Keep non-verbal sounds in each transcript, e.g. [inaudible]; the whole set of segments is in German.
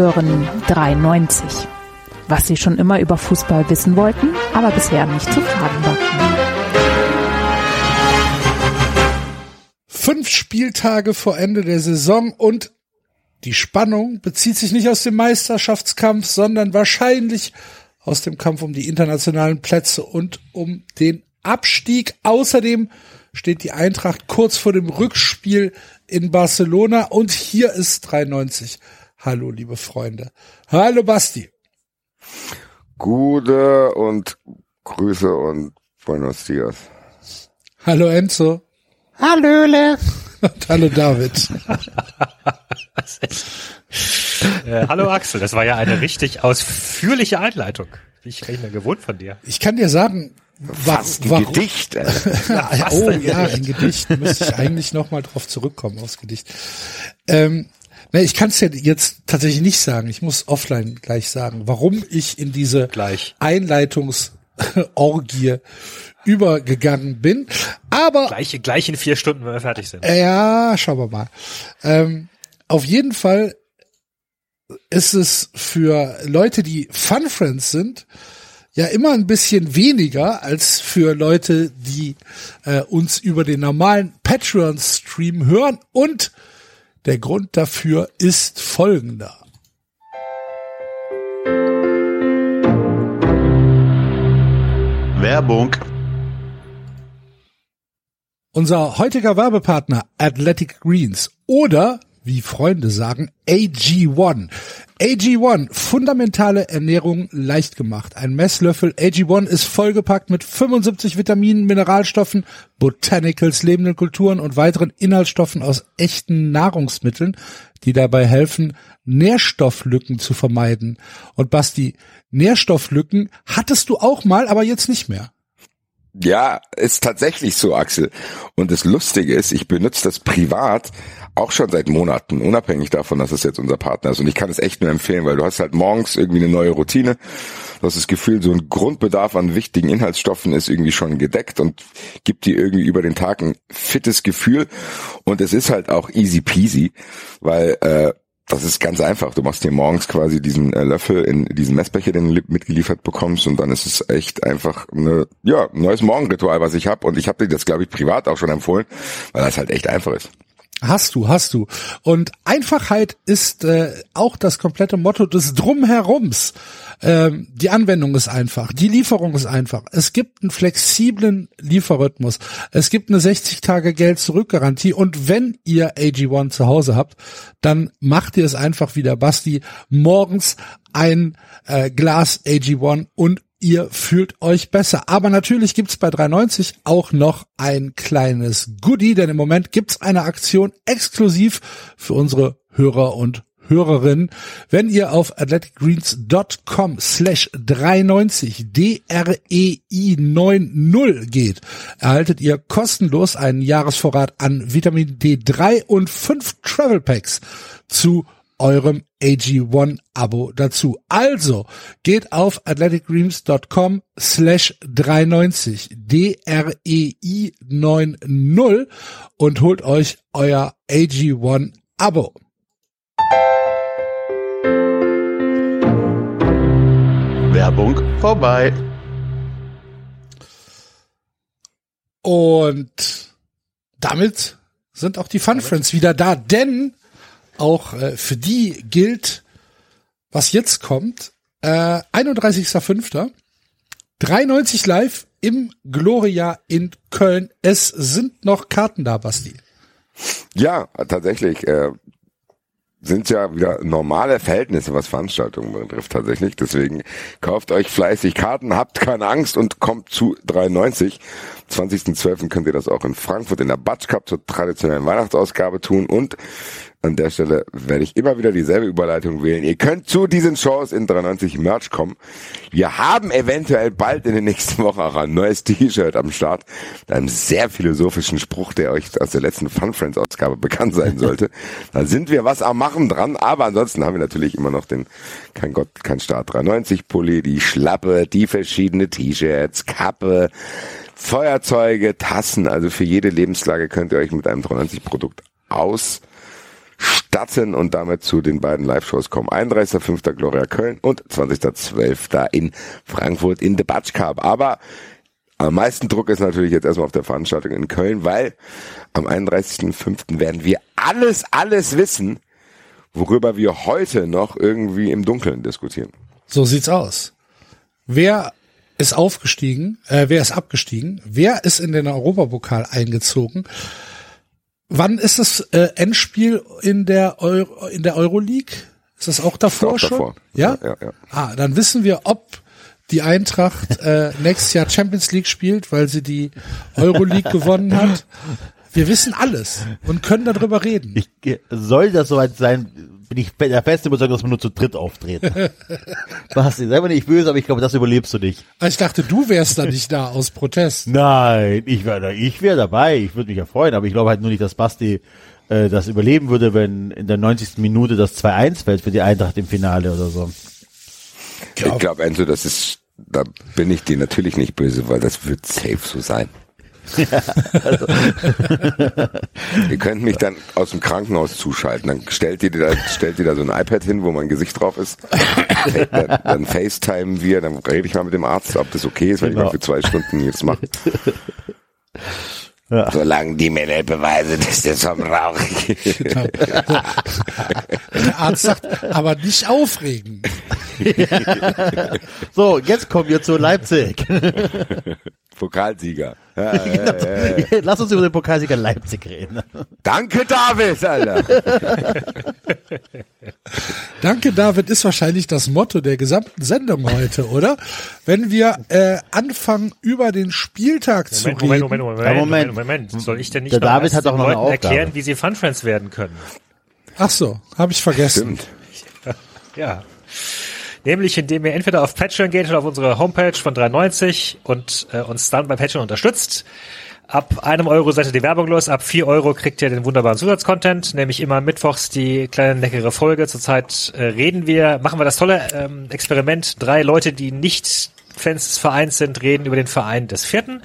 Hören 93. Was Sie schon immer über Fußball wissen wollten, aber bisher nicht zu fragen war. Fünf Spieltage vor Ende der Saison und die Spannung bezieht sich nicht aus dem Meisterschaftskampf, sondern wahrscheinlich aus dem Kampf um die internationalen Plätze und um den Abstieg. Außerdem steht die Eintracht kurz vor dem Rückspiel in Barcelona und hier ist 93. Hallo, liebe Freunde. Hallo, Basti. Gute und Grüße und Buenos Dias. Hallo, Enzo. Hallöle. Und hallo, David. äh, hallo, Axel. Das war ja eine richtig ausführliche Einleitung. Bin ich mehr gewohnt von dir. Ich kann dir sagen, Fast ein warum? Gedicht. Äh. [laughs] ja, ja, oh ja, ein Gedicht. Müsste ich eigentlich nochmal drauf zurückkommen aufs Gedicht. Ähm, ne, ich kann es ja jetzt tatsächlich nicht sagen. Ich muss offline gleich sagen, warum ich in diese gleich. Einleitungsorgie übergegangen bin. Aber gleich, gleich in vier Stunden, wenn wir fertig sind. Ja, schauen wir mal. Ähm, auf jeden Fall ist es für Leute, die Fun Friends sind, ja immer ein bisschen weniger als für Leute, die äh, uns über den normalen Patreon-Stream hören. Und der Grund dafür ist folgender. Werbung. Unser heutiger Werbepartner Athletic Greens oder wie Freunde sagen, AG1. AG1, fundamentale Ernährung leicht gemacht. Ein Messlöffel AG1 ist vollgepackt mit 75 Vitaminen, Mineralstoffen, Botanicals, lebenden Kulturen und weiteren Inhaltsstoffen aus echten Nahrungsmitteln, die dabei helfen, Nährstofflücken zu vermeiden. Und Basti, Nährstofflücken hattest du auch mal, aber jetzt nicht mehr. Ja, ist tatsächlich so, Axel. Und das Lustige ist, ich benutze das privat auch schon seit Monaten, unabhängig davon, dass es jetzt unser Partner ist. Und ich kann es echt nur empfehlen, weil du hast halt morgens irgendwie eine neue Routine. Du hast das Gefühl, so ein Grundbedarf an wichtigen Inhaltsstoffen ist irgendwie schon gedeckt und gibt dir irgendwie über den Tag ein fittes Gefühl. Und es ist halt auch easy peasy, weil äh, das ist ganz einfach. Du machst dir morgens quasi diesen äh, Löffel in diesen Messbecher, den du mitgeliefert bekommst und dann ist es echt einfach eine, ja, neues Morgenritual, was ich habe und ich habe dir das, glaube ich, privat auch schon empfohlen, weil das halt echt einfach ist. Hast du, hast du. Und Einfachheit ist äh, auch das komplette Motto des Drumherums. Ähm, die Anwendung ist einfach, die Lieferung ist einfach. Es gibt einen flexiblen Lieferrhythmus. Es gibt eine 60 Tage Geld zurückgarantie und wenn ihr AG1 zu Hause habt, dann macht ihr es einfach wie der Basti morgens ein äh, Glas AG1 und ihr fühlt euch besser. Aber natürlich gibt's bei 390 auch noch ein kleines Goodie, denn im Moment gibt's eine Aktion exklusiv für unsere Hörer und Hörerinnen. Wenn ihr auf athleticgreens.com slash 390 DREI 90 geht, erhaltet ihr kostenlos einen Jahresvorrat an Vitamin D3 und fünf Travel Packs zu eurem AG1-Abo dazu. Also geht auf athleticgreens.com slash 390 DREI 90 und holt euch euer AG1-Abo. Werbung vorbei. Und damit sind auch die Fun Friends wieder da, denn auch äh, für die gilt, was jetzt kommt, äh, 31.05. 93 live im Gloria in Köln. Es sind noch Karten da, Basti. Ja, tatsächlich. Äh, sind ja wieder normale Verhältnisse, was Veranstaltungen betrifft tatsächlich. Deswegen kauft euch fleißig Karten, habt keine Angst und kommt zu 93. 20.12. könnt ihr das auch in Frankfurt in der Batsch Cup zur traditionellen Weihnachtsausgabe tun und an der Stelle werde ich immer wieder dieselbe Überleitung wählen. Ihr könnt zu diesen Shows in 93 Merch kommen. Wir haben eventuell bald in den nächsten Wochen auch ein neues T-Shirt am Start mit einem sehr philosophischen Spruch, der euch aus der letzten Fun Friends Ausgabe bekannt sein sollte. [laughs] da sind wir was am Machen dran, aber ansonsten haben wir natürlich immer noch den kein Gott, kein Start 390 Pulli, die Schlappe, die verschiedene T-Shirts, Kappe, Feuerzeuge, Tassen, also für jede Lebenslage könnt ihr euch mit einem 390 Produkt aus starten und damit zu den beiden Live-Shows kommen. 31.05. Gloria Köln und 20.12. in Frankfurt in the Batsch Cup. Aber am meisten Druck ist natürlich jetzt erstmal auf der Veranstaltung in Köln, weil am 31.05. werden wir alles, alles wissen, worüber wir heute noch irgendwie im Dunkeln diskutieren. So sieht's aus. Wer ist aufgestiegen? Äh, wer ist abgestiegen? Wer ist in den Europapokal eingezogen? Wann ist das äh, Endspiel in der Euro, in der Euroleague? Ist das auch davor Auch schon? davor. Ja? Ja, ja. Ah, dann wissen wir, ob die Eintracht äh, [laughs] nächstes Jahr Champions League spielt, weil sie die Euroleague gewonnen hat. Wir wissen alles und können darüber reden. Ich, soll das soweit sein, bin ich der feste Überzeugung, dass wir nur zu dritt auftreten. [laughs] Basti, sei mal nicht böse, aber ich glaube, das überlebst du nicht. Ah, Ich dachte, du wärst da nicht da aus Protest. Nein, ich wäre ich wär dabei, ich würde mich ja freuen, aber ich glaube halt nur nicht, dass Basti äh, das überleben würde, wenn in der 90. Minute das 2-1 fällt für die Eintracht im Finale oder so. Ich glaube, Enzo, das ist, da bin ich dir natürlich nicht böse, weil das wird safe so sein. [laughs] Ihr könnt mich dann aus dem Krankenhaus zuschalten. Dann stellt ihr da, stellt ihr da so ein iPad hin, wo mein Gesicht drauf ist. Dann, dann FaceTime wir, dann rede ich mal mit dem Arzt, ob das okay ist, wenn Genau. ich mal für zwei Stunden jetzt mache. Ja. Solange die mir nicht beweisen, dass das vom Rauch. Der Arzt sagt, aber nicht aufregen. [laughs] So, jetzt kommen wir zu Leipzig. [laughs] Pokalsieger. Ja, ja, ja, ja. Lass uns über den Pokalsieger Leipzig reden. Danke, David, Alter. [laughs] Danke, David, ist wahrscheinlich das Motto der gesamten Sendung heute, oder? Wenn wir äh, anfangen, über den Spieltag zu Moment, reden. Moment, Moment, Moment, Ja, Moment, Moment. Moment, Soll ich denn nicht Der noch David hat auch den noch Leuten Aufgabe. erklären, wie sie Fun-Friends werden können? Ach so, habe ich vergessen. Stimmt. [laughs] Ja. Nämlich, indem ihr entweder auf Patreon geht oder auf unsere Homepage von 3,90 und äh, uns dann bei Patreon unterstützt. Ab einem Euro seid ihr die Werbung los, ab vier Euro kriegt ihr den wunderbaren Zusatzcontent, nämlich immer mittwochs die kleine leckere Folge. Zurzeit äh, reden wir, machen wir das tolle ähm, Experiment. Drei Leute, die nicht Fans des Vereins sind, reden über den Verein des Vierten.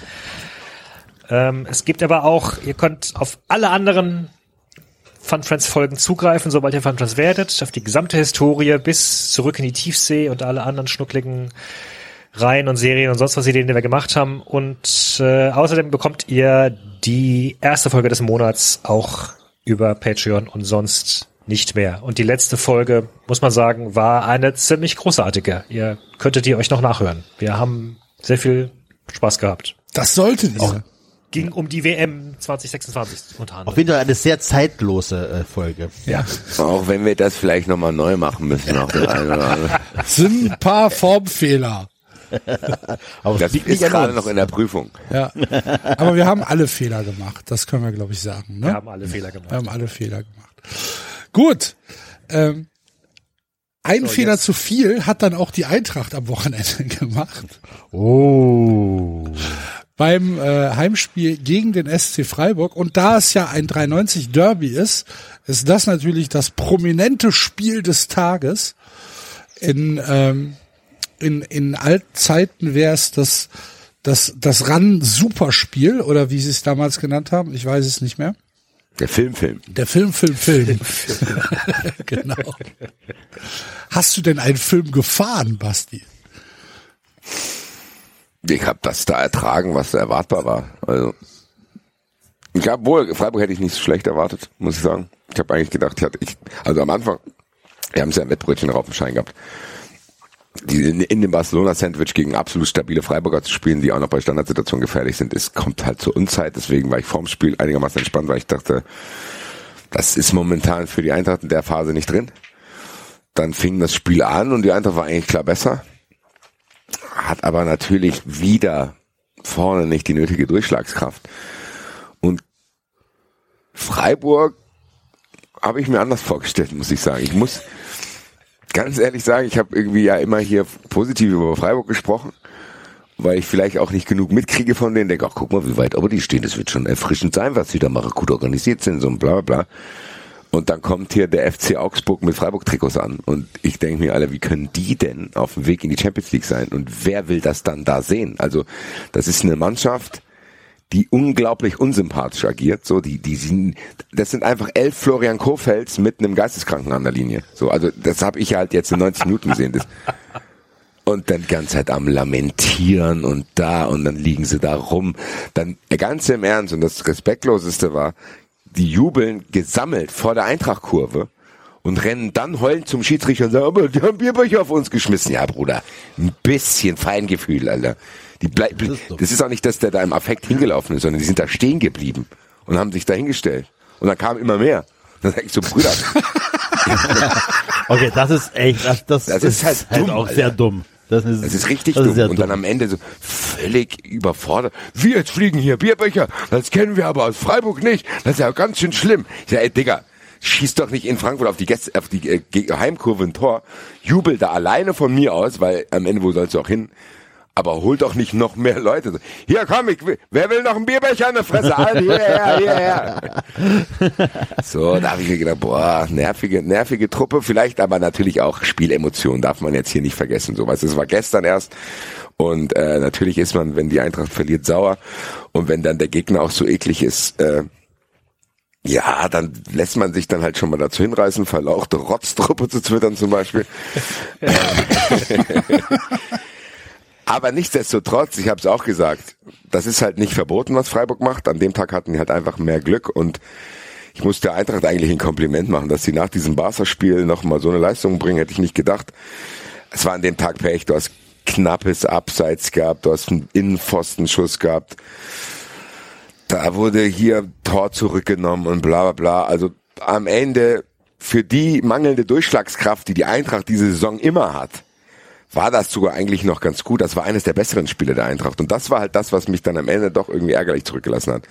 Ähm, es gibt aber auch, ihr könnt auf alle anderen Fun Friends Folgen zugreifen, sobald ihr Fun Friends werdet, auf die gesamte Historie bis zurück in die Tiefsee und alle anderen schnuckligen Reihen und Serien und sonst was Ideen, die wir gemacht haben. Und äh, außerdem bekommt ihr die erste Folge des Monats auch über Patreon und sonst nicht mehr. Und die letzte Folge, muss man sagen, war eine ziemlich großartige. Ihr könntet die euch noch nachhören. Wir haben sehr viel Spaß gehabt. Das sollten ihr. Ging um die WM 2026 unter Auf anderem. jeden Fall eine sehr zeitlose äh, Folge. Ja. Auch wenn wir das vielleicht nochmal neu machen müssen. Auch. [laughs] Sind ein paar Formfehler. [laughs] Aber Das liegt ist gerade uns. noch in der Prüfung. Ja. Aber wir haben alle Fehler gemacht. Das können wir, glaube ich, sagen. Ne? Wir haben alle Fehler gemacht. Wir haben alle Fehler gemacht. Gut. Ähm, ein Fehler jetzt. zu viel hat dann auch die Eintracht am Wochenende [laughs] gemacht. Oh. Beim äh, Heimspiel gegen den SC Freiburg. Und da es ja ein 93 Derby ist, ist das natürlich das prominente Spiel des Tages. In, ähm, in, in alten Zeiten wäre es das, das, das Ran-Superspiel oder wie sie es damals genannt haben. Ich weiß es nicht mehr. Der Filmfilm. Der Film, Film, [laughs] Film. genau. Hast du denn einen Film gefahren, Basti? Ich habe das da ertragen, was da erwartbar war. Also ich habe wohl Freiburg hätte ich nicht so schlecht erwartet, muss ich sagen. Ich habe eigentlich gedacht, ich hatte ich also am Anfang, wir haben es ja ein Wettbrötchen auf dem Schein gehabt. Die in, in dem Barcelona-Sandwich gegen absolut stabile Freiburger zu spielen, die auch noch bei Standardsituationen gefährlich sind, es kommt halt zur Unzeit. Deswegen war ich vorm Spiel einigermaßen entspannt, weil ich dachte, das ist momentan für die Eintracht in der Phase nicht drin. Dann fing das Spiel an und die Eintracht war eigentlich klar besser hat aber natürlich wieder vorne nicht die nötige Durchschlagskraft. Und Freiburg habe ich mir anders vorgestellt, muss ich sagen. Ich muss ganz ehrlich sagen, ich habe irgendwie ja immer hier positiv über Freiburg gesprochen, weil ich vielleicht auch nicht genug mitkriege von denen. Denke, ach guck mal, wie weit aber die stehen. Das wird schon erfrischend sein, was sie da machen. Gut organisiert sind, so ein bla bla bla. Und dann kommt hier der FC Augsburg mit Freiburg-Trikots an. Und ich denke mir alle, wie können die denn auf dem Weg in die Champions League sein? Und wer will das dann da sehen? Also, das ist eine Mannschaft, die unglaublich unsympathisch agiert. So, die, die sind, das sind einfach elf Florian Kofelds mit einem Geisteskranken an der Linie. So, also das habe ich halt jetzt in 90 Minuten gesehen. Das, und dann ganze Zeit am Lamentieren und da und dann liegen sie da rum. Dann ganz im Ernst und das Respektloseste war, die jubeln gesammelt vor der Eintrachtkurve und rennen dann heulend zum Schiedsrichter und sagen, aber die haben Bierbecher auf uns geschmissen. Ja, Bruder, ein bisschen Feingefühl, Alter. Die bleib, Das ist das ist auch nicht, dass der da im Affekt hingelaufen ist, sondern die sind da stehen geblieben und haben sich da hingestellt. Und dann kam immer mehr. Dann sag ich so, Brüder, [laughs] Okay, das ist echt, das, das, Das ist halt dumm, auch Alter. sehr dumm. Das ist, Das ist richtig das dumm. Ist sehr und dann am Ende so völlig überfordert. Wir jetzt fliegen hier Bierbecher. Das kennen wir aber aus Freiburg nicht. Das ist ja ganz schön schlimm. Ich sag, ey Digga, schieß doch nicht in Frankfurt auf die Gäste, auf die äh, Heimkurve ein Tor. Jubel da alleine von mir aus, weil am Ende wo sollst du auch hin? Aber hol doch nicht noch mehr Leute. Hier komm, ich will, wer will noch ein Bierbecher an der Fresse? Alle hierher, [laughs] hierher. So, da habe ich mir gedacht, boah, nervige, nervige Truppe, vielleicht aber natürlich auch Spielemotionen, darf man jetzt hier nicht vergessen. So, was es war gestern erst und äh, natürlich ist man, wenn die Eintracht verliert, sauer und wenn dann der Gegner auch so eklig ist, äh, ja, dann lässt man sich dann halt schon mal dazu hinreißen, verlauchte Rotztruppe zu twittern zum Beispiel. [laughs] [laughs] Aber nichtsdestotrotz, ich habe es auch gesagt, das ist halt nicht verboten, was Freiburg macht. An dem Tag hatten die halt einfach mehr Glück und ich muss der Eintracht eigentlich ein Kompliment machen, dass sie nach diesem Barca-Spiel nochmal so eine Leistung bringen, hätte ich nicht gedacht. Es war an dem Tag Pech, du hast knappes Abseits gehabt, du hast einen Innenpfostenschuss gehabt. Da wurde hier Tor zurückgenommen und bla bla bla. Also am Ende für die mangelnde Durchschlagskraft, die die Eintracht diese Saison immer hat, war das sogar eigentlich noch ganz gut. Das war eines der besseren Spiele der Eintracht. Und das war halt das, was mich dann am Ende doch irgendwie ärgerlich zurückgelassen hat.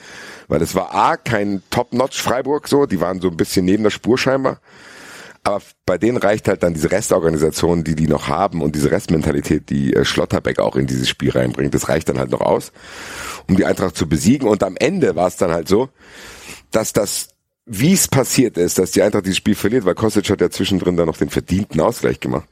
Weil es war A, kein Top-Notch Freiburg so, die waren so ein bisschen neben der Spur scheinbar. Aber bei denen reicht halt dann diese Restorganisation, die die noch haben und diese Restmentalität, die äh, Schlotterbeck auch in dieses Spiel reinbringt, das reicht dann halt noch aus, um die Eintracht zu besiegen. Und am Ende war es dann halt so, dass das, wie es passiert ist, dass die Eintracht dieses Spiel verliert, weil Kostic hat ja zwischendrin dann noch den verdienten Ausgleich gemacht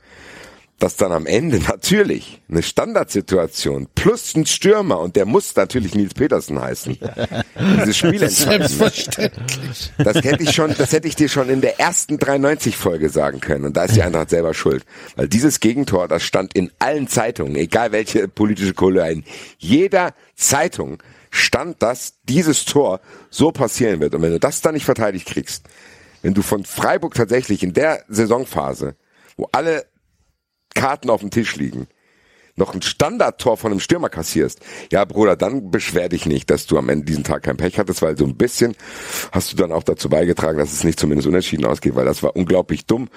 dass dann am Ende [laughs] natürlich eine Standardsituation plus ein Stürmer und der muss natürlich Nils Petersen heißen. [laughs] Dieses Spiel entscheiden. Selbstverständlich. Das hätte ich schon, das hätte ich dir schon in der ersten 93 Folge sagen können und da ist die Eintracht selber schuld, weil dieses Gegentor, das stand in allen Zeitungen, egal welche politische Couleur, in jeder Zeitung stand, dass dieses Tor so passieren wird und wenn du das dann nicht verteidigt kriegst, wenn du von Freiburg tatsächlich in der Saisonphase, wo alle Karten auf dem Tisch liegen, noch ein Standardtor von einem Stürmer kassierst, ja Bruder, dann beschwer dich nicht, dass du am Ende diesen Tag kein Pech hattest, weil so ein bisschen hast du dann auch dazu beigetragen, dass es nicht zumindest unentschieden ausgeht, weil das war unglaublich dumm.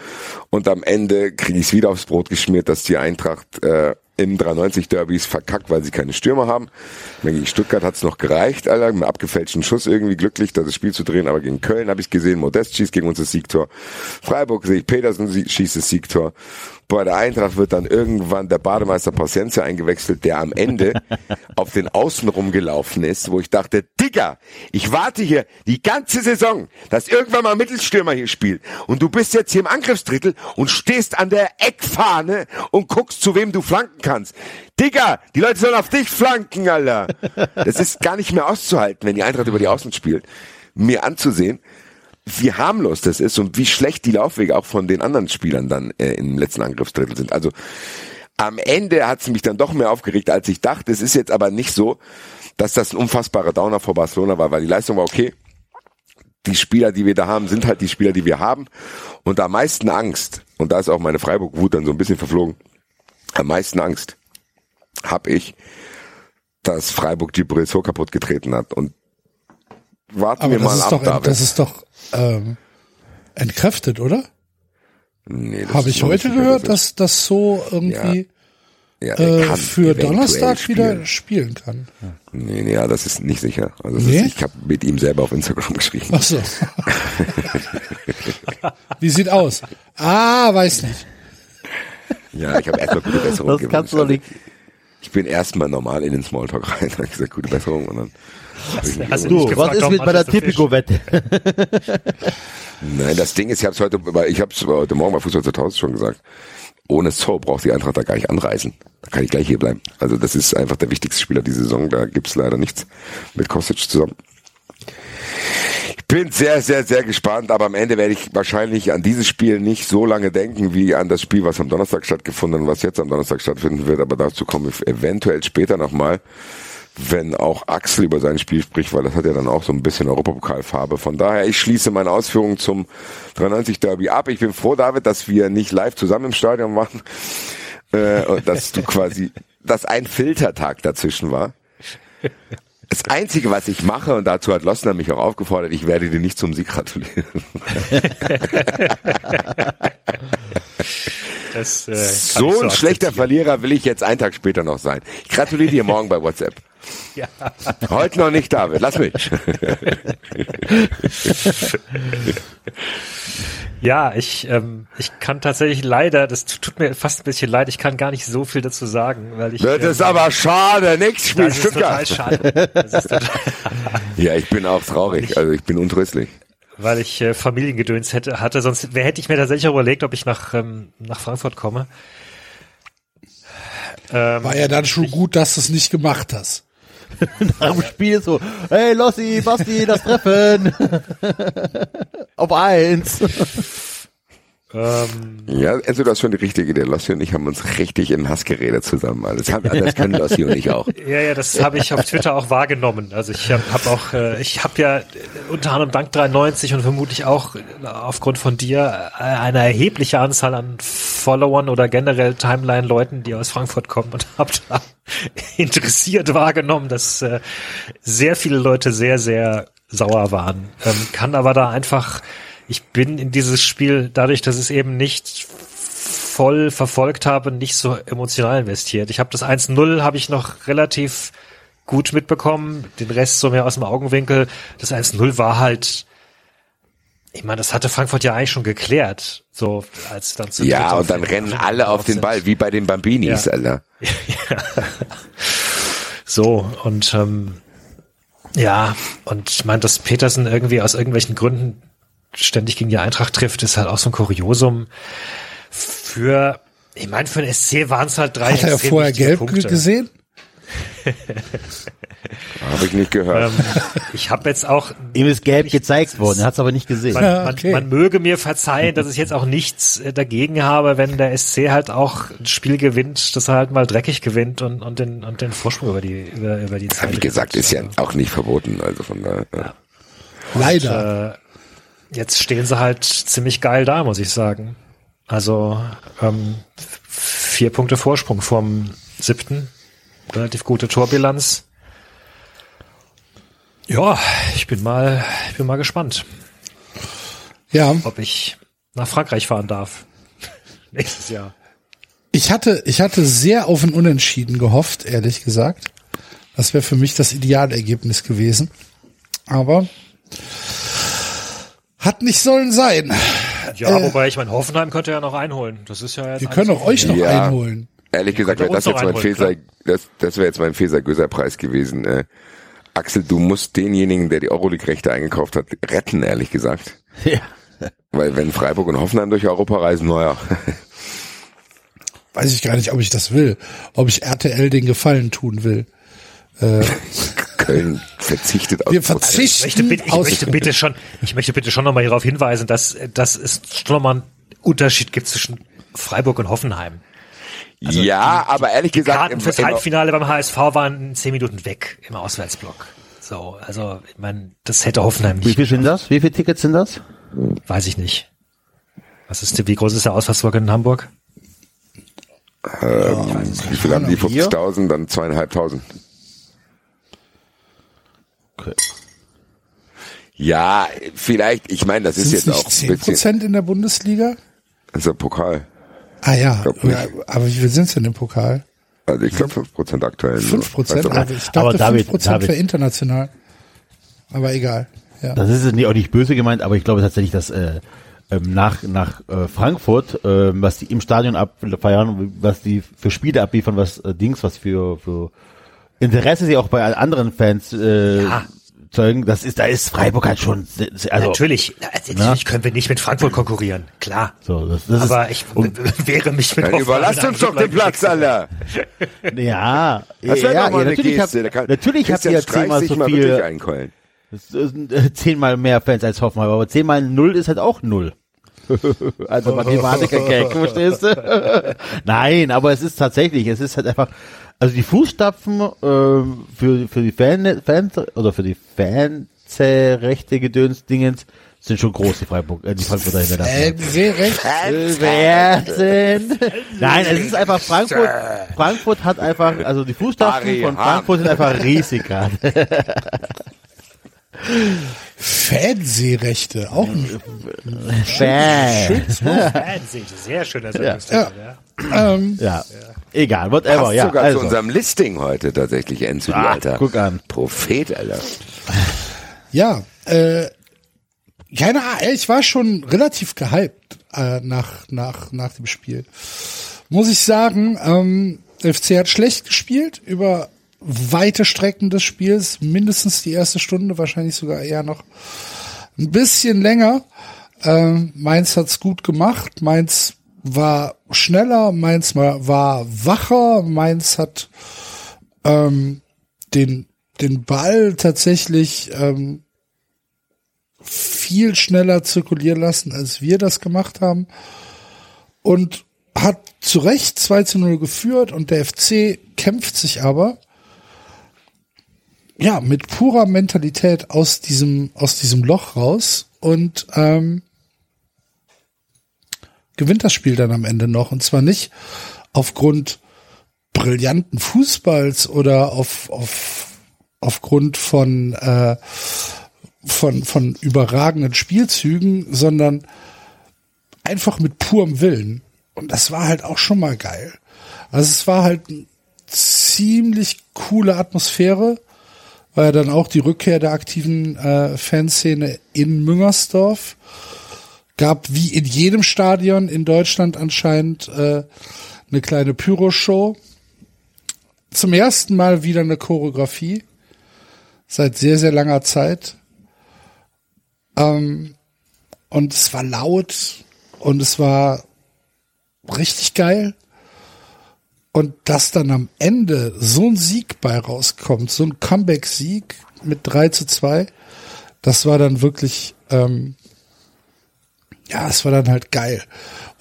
Und am Ende kriege ich es wieder aufs Brot geschmiert, dass die Eintracht äh, im 93 Derbys verkackt, weil sie keine Stürmer haben. Meine, gegen Stuttgart hat's noch gereicht, Alter, mit einem abgefälschten Schuss irgendwie glücklich, das Spiel zu drehen, aber gegen Köln habe ich gesehen, Modest schießt gegen uns das Siegtor. Freiburg sehe ich, Petersen schießt das Siegtor. Bei der Eintracht wird dann irgendwann der Bademeister Paciencia eingewechselt, der am Ende [laughs] auf den Außen rumgelaufen ist, wo ich dachte, Digga, ich warte hier die ganze Saison, dass irgendwann mal ein Mittelstürmer hier spielt. Und du bist jetzt hier im Angriffsdrittel und stehst an der Eckfahne und guckst, zu wem du flanken kannst. Digga, die Leute sollen auf dich flanken, Alter. Das ist gar nicht mehr auszuhalten, wenn die Eintracht über die Außen spielt. Mir anzusehen, wie harmlos das ist und wie schlecht die Laufwege auch von den anderen Spielern dann äh, im letzten Angriffsdrittel sind. Also am Ende hat es mich dann doch mehr aufgeregt, als ich dachte. Es ist jetzt aber nicht so, dass das ein unfassbarer Downer vor Barcelona war, weil die Leistung war okay. Die Spieler, die wir da haben, sind halt die Spieler, die wir haben. Und am meisten Angst, und da ist auch meine Freiburg-Wut dann so ein bisschen verflogen, am meisten Angst habe ich, dass Freiburg die Brill so kaputt getreten hat. Und warten Aber wir mal ab, doch, David. das ist doch ähm, entkräftet, oder? Nee, das Habe ich heute gehört, dass das so irgendwie ja, der äh, für Donnerstag spielen. wieder spielen kann. Nee, nee, ja, das ist nicht sicher. Also Nee? ist, ich habe mit ihm selber auf Instagram [laughs] geschrieben. Ach so. Wie sieht aus? Ah, weiß nicht. Ja, ich habe erstmal gute Besserung Das kannst du doch Also, nicht. ich bin erstmal normal in den Smalltalk rein, habe gesagt, gute Besserung und dann hast du- Du, was gefragt, ist mit meiner? Tipico-Wette? [laughs] Nein, das Ding ist, ich habe es heute, weil ich habe es heute Morgen bei Fußball 2000 schon gesagt. ohne So braucht die Eintracht da gar nicht anreisen. Da kann ich gleich hier bleiben. Also das ist einfach der wichtigste Spieler diese Saison. Da gibt's leider nichts mit Kostic zusammen. Ich bin sehr, sehr, sehr gespannt, aber am Ende werde ich wahrscheinlich an dieses Spiel nicht so lange denken wie an das Spiel, was am Donnerstag stattgefunden und was jetzt am Donnerstag stattfinden wird. Aber dazu komme ich eventuell später nochmal, wenn auch Axel über sein Spiel spricht, weil das hat ja dann auch so ein bisschen Europapokalfarbe. Von daher, ich schließe meine Ausführungen zum 93 Derby ab. Ich bin froh, David, dass wir nicht live zusammen im Stadion machen, äh, und dass du quasi, dass ein Filtertag dazwischen war. Das Einzige, was ich mache, und dazu hat Lossner mich auch aufgefordert, ich werde dir nicht zum Sieg gratulieren. [laughs] Das, äh, so ein schlechter Verlierer will ich jetzt einen Tag später noch sein. Ich gratuliere dir morgen bei WhatsApp. [laughs] Ja. Heute noch nicht, David. Lass mich. [laughs] Ja, ich, ähm, ich kann tatsächlich leider, das tut mir fast ein bisschen leid, ich kann gar nicht so viel dazu sagen, weil ich. Das ist ähm, aber schade. Nächstes Spiel das ist total schade. Das ist total, [laughs] Ja, ich bin auch traurig. Also ich bin untröstlich. weil ich äh, Familiengedöns hätte, hatte, sonst wer hätte ich mir tatsächlich überlegt, ob ich nach, ähm, nach Frankfurt komme. Ähm, War ja dann schon gut, dass du es nicht gemacht hast. [laughs] Nach dem Spiel so, hey Lossi, Basti, das Treffen. [laughs] Auf eins. Ähm, Ja, also du hast schon die richtige Idee. Lossi und ich haben uns richtig in Hass geredet zusammen. Also das, haben, das können Lossi und ich auch. Ja, ja, das habe ich auf Twitter auch wahrgenommen. Also ich habe hab auch, äh, ich habe ja äh, unter anderem dank 93 und vermutlich auch äh, aufgrund von dir eine erhebliche Anzahl an Followern oder generell Timeline-Leuten, die aus Frankfurt kommen und habe da [laughs] interessiert wahrgenommen, dass äh, sehr viele Leute sehr, sehr sauer waren. Ähm, kann aber da einfach, ich bin in dieses Spiel, dadurch, dass es eben nicht voll verfolgt habe, nicht so emotional investiert. Ich habe das 1-0 habe ich noch relativ gut mitbekommen, den Rest so mehr aus dem Augenwinkel. Das 1-0 war halt ich meine, das hatte Frankfurt ja eigentlich schon geklärt, so als dann zu Ja, und dann rennen alle auf den. Ball, wie bei den Bambinis, Ja. Alter. [laughs] So, und ähm, ja, und ich meine, dass Petersen irgendwie aus irgendwelchen Gründen ständig gegen die Eintracht trifft, ist halt auch so ein Kuriosum. Für, ich meine, für den SC waren es halt drei Hat er vorher gelb Punkte. gesehen? [laughs] Habe ich nicht gehört. Ähm, ich habe jetzt auch Ihm ist gelb gezeigt worden, er hat es aber nicht gesehen. man, Ja, man, okay. man möge mir verzeihen, dass ich jetzt auch nichts äh, dagegen habe, wenn der SC halt auch ein Spiel gewinnt, dass er halt mal dreckig gewinnt und, und, den, und den Vorsprung über die, über, über die Zeit. Wie gesagt, gewinnt. ist ja auch nicht verboten. Also von daher. Ja. Leider. Äh, jetzt stehen sie halt ziemlich geil da, muss ich sagen. Also ähm, vier Punkte Vorsprung vom siebten. Relativ gute Torbilanz. Ja, ich bin mal, ich bin mal gespannt, ja, ob ich nach Frankreich fahren darf. [laughs] Nächstes Jahr. ich hatte, ich hatte sehr auf ein Unentschieden gehofft, ehrlich gesagt. Das wäre für mich das Idealergebnis gewesen. Aber hat nicht sollen sein. Ja, wobei ich mein Hoffenheim könnte ja noch einholen. Das ist ja jetzt Wir können auch euch noch Ja. einholen. Ehrlich gesagt, wäre das jetzt mein Feser, das, das wäre jetzt mein Feser-Göser-Preis gewesen. Äh, Axel, du musst denjenigen, der die Euroleague-Rechte eingekauft hat, retten, ehrlich gesagt. [laughs] Ja. Weil wenn Freiburg und Hoffenheim durch Europa reisen, naja. Weiß ich gar nicht, ob ich das will. Ob ich RTL den Gefallen tun will. Köln verzichtet auf Wir Ich verzichten möchte, bitte, ich aus möchte bitte schon, ich möchte bitte schon nochmal hierauf hinweisen, dass, dass es schon nochmal einen Unterschied gibt zwischen Freiburg und Hoffenheim. ja, aber ehrlich gesagt, Karten fürs Halbfinale beim HSV waren zehn Minuten weg im Auswärtsblock. So, also, ich meine, das hätte Hoffenheim Wie nicht, viel sind das? Wie viele Tickets sind das? weiß ich nicht. Was ist, die- wie groß ist der Auswärtsblock in Hamburg? ähm, wie viel haben die? Vier? 50.000, dann zweieinhalbtausend. Okay. Ja, vielleicht, ich meine, das ist Sind es jetzt auch nicht ein zehn bisschen, Prozent in der Bundesliga? das ist der Pokal. Ah ja. Ja, aber wie viel sind es denn im Pokal? Also ich glaube 5% aktuell. nur. Fünf Prozent? Weißt du, Aber ich Aber dachte David, fünf Prozent David. für international. Aber egal. Ja. Das ist jetzt nicht, auch nicht böse gemeint, aber ich glaube tatsächlich, dass äh, ähm, nach, nach äh, Frankfurt, äh, was die im Stadion abfeiern, was die für Spiele abliefern, was äh, Dings, was für, für Interesse sie auch bei anderen Fans äh, Ja. Zeugen, das ist, da ist Freiburg halt schon, also. natürlich, natürlich können wir nicht mit Frankfurt konkurrieren, klar. So, das, das Aber ist, ich wehre mich mit Dann überlasst uns doch den [laughs] Platz, Alter. ja, [laughs] Das wäre ja, eine natürlich, Geste. Da hab, kann natürlich habt ihr ja zehnmal sich so viel, einkeulen. das sind, äh, zehnmal mehr Fans als Hoffenheim, aber zehnmal null ist halt auch null. [laughs] also Mathematiker-Gag, verstehst du? [laughs] Nein, aber es ist tatsächlich, es ist halt einfach, also die Fußstapfen äh, für, für die Fan, Fans oder für die Fanrechte Gedöns-Dingens sind schon groß, die Freiburg, äh, die Frankfurter recht. Werden. Nein, es ist einfach Frankfurt. Frankfurt hat einfach, also die Fußstapfen von. Frankfurt sind einfach riesig gerade. [laughs] Fernsehrechte, auch ein, Fan. [laughs] Fernsehen, sehr schöner Sendungstitel, ja. ähm, Ja. Egal, whatever, Passt ja. sogar Also. zu unserem Listing heute tatsächlich, Enzo, Ah, alter guck an. Prophet, Alter. ja, äh, keine Ahnung, ich war schon relativ gehypt äh, nach, nach, nach dem Spiel. Muss ich sagen, ähm, FC hat schlecht gespielt über weite Strecken des Spiels, mindestens die erste Stunde, wahrscheinlich sogar eher noch ein bisschen länger. Ähm, Mainz hat's gut gemacht. Mainz war schneller, Mainz war wacher, Mainz hat ähm, den, den Ball tatsächlich ähm, viel schneller zirkulieren lassen, als wir das gemacht haben. Und hat zu Recht 2 zu 0 geführt und der FC kämpft sich aber ja mit purer Mentalität aus diesem aus diesem Loch raus und ähm, gewinnt das Spiel dann am Ende noch und zwar nicht aufgrund brillanten Fußballs oder auf, auf aufgrund von äh, von von überragenden Spielzügen, sondern einfach mit purem Willen. Und das war halt auch schon mal geil. Also es war halt ziemlich coole Atmosphäre. War ja dann auch die Rückkehr der aktiven äh, Fanszene in Müngersdorf. Gab wie in jedem Stadion in Deutschland anscheinend äh, eine kleine Pyro-Show. Zum ersten Mal wieder eine Choreografie. Seit sehr, sehr langer Zeit. Ähm, und es war laut und es war richtig geil. Und dass dann am Ende so ein Sieg bei rauskommt, so ein Comeback-Sieg mit 3 zu 2, das war dann wirklich, ähm, ja, es war dann halt geil.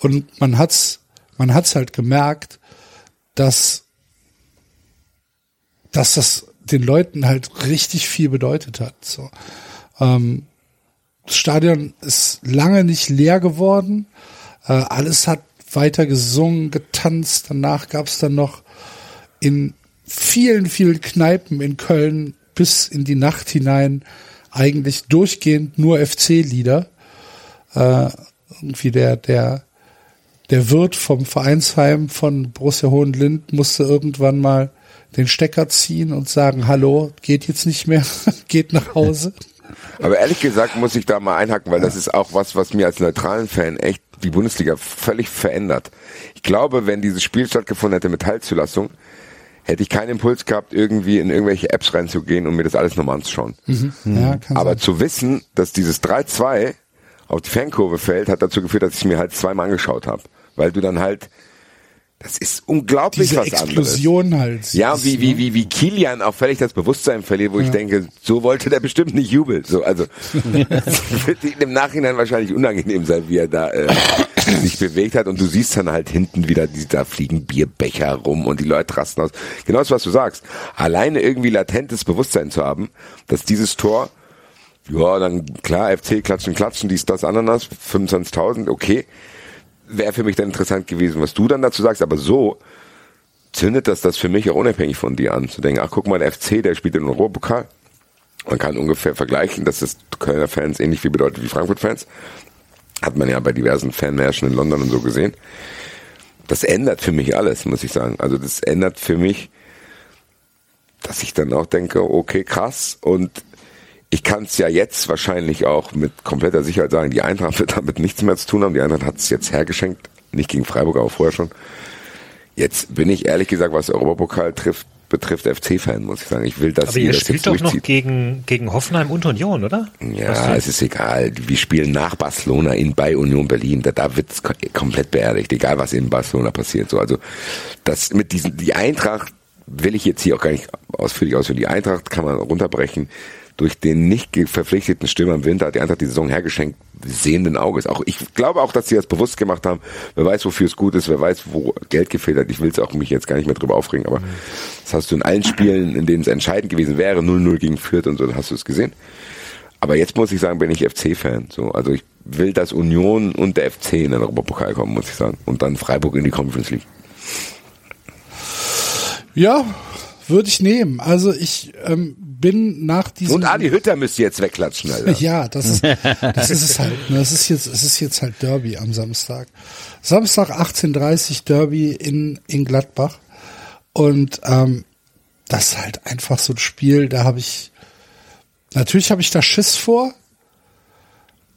Und man hat's, man hat's halt gemerkt, dass, dass das den Leuten halt richtig viel bedeutet hat. So. Ähm, das Stadion ist lange nicht leer geworden. Äh, alles hat weiter gesungen, getanzt. Danach gab es dann noch in vielen, vielen Kneipen in Köln bis in die Nacht hinein eigentlich durchgehend nur FC-Lieder. Äh, irgendwie der, der, der Wirt vom Vereinsheim von Borussia Hohenlind musste irgendwann mal den Stecker ziehen und sagen, hallo, geht jetzt nicht mehr, [laughs] geht nach Hause. Aber ehrlich gesagt muss ich da mal einhaken, weil das ist auch was, was mir als neutralen Fan echt die Bundesliga völlig verändert. Ich glaube, wenn dieses Spiel stattgefunden hätte mit Teilzulassung, hätte ich keinen Impuls gehabt, irgendwie in irgendwelche Apps reinzugehen und mir das alles nochmal anzuschauen. Ja, kann Aber sein. zu wissen, dass dieses 3-2 auf die Fankurve fällt, hat dazu geführt, dass ich es mir halt zweimal angeschaut habe. Weil du dann halt, das ist unglaublich Diese was anderes. Explosion halt. Ja, siehst, wie, ne? wie, wie, wie Kilian auch völlig das Bewusstsein verliert, wo ich denke, so wollte der bestimmt nicht jubeln. So, also, [laughs] wird ihm im Nachhinein wahrscheinlich unangenehm sein, wie er da, äh, sich bewegt hat und du siehst dann halt hinten wieder, die, da fliegen Bierbecher rum und die Leute rasten aus. Genau das, was du sagst. Alleine irgendwie latentes Bewusstsein zu haben, dass dieses Tor, ja, dann klar, FC klatschen, klatschen, dies, das, Ananas, 25.000, okay. Wäre für mich dann interessant gewesen, was du dann dazu sagst, aber so zündet das das für mich ja unabhängig von dir an. Zu denken, ach guck mal, der FC, der spielt in Europapokal. Man kann ungefähr vergleichen, dass das Kölner Fans ähnlich viel bedeutet wie Frankfurt-Fans. Hat man ja bei diversen Fanmärschen in London und so gesehen. Das ändert für mich alles, muss ich sagen. Also das ändert für mich, dass ich dann auch denke, okay, krass. Und ich kann es ja jetzt wahrscheinlich auch mit kompletter Sicherheit sagen, die Eintracht wird damit nichts mehr zu tun haben. Die Eintracht hat es jetzt hergeschenkt, nicht gegen Freiburg, aber vorher schon. Jetzt bin ich ehrlich gesagt, was Europapokal trifft, betrifft FC-Fan, muss ich sagen. Ich will, dass Aber ihr das spielt jetzt doch noch durchzieht. gegen, gegen Hoffenheim und Union, oder? Ja, es ist egal. Wir spielen nach Barcelona in bei Union Berlin. Da, da wird's ko- komplett beerdigt, egal was in Barcelona passiert. So, also das mit diesen die Eintracht will ich jetzt hier auch gar nicht ausführlich ausführen. Die Eintracht kann man runterbrechen. Durch den nicht verpflichteten Stürmer im Winter hat die Eintracht die Saison hergeschenkt, sehenden Auges. Auch ich glaube auch, dass sie das bewusst gemacht haben. Wer weiß, wofür es gut ist, wer weiß, wo Geld gefehlt hat. Ich will es auch mich jetzt gar nicht mehr drüber aufregen, aber das hast du in allen Spielen, in denen es entscheidend gewesen wäre, 0-0 gegen Fürth und so, hast du es gesehen. Aber jetzt muss ich sagen, bin ich FC-Fan. So, also ich will, dass Union und der FC in den Europapokal kommen, muss ich sagen. Und dann Freiburg in die Conference League. Ja, würde ich nehmen. Also ich ähm, bin nach diesem Und Adi Hütter müsste jetzt wegklatschen, Alter. [laughs] Ja, das ist, das ist es halt. Ne? Das ist jetzt, es ist jetzt halt Derby am Samstag. Samstag 18:30 Derby in in Gladbach und ähm, das ist halt einfach so ein Spiel. Da habe ich natürlich habe ich da Schiss vor,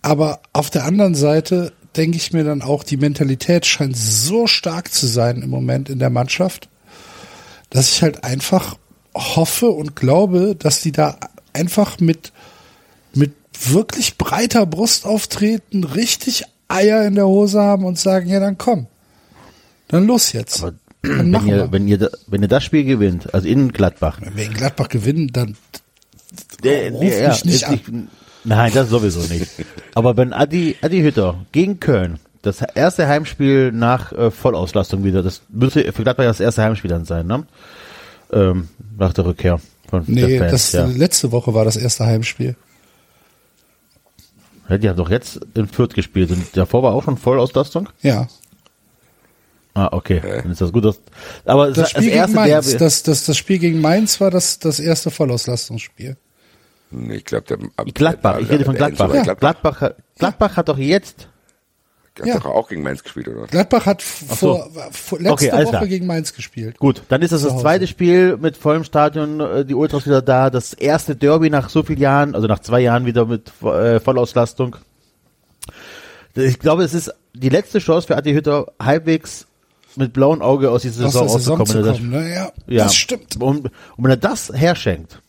aber auf der anderen Seite denke ich mir dann auch, die Mentalität scheint so stark zu sein im Moment in der Mannschaft, dass ich halt einfach hoffe und glaube, dass die da einfach mit mit wirklich breiter Brust auftreten, richtig Eier in der Hose haben und sagen, ja, dann komm. Dann los jetzt. Aber dann wenn ihr, wir. wenn ihr, wenn ihr das Spiel gewinnt, also in Gladbach, Wenn wir in Gladbach gewinnen, dann Der, Ruf der- mich nicht ist nicht- Nein, das sowieso nicht. [laughs] Aber wenn Adi, Adi Hütter gegen Köln, das erste Heimspiel nach äh, Vollauslastung wieder, das müsste für Gladbach das erste Heimspiel dann sein, ne? Ähm, nach der Rückkehr von nee, der Fans, das ja. letzte Woche war das erste Heimspiel. ja. Die haben doch jetzt in Fürth gespielt und davor war auch schon Vollauslastung? Ja. Ah, okay. Dann ist das gut. Dass, aber Das das, Spiel das erste gegen Mainz, Derby, das, das, das Spiel gegen Mainz war das, das erste Vollauslastungsspiel. Ich glaube, der Gladbach, ich rede von Enzo Gladbach. Ja. Gladbach. Gladbach hat doch jetzt Hat Ja. doch auch gegen Mainz gespielt, oder? Gladbach hat Ach so. vor, vor letzte Okay, Woche klar. gegen Mainz gespielt. Gut, dann ist das das zweite Spiel mit vollem Stadion, äh, die Ultras wieder da, das erste Derby nach so vielen Jahren, also nach zwei Jahren wieder mit äh, Vollauslastung. Ich glaube, es ist die letzte Chance für Adi Hütter, halbwegs mit blauem Auge aus dieser Aus Saison der Saison zu rauszukommen. kommen. Ne? Ja, Ja, das stimmt. Und, und wenn er das herschenkt,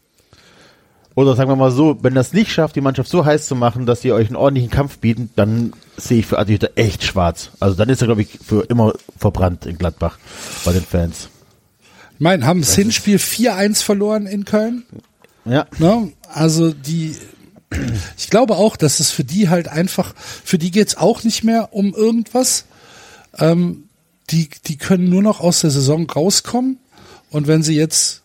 oder sagen wir mal so, wenn es nicht schafft, die Mannschaft so heiß zu machen, dass sie euch einen ordentlichen Kampf bieten, dann sehe ich für Adi Hütter echt schwarz. Also dann ist er, glaube ich, für immer verbrannt in Gladbach bei den Fans. Ich meine, haben das Hinspiel 4-1 verloren in Köln. Ja. Ne? Also die, ich glaube auch, dass es für die halt einfach, für die geht's auch nicht mehr um irgendwas. Ähm, die, die können nur noch aus der Saison rauskommen. Und wenn sie jetzt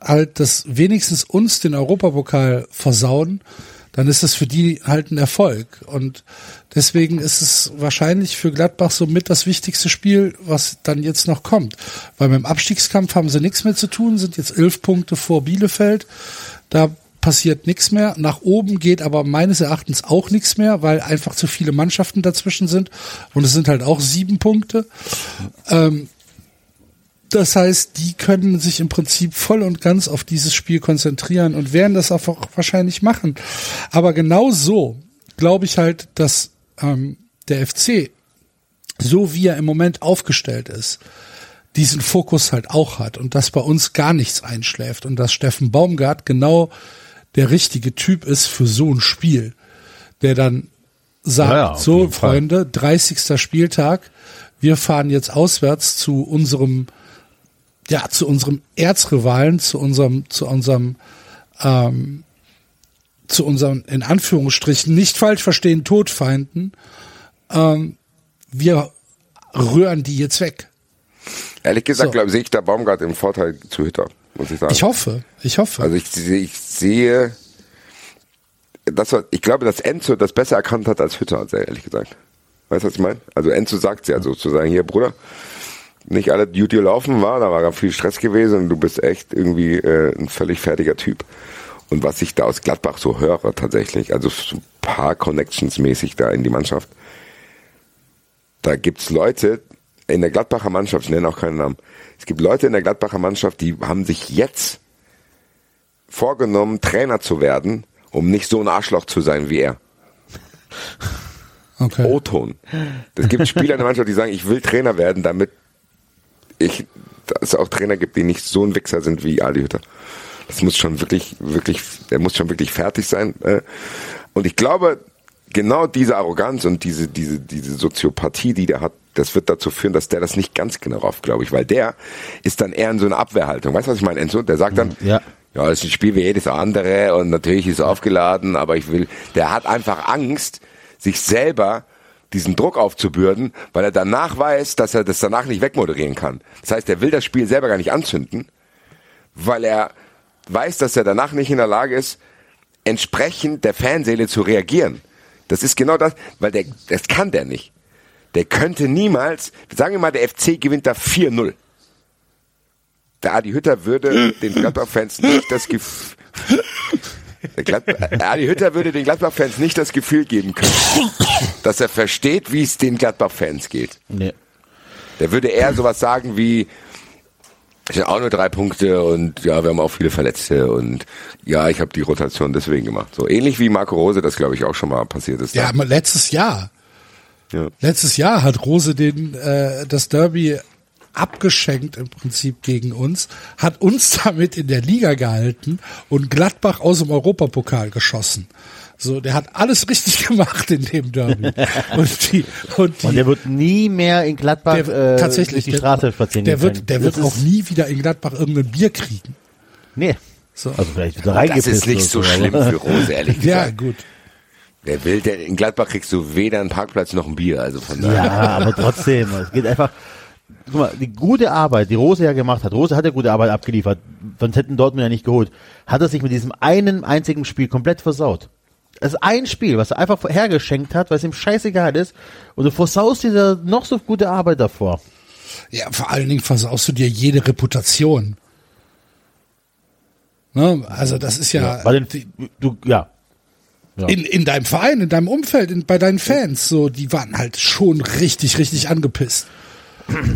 halt das wenigstens uns den Europapokal versauen, dann ist das für die halt ein Erfolg. Und deswegen ist es wahrscheinlich für Gladbach somit das wichtigste Spiel, was dann jetzt noch kommt. Weil beim Abstiegskampf haben sie nichts mehr zu tun, sind jetzt elf Punkte vor Bielefeld. Da passiert nichts mehr. Nach oben geht aber meines Erachtens auch nichts mehr, weil einfach zu viele Mannschaften dazwischen sind. Und es sind halt auch sieben Punkte. Ähm, das heißt, die können sich im Prinzip voll und ganz auf dieses Spiel konzentrieren und werden das auch wahrscheinlich machen. Aber genau so glaube ich halt, dass ähm, der FC, so wie er im Moment aufgestellt ist, diesen Fokus halt auch hat und dass bei uns gar nichts einschläft und dass Steffen Baumgart genau der richtige Typ ist für so ein Spiel, der dann sagt, Ja, so. Freunde, 30. Spieltag, wir fahren jetzt auswärts zu unserem ja, zu unserem Erzrivalen, zu unserem, zu unserem, ähm, zu unseren, in Anführungsstrichen, nicht falsch verstehen, Todfeinden, ähm, wir rühren die jetzt weg. Ehrlich gesagt, So. glaube sehe ich da Baumgart im Vorteil zu Hütter, muss ich sagen. Ich hoffe, ich hoffe. Also ich, sehe- ich sehe, das, ich glaube, dass Enzo das besser erkannt hat als Hütter, sehr ehrlich gesagt. Weißt du, was ich meine? Also Enzo sagt ja sozusagen, hier Bruder, nicht alle Duty laufen war, da war ganz viel Stress gewesen und du bist echt irgendwie äh, ein völlig fertiger Typ. Und was ich da aus Gladbach so höre tatsächlich, also so ein paar Connections mäßig da in die Mannschaft, da gibt's Leute in der Gladbacher Mannschaft, ich nenne auch keinen Namen, es gibt Leute in der Gladbacher Mannschaft, die haben sich jetzt vorgenommen, Trainer zu werden, um nicht so ein Arschloch zu sein wie er. okay. O-Ton. Es gibt Spieler in der Mannschaft, die sagen, ich will Trainer werden, damit ich es auch Trainer gibt, die nicht so ein Wichser sind wie Adi Hütter. Das muss schon wirklich, wirklich, der muss schon wirklich fertig sein. Äh. Und ich glaube, genau diese Arroganz und diese, diese, diese Soziopathie, die der hat, das wird dazu führen, dass der das nicht ganz genau rauf, glaube ich, weil der ist dann eher in so einer Abwehrhaltung. Weißt du, was ich meine, Enzo? Der sagt dann, Ja. ja, es ist ein Spiel wie jedes andere und natürlich ist es aufgeladen, aber ich will, der hat einfach Angst, sich selber diesen Druck aufzubürden, weil er danach weiß, dass er das danach nicht wegmoderieren kann. Das heißt, er will das Spiel selber gar nicht anzünden, weil er weiß, dass er danach nicht in der Lage ist, entsprechend der Fanseele zu reagieren. Das ist genau das, weil der, das kann der nicht. Der könnte niemals, sagen wir mal, der FC gewinnt da 4-0. Der Adi Hütter würde den Gladbach-Fans nicht das Gefühl, Adi Hütter würde den Gladbach-Fans nicht das Gefühl geben können, dass er versteht, wie es den Gladbach-Fans geht. Nee. Der würde eher sowas sagen wie, ich habe auch nur drei Punkte und ja, wir haben auch viele Verletzte und ja, ich habe die Rotation deswegen gemacht. So ähnlich wie Marco Rose, das glaube ich auch schon mal passiert ist. Ja, aber letztes Jahr. Ja. Letztes Jahr hat Rose den äh, das Derby abgeschenkt im Prinzip gegen uns, hat uns [laughs] damit in der Liga gehalten und Gladbach aus dem Europapokal geschossen. So, der hat alles richtig [laughs] gemacht in dem Derby. [laughs] und die, und die, Und der wird nie mehr in Gladbach der, äh, tatsächlich durch die der- Straße spazieren Der wird, der wird Das auch nie wieder in Gladbach irgendein Bier kriegen. Nee. So. Also vielleicht er Das ist nicht so schlimm für Rose, ehrlich Ja, gesagt. gut. Der will, der, in Gladbach kriegst du weder einen Parkplatz noch ein Bier, also von daher. Ja, aber trotzdem, es geht einfach. Guck mal, die gute Arbeit, die Rose ja gemacht hat, Rose hat ja gute Arbeit abgeliefert, sonst hätten Dortmund ja nicht geholt, hat er sich mit diesem einen einzigen Spiel komplett versaut. Das ist ein Spiel, was er einfach hergeschenkt hat, weil es ihm scheißegal ist, und du versaust dir noch so gute Arbeit davor. Ja, vor allen Dingen versaust du dir jede Reputation. Ne? Also das ist ja, Bei den, du, ja. ja. in, in deinem Verein, in deinem Umfeld, in, bei deinen Fans, so, die waren halt schon richtig, richtig angepisst.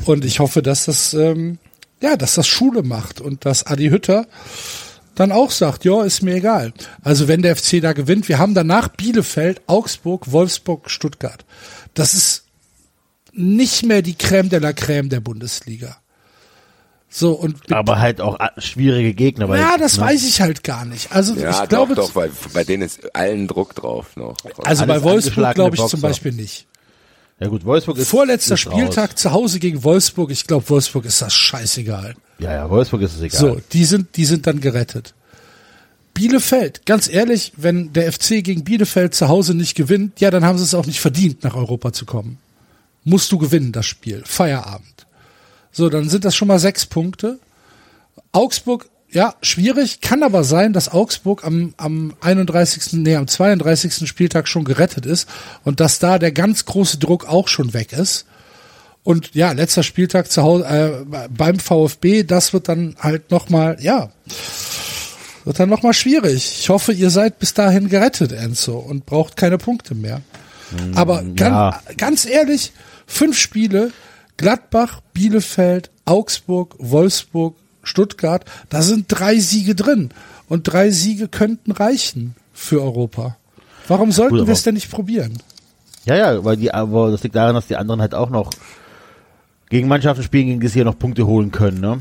Und ich hoffe, dass das, ähm, ja, dass das Schule macht und dass Adi Hütter dann auch sagt, ja, ist mir egal. Also wenn der FC da gewinnt, wir haben danach Bielefeld, Augsburg, Wolfsburg, Stuttgart. Das ist nicht mehr die Crème de la Crème der Bundesliga. So, und aber halt auch a- schwierige Gegner. Weil, ja, das ne? weiß ich halt gar nicht. Also Ja, ich glaube, doch, doch, weil bei denen ist allen Druck drauf noch. also bei Wolfsburg glaube ich zum Boxer. Beispiel nicht. Ja gut, Wolfsburg ist Vorletzter ist Spieltag Raus. zu Hause gegen Wolfsburg. Ich glaube, Wolfsburg ist das scheißegal. Ja, ja, Wolfsburg ist es egal. So, die sind, die sind dann gerettet. Bielefeld, ganz ehrlich, wenn der FC gegen Bielefeld zu Hause nicht gewinnt, ja, dann haben sie es auch nicht verdient, nach Europa zu kommen. Musst du gewinnen, das Spiel. Feierabend. So, dann sind das schon mal sechs Punkte. Augsburg, ja, schwierig, kann aber sein, dass Augsburg am, am 31., nee, am 32. Spieltag schon gerettet ist und dass da der ganz große Druck auch schon weg ist. Und ja, letzter Spieltag zu Hause äh, beim VfB, das wird dann halt nochmal, ja, wird dann nochmal schwierig. Ich hoffe, ihr seid bis dahin gerettet, Enzo, und braucht keine Punkte mehr. Aber ganz, ja. ganz ehrlich, fünf Spiele, Gladbach, Bielefeld, Augsburg, Wolfsburg, Stuttgart, da sind drei Siege drin. Und drei Siege könnten reichen für Europa. Warum sollten Gut, wir es denn nicht probieren? Ja, ja, weil die, aber das liegt daran, dass die anderen halt auch noch gegen Mannschaften spielen, gegen die sie ja noch Punkte holen können, ne?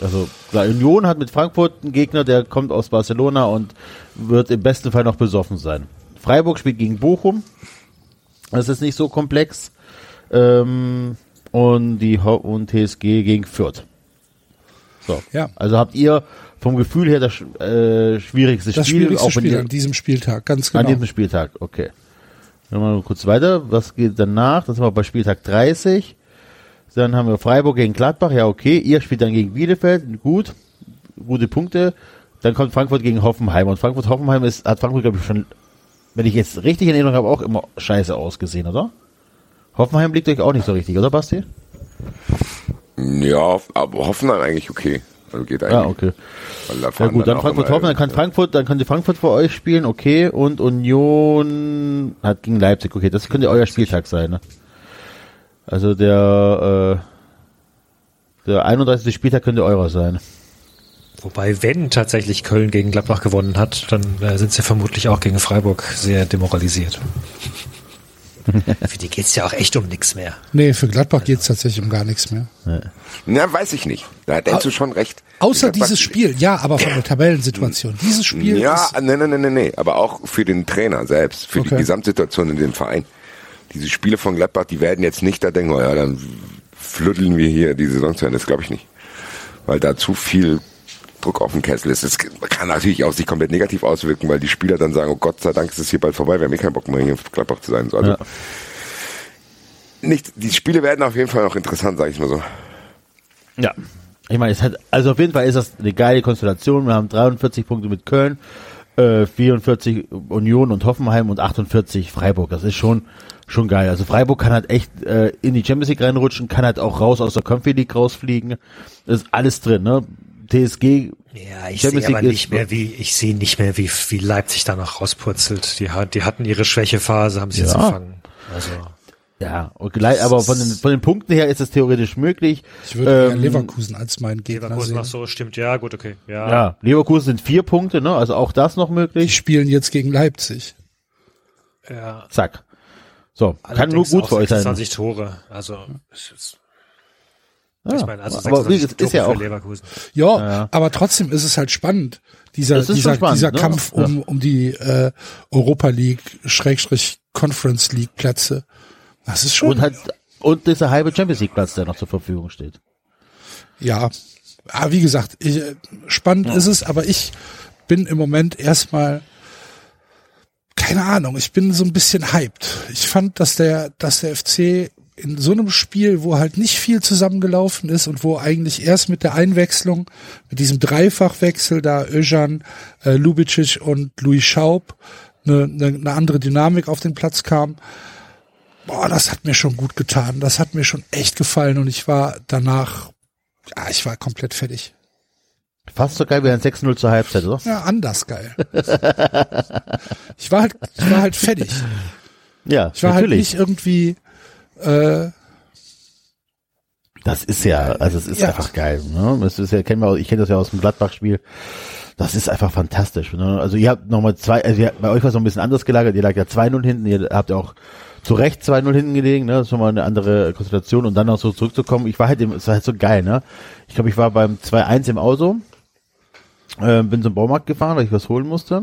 Also, klar, Union hat mit Frankfurt einen Gegner, der kommt aus Barcelona und wird im besten Fall noch besoffen sein. Freiburg spielt gegen Bochum. Das ist nicht so komplex. Ähm, und die Ho und TSG gegen Fürth. So. Ja. Also habt ihr vom Gefühl her das äh, schwierigste Das Spiel, schwierigste auch Spiel ihr an diesem Spieltag, ganz an genau. diesem Spieltag, okay. Dann machen wir kurz weiter. Was geht danach? Das sind wir bei Spieltag 30. Dann haben wir Freiburg gegen Gladbach. Ja, okay. Ihr spielt dann gegen Bielefeld. Gut. Gute Punkte. Dann kommt Frankfurt gegen Hoffenheim. Und Frankfurt-Hoffenheim ist, hat Frankfurt, glaube ich, schon, wenn ich jetzt richtig in Erinnerung habe, auch immer scheiße ausgesehen, oder? Hoffenheim liegt euch auch nicht so richtig, oder Basti? Ja, aber Hoffenheim eigentlich okay. Also geht eigentlich. Ah, okay. Weil da Ja gut, dann auch Frankfurt Hoffenheim, dann kann Frankfurt, dann könnte Frankfurt für euch spielen, okay, und Union hat gegen Leipzig, okay, das könnte euer Spieltag sein, ne? Also der äh, der 31. Spieltag könnte eurer sein. Wobei, wenn tatsächlich Köln gegen Gladbach gewonnen hat, dann äh, sind sie vermutlich auch gegen Freiburg sehr demoralisiert. [laughs] Für die geht's ja auch echt um nichts mehr. Nee, für Gladbach geht's tatsächlich um gar nichts mehr. Na, weiß ich nicht. Da hat Enzo schon recht. Außer dieses Spiel, ja, aber von der Tabellensituation. Dieses Spiel Ja, ist, nee, nee, nee, nee, nee, aber auch für den Trainer selbst, für die Okay. Gesamtsituation in dem Verein. Diese Spiele von Gladbach, die werden jetzt nicht da denken, oh ja, dann flütteln wir hier die Saison zu Ende. Das glaube ich nicht. Weil da zu viel Druck auf dem Kessel ist. Es kann natürlich auch sich komplett negativ auswirken, weil die Spieler dann sagen, oh Gott sei Dank ist es hier bald vorbei, wir haben eh keinen Bock mehr hier in Gladbach zu sein. So, Also Ja. nicht, die Spiele werden auf jeden Fall noch interessant, sage ich mal so. Ja. Ich meine, es hat, also auf jeden Fall ist das eine geile Konstellation. Wir haben 43 Punkte mit Köln, äh, 44 Union und Hoffenheim und 48 Freiburg. Das ist schon, schon geil. Also Freiburg kann halt echt äh, in die Champions League reinrutschen, kann halt auch raus aus der Conference League rausfliegen. Das ist alles drin, ne? TSG, Ja, ich sehe aber nicht ist- mehr, wie ich sehe nicht mehr, wie wie Leipzig da noch rauspurzelt. Die, hat- die hatten ihre Schwächephase, haben sie jetzt Ja. gefangen. Also ja, gleich, aber von den, von den Punkten her ist es theoretisch möglich. ich würde Ähm, Leverkusen als meinen Gegner Leverkusen sehen. noch so stimmt, ja gut, okay, ja. Ja, Leverkusen sind vier Punkte, ne? Also auch das noch Die möglich. spielen jetzt gegen Leipzig. ja. Zack. So, kann nur Allerdings gut für euch sein. 26 Tore, also es ist, Ja, ich meine, also aber wie, 26 gesagt, ist ja auch, für Leverkusen. Ja, Ja. aber trotzdem ist es halt spannend. Dieser, dieser, spannend, dieser ne? Kampf Ja. um, um die äh, Europa League, Schrägstrich Conference League Plätze. Das ist schon, Und halt, und dieser halbe Champions League Platz, der noch zur Verfügung steht. ja. Aber wie gesagt, ich, äh, spannend ist es, aber ich bin im Moment erstmal, keine Ahnung, ich bin so ein bisschen hyped. Ich fand, dass der, dass der FC in so einem Spiel, wo halt nicht viel zusammengelaufen ist und wo eigentlich erst mit der Einwechslung, mit diesem Dreifachwechsel da Öjan, äh, Lubicic und Louis Schaub eine, eine, eine andere Dynamik auf den Platz kam. Boah, das hat mir schon gut getan. Das hat mir schon echt gefallen und ich war danach, ja, ich war komplett fertig. Fast so geil wie ein 6-0 zur Halbzeit, oder? Ja, anders geil. ich war halt, ich war halt fertig. Ja, Ich war halt natürlich. nicht irgendwie, äh, das ist ja, also es ist Ja. einfach geil. Ne? Das ist ja, kennen wir, auch- ich kenne das ja aus dem Gladbach-Spiel. Das ist einfach fantastisch. Ne? Also ihr habt nochmal zwei, also ihr, bei euch war es noch ein bisschen anders gelagert. Ihr lag ja 2-0 hinten, ihr habt ja auch zu Recht 2-0 hinten gelegen, ne? Das ist nochmal eine andere Konstellation und dann noch so zurückzukommen. Ich war halt, im, es war halt so geil, ne? Ich glaube, ich war beim 2-1 im Auto, äh, bin zum Baumarkt gefahren, weil ich was holen musste.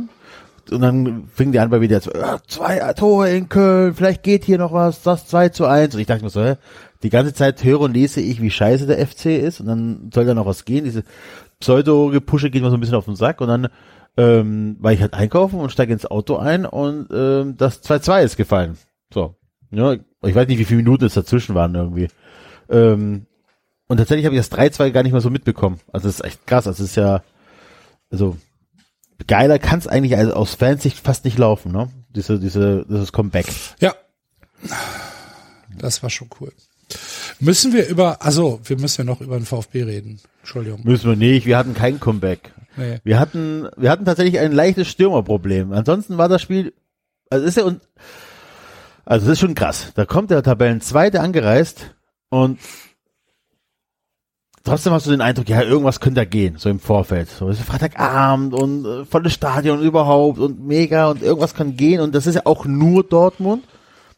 Und dann fing die an bei wieder zu, ah, zwei Tore in Köln, vielleicht geht hier noch was, das 2 zu 1. Und ich dachte mir so, hä? die ganze Zeit höre und lese ich, wie scheiße der FC ist und dann soll da noch was gehen. Diese Pseudo-Gepusche geht mir so ein bisschen auf den Sack und dann ähm, war ich halt einkaufen und steige ins Auto ein und ähm, das 2-2 ist gefallen. So. Ja, ich weiß nicht, wie viele Minuten es dazwischen waren irgendwie. Ähm, und tatsächlich habe ich das 3-2 gar nicht mehr so mitbekommen. Also das ist echt krass. Also es ist ja, also geiler kann es eigentlich also aus Fansicht fast nicht laufen, ne? Diese, diese, dieses Comeback. ja. Das war schon cool. Müssen wir über, also wir müssen ja noch über den VfB reden. Entschuldigung. Müssen wir nicht, wir hatten kein Comeback. Nee. Wir hatten, wir hatten tatsächlich ein leichtes Stürmerproblem. Ansonsten war das Spiel, also ist ja und, also das ist schon krass. Da kommt der Tabellenzweite angereist und trotzdem hast du den Eindruck, ja, irgendwas könnte da gehen, so im Vorfeld. So, es ist Freitagabend und äh, volles Stadion überhaupt und mega und irgendwas kann gehen und das ist ja auch nur Dortmund.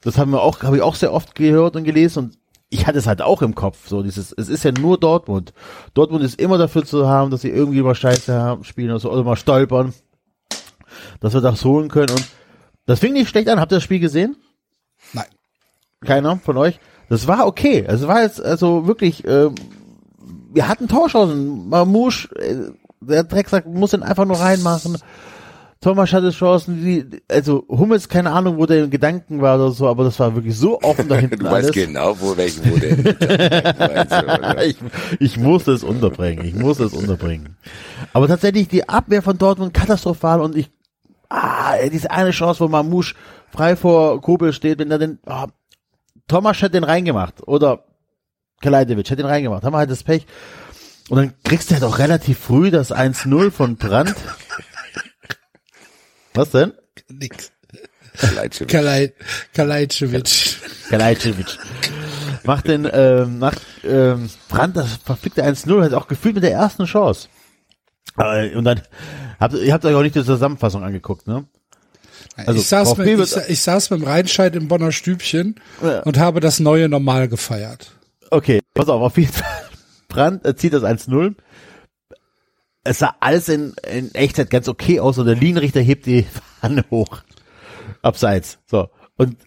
Das haben wir auch, habe ich auch sehr oft gehört und gelesen und ich hatte es halt auch im Kopf, so dieses, es ist ja nur Dortmund. Dortmund ist immer dafür zu haben, dass sie irgendwie über Scheiße haben, spielen oder, so, oder mal stolpern, dass wir das holen können und das fing nicht schlecht an. Habt ihr das Spiel gesehen? Nein. Keiner von euch? Das war okay. Es war jetzt also wirklich, äh, wir hatten Torchancen. Mamouche, äh, der Drecksack muss den einfach nur reinmachen. Thomas hatte Chancen, die, also Hummels, keine Ahnung, wo der in Gedanken war oder so, aber das war wirklich so offen da [laughs] hinten Du alles. weißt genau, wo welchen wo der. [laughs] ich, ich muss es unterbringen. Ich muss es unterbringen. Aber tatsächlich die Abwehr von Dortmund katastrophal und ich, ah, diese eine Chance, wo Mamouche frei vor Kobel steht, wenn er den, ah, Thomas hätte den reingemacht oder Kalajdzic hätte den reingemacht. Haben wir halt das Pech. Und dann kriegst du halt auch relativ früh das 1-0 von Brandt. Was denn? Nix. Leitschewitz. Kalaj, Kalajdzic. Kalajdzic. Macht den, ähm, macht, ähm, Brandt das verfickte 1-0, hat auch gefühlt mit der ersten Chance. Äh, Und dann, habt, ihr habt euch auch nicht die Zusammenfassung angeguckt, ne? Also ich, saß mit, ich, ich saß mit dem Reinscheid im Bonner Stübchen Ja. und habe das neue Normal gefeiert. Okay, pass auf, auf jeden Fall. [laughs] Brandt äh, zieht das 1-0. Es sah alles in, in Echtzeit ganz okay aus und der Linienrichter hebt die [laughs] Fahne hoch. Abseits. So. Und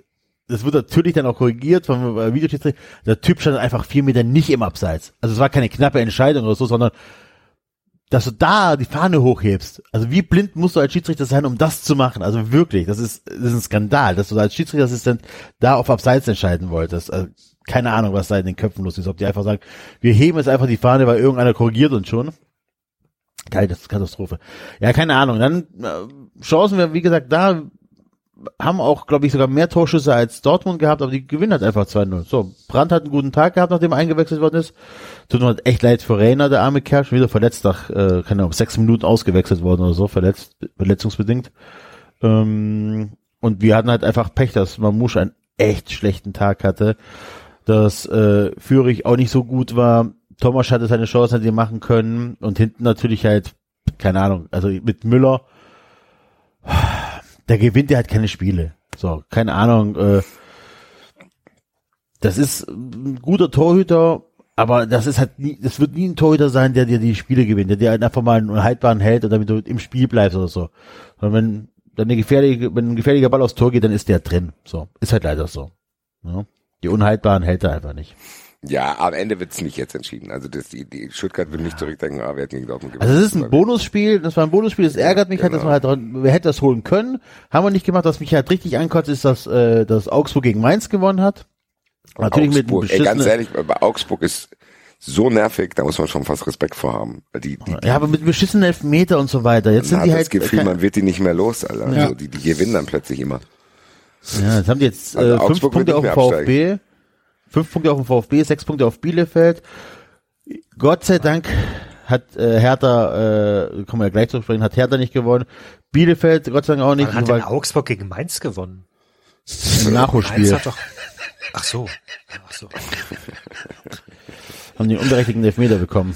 das wird natürlich dann auch korrigiert vom äh, Videoschiedsrichter. Der Typ stand einfach vier Meter nicht im Abseits. Also es war keine knappe Entscheidung oder so, sondern dass du da die Fahne hochhebst. Also wie blind musst du als Schiedsrichter sein, um das zu machen? Also wirklich, das ist, das ist ein Skandal, dass du als Schiedsrichterassistent da auf Abseits entscheiden wolltest. Also keine Ahnung, was da in den Köpfen los ist. Ob die einfach sagen, wir heben jetzt einfach die Fahne, weil irgendeiner korrigiert uns schon. Geil, das ist Katastrophe. Ja, keine Ahnung. Dann äh, Chancen wir, wie gesagt, da haben auch, glaube ich, sogar mehr Torschüsse als Dortmund gehabt, aber die gewinnen halt einfach 2-0. So, Brandt hat einen guten Tag gehabt, nachdem er eingewechselt worden ist. Tut mir halt echt leid für Reiner, der arme Kerl, schon wieder verletzt nach, äh, keine Ahnung, sechs Minuten ausgewechselt worden oder so, verletzt, verletzungsbedingt. Ähm, und wir hatten halt einfach Pech, dass Mamouche einen echt schlechten Tag hatte, dass äh, Fürich auch nicht so gut war. Thomas hatte seine Chance, hätte machen können und hinten natürlich halt, keine Ahnung, also mit Müller, der gewinnt ja halt keine Spiele. So, keine Ahnung, äh, das ist ein guter Torhüter, aber das ist halt nie, das wird nie ein Torhüter sein, der dir die Spiele gewinnt, der dir halt einfach mal einen haltbaren hält und damit du im Spiel bleibst oder so. Sondern wenn dann eine gefährliche, wenn ein gefährlicher Ball aufs Tor geht, dann ist der drin. So, ist halt leider so. Ja. Die Unhaltbaren hält er einfach nicht. Ja, am Ende wird's nicht jetzt entschieden. Also das, die, die Stuttgart will nicht zurückdenken, ah, wir hätten gegen Dortmund gewonnen. Also es ist ein Bonusspiel, das war ein Bonusspiel, das ärgert mich halt, dass genau. man halt, dran- wir hätten das holen können, haben wir nicht gemacht, was mich halt richtig ankotzt, ist, dass, äh, dass Augsburg gegen Mainz gewonnen hat. Natürlich mit einem Augsburg, ey, ganz ehrlich, bei Augsburg ist so nervig, da muss man schon fast Respekt vor haben. Die, die, ja, aber mit beschissenen Elfmeter und so weiter. Jetzt sind die das halt, Gefühl, kein- man wird die nicht mehr los, Alter. Ja. Also die, die gewinnen dann plötzlich immer. Ja, jetzt haben die jetzt, Also äh, fünf Augsburg Punkte auf dem VfB, fünf Punkte auf dem VfB, sechs Punkte auf Bielefeld. Gott sei Dank hat äh, Hertha, äh, kommen wir ja gleich zu sprechen, hat Hertha nicht gewonnen. Bielefeld, Gott sei Dank auch nicht, Man hat in Augsburg gegen Mainz gewonnen. im Nachholspiel. Mainz hat doch, ach so, ach so. haben den unberechtigten Elfmeter bekommen.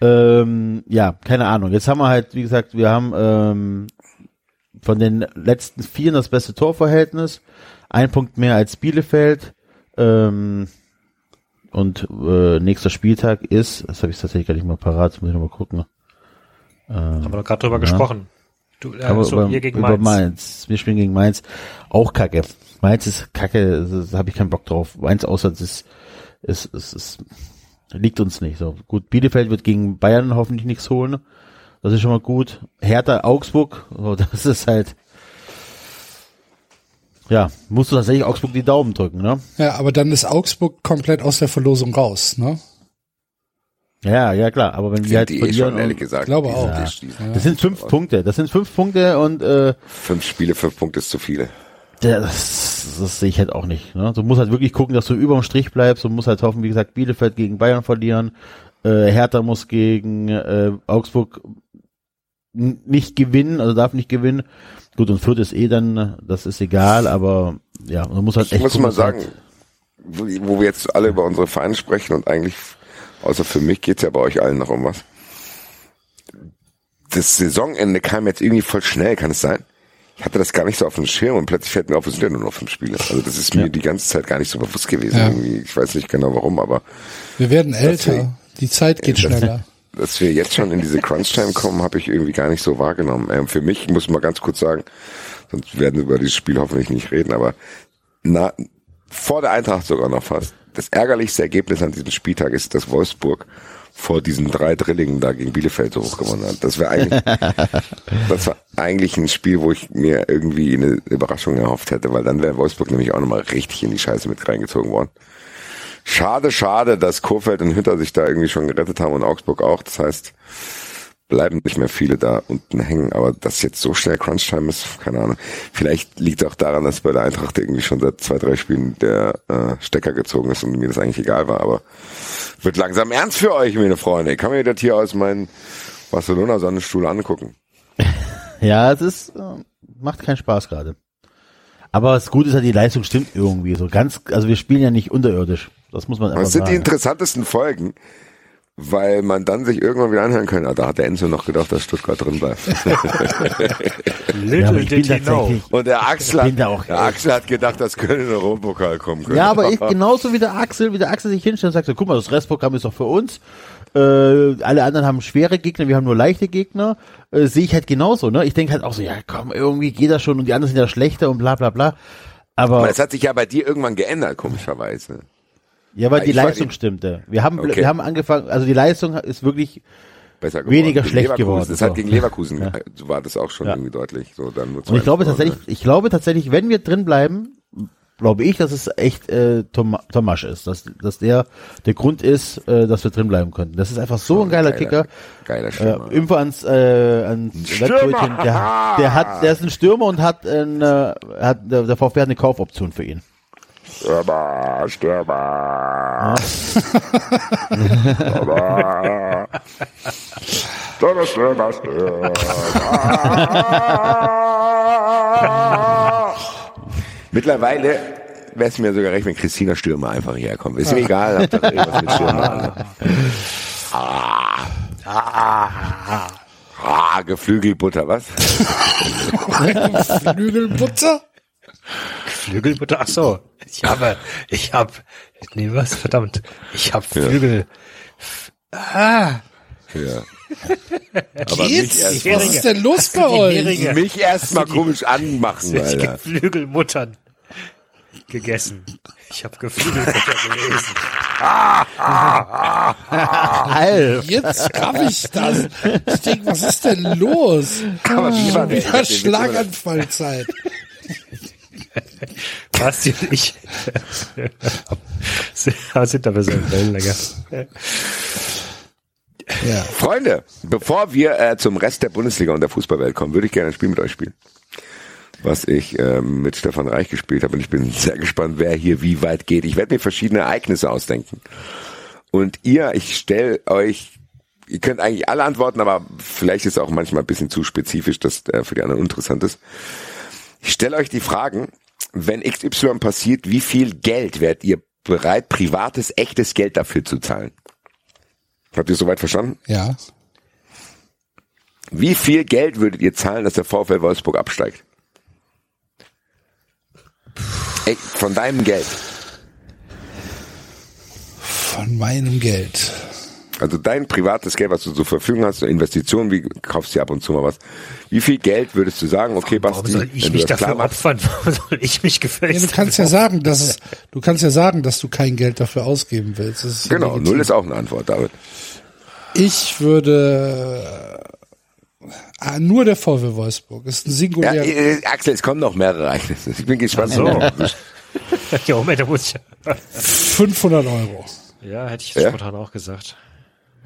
Ähm, ja, keine Ahnung. Jetzt haben wir halt, wie gesagt, wir haben ähm, von den letzten vier das beste Torverhältnis, ein Punkt mehr als Bielefeld. Ähm, und äh, nächster Spieltag ist, das habe ich tatsächlich gar nicht mal parat, muss ich noch mal gucken. Haben wir doch gerade drüber Ja. gesprochen. Du, äh, Aber so, über, ihr gegen über Mainz. Mainz. Wir spielen gegen Mainz. Auch kacke. Mainz ist kacke, da habe ich keinen Bock drauf. Mainz Auswärts ist, ist, ist, ist, liegt uns nicht. So gut, Bielefeld wird gegen Bayern hoffentlich nichts holen. Das ist schon mal gut. Hertha, Augsburg, so, das ist halt, ja, musst du tatsächlich Augsburg die Daumen drücken, ne? Ja, aber dann ist Augsburg komplett aus der Verlosung raus, ne? Ja, ja, klar, aber wenn die Sind halt die eh verlieren, schon, ehrlich gesagt. glaube Die auch. Ja. die- die- das sind fünf Punkte, das sind fünf Punkte und, äh, Fünf Spiele, fünf Punkte ist zu viele. Das, das sehe ich halt auch nicht. Ne? Du musst halt wirklich gucken, dass du überm Strich bleibst. Du musst halt hoffen, wie gesagt, Bielefeld gegen Bayern verlieren. Äh, Hertha muss gegen äh, Augsburg nicht gewinnen, also darf nicht gewinnen. Gut, und Fürth ist eh dann, das ist egal, aber ja, man muss halt Ich echt muss gucken, mal sagen, halt- wo, wir jetzt alle über unsere Vereine sprechen und eigentlich, außer für mich, geht's ja bei euch allen noch um was. Das Saisonende kam jetzt irgendwie voll schnell, kann es sein? Ich hatte das gar nicht so auf dem Schirm und plötzlich fällt mir auf, es sind ja nur noch fünf Spiele. Also das ist mir die ganze Zeit gar nicht so bewusst gewesen. Ja. Irgendwie. Ich weiß nicht genau warum, aber Wir werden älter. Die Zeit geht schneller. Dass wir jetzt schon in diese Crunch-Time [laughs] kommen, habe ich irgendwie gar nicht so wahrgenommen. Ähm, für mich muss man ganz kurz sagen, sonst werden wir über dieses Spiel hoffentlich nicht reden, aber na, vor der Eintracht sogar noch fast. Das ärgerlichste Ergebnis an diesem Spieltag ist, dass Wolfsburg vor diesen drei Drillingen da gegen Bielefeld so hoch gewonnen hat. Das wäre eigentlich, [laughs] das war eigentlich ein Spiel, wo ich mir irgendwie eine Überraschung erhofft hätte, weil dann wäre Wolfsburg nämlich auch nochmal richtig in die Scheiße mit reingezogen worden. Schade, schade, dass Kurfeld und Hütter sich da irgendwie schon gerettet haben und Augsburg auch. Das heißt, bleiben nicht mehr viele da unten hängen. Aber dass jetzt so schnell Crunchtime ist, keine Ahnung. Vielleicht liegt auch daran, dass bei der Eintracht irgendwie schon seit zwei, drei Spielen der äh, Stecker gezogen ist und mir das eigentlich egal war. Aber wird langsam ernst für euch, meine Freunde. Ich kann mir das hier aus meinem Barcelona-Sonnenstuhl angucken. [laughs] ja, es ist, äh, macht keinen Spaß gerade. Aber das Gute ist ja, die Leistung stimmt irgendwie so ganz, also wir spielen ja nicht unterirdisch. Das muss man einfach es sind die sagen. interessantesten Folgen, weil man dann sich irgendwann wieder anhören kann. Ah, da hat der Enzo noch gedacht, dass Stuttgart drin bleibt. [laughs] Little Ja, did he know. Und der Axel, hat, auch- der Axel hat gedacht, dass Köln in den Europapokal kommen könnte. Ja, aber ich, [laughs] genauso wie der Axel, wie der Axel sich hinstellt und sagt, so, guck mal, das Restprogramm ist doch für uns. Äh, alle anderen haben schwere Gegner, wir haben nur leichte Gegner. Äh, Sehe ich halt genauso, ne? Ich denke halt auch so, ja komm, irgendwie geht das schon und die anderen sind ja schlechter und bla bla bla. Aber, Aber das hat sich ja bei dir irgendwann geändert, komischerweise. Ja, weil die ich war- Leistung stimmte. Wir haben, Okay. wir haben angefangen, also die Leistung ist wirklich. Weniger Gegen schlecht Leverkusen. geworden, Das hat so. gegen Leverkusen, [laughs] Ja. so war das auch schon Ja. irgendwie deutlich. So, dann nur und ich glaube zwei tatsächlich, verloren. ich glaube tatsächlich, wenn wir drin bleiben, glaube ich, dass es echt äh, Tom, Tomasch ist, dass, dass der der Grund ist, äh, dass wir drin bleiben können. Das ist einfach so ein geiler Kicker. Geiler Äh, Stürmer. Info ans, äh, ans Webbrötchen. Der, der hat, der ist ein Stürmer und hat, ein, äh, hat der, der VfB hat eine Kaufoption für ihn. Stürmer, Stürmer. Stürmer. Stürmer, Stürmer, Stürmer. Mittlerweile wäre es mir sogar recht, wenn Christina Stürmer einfach hierher kommt. Ist mir egal, habt ihr irgendwas mit Stürmer. Ah, ah, ah, Geflügelbutter, was? [laughs] Flügelbutter? Flügelbutter, ach so. Ich habe, ich hab, nee, was, verdammt. Ich hab Flügel. Ah, Ja. [laughs] Aber mich Geht's? erst, Was ist denn los bei euch? Mich erst mal komisch anmachen, Ich Alter. Geflügelmuttern gegessen. Ich habe Geflügelmutter gelesen. Alter. Jetzt hab ich das. Ich denk, was ist denn los? Aber wie war der? Ich hab Ja, den Witz Schlaganfallzeit. [laughs] Basti und ich [laughs] sind da so Wellenlänge. Ja. Freunde, bevor wir äh, zum Rest der Bundesliga und der Fußballwelt kommen, würde ich gerne ein Spiel mit euch spielen. Was ich ähm, mit Stefan Reich gespielt habe. Und ich bin sehr gespannt, wer hier wie weit geht. Ich werde mir verschiedene Ereignisse ausdenken. Und ihr, ich stelle euch, ihr könnt eigentlich alle antworten, aber vielleicht ist auch manchmal ein bisschen zu spezifisch, dass äh, für die anderen interessant ist. Ich stelle euch die Fragen, wenn XY passiert, wie viel Geld werdet ihr bereit, privates, echtes Geld dafür zu zahlen? Habt ihr soweit verstanden? Ja. Wie viel Geld würdet ihr zahlen, dass der VfL Wolfsburg absteigt? Ey, von deinem Geld. Von meinem Geld. Also dein privates Geld, was du zur Verfügung hast, so Investitionen, wie kaufst du ab und zu mal was. Wie viel Geld würdest du sagen, okay, Warum Basti, soll ich mich dafür opfern? [laughs] Warum soll ich mich Ja, gefällt? du kannst ja sagen, dass es, du kannst ja sagen, dass du kein Geld dafür ausgeben willst. Das ist ja Genau, legitim. null ist auch eine Antwort, David. Ich würde äh, nur der VW Wolfsburg. Ist ein Ja, singulär. äh, Axel, es kommen noch mehrere Ereignisse. [laughs] Ich bin gespannt. so. [laughs] ja, Moment, da muss ich. 500 Euro. Ja, hätte ich Ja? spontan auch gesagt.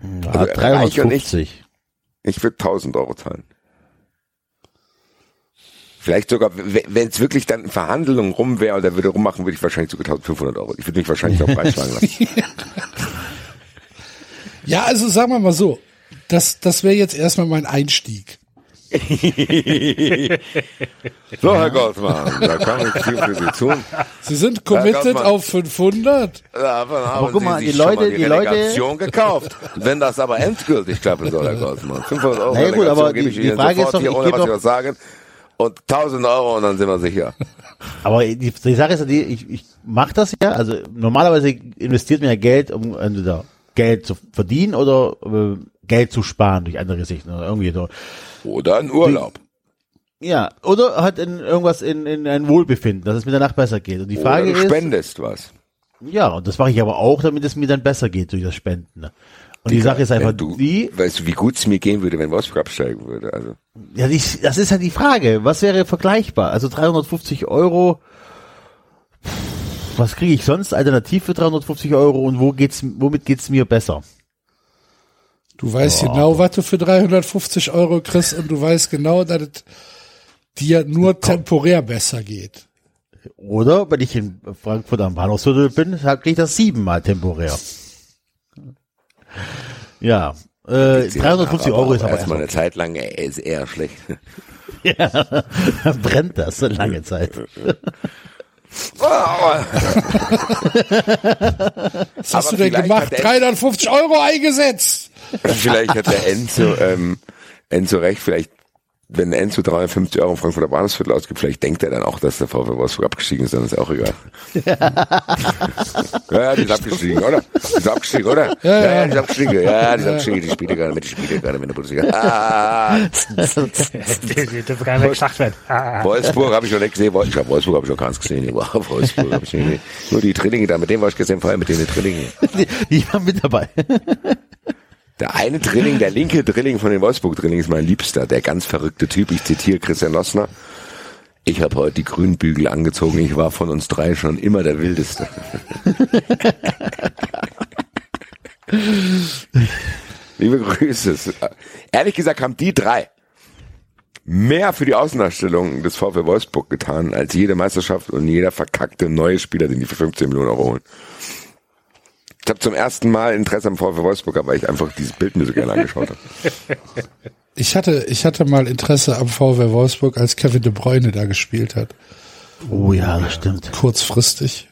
Ja, Also, Reich und ich- 350. Ich würde 1000 Euro zahlen. Vielleicht sogar, wenn es wirklich dann Verhandlungen rum wäre oder würde rummachen, würde ich wahrscheinlich sogar 1500 Euro. Ich würde mich wahrscheinlich noch breitschlagen lassen. [laughs] Ja, also sagen wir mal so. Das, das wäre jetzt erstmal mein Einstieg. [laughs] So, Herr Goldmann, da kann ich viel für Sie tun. Sie sind committed auf 500. Davon haben guck mal, Sie die Leute- die, die Leute- gekauft. Wenn das aber endgültig klappen soll, Herr [laughs] Goldmann, 500 Euro Na ja, gut, aber gebe die- ich die Frage ist doch, hier, ich ohne gebe was Sie doch- was sagen. Und 1000 Euro und dann sind wir sicher. Aber die, die Sache ist ja die, ich, ich mache das ja, also normalerweise investiert man ja Geld, um entweder Geld zu verdienen oder äh, Geld zu sparen durch andere Sichten oder irgendwie so. Oder ein Urlaub. Ja, oder halt in irgendwas in, in ein Wohlbefinden, dass es mir danach besser geht. Und die Frage Oder du ist, spendest was. ja, und das mache ich aber auch, damit es mir dann besser geht durch das Spenden. ne? Und die Sache ist einfach du, die, weißt du, wie gut es mir gehen würde, wenn Wolfsburg absteigen würde. Also, ja, die, das ist halt die Frage, was wäre vergleichbar? Also 350 Euro, was kriege ich sonst alternativ für 350 Euro und wo geht's, womit geht's mir besser? Du weißt genau, was du für 350 Euro kriegst und du weißt genau, dass es dir nur temporär besser geht. Oder wenn ich in Frankfurt am Bahnhofsviertel bin, kriege ich das siebenmal temporär. Ja, äh, 350 Euro ist aber erstmal erstmal, eine Zeit lang ey, ist eher schlecht. [laughs] ja, brennt das eine lange Zeit. [laughs] Was hast Aber du denn gemacht? hat er- 350 Euro eingesetzt. Vielleicht hat der Enzo, ähm, Enzo recht, vielleicht, wenn Enzo 350 Euro im Frankfurter Bahnhofsviertel ausgibt, vielleicht denkt er dann auch, dass der VfL Wolfsburg abgestiegen ist, dann ist auch egal. [laughs] ja, ja, die ist abgestiegen, oder? Die ist abgestiegen, oder? Ja, ja, die ist abgestiegen. Ja, die ist abgestiegen. Die spielt gerade mit, die spielt gerade mit der Bundesliga. Ah, Die dürfen gar nicht weggeschlacht werden. Ah. Wolfsburg habe ich noch nicht gesehen. Ich glaube, Wolfsburg habe ich noch keins gesehen. Wow, Wolfsburg habe ich nicht gesehen. Nur die Drillinge da, mit dem war ich gestern vorher, mit den Drillingen. Die, die waren mit dabei. Der eine Drilling, der linke Drilling von den Wolfsburg-Drillingen ist mein Liebster, der ganz verrückte Typ. Ich zitiere Christian Lossner. Ich habe heute die Grünbügel angezogen. Ich war von uns drei schon immer der Wildeste. [laughs] Liebe Grüße. Ehrlich gesagt haben die drei mehr für die Außendarstellung des VfL Wolfsburg getan, als jede Meisterschaft und jeder verkackte neue Spieler, den die für 15 Millionen Euro holen. Ich habe zum ersten Mal Interesse am VfL Wolfsburg, weil ich einfach dieses Bild mir so gerne angeschaut habe. [laughs] Ich hatte, ich hatte mal Interesse am VW Wolfsburg, als Kevin de Bruyne da gespielt hat. Oh ja, das stimmt. Kurzfristig.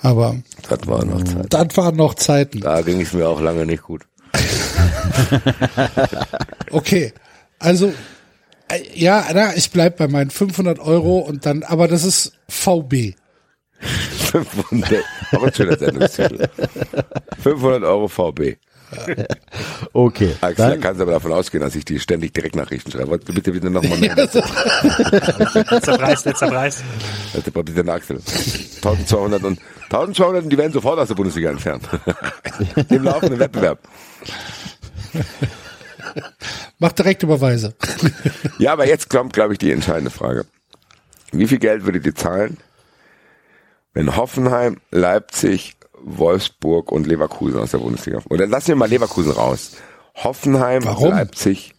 Aber Das war noch Zeit. das waren noch Zeiten. Da ging es mir auch lange nicht gut. [laughs] Okay. Also, äh, ja, na, ich bleib bei meinen 500 Euro und dann, aber das ist VB. 500, [laughs] auch ein schöner Sendungstitel. 500 Euro VB. Okay. Axel, da Dann, kannst du aber davon ausgehen, dass ich die ständig Direktnachrichten schreibe. Wollt ihr Bitte wieder nochmal mehr. Letzter Preis, letzter Preis. Das ist bitte Axel. 1200 und 1200 und die werden sofort aus der Bundesliga entfernt. [laughs] Im laufenden Wettbewerb. Mach direkt Überweise. Ja, aber jetzt kommt, glaube ich, die entscheidende Frage. Wie viel Geld würdet ihr zahlen, wenn Hoffenheim, Leipzig, Wolfsburg und Leverkusen aus der Bundesliga? Oder lassen wir mal Leverkusen raus. Hoffenheim, Warum? Leipzig.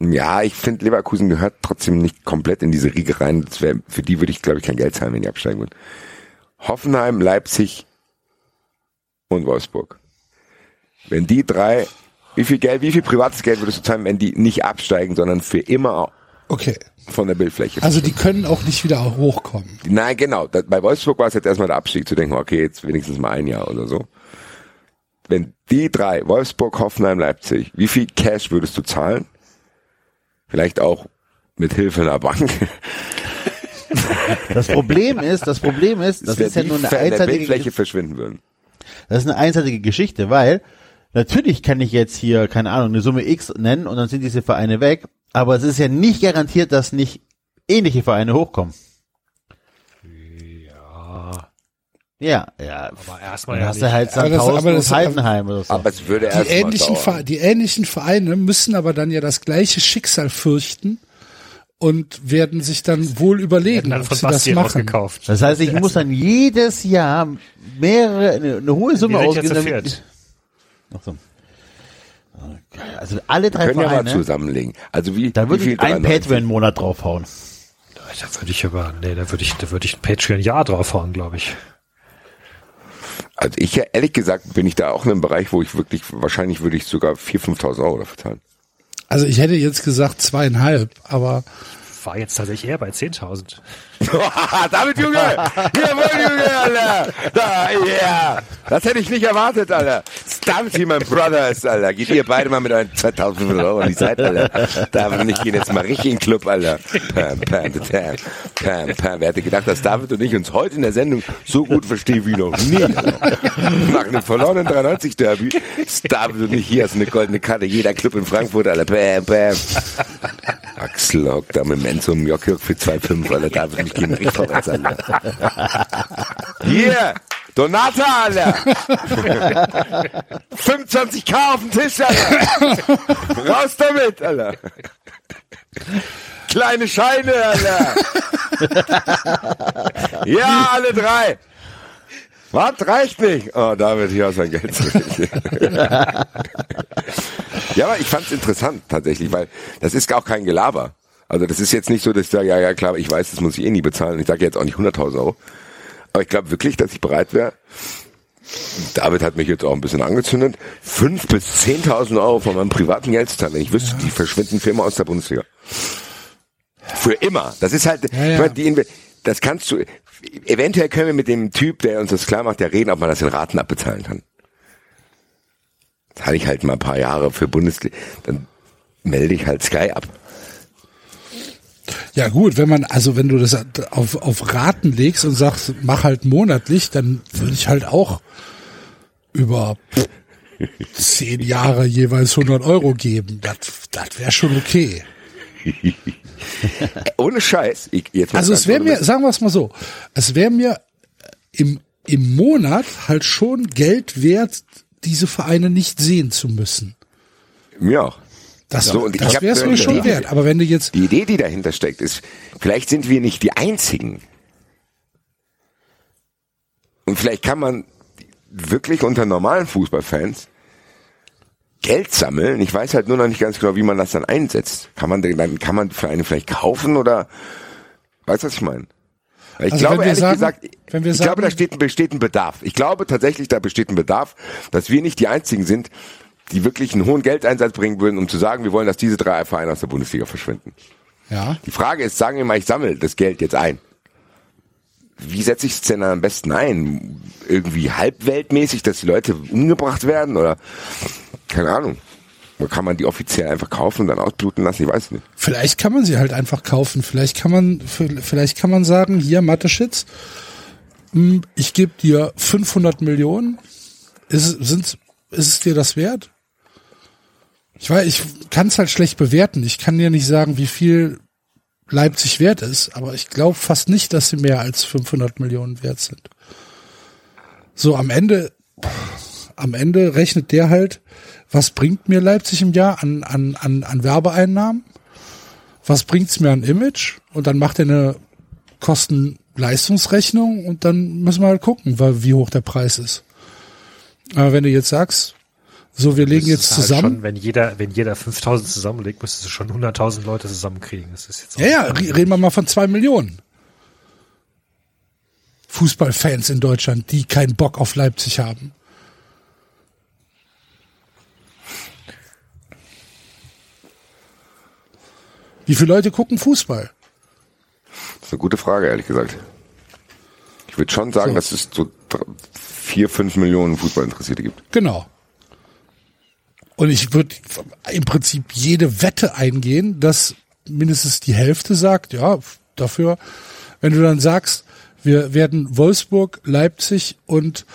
Ja, ich finde, Leverkusen gehört trotzdem nicht komplett in diese Riege rein. Wär, für die würde ich, glaube ich, kein Geld zahlen, wenn die absteigen würden. Hoffenheim, Leipzig und Wolfsburg. Wenn die drei, wie viel Geld, wie viel privates Geld würdest du zahlen, wenn die nicht absteigen, sondern für immer Okay. Von der Bildfläche. Also die können auch nicht wieder hochkommen. Nein, genau. Bei Wolfsburg war es jetzt erstmal der Abstieg, zu denken, okay, jetzt wenigstens mal ein Jahr oder so. Wenn die drei, Wolfsburg, Hoffenheim, Leipzig, wie viel Cash würdest du zahlen? Vielleicht auch mit Hilfe einer Bank. das Problem ist, das Problem ist, das Wenn ist ja nur eine von der einseitige Bildfläche verschwinden würden. Das ist eine einseitige Geschichte, weil natürlich kann ich jetzt hier, keine Ahnung, eine Summe X nennen und dann sind diese Vereine weg, aber es ist ja nicht garantiert, dass nicht ähnliche Vereine hochkommen. Ja. Ja, ja. Aber erstmal ja hast nicht. du halt Aber das- aber das- und Heidenheim oder so. Aber es würde Die erstmal ähnlichen, Ver- dauern. die ähnlichen Vereine müssen aber dann ja das gleiche Schicksal fürchten und werden sich dann wohl überlegen, Dann ob sie das Basti machen. ausgekauft. Das heißt, ich muss dann jedes Jahr mehrere, eine, eine hohe Summe ausgeben. damit-. Ach so. Also alle drei Können ja mal Vereine, zusammenlegen. Also wie, da würde viel ich einen 93? Patreon-Monat draufhauen. Da würde ich aber, nee, da würde ich, da würde ich ein Patreon-Jahr draufhauen, glaube ich. Also ich, ehrlich gesagt, bin ich da auch in einem Bereich, wo ich wirklich, wahrscheinlich würde ich sogar 4.000, 5.000 Euro dafür zahlen. Also ich hätte jetzt gesagt zweieinhalb, aber War jetzt tatsächlich eher bei 10.000. [laughs] David Junge! Jawohl, Junge, Alter! Da, yeah! Das hätte ich nicht erwartet, Alter. Stammt hier mein Brothers, Alter. Geht ihr beide mal mit euren 2500 Euro an die Seite, Alter. David und ich gehen jetzt mal richtig in den Club, Alter. Pam, pam, pam, pam, pam. Wer hätte gedacht, dass David und ich uns heute in der Sendung so gut verstehen wie noch nie, Alter. Nach einem verlorenen 93 Derby ist David und ich hier ist eine goldene Karte. Jeder Club in Frankfurt, Alter. Pam, pam. Axel da mit dem Enzo im Jockjörg für 2,5, Alter. David und ich gehen richtig vorwärts, Alter. Hier! Donata, Alter! [laughs] 25k auf den Tisch, Alter! Raus damit, Alter! Kleine Scheine, Alter! [laughs] ja, alle drei! Was? Reicht nicht? Oh, David, hier hast du dein Geld zurück. [laughs] ja, aber ich fand's interessant, tatsächlich, weil das ist auch kein Gelaber. Also das ist jetzt nicht so, dass ich sage, ja, ja, klar, ich weiß, das muss ich eh nie bezahlen. Ich sage jetzt auch nicht 100.000 Euro. Aber ich glaube wirklich, dass ich bereit wäre, David hat mich jetzt auch ein bisschen angezündet, fünf bis 10.000 Euro von meinem privaten Geld zu zahlen, wenn ich wüsste, die verschwinden für immer aus der Bundesliga. Für immer. Das ist halt, Ja, ja. ich meine, die das kannst du, eventuell können wir mit dem Typ, der uns das klar macht, ja reden, ob man das in Raten abbezahlen kann. Hatte ich halt mal ein paar Jahre für Bundesliga, dann melde ich halt Sky ab. Ja gut, wenn man, also wenn du das auf, auf Raten legst und sagst, mach halt monatlich, dann würde ich halt auch über zehn Jahre jeweils 100 Euro geben. Das, das wäre schon okay. [laughs] Ohne Scheiß. Ich, Also es wäre mir, sagen wir es mal so, es wäre mir im, im Monat halt schon Geld wert, diese Vereine nicht sehen zu müssen. Mir auch. Das, So, und das wäre es mir schon wert. Aber wenn du jetzt, Die Idee, die dahinter steckt, ist, vielleicht sind wir nicht die Einzigen. Und vielleicht kann man wirklich unter normalen Fußballfans Geld sammeln. Ich weiß halt nur noch nicht ganz genau, wie man das dann einsetzt. Kann man denn dann, kann man für eine vielleicht kaufen oder, weißt du, was ich meine? Ich Also glaube ehrlich sagen- gesagt, wenn wir ich glaube, da sagen- steht, besteht ein Bedarf. Ich glaube tatsächlich, da besteht ein Bedarf, dass wir nicht die Einzigen sind, die wirklich einen hohen Geldeinsatz bringen würden, um zu sagen, wir wollen, dass diese drei Vereine aus der Bundesliga verschwinden. ja, Die Frage ist, sagen wir mal, ich sammle das Geld jetzt ein. Wie setze ich es denn am besten ein? Irgendwie halbweltmäßig, dass die Leute umgebracht werden oder keine Ahnung. Kann man die offiziell einfach kaufen und dann ausbluten lassen? Ich weiß nicht. vielleicht kann man sie halt einfach kaufen. Vielleicht kann man, vielleicht kann man sagen, hier Mathe-Shits, hm, ich gebe dir 500 Millionen. Ist, es- sind's, ist es dir das wert? Ich weiß, ich kann es halt schlecht bewerten. Ich kann dir nicht sagen, wie viel Leipzig wert ist, aber ich glaube fast nicht, dass sie mehr als 500 Millionen wert sind. So am Ende, am Ende rechnet der halt, was bringt mir Leipzig im Jahr an, an, an, an Werbeeinnahmen? Was bringt's mir an Image? Und dann macht er eine Kosten-Leistungsrechnung und dann müssen wir halt gucken, wie hoch der Preis ist. Aber wenn du jetzt sagst, so, wir legen jetzt halt zusammen. Schon, wenn jeder, wenn jeder 5000 zusammenlegt, müsstest du schon 100.000 Leute zusammenkriegen. Das ist jetzt Ja, ja, re- reden wir mal von zwei Millionen. Fußballfans in Deutschland, die keinen Bock auf Leipzig haben. Wie viele Leute gucken Fußball? Das ist eine gute Frage, ehrlich gesagt. Ich würde schon sagen, So. dass es so vier, fünf Millionen Fußballinteressierte gibt. Genau. Und ich würde im Prinzip jede Wette eingehen, dass mindestens die Hälfte sagt, ja, dafür, wenn du dann sagst, wir werden Wolfsburg, Leipzig und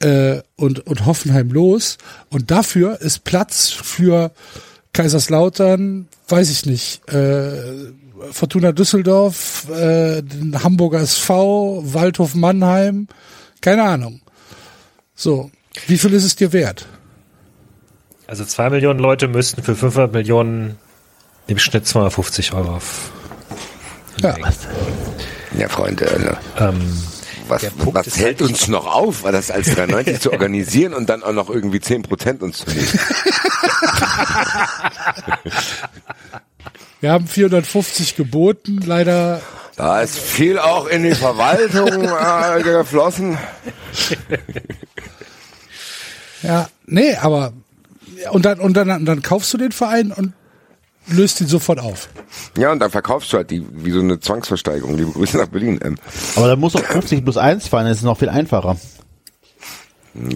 äh, und und Hoffenheim los und dafür ist Platz für Kaiserslautern, weiß ich nicht, äh, Fortuna Düsseldorf, äh, den Hamburger SV, Waldhof Mannheim, keine Ahnung. So, wie viel ist es dir wert? Also zwei Millionen Leute müssten für 500 Millionen im Schnitt 250 Euro auf. Ja. Ja, Freunde, also, Ähm, was, was hält halt- uns noch auf, das als 93 [laughs] zu organisieren und dann auch noch irgendwie 10 Prozent uns zu nehmen? Wir haben 450 geboten, leider. Da ist viel auch in die Verwaltung [laughs] äh, geflossen. Ja, nee, aber und dann und dann dann kaufst du den Verein und löst ihn sofort auf. Ja, und dann verkaufst du halt die, wie so eine Zwangsversteigerung. Liebe Grüße nach Berlin. Ähm, Aber da muss auch 50 plus 1 fahren, das ist noch viel einfacher.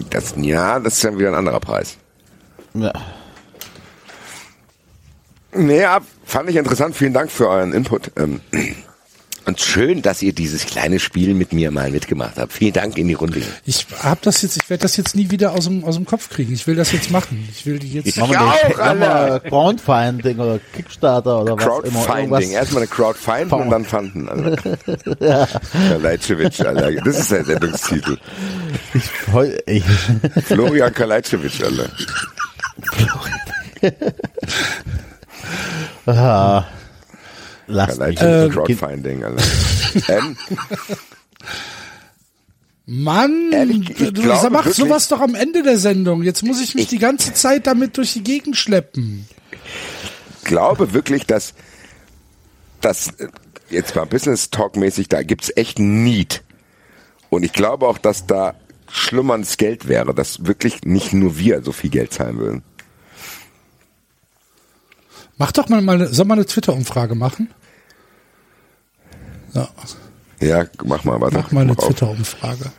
das, ja, das ist dann wieder ein anderer Preis. Ja. Naja, fand ich interessant. Vielen Dank für euren Input. Ähm, und schön, dass ihr dieses kleine Spiel mit mir mal mitgemacht habt. Vielen Dank in die Runde. Ich hab das jetzt, ich werde das jetzt nie wieder aus dem aus dem Kopf kriegen. Ich will das jetzt machen. Ich will die jetzt. Machen wir Ja, das- auch, machen Alter. Crowdfunding oder Kickstarter oder was immer. Crowdfinding. Irgendwas. Erstmal eine Crowdfinden und dann fanden. [laughs] Alter. Kalajdzic, Alter. Das ist der Sendungstitel. Heu- ey. Florian Kalajdzic, Alter. [laughs] Ah. Lass mich. Äh, [laughs] ähm, Mann, Ehrlich, ich du glaube machst wirklich- sowas doch am Ende der Sendung. Jetzt muss ich mich Ich- die ganze Zeit damit durch die Gegend schleppen. glaube wirklich, dass das äh, jetzt mal Business Talk mäßig, da gibt's echt Need. Und ich glaube auch, dass da schlummerndes Geld wäre, dass wirklich nicht nur wir so viel Geld zahlen würden. Mach doch mal, mal eine, soll mal eine Twitter-Umfrage machen? Ja. Ja, mach mal, warte. Mach mal eine. Twitter-Umfrage.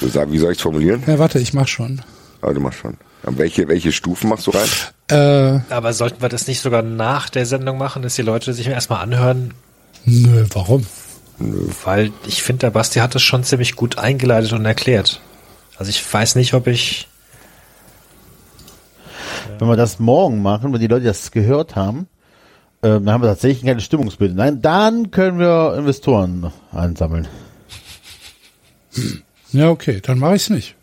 So, sag, wie soll ich's formulieren? Ja, warte, ich mach schon. Ah, du machst schon. Welche, welche Stufen machst du rein? Äh, Aber sollten wir das nicht sogar nach der Sendung machen, dass die Leute sich erstmal anhören? nö, warum? Weil ich finde, der Basti hat das schon ziemlich gut eingeleitet und erklärt. Also ich weiß nicht, ob ich. Wenn wir das morgen machen, wenn die Leute das gehört haben, ähm, dann haben wir tatsächlich ein kleines Stimmungsbild. Nein, dann können wir Investoren einsammeln. Ja, okay, dann mache ich's nicht.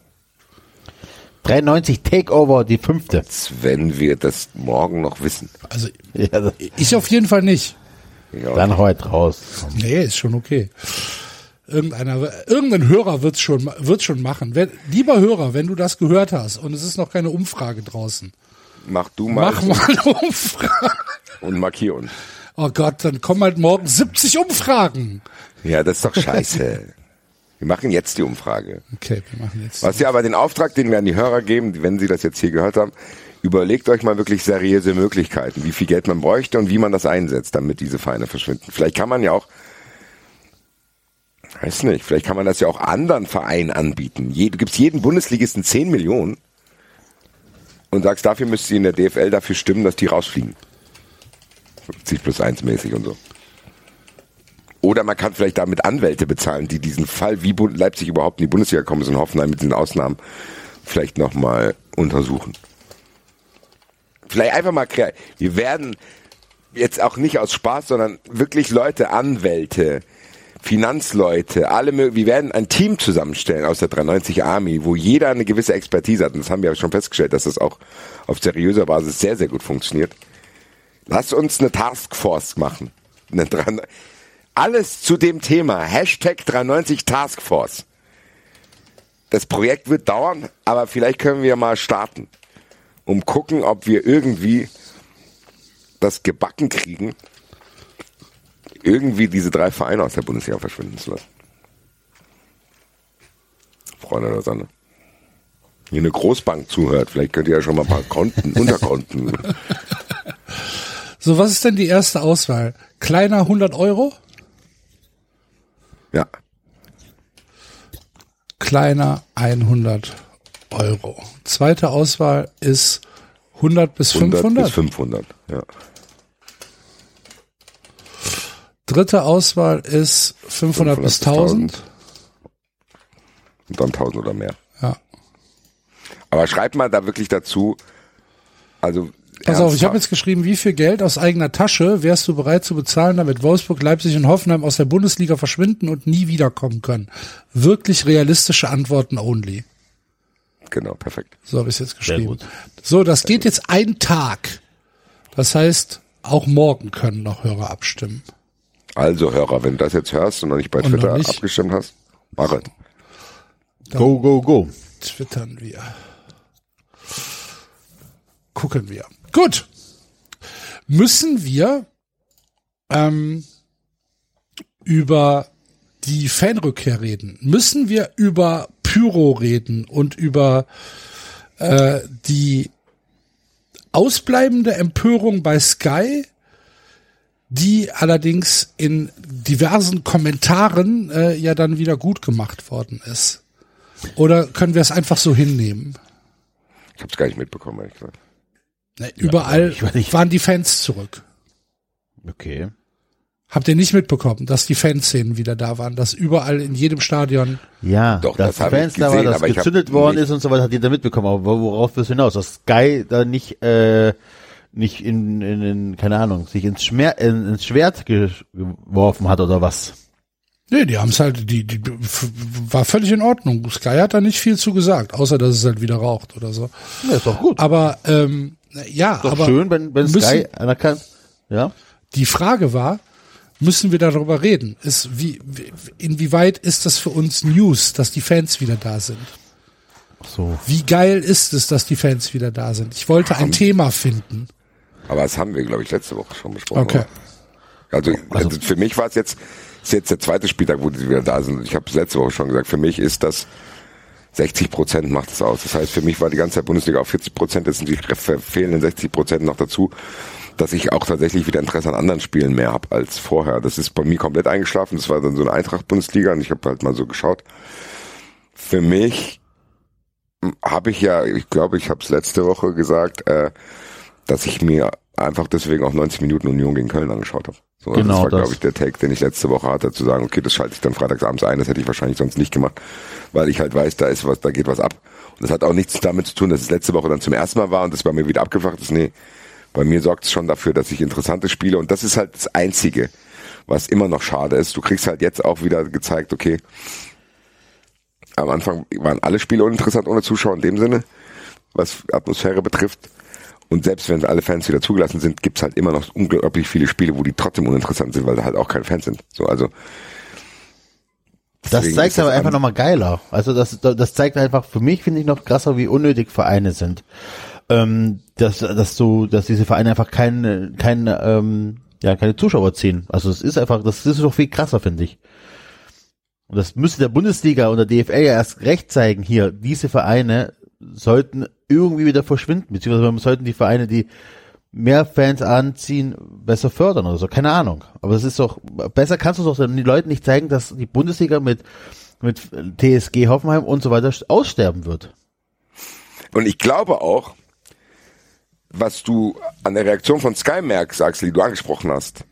93 Takeover, die fünfte. Als wenn wir das morgen noch wissen. Also Ja, ich auf jeden Fall nicht. Ja, dann heute raus. Nee, ist schon okay. Irgendeiner, irgendein Hörer wird's schon, wird's schon machen. Wenn, lieber Hörer, wenn du das gehört hast und es ist noch keine Umfrage draußen, mach du mal, mach mal eine Umfrage. und markier uns. Oh Gott, dann kommen halt morgen 70 Umfragen. Ja, das ist doch scheiße. wir machen jetzt die Umfrage. Okay, wir machen jetzt. Was ja aber den Auftrag, den wir an die Hörer geben, wenn sie das jetzt hier gehört haben, überlegt euch mal wirklich seriöse Möglichkeiten, wie viel Geld man bräuchte und wie man das einsetzt, damit diese Vereine verschwinden. Vielleicht kann man ja auch, weiß nicht, vielleicht kann man das ja auch anderen Vereinen anbieten. Je, du gibst jeden Bundesligisten 10 Millionen und sagst, dafür müsst ihr in der DFL dafür stimmen, dass die rausfliegen. 50 plus 1 mäßig und so. Oder man kann vielleicht damit Anwälte bezahlen, die diesen Fall, wie Leipzig überhaupt in die Bundesliga kommen ist und Hoffenheim mit diesen Ausnahmen vielleicht nochmal untersuchen. Vielleicht einfach mal kreativ. Wir werden jetzt auch nicht aus Spaß, sondern wirklich Leute, Anwälte, Finanzleute, alle, wir werden ein Team zusammenstellen aus der 390 Army, wo jeder eine gewisse Expertise hat. Und das haben wir ja schon festgestellt, dass das auch auf seriöser Basis sehr, sehr gut funktioniert. Lass uns eine Taskforce machen. Eine alles zu dem Thema. Hashtag 390 Taskforce. Das Projekt wird dauern, aber vielleicht können wir mal starten. Um gucken, ob wir irgendwie das gebacken kriegen, irgendwie diese drei Vereine aus der Bundesliga verschwinden zu lassen. Freunde der Sonne. Hier eine Großbank zuhört, vielleicht könnt ihr ja schon mal ein paar Konten, [laughs] Unterkonten. So, was ist denn die erste Auswahl? Kleiner 100 Euro? Ja. Kleiner 100 Euro. Zweite Auswahl ist 100 bis 100 500. bis 500. Ja. Dritte Auswahl ist 500, bis 1000. Und dann 1000 oder mehr. Ja. Aber schreibt mal da wirklich dazu, also Pass auf, ich habe jetzt geschrieben, wie viel Geld aus eigener Tasche wärst du bereit zu bezahlen, damit Wolfsburg, Leipzig und Hoffenheim aus der Bundesliga verschwinden und nie wiederkommen können? Wirklich realistische Antworten only. Genau, perfekt. So habe ich jetzt geschrieben. gut. So, das geht jetzt ein Tag. Das heißt, auch morgen können noch Hörer abstimmen. Also Hörer, wenn du das jetzt hörst und noch nicht bei Und Twitter nicht? abgestimmt hast, mach es. Go, go, go. Twittern wir. Gucken wir. Gut. Müssen wir ähm, über die Fanrückkehr reden? Müssen wir über Pyro reden und über äh, die ausbleibende Empörung bei Sky, die allerdings in diversen Kommentaren äh, ja dann wieder gut gemacht worden ist? Oder können wir es einfach so hinnehmen? Ich habe es gar nicht mitbekommen, ehrlich gesagt. Ne, überall ich weiß nicht. waren die Fans zurück. Okay. Habt ihr nicht mitbekommen, dass die Fanszenen wieder da waren, dass überall in jedem Stadion Ja, Doch, dass das Fans da war, gesehen, dass gezündet worden ist und so weiter, hat jeder mitbekommen. Aber worauf willst du hinaus? Dass Sky da nicht, äh, nicht in, in, in keine Ahnung, sich ins, Schmer in, ins Schwert ge geworfen hat oder was? Nee, die haben es halt, die, die war völlig in Ordnung. Sky hat da nicht viel zu gesagt, außer dass es halt wieder raucht oder so. Ja, ist doch gut. Aber ähm, ja, doch aber schön, wenn, wenn müssen, Sky anerkannt. Ja. die Frage war, müssen wir darüber reden? Ist wie inwieweit ist das für uns News, dass die Fans wieder da sind? So. Wie geil ist es, dass die Fans wieder da sind? Ich wollte ein Thema finden. Aber das haben wir, glaube ich, letzte Woche schon besprochen. Okay. oder? Also, also für mich war es jetzt, ist jetzt der zweite Spieltag, wo die wieder da sind. Ich habe es letzte Woche schon gesagt, für mich ist das 60 Prozent macht es aus. Das heißt, für mich war die ganze Zeit Bundesliga auf 40 Prozent, jetzt sind die fehlenden 60 Prozent noch dazu. dass ich auch tatsächlich wieder Interesse an anderen Spielen mehr habe als vorher. Das ist bei mir komplett eingeschlafen. Das war dann so eine Eintracht-Bundesliga und ich habe halt mal so geschaut. Für mich habe ich ja, ich glaube, ich habe es letzte Woche gesagt, äh, dass ich mir einfach deswegen auch 90 Minuten Union gegen Köln angeschaut habe. So, genau das war, glaube ich, der Take, den ich letzte Woche hatte, zu sagen, okay, das schalte ich dann freitagsabends ein, das hätte ich wahrscheinlich sonst nicht gemacht, weil ich halt weiß, da ist was, da geht was ab. Und das hat auch nichts damit zu tun, dass es letzte Woche dann zum ersten Mal war und das bei mir wieder abgeflacht ist. Nee, bei mir sorgt es schon dafür, dass ich interessante spiele und das ist halt das Einzige, was immer noch schade ist. Du kriegst halt jetzt auch wieder gezeigt, okay, am Anfang waren alle Spiele uninteressant ohne Zuschauer in dem Sinne, was Atmosphäre betrifft. Und selbst wenn alle Fans wieder zugelassen sind, gibt's halt immer noch unglaublich viele Spiele, wo die trotzdem uninteressant sind, weil da halt auch keine Fans sind. So, also Das zeigt aber einfach nochmal geiler. Also das, das zeigt einfach für mich, finde ich, noch krasser, wie unnötig Vereine sind. Ähm, dass, dass du, dass diese Vereine einfach keine, keine, ähm, ja, keine Zuschauer ziehen. Also es ist einfach, das ist doch viel krasser, finde ich. Und das müsste der Bundesliga und der DFL ja erst recht zeigen. Hier, diese Vereine sollten irgendwie wieder verschwinden, beziehungsweise sollten die Vereine, die mehr Fans anziehen, besser fördern oder so. Keine Ahnung. Aber es ist doch, besser kannst du doch den Leuten nicht zeigen, dass die Bundesliga mit, mit TSG Hoffenheim und so weiter aussterben wird. Und ich glaube auch, was du an der Reaktion von Sky merkst, Axel, die du angesprochen hast.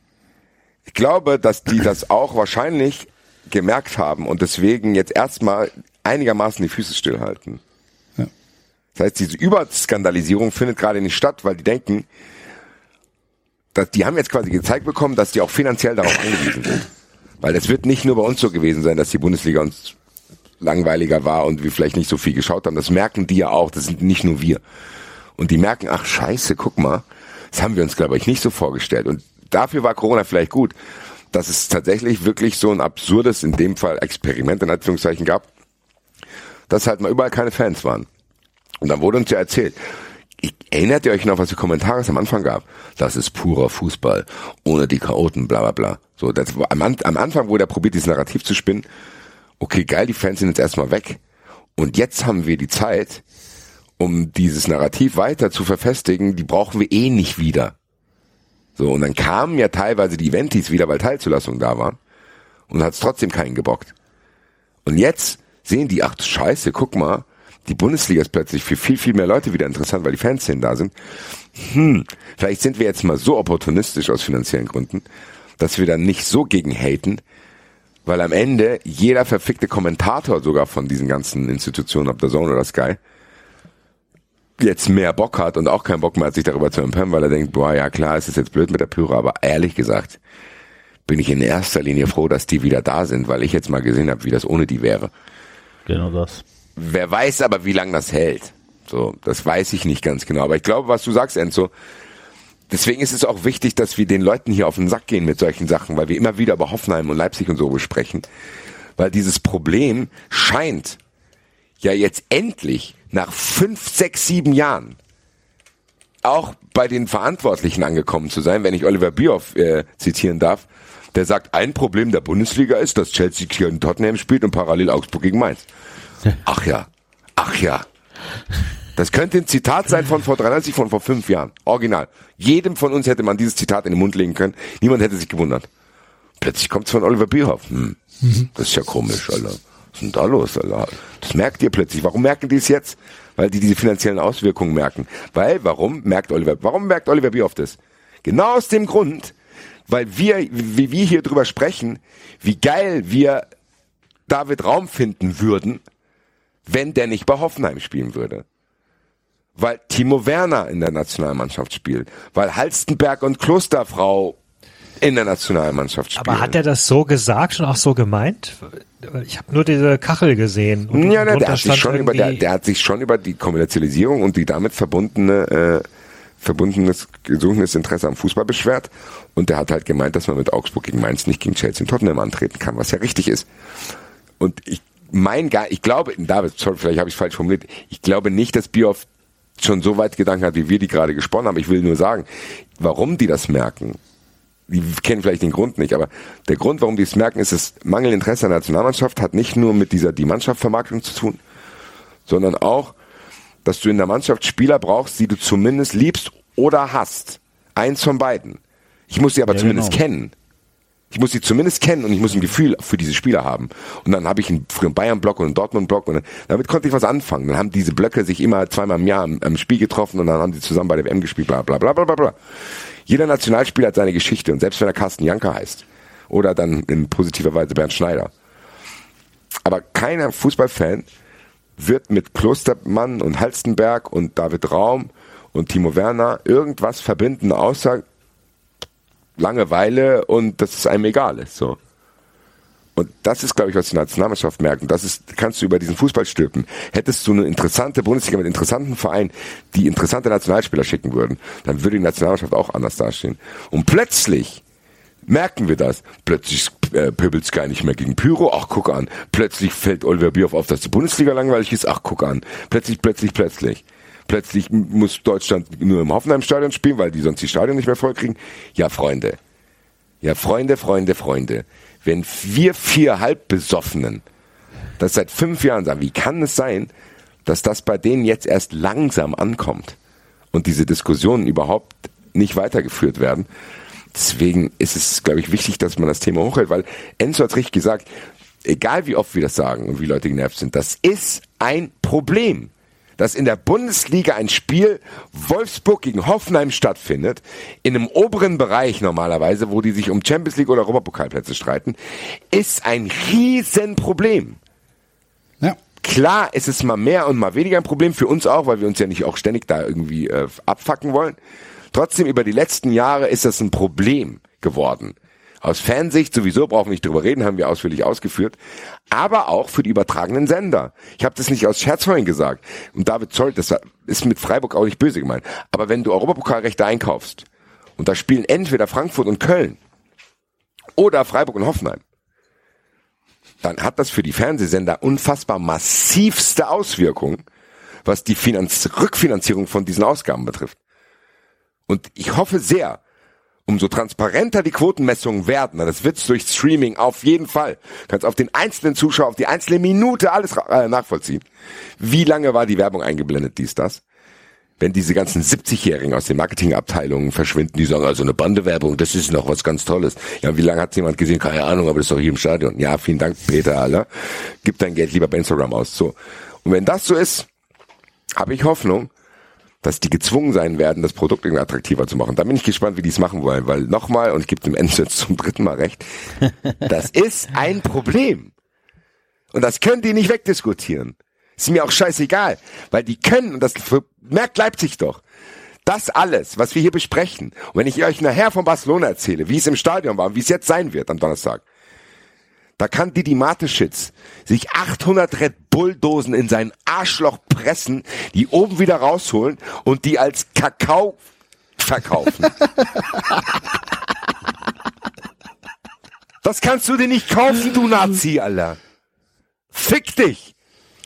Ich glaube, dass die das auch wahrscheinlich gemerkt haben und deswegen jetzt erstmal einigermaßen die Füße stillhalten. Das heißt, diese Überskandalisierung findet gerade nicht statt, weil die denken, dass die haben jetzt quasi gezeigt bekommen, dass die auch finanziell darauf angewiesen sind. Weil es wird nicht nur bei uns so gewesen sein, dass die Bundesliga uns langweiliger war und wir vielleicht nicht so viel geschaut haben. Das merken die ja auch. Das sind nicht nur wir. Und die merken, ach scheiße, guck mal, das haben wir uns, glaube ich, nicht so vorgestellt. Und dafür war Corona vielleicht gut, dass es tatsächlich wirklich so ein absurdes, in dem Fall Experiment in Anführungszeichen gab, dass halt mal überall keine Fans waren. Und dann wurde uns ja erzählt, erinnert ihr euch noch, was für Kommentare es am Anfang gab? Das ist purer Fußball, ohne die Chaoten, bla bla bla. So, das am, am Anfang wurde er probiert, dieses Narrativ zu spinnen. Okay, geil, die Fans sind jetzt erstmal weg. Und jetzt haben wir die Zeit, um dieses Narrativ weiter zu verfestigen, die brauchen wir eh nicht wieder. So, und dann kamen ja teilweise die Eventis wieder, weil Teilzulassungen da waren. Und hat es trotzdem keinen gebockt. Und jetzt sehen die, ach scheiße, guck mal, die Bundesliga ist plötzlich für viel, viel mehr Leute wieder interessant, weil die Fanszenen da sind. Hm, vielleicht sind wir jetzt mal so opportunistisch aus finanziellen Gründen, dass wir dann nicht so gegen haten, weil am Ende jeder verfickte Kommentator sogar von diesen ganzen Institutionen, ob der Zone oder Sky, jetzt mehr Bock hat und auch keinen Bock mehr hat, sich darüber zu empören, weil er denkt, boah, ja klar, es ist jetzt blöd mit der Pyro, aber ehrlich gesagt, bin ich in erster Linie froh, dass die wieder da sind, weil ich jetzt mal gesehen habe, wie das ohne die wäre. Genau das. Wer weiß aber, wie lange das hält. So, das weiß ich nicht ganz genau. Aber ich glaube, was du sagst, Enzo, deswegen ist es auch wichtig, dass wir den Leuten hier auf den Sack gehen mit solchen Sachen, weil wir immer wieder über Hoffenheim und Leipzig und so besprechen. Weil dieses Problem scheint ja jetzt endlich nach fünf, sechs, sieben Jahren auch bei den Verantwortlichen angekommen zu sein, wenn ich Oliver Bierhoff äh, zitieren darf, der sagt, ein Problem der Bundesliga ist, dass Chelsea gegen Tottenham spielt und parallel Augsburg gegen Mainz. [laughs] Ach ja, ach ja. Das könnte ein Zitat sein von vor 93, von vor fünf Jahren. Original. Jedem von uns hätte man dieses Zitat in den Mund legen können. Niemand hätte sich gewundert. Plötzlich kommt's von Oliver Bierhoff. Hm, das ist ja komisch, Alter. Was ist denn da los, Alter? Das merkt ihr plötzlich. Warum merken die es jetzt? Weil die diese finanziellen Auswirkungen merken. Weil, warum merkt Oliver, warum merkt Oliver Bierhoff das? Genau aus dem Grund, weil wir, wie wir hier drüber sprechen, wie geil wir David Raum finden würden, wenn der nicht bei Hoffenheim spielen würde. Weil Timo Werner in der Nationalmannschaft spielt, weil Halstenberg und Klosterfrau in der Nationalmannschaft spielen. Aber hat er das so gesagt und auch so gemeint? Ich habe nur diese Kachel gesehen. Und ja, drunter der, hat sich schon über, der, der hat sich schon über die Kommerzialisierung und die damit verbundene äh, verbundenes gesunkenes Interesse am Fußball beschwert und der hat halt gemeint, dass man mit Augsburg gegen Mainz nicht gegen Chelsea und Tottenham antreten kann, was ja richtig ist. Und ich mein ich glaube, David, sorry, vielleicht habe ich falsch formuliert. Ich glaube nicht, dass Bioff schon so weit Gedanken hat, wie wir die gerade gesponnen haben. Ich will nur sagen, warum die das merken. Die kennen vielleicht den Grund nicht, aber der Grund, warum die es merken, ist das Mangelinteresse an der Nationalmannschaft, hat nicht nur mit dieser die Mannschaftsvermarktung zu tun, sondern auch, dass du in der Mannschaft Spieler brauchst, die du zumindest liebst oder hast. Eins von beiden. Ich muss sie aber Ja, zumindest genau. kennen. Ich muss sie zumindest kennen und ich muss ein Gefühl für diese Spieler haben. Und dann habe ich einen, früher einen Bayern-Block und einen Dortmund-Block und dann, damit konnte ich was anfangen. Dann haben diese Blöcke sich immer zweimal im Jahr am, am Spiel getroffen und dann haben sie zusammen bei der WM gespielt, bla bla bla bla bla. Jeder Nationalspieler hat seine Geschichte und selbst wenn er Carsten Janker heißt oder dann in positiver Weise Bernd Schneider. Aber keiner Fußballfan wird mit Klostermann und Halstenberg und David Raum und Timo Werner irgendwas verbinden, außer Langeweile und dass es einem egal ist. So. Und das ist, glaube ich, was die Nationalmannschaft merkt. Und das ist, kannst du über diesen Fußball stülpen. Hättest du eine interessante Bundesliga mit interessanten Vereinen, die interessante Nationalspieler schicken würden, dann würde die Nationalmannschaft auch anders dastehen. Und plötzlich merken wir das. Plötzlich äh, pöbelt Sky nicht mehr gegen Pyro. Ach, guck an. Plötzlich fällt Oliver Bierhoff auf, dass die Bundesliga langweilig ist. Ach, guck an. Plötzlich, plötzlich, plötzlich. Plötzlich muss Deutschland nur im Hoffenheim-Stadion spielen, weil die sonst die Stadion nicht mehr voll kriegen. Ja, Freunde. Ja, Freunde, Freunde, Freunde. Wenn wir vier Halbbesoffenen das seit fünf Jahren sagen, wie kann es sein, dass das bei denen jetzt erst langsam ankommt und diese Diskussionen überhaupt nicht weitergeführt werden? Deswegen ist es, glaube ich, wichtig, dass man das Thema hochhält, weil Enzo hat richtig gesagt, egal wie oft wir das sagen und wie Leute genervt sind, das ist ein Problem. Dass in der Bundesliga ein Spiel Wolfsburg gegen Hoffenheim stattfindet, in einem oberen Bereich normalerweise, wo die sich um Champions League oder Europapokalplätze streiten, ist ein Riesenproblem. Ja. Klar ist es mal mehr und mal weniger ein Problem für uns auch, weil wir uns ja nicht auch ständig da irgendwie äh, abfacken wollen. Trotzdem über die letzten Jahre ist das ein Problem geworden. Aus Fansicht sowieso brauchen wir nicht drüber reden, haben wir ausführlich ausgeführt, aber auch für die übertragenen Sender. Ich habe das nicht aus Scherz vorhin gesagt. Und David Zoll, das ist mit Freiburg auch nicht böse gemeint. Aber wenn du Europapokalrechte einkaufst und da spielen entweder Frankfurt und Köln oder Freiburg und Hoffenheim, dann hat das für die Fernsehsender unfassbar massivste Auswirkungen, was die Finanz Rückfinanzierung von diesen Ausgaben betrifft. Und ich hoffe sehr, umso transparenter die Quotenmessungen werden, das wird's durch Streaming auf jeden Fall, kannst auf den einzelnen Zuschauer, auf die einzelne Minute alles äh, nachvollziehen. Wie lange war die Werbung eingeblendet, dies, das? Wenn diese ganzen 70-Jährigen aus den Marketingabteilungen verschwinden, die sagen, also eine Bandewerbung, das ist noch was ganz Tolles. Ja, wie lange hat jemand gesehen? Keine Ahnung, aber das ist doch hier im Stadion. Ja, vielen Dank, Peter, Alter. Gib dein Geld lieber bei Instagram aus. So. Und wenn das so ist, habe ich Hoffnung, dass die gezwungen sein werden, das Produkt irgendwie attraktiver zu machen. Da bin ich gespannt, wie die es machen wollen, weil nochmal, und ich gebe dem Enzo jetzt zum dritten Mal recht, [laughs] das ist ein Problem. Und das können die nicht wegdiskutieren. Ist mir auch scheißegal, weil die können, und das merkt Leipzig doch, das alles, was wir hier besprechen, und wenn ich euch nachher von Barcelona erzähle, wie es im Stadion war und wie es jetzt sein wird am Donnerstag, da kann Didi Mateschitz sich 800 Red Bull Dosen in sein Arschloch pressen, die oben wieder rausholen und die als Kakao verkaufen. Das kannst du dir nicht kaufen, du Nazi, Alter. Fick dich.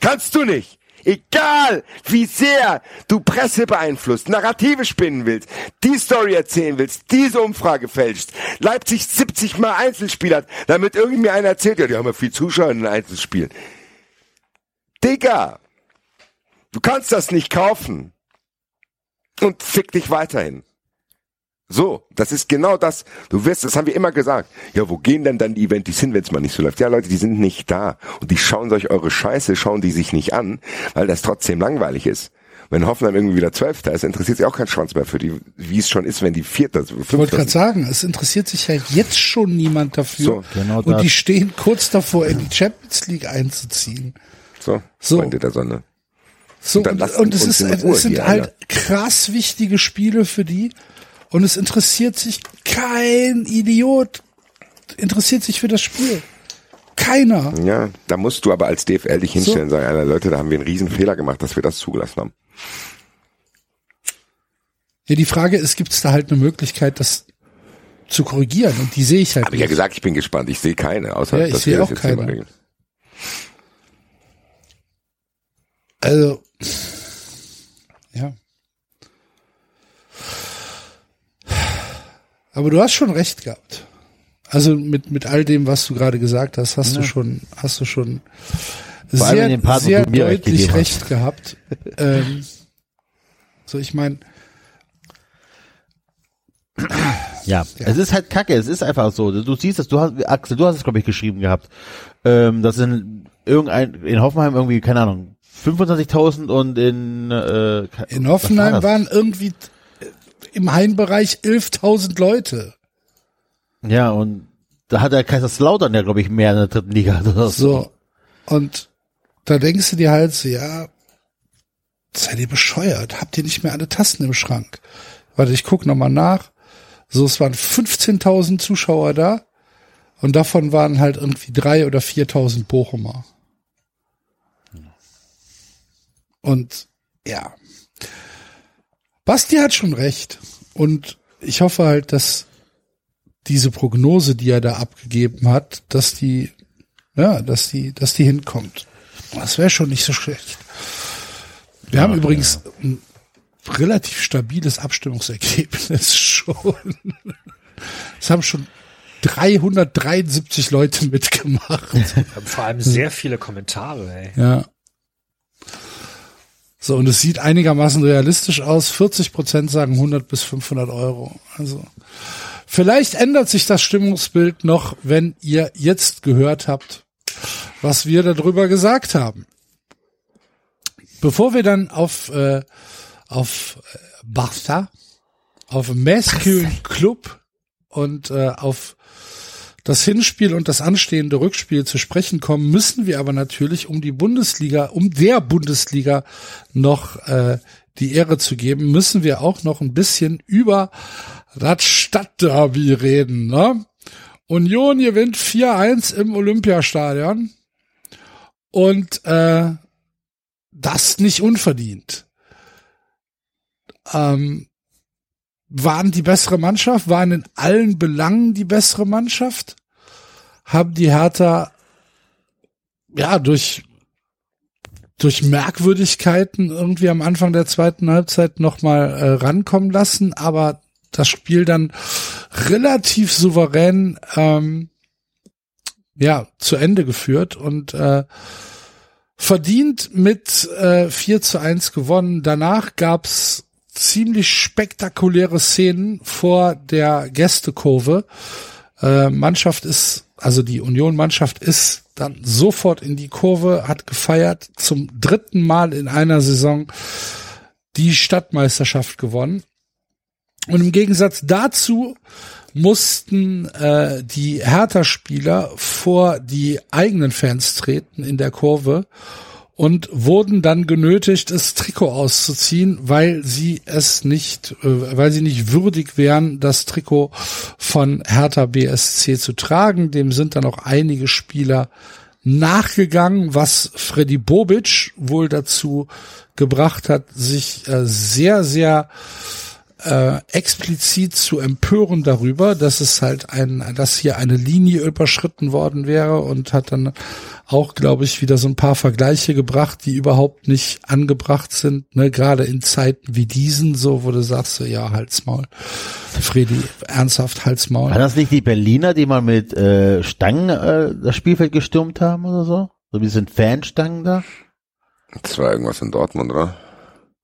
Kannst du nicht. Egal, wie sehr du Presse beeinflusst, Narrative spinnen willst, die Story erzählen willst, diese Umfrage fälschst, Leipzig 70 mal Einzelspiel hat, damit irgendwie einer erzählt, ja, die haben ja viel Zuschauer in den Einzelspielen. Digga, du kannst das nicht kaufen. Und fick dich weiterhin. So, das ist genau das. Du wirst, das haben wir immer gesagt. Ja, wo gehen denn dann die Eventis hin, wenn es mal nicht so läuft? Ja, Leute, die sind nicht da. Und die schauen euch eure Scheiße, schauen die sich nicht an, weil das trotzdem langweilig ist. Wenn Hoffenheim irgendwie wieder Zwölfter ist, interessiert sich auch kein Schwanz mehr für die, wie es schon ist, wenn die Vierter, Ich wollte Fünfter gerade sagen, es interessiert sich ja jetzt schon niemand dafür. So, genau und das. die stehen kurz davor, in die Champions League einzuziehen. So, So. Freunde der Sonne. So, und, lasst und es, ist, es sind hier, halt Alter. krass wichtige Spiele für die. Und es interessiert sich kein Idiot, interessiert sich für das Spiel. Keiner. Ja, da musst du aber als DFL dich hinstellen und sagen, Alter, Leute, da haben wir einen riesen Fehler gemacht, dass wir das zugelassen haben. Ja, die Frage ist, gibt es da halt eine Möglichkeit, das zu korrigieren? Und die sehe ich halt Habe ich ja nicht. gesagt, ich bin gespannt. Ich sehe keine, außer Ja, ich dass sehe wir das auch jetzt hier keine. Also, ja. Aber du hast schon recht gehabt. Also mit, mit all dem, was du gerade gesagt hast, hast du schon, hast du schon Vor sehr, wo sehr recht deutlich gegeben recht gehabt. [laughs] ähm, so, ich meine, Ja, es ist halt kacke, es ist einfach so. Du siehst es, du hast, Axel, du hast es, glaube ich, geschrieben gehabt, ähm, dass in irgendein, in Hoffenheim irgendwie, keine Ahnung, 25.000 und in, äh, In Hoffenheim war das? waren irgendwie im Heimbereich 11.000 Leute. Ja, und da hat der Kaiserslautern ja, glaube ich, mehr in der dritten Liga. oder so. So. Und da denkst du dir halt so, ja, seid ihr bescheuert? Habt ihr nicht mehr alle Tasten im Schrank? Warte, ich guck noch mal nach. So, es waren 15.000 Zuschauer da. Und davon waren halt irgendwie drei oder 4.000 Bochumer. Und ja, Basti hat schon recht. Und ich hoffe halt, dass diese Prognose, die er da abgegeben hat, dass die, ja, dass die, dass die hinkommt. Das wäre schon nicht so schlecht. Wir haben übrigens ein relativ stabiles Abstimmungsergebnis [laughs] schon. Es haben schon 373 Leute mitgemacht. Wir haben vor allem sehr viele Kommentare, ey. Ja. So, und es sieht einigermaßen realistisch aus. 40 Prozent sagen 100 bis 500 Euro. Also, vielleicht ändert sich das Stimmungsbild noch, wenn ihr jetzt gehört habt, was wir darüber gesagt haben. Bevor wir dann auf, äh, auf äh, Barca, auf Masculine Club und äh, auf das Hinspiel und das anstehende Rückspiel zu sprechen kommen, müssen wir aber natürlich, um die Bundesliga, um der Bundesliga noch äh, die Ehre zu geben, müssen wir auch noch ein bisschen über das Stadtderby reden. Ne? Union gewinnt 4-1 im Olympiastadion und äh, das nicht unverdient. Ähm, waren die bessere Mannschaft, waren in allen Belangen die bessere Mannschaft, haben die Hertha ja durch durch Merkwürdigkeiten irgendwie am Anfang der zweiten Halbzeit nochmal äh, rankommen lassen, aber das Spiel dann relativ souverän ähm, ja zu Ende geführt und äh, verdient mit äh, 4 zu 1 gewonnen. Danach gab's ziemlich spektakuläre Szenen vor der Gästekurve. Äh, Mannschaft ist, also die Union-Mannschaft ist dann sofort in die Kurve, hat gefeiert, zum dritten Mal in einer Saison die Stadtmeisterschaft gewonnen. Und im Gegensatz dazu mussten äh, die Hertha-Spieler vor die eigenen Fans treten in der Kurve und wurden dann genötigt, das Trikot auszuziehen, weil sie es nicht, äh, weil sie nicht würdig wären, das Trikot von Hertha BSC zu tragen. Dem sind dann auch einige Spieler nachgegangen, was Freddy Bobic wohl dazu gebracht hat, sich äh, sehr, sehr äh, explizit zu empören darüber, dass es halt ein, dass hier eine Linie überschritten worden wäre und hat dann auch, glaube ich, wieder so ein paar Vergleiche gebracht, die überhaupt nicht angebracht sind, ne, gerade in Zeiten wie diesen, so, wo du sagst, so, ja, Halsmaul. Freddy, ernsthaft, Halsmaul. War das nicht die Berliner, die mal mit äh, Stangen äh, das Spielfeld gestürmt haben oder so? So wie sind Fanstangen da? Das war irgendwas in Dortmund, oder?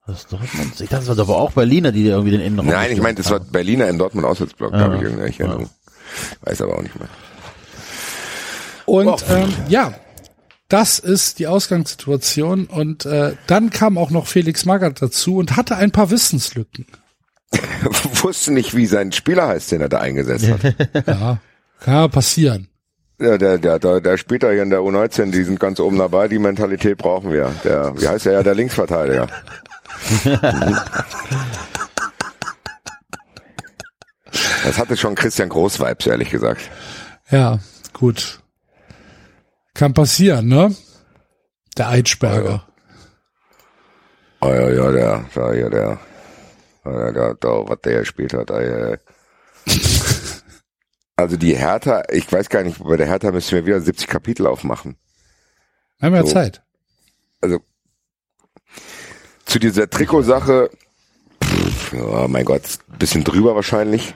Das Dortmund. Ich dachte, das war aber auch Berliner, die irgendwie den Innenraum Nein, ich meine, das war Berliner in Dortmund Auswärtsblock, Ja. habe ich irgendwelche Erinnerung. Weiß aber auch nicht mehr. Und ähm, ja, das ist die Ausgangssituation. Und äh, dann kam auch noch Felix Magath dazu und hatte ein paar Wissenslücken. [laughs] Wusste nicht, wie sein Spieler heißt, den er da eingesetzt hat. [laughs] Ja, kann ja passieren. Ja, der, der, der, der spielt da hier in der U19, die sind ganz oben dabei, die Mentalität brauchen wir. Der, wie heißt er ja, der Linksverteidiger. Das hatte schon Christian Groß-Vibes, ehrlich gesagt. Ja, gut. Kann passieren, ne? Der Eitschberger. Oh ja, ja, der, der, ja, der, der, der, der was der gespielt hat. Ey, ey. [laughs] Also die Hertha, ich weiß gar nicht, bei der Hertha müssen wir wieder 70 Kapitel aufmachen. Wir haben ja So. Zeit. Also zu dieser Trikotsache, pff, ja, mein Gott, bisschen drüber wahrscheinlich.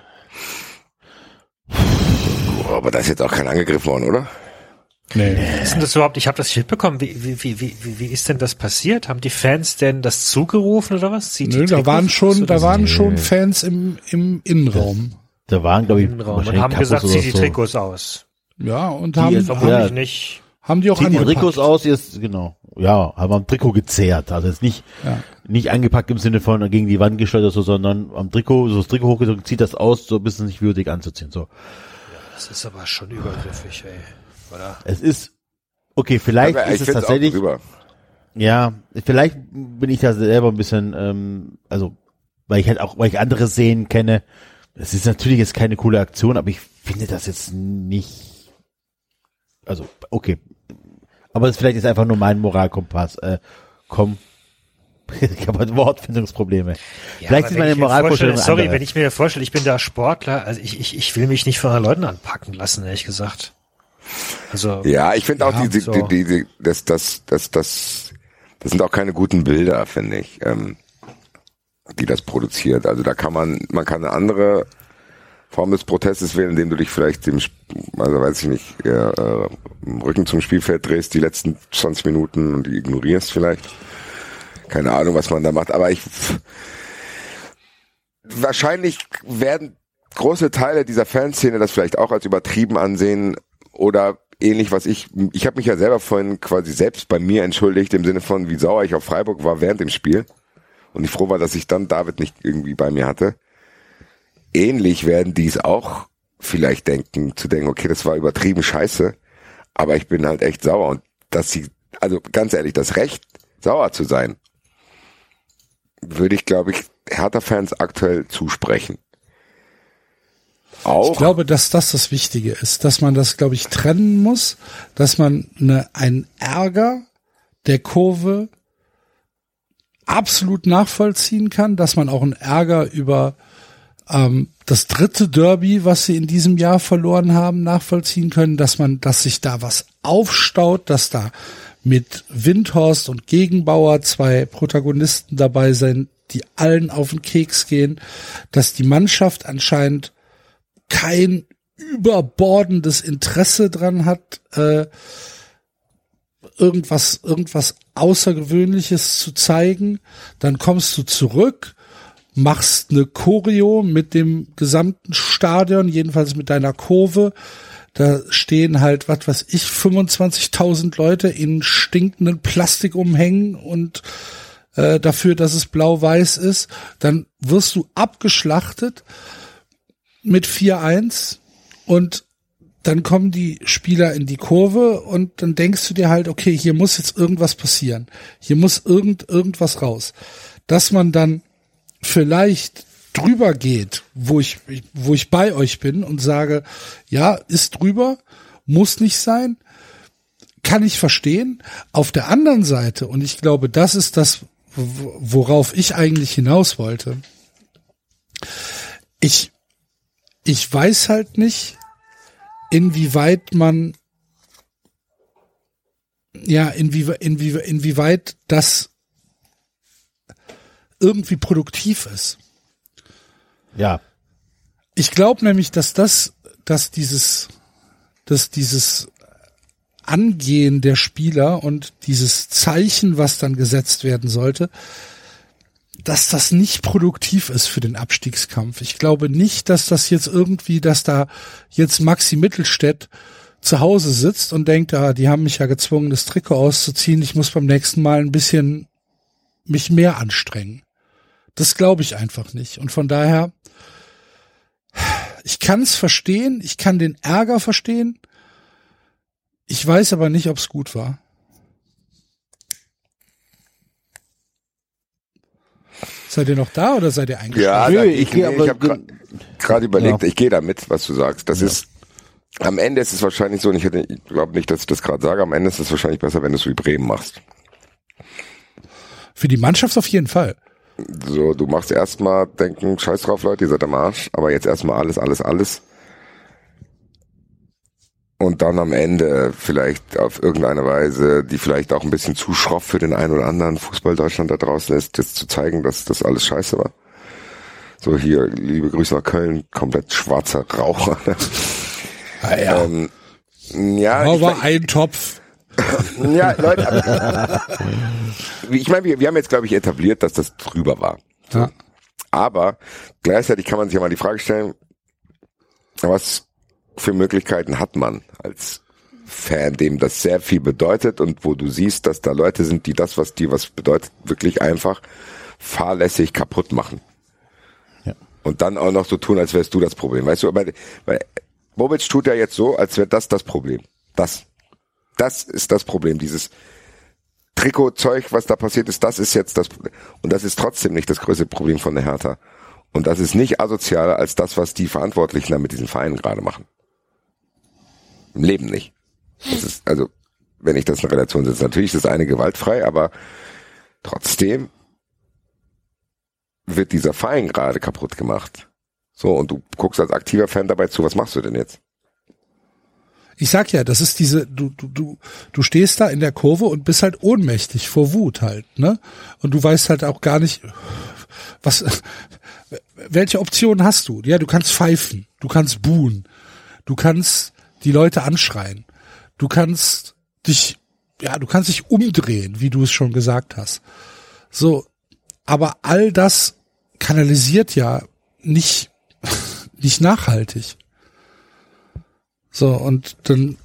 Aber da ist jetzt auch kein angegriffen worden, oder? Nee. Ist denn das überhaupt? Ich habe das nicht mitbekommen. Wie, wie, wie, wie, wie ist denn das passiert? Haben die Fans denn das zugerufen oder was? Zieht Nö, die da waren schon, da waren schon Fans im, im Innenraum. Da waren, glaube ich, Innenraum und haben gesagt, zieh die so. Trikots aus. Ja, und Die haben, ist Vermutlich Ja. nicht. haben die auch die angepackt. Trikots aus, jetzt, genau. Ja, haben am Trikot gezerrt. Also jetzt nicht, Ja. nicht angepackt im Sinne von gegen die Wand gestellt oder so, sondern am Trikot, so das Trikot hochgezogen, zieht das aus, so ein bisschen sich würdig anzuziehen, so. Das ist aber schon übergriffig, ey. Oder? Es ist, okay, vielleicht Aber ist ich es tatsächlich, ja, vielleicht bin ich da selber ein bisschen, ähm, also, weil ich halt auch, weil ich andere Szenen kenne, es ist natürlich jetzt keine coole Aktion, aber ich finde das jetzt nicht, also, okay. Aber es vielleicht ist einfach nur mein Moralkompass, äh, komm. [laughs] Ich habe halt Wortfindungsprobleme. vielleicht aber ist meine Moralvorstellung Sorry, andere. wenn ich mir vorstelle, ich bin da Sportler, also ich, ich, ich will mich nicht von Leuten anpacken lassen, ehrlich gesagt. Also, Ja, ich finde auch Ja, diese, so. die, die, die, das, das, das, das, das sind auch keine guten Bilder, finde ich, ähm, die das produziert. Also da kann man, man kann eine andere Form des Protestes wählen, indem du dich vielleicht dem, also weiß ich nicht, äh, äh, im Rücken zum Spielfeld drehst, die letzten 20 Minuten und die ignorierst vielleicht. Keine Ahnung, was man da macht, aber ich, wahrscheinlich werden große Teile dieser Fanszene das vielleicht auch als übertrieben ansehen oder ähnlich, was ich, ich habe mich ja selber vorhin quasi selbst bei mir entschuldigt, im Sinne von, wie sauer ich auf Freiburg war während dem Spiel und ich froh war, dass ich dann David nicht irgendwie bei mir hatte. Ähnlich werden die es auch vielleicht denken, zu denken, okay, das war übertrieben scheiße, aber ich bin halt echt sauer und dass sie, also ganz ehrlich, das Recht, sauer zu sein, würde ich, glaube ich, Hertha-Fans aktuell zusprechen. Auch Ich glaube, dass das das Wichtige ist, dass man das, glaube ich, trennen muss, dass man eine, einen Ärger der Kurve absolut nachvollziehen kann, dass man auch einen Ärger über das dritte Derby, was sie in diesem Jahr verloren haben, nachvollziehen können, dass man, dass sich da was aufstaut, dass da mit Windhorst und Gegenbauer zwei Protagonisten dabei sind, die allen auf den Keks gehen, dass die Mannschaft anscheinend kein überbordendes Interesse dran hat, äh, irgendwas, irgendwas Außergewöhnliches zu zeigen, dann kommst du zurück, machst eine Choreo mit dem gesamten Stadion, jedenfalls mit deiner Kurve. Da stehen halt, was weiß ich, 25.000 Leute in stinkenden Plastikumhängen und äh, dafür, dass es blau-weiß ist. Dann wirst du abgeschlachtet mit 4-1 und dann kommen die Spieler in die Kurve und dann denkst du dir halt, okay, hier muss jetzt irgendwas passieren. Hier muss irgend, irgendwas raus. Dass man dann vielleicht drüber geht, wo ich, wo ich bei euch bin und sage, ja, ist drüber, muss nicht sein, kann ich verstehen. Auf der anderen Seite, und ich glaube, das ist das, worauf ich eigentlich hinaus wollte. Ich, ich weiß halt nicht, inwieweit man ja, inwie, inwie, inwieweit das irgendwie produktiv ist. Ja, Ich glaube nämlich, dass das, dass dieses, dass dieses Angehen der Spieler und dieses Zeichen, was dann gesetzt werden sollte, dass das nicht produktiv ist für den Abstiegskampf. Ich glaube nicht, dass das jetzt irgendwie, dass da jetzt Maxi Mittelstädt zu Hause sitzt und denkt, ah, die haben mich ja gezwungen, das Trikot auszuziehen. Ich muss beim nächsten Mal ein bisschen mich mehr anstrengen. Das glaube ich einfach nicht. Und von daher, ich kann es verstehen, ich kann den Ärger verstehen. Ich weiß aber nicht, ob es gut war. Seid ihr noch da oder seid ihr eingeschlafen? Ja, Nö, da, ich nee, ich habe gerade überlegt, Ja. ich gehe damit, was du sagst. Das ist am Ende ist es wahrscheinlich so, und ich, hätte- ich glaube nicht, dass ich das gerade sage, am Ende ist es wahrscheinlich besser, wenn du es wie Bremen machst. Für die Mannschaft auf jeden Fall. So, du machst erstmal denken, scheiß drauf, Leute, ihr seid am Arsch, aber jetzt erstmal alles, alles, alles. Und dann am Ende vielleicht auf irgendeine Weise, die vielleicht auch ein bisschen zu schroff für den einen oder anderen Fußball Deutschland da draußen ist, jetzt zu zeigen, dass das alles scheiße war. So hier, liebe Grüße nach Köln, komplett schwarzer Raucher. Ah, ja. Ähm, Ja, ich, Aber ein Topf. [laughs] ja, Leute, aber, [laughs] ich meine, wir, wir haben jetzt, glaube ich, etabliert, dass das drüber war. Ja. Aber gleichzeitig kann man sich ja mal die Frage stellen, was für Möglichkeiten hat man als Fan, dem das sehr viel bedeutet und wo du siehst, dass da Leute sind, die das, was dir was bedeutet, wirklich einfach fahrlässig kaputt machen. Ja. Und dann auch noch so tun, als wärst du das Problem. Weißt du, aber weil Bobic tut ja jetzt so, als wäre das das Problem. Das. Das ist das Problem. Dieses Trikotzeug, was da passiert ist, das ist jetzt das. Und das ist trotzdem nicht das größte Problem von der Hertha. Und das ist nicht asozialer als das, was die Verantwortlichen da mit diesen Vereinen gerade machen. Im Leben nicht. Das ist, also, wenn ich das in Relation setze, natürlich ist das eine gewaltfrei, aber trotzdem wird dieser Verein gerade kaputt gemacht. So, und du guckst als aktiver Fan dabei zu, was machst du denn jetzt? Ich sag ja, das ist diese, du, du, du, du stehst da in der Kurve und bist halt ohnmächtig vor Wut halt, ne? Und du weißt halt auch gar nicht, was, welche Optionen hast du? Ja, du kannst pfeifen, du kannst buhen, du kannst die Leute anschreien, du kannst dich, ja, du kannst dich umdrehen, wie du es schon gesagt hast. So, aber all das kanalisiert ja nicht, [laughs] nicht nachhaltig. So, und dann,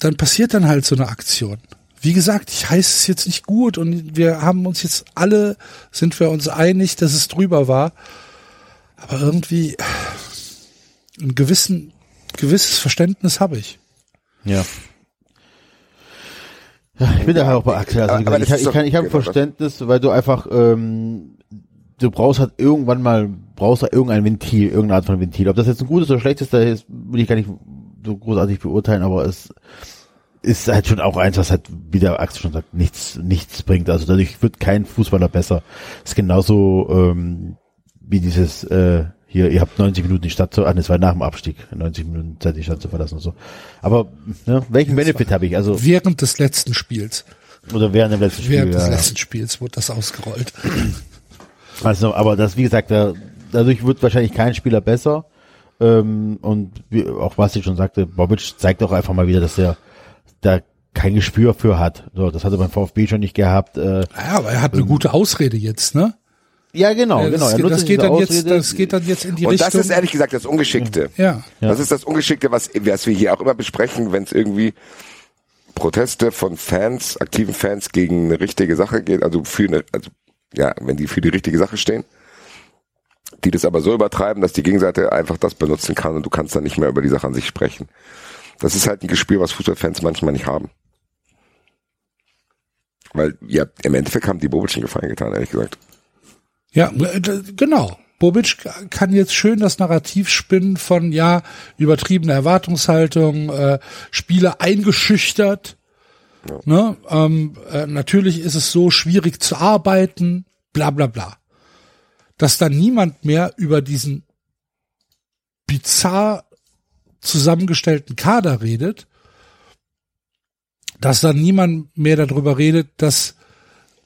dann passiert dann halt so eine Aktion. Wie gesagt, ich heiße es jetzt nicht gut und wir haben uns jetzt alle, sind wir uns einig, dass es drüber war. Aber irgendwie ein gewissen, gewisses Verständnis habe ich. Ja. Ja, ich bin da halt auch bei Axel. Also, ich, ich kann, ich doch- habe genau, Verständnis, weil du einfach, ähm, du brauchst halt irgendwann mal, brauchst da irgendein Ventil, irgendeine Art von Ventil. Ob das jetzt ein gutes oder schlechtes da ist, will ich gar nicht so großartig beurteilen, aber es ist halt schon auch eins, was halt, wie der Axel schon sagt, nichts, nichts bringt. Also dadurch wird kein Fußballer besser. ist genauso ähm, wie dieses, äh, hier, ihr habt 90 Minuten die Stadt zu, ah, das war nach dem Abstieg, 90 Minuten Zeit die Stadt zu verlassen und so. Aber ne, welchen Benefit habe ich? Also Während des letzten Spiels, oder während dem letzten Spiel. während des ja. letzten Spiels wurde das ausgerollt. Also, aber das, wie gesagt, da, dadurch wird wahrscheinlich kein Spieler besser. Ähm, und wie, auch was ich schon sagte, Bobic zeigt auch einfach mal wieder, dass er da kein Gespür für hat. So, das hat er beim VfB schon nicht gehabt. Äh, Ja, aber er hat eine gute Ausrede jetzt, ne? ja, genau, Ja, genau. das, Er geht, nutzt das, geht dann jetzt, das geht dann jetzt in die Und Richtung. das ist ehrlich gesagt das Ungeschickte. ja. Ja. Das ist das Ungeschickte, was, was wir hier auch immer besprechen, wenn es irgendwie Proteste von Fans, aktiven Fans gegen eine richtige Sache geht, also für eine, also ja, wenn die für die richtige Sache stehen, die das aber so übertreiben, dass die Gegenseite einfach das benutzen kann und du kannst dann nicht mehr über die Sache an sich sprechen. Das ist halt ein Gespür, was Fußballfans manchmal nicht haben. Weil, ja, im Endeffekt haben die Bobic einen Gefallen getan, ehrlich gesagt. Ja, äh, genau. Bobic kann jetzt schön das Narrativ spinnen von, ja, übertriebene Erwartungshaltung, äh, Spieler eingeschüchtert. Ne? Ähm, äh, natürlich ist es so schwierig zu arbeiten, bla bla bla. Dass dann niemand mehr über diesen bizarr zusammengestellten Kader redet, dass dann niemand mehr darüber redet, dass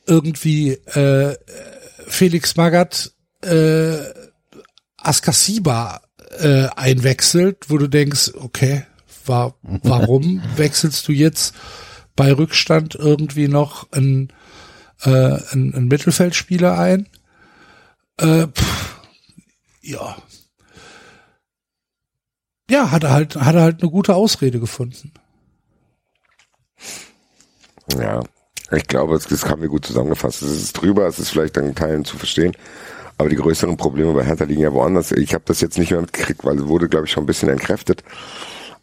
irgendwie äh, Felix Magath äh, Askasiba äh, einwechselt, wo du denkst, okay, war, warum [laughs] wechselst du jetzt bei Rückstand irgendwie noch einen, äh, einen, einen Mittelfeldspieler ein? Äh, pff, ja. Ja, hat er halt, hat er halt eine gute Ausrede gefunden. Ja, ich glaube, das, haben wir gut zusammengefasst. Es ist drüber, es ist vielleicht an Teilen zu verstehen, aber die größeren Probleme bei Hertha liegen ja woanders. Ich habe das jetzt nicht mehr mitgekriegt, weil es wurde, glaube ich, schon ein bisschen entkräftet.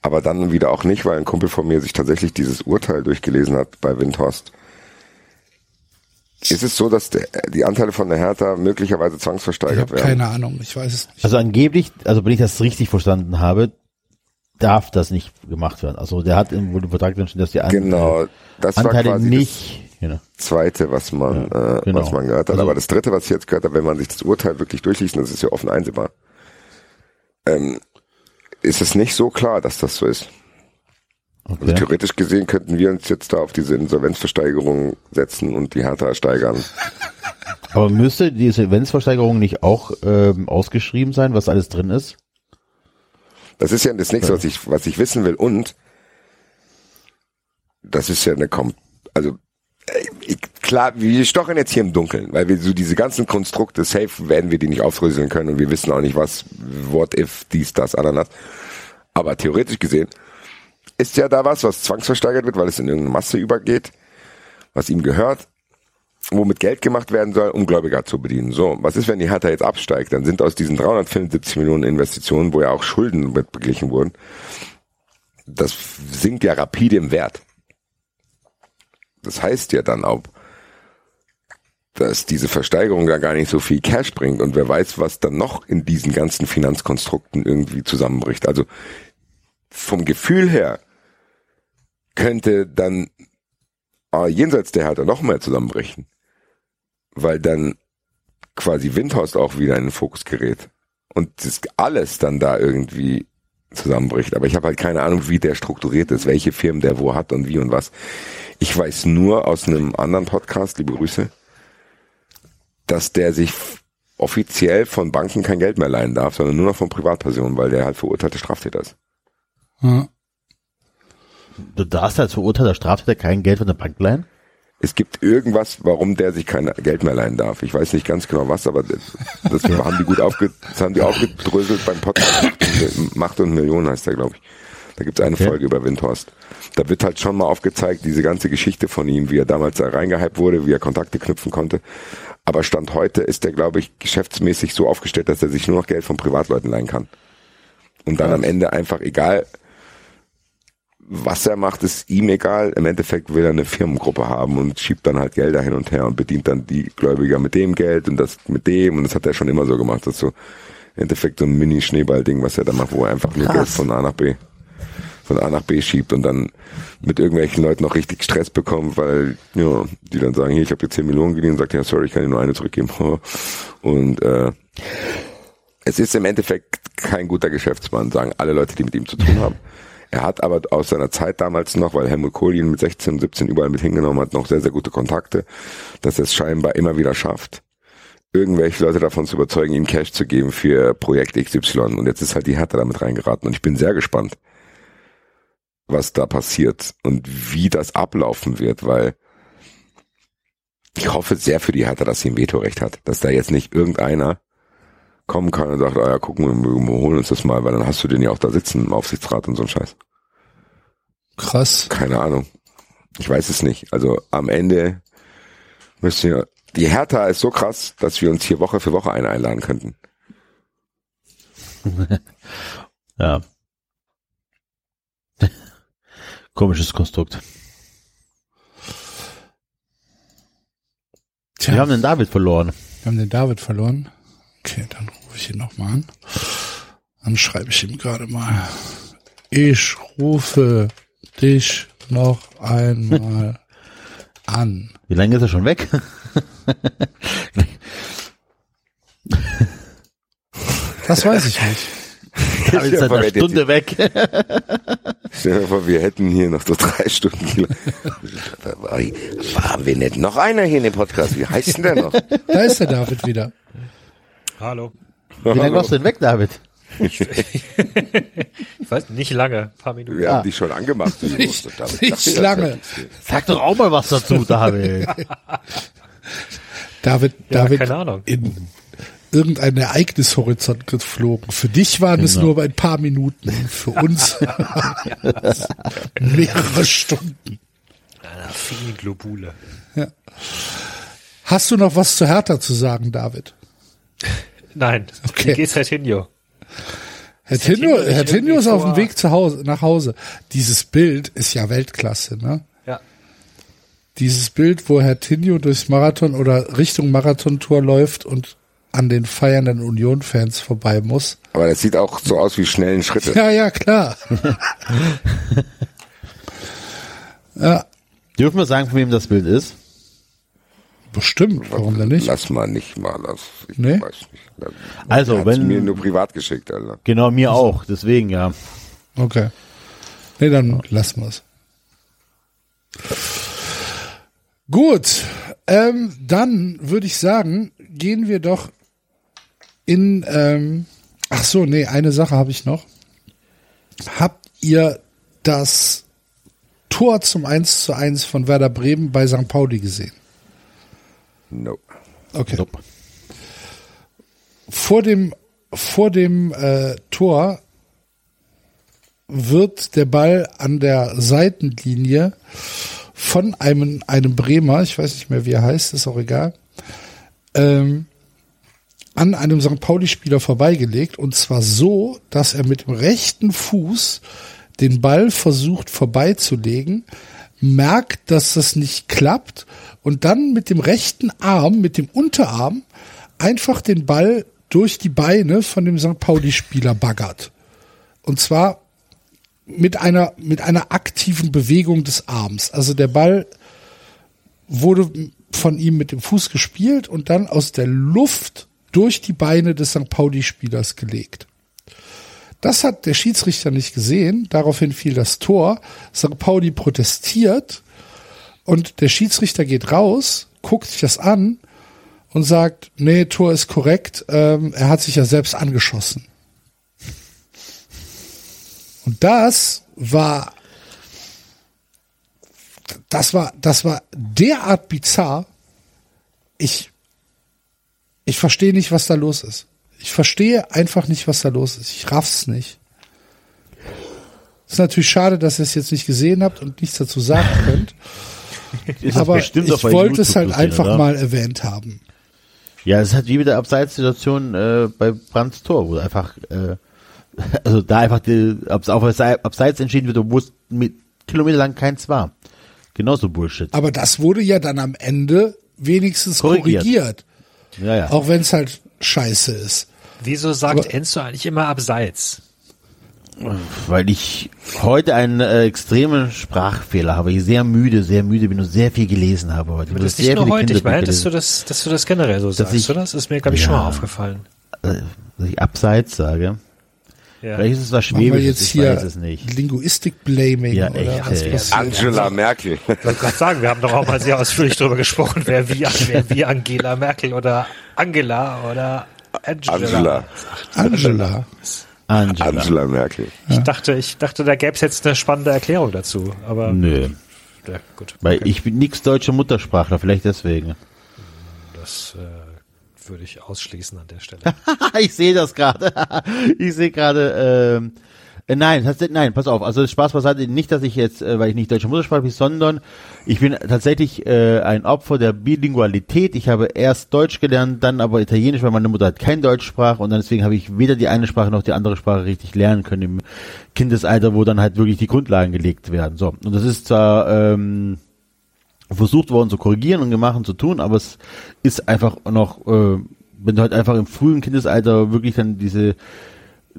Aber dann wieder auch nicht, weil ein Kumpel von mir sich tatsächlich dieses Urteil durchgelesen hat bei Windhorst. Ist es so, dass der, die Anteile von der Hertha möglicherweise Ich zwangsversteigert habe werden? keine Ahnung, ich weiß es nicht. Also angeblich, also wenn ich das richtig verstanden habe, darf das nicht gemacht werden. Also der hat im Vertrag drin stehen, dass die An Genau, das war Anteile quasi nicht. Genau. das zweite, was man, Ja, äh, genau. was man gehört hat. Also- Aber das dritte, was ich jetzt gehört habe, wenn man sich das Urteil wirklich durchliest, und das ist ja offen einsehbar, ähm, ist es nicht so klar, dass das so ist. Also Okay. theoretisch gesehen könnten wir uns jetzt da auf diese Insolvenzversteigerung setzen und die Hertha steigern. [laughs] Aber müsste diese Insolvenzversteigerung nicht auch ähm, ausgeschrieben sein, was alles drin ist? Das ist ja das nächste, was ich, was ich wissen will. Und das ist ja eine kom also äh, ich, klar, wir stochern jetzt hier im Dunkeln, weil wir so diese ganzen Konstrukte, safe werden wir die nicht aufdröseln können und wir wissen auch nicht, was, what if, dies, das, ananas. Aber theoretisch gesehen ist ja da was, was zwangsversteigert wird, weil es in irgendeine Masse übergeht, was ihm gehört, womit Geld gemacht werden soll, um Gläubiger zu bedienen. So, was ist, wenn die Hertha jetzt absteigt? Dann sind aus diesen 375 Millionen Investitionen, wo ja auch Schulden mit beglichen wurden, das sinkt ja rapide im Wert. Das heißt ja dann auch, dass diese Versteigerung da gar nicht so viel Cash bringt und wer weiß, was dann noch in diesen ganzen Finanzkonstrukten irgendwie zusammenbricht. Also vom Gefühl her könnte dann äh, jenseits der Hertha noch mehr zusammenbrechen, weil dann quasi Windhorst auch wieder in den Fokus gerät und das alles dann da irgendwie zusammenbricht. Aber ich habe halt keine Ahnung, wie der strukturiert ist, welche Firmen der wo hat und wie und was. Ich weiß nur aus einem anderen Podcast, liebe Grüße, dass der sich offiziell von Banken kein Geld mehr leihen darf, sondern nur noch von Privatpersonen, weil der halt verurteilte Straftäter ist. Ja. Du darfst als verurteilter Straftäter kein Geld von der Bank leihen? Es gibt irgendwas, warum der sich kein Geld mehr leihen darf. Ich weiß nicht ganz genau was, aber das, das haben die gut aufge, das haben die aufgedröselt beim Podcast. Macht und Millionen heißt der, glaube ich. Da gibt es eine Okay. Folge über Windhorst. Da wird halt schon mal aufgezeigt, diese ganze Geschichte von ihm, wie er damals da reingehypt wurde, wie er Kontakte knüpfen konnte. Aber Stand heute ist er, glaube ich, geschäftsmäßig so aufgestellt, dass er sich nur noch Geld von Privatleuten leihen kann. Und dann am Ende einfach egal, was er macht, ist ihm egal. Im Endeffekt will er eine Firmengruppe haben und schiebt dann halt Gelder hin und her und bedient dann die Gläubiger mit dem Geld und das mit dem. Und das hat er schon immer so gemacht. Das ist so im Endeffekt so ein Mini-Schneeball-Ding, was er da macht, wo er einfach nur. Geld von A nach B von A nach B schiebt und dann mit irgendwelchen Leuten noch richtig Stress bekommt, weil ja, die dann sagen, hier, ich habe dir 10 Millionen geliehen und sagt, ja, sorry, ich kann dir nur eine zurückgeben. [laughs] Und äh, es ist im Endeffekt kein guter Geschäftsmann, sagen alle Leute, die mit ihm zu tun haben. Er hat aber aus seiner Zeit damals noch, weil Helmut Kohl ihn mit 16, 17 überall mit hingenommen hat, noch sehr, sehr gute Kontakte, dass er es scheinbar immer wieder schafft, irgendwelche Leute davon zu überzeugen, ihm Cash zu geben für Projekt XY. Und jetzt ist halt die Hertha damit reingeraten. Und ich bin sehr gespannt, was da passiert und wie das ablaufen wird, weil ich hoffe sehr für die Hertha, dass sie ein Vetorecht hat, dass da jetzt nicht irgendeiner kommen kann und sagt, ah ja, gucken wir, wir holen uns das mal, weil dann hast du den ja auch da sitzen im Aufsichtsrat und so ein Scheiß. Krass. Keine Ahnung. Ich weiß es nicht. Also am Ende müssen wir, die Hertha ist so krass, dass wir uns hier Woche für Woche einen einladen könnten. [laughs] Ja. [laughs] Komisches Konstrukt. Tja, Wir haben den David verloren. wir haben den David verloren. Okay, dann ich ihn nochmal an. Dann schreibe ich ihm gerade mal. Ich rufe dich noch einmal an. Wie lange ist er schon weg? Das weiß ich nicht. David [laughs] ist seit einer Stunde weg. Stell dir vor, wir hätten hier noch so drei Stunden. War, haben wir nicht noch einer hier in dem Podcast? Wie heißt denn der noch? Da ist der David wieder. Hallo. Wie lange warst du denn weg, David? [laughs] Ich weiß nicht lange, ein paar Minuten. Wir Ah. haben dich schon angemacht. [laughs] Nicht- David, nicht lange. Sag doch auch mal was dazu, [laughs] David. David, Ja, David keine Ahnung. in irgendein Ereignishorizont geflogen. Für dich waren es Genau. nur ein paar Minuten, für uns mehrere Stunden. Vielen Globule. Hast du noch was zu Hertha zu sagen, David? Nein, Okay. wie geht's Hertinho? Herr Herr Tinio, Tinio nicht Herr Tinio ist auf dem Weg zu Hause, nach Hause. Dieses Bild ist ja Weltklasse, ne? Ja. Dieses Bild, wo Herr Tinio durchs Marathon oder Richtung Marathontour läuft und an den feiernden Union-Fans vorbei muss. Aber das sieht auch so aus wie schnellen Schritte. Ja, ja, klar. [laughs] ja, Dürfen wir sagen, von wem das Bild ist? Bestimmt. Warum denn nicht? Lass mal nicht mal. Lass, ich Nee? weiß nicht. Das- Also, wenn- mir nur privat geschickt, Alter. Genau, mir auch. Deswegen, ja. Okay. Nee, dann lassen wir's. Gut, ähm, dann würde ich sagen, gehen wir doch in, ähm, ach so, nee, eine Sache habe ich noch. Habt ihr das Tor zum 1 zu 1 von Werder Bremen bei St. Pauli gesehen? No. Okay. Nope. Vor dem, vor dem äh, Tor wird der Ball an der Seitenlinie von einem, einem Bremer, ich weiß nicht mehr, wie er heißt, ist auch egal, ähm, an einem St. Pauli-Spieler vorbeigelegt und zwar so, dass er mit dem rechten Fuß den Ball versucht vorbeizulegen, merkt, dass das nicht klappt und dann mit dem rechten Arm, mit dem Unterarm einfach den Ball durch die Beine von dem St. Pauli-Spieler baggert. Und zwar mit einer, mit einer aktiven Bewegung des Arms. Also der Ball wurde von ihm mit dem Fuß gespielt und dann aus der Luft durch die Beine des St. Pauli-Spielers gelegt. Das hat der Schiedsrichter nicht gesehen. Daraufhin fiel das Tor. St. Pauli protestiert und der Schiedsrichter geht raus, guckt sich das an und sagt, nee, Tor ist korrekt. Ähm, er hat sich ja selbst angeschossen. Und das war, das war, das war derart bizarr. Ich, ich verstehe nicht, was da los ist. Ich verstehe einfach nicht, was da los ist. Ich raff's nicht. Ist natürlich schade, dass ihr es jetzt nicht gesehen habt und nichts dazu sagen könnt. [laughs] Ist aber ich wollte es halt einfach oder? mal erwähnt haben. Ja, es hat wie mit der Abseitssituation äh, bei Brands Tor, wo einfach, äh, [laughs] also da einfach die, abs- auf Abse- Abseits entschieden wird, obwohl es mit Kilometer lang keins war. Genauso Bullshit. Aber das wurde ja dann am Ende wenigstens Korrigiert. korrigiert. Ja, ja. Auch wenn es halt scheiße ist. Wieso sagt Aber- Enzo eigentlich immer abseits? Weil ich heute einen äh, extremen Sprachfehler habe. Ich sehr müde, sehr müde bin und sehr viel gelesen habe heute. Das ist nicht nur heute, ich meine, dass du das, dass du das generell so sagst, ich- oder? Das ist mir, glaube ich, schon Ja. mal aufgefallen. äh, dass ich abseits sage. Ja. Vielleicht ist es was Schwäbisches, jetzt ich hier weiß es nicht. Linguistik-Blaming Ja, oder echt, was ey. Angela Merkel. Ich wollte gerade sagen, wir haben doch auch mal sehr ausführlich darüber gesprochen, wer wie, wer wie Angela Merkel oder Angela oder Angela. Angela. Angela. Angela. Angela Merkel. Ich dachte, ich dachte, da gäbe es jetzt eine spannende Erklärung dazu, aber Nö. ja, gut. Weil Okay. ich bin nix deutscher Muttersprachler, vielleicht deswegen. Das äh, würde ich ausschließen an der Stelle. [laughs] ich sehe das gerade. [laughs] ich sehe gerade, ähm, äh, nein, tatsächlich, nein, pass auf. Also Spaß beiseite, nicht, dass ich jetzt, äh, weil ich nicht deutsche Muttersprache bin, sondern ich bin tatsächlich äh, ein Opfer der Bilingualität. Ich habe erst Deutsch gelernt, dann aber Italienisch, weil meine Mutter halt kein Deutsch sprach und dann deswegen habe ich weder die eine Sprache noch die andere Sprache richtig lernen können im Kindesalter, wo dann halt wirklich die Grundlagen gelegt werden. So und das ist zwar ähm, versucht worden zu korrigieren und gemacht und zu tun, aber es ist einfach noch, äh, wenn du halt einfach im frühen Kindesalter wirklich dann diese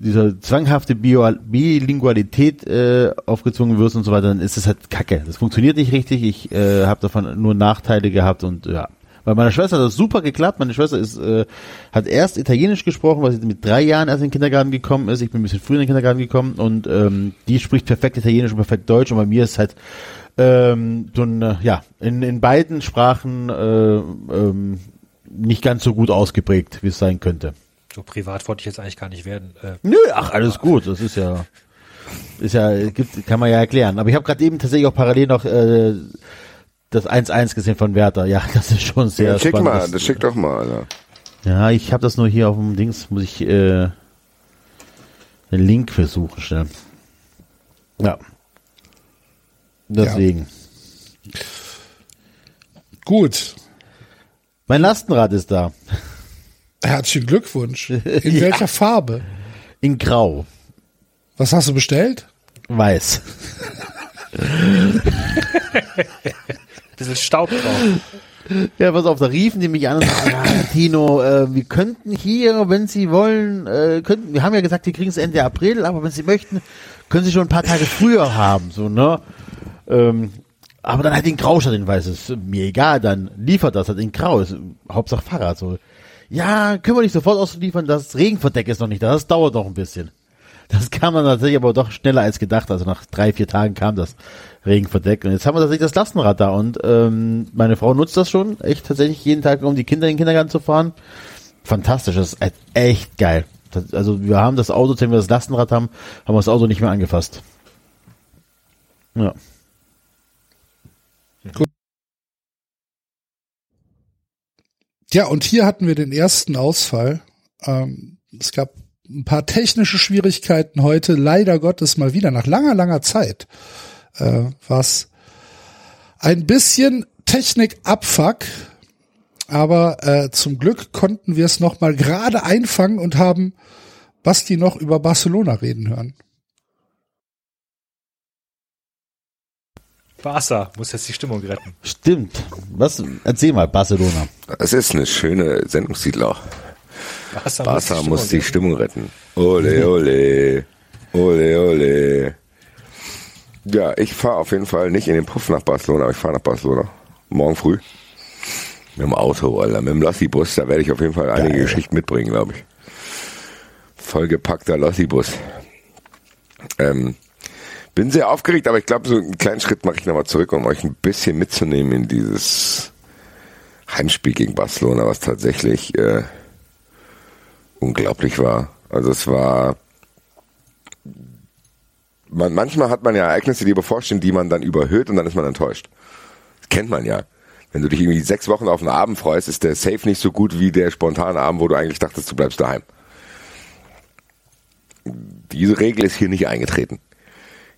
dieser zwanghafte Bio Bilingualität äh, aufgezwungen wirst und so weiter, dann ist es halt kacke. Das funktioniert nicht richtig. Ich äh, habe davon nur Nachteile gehabt und ja. Bei meiner Schwester hat das super geklappt. Meine Schwester ist, äh, hat erst Italienisch gesprochen, weil sie mit drei Jahren erst in den Kindergarten gekommen ist. Ich bin ein bisschen früher in den Kindergarten gekommen und ähm, die spricht perfekt Italienisch und perfekt Deutsch. Und bei mir ist halt ähm, so ein, äh, ja, in, in beiden Sprachen äh, ähm, nicht ganz so gut ausgeprägt, wie es sein könnte. So privat wollte ich jetzt eigentlich gar nicht werden. Äh, Nö, ach, alles gut. Das ist ja, ist ja, gibt, kann man ja erklären. Aber ich habe gerade eben tatsächlich auch parallel noch äh, das 1-1 gesehen von Werther. Ja, [laughs] das ist schon sehr Ja, schick spannend. mal, das schick doch mal. Alter. Ja, ich habe das nur hier auf dem Dings, muss ich äh, den Link versuchen schnell. Ja. Deswegen. Gut. Mein Lastenrad ist da. Herzlichen Glückwunsch. [laughs] In welcher Farbe? In Grau. Was hast du bestellt? Weiß. [laughs] bisschen Staub drauf. Ja, pass auf, da riefen die mich an und sagten, ja, [coughs] Tino, äh, wir könnten hier, wenn Sie wollen, äh, könnten, wir haben ja gesagt, wir kriegen es Ende April, aber wenn Sie möchten, können Sie schon ein paar Tage früher haben, so, ne? Ähm, aber dann halt in Grau statt in Weiß, ist mir egal, dann liefert das halt in Grau, ist Hauptsache Fahrrad, so. Ja, können wir nicht sofort ausliefern, das Regenverdeck ist noch nicht da, das dauert noch ein bisschen. Das kam dann tatsächlich aber doch schneller als gedacht. Also nach drei, vier Tagen kam das Regenverdeck. Und jetzt haben wir tatsächlich das Lastenrad da. Und ähm, meine Frau nutzt das schon echt tatsächlich jeden Tag, um die Kinder in den Kindergarten zu fahren. Fantastisch, das ist echt geil. Das, also wir haben das Auto, wenn wir das Lastenrad haben, haben wir das Auto nicht mehr angefasst. Ja. Ja, und hier hatten wir den ersten Ausfall. Ähm, es gab ein paar technische Schwierigkeiten heute, leider Gottes mal wieder nach langer, langer Zeit. Äh, was ein bisschen Technik-Abfuck, aber äh, zum Glück konnten wir es noch mal gerade einfangen und haben Basti noch über Barcelona reden hören. Barca muss jetzt die Stimmung retten. Stimmt. Was? Erzähl mal, Barcelona. Es ist eine schöne Sendungstitel auch. Barca, Barca muss die retten. Stimmung retten. Ole, ole, ole, ole. Ja, ich fahre auf jeden Fall nicht in den Puff nach Barcelona, aber ich fahre nach Barcelona. Morgen früh. Mit dem Auto, Alter. Mit dem Lossi-Bus, da werde ich auf jeden Fall einige Geil. Geschichten mitbringen, glaube ich. Vollgepackter Lossi-Bus. Ähm, bin sehr aufgeregt, aber ich glaube, so einen kleinen Schritt mache ich nochmal zurück, um euch ein bisschen mitzunehmen in dieses Heimspiel gegen Barcelona, was tatsächlich äh, unglaublich war. Also es war man, manchmal hat man ja Ereignisse, die bevorstehen, die man dann überhöht und dann ist man enttäuscht. Das kennt man ja. Wenn du dich irgendwie sechs Wochen auf einen Abend freust, ist der Safe nicht so gut wie der spontane Abend, wo du eigentlich dachtest, du bleibst daheim. Diese Regel ist hier nicht eingetreten.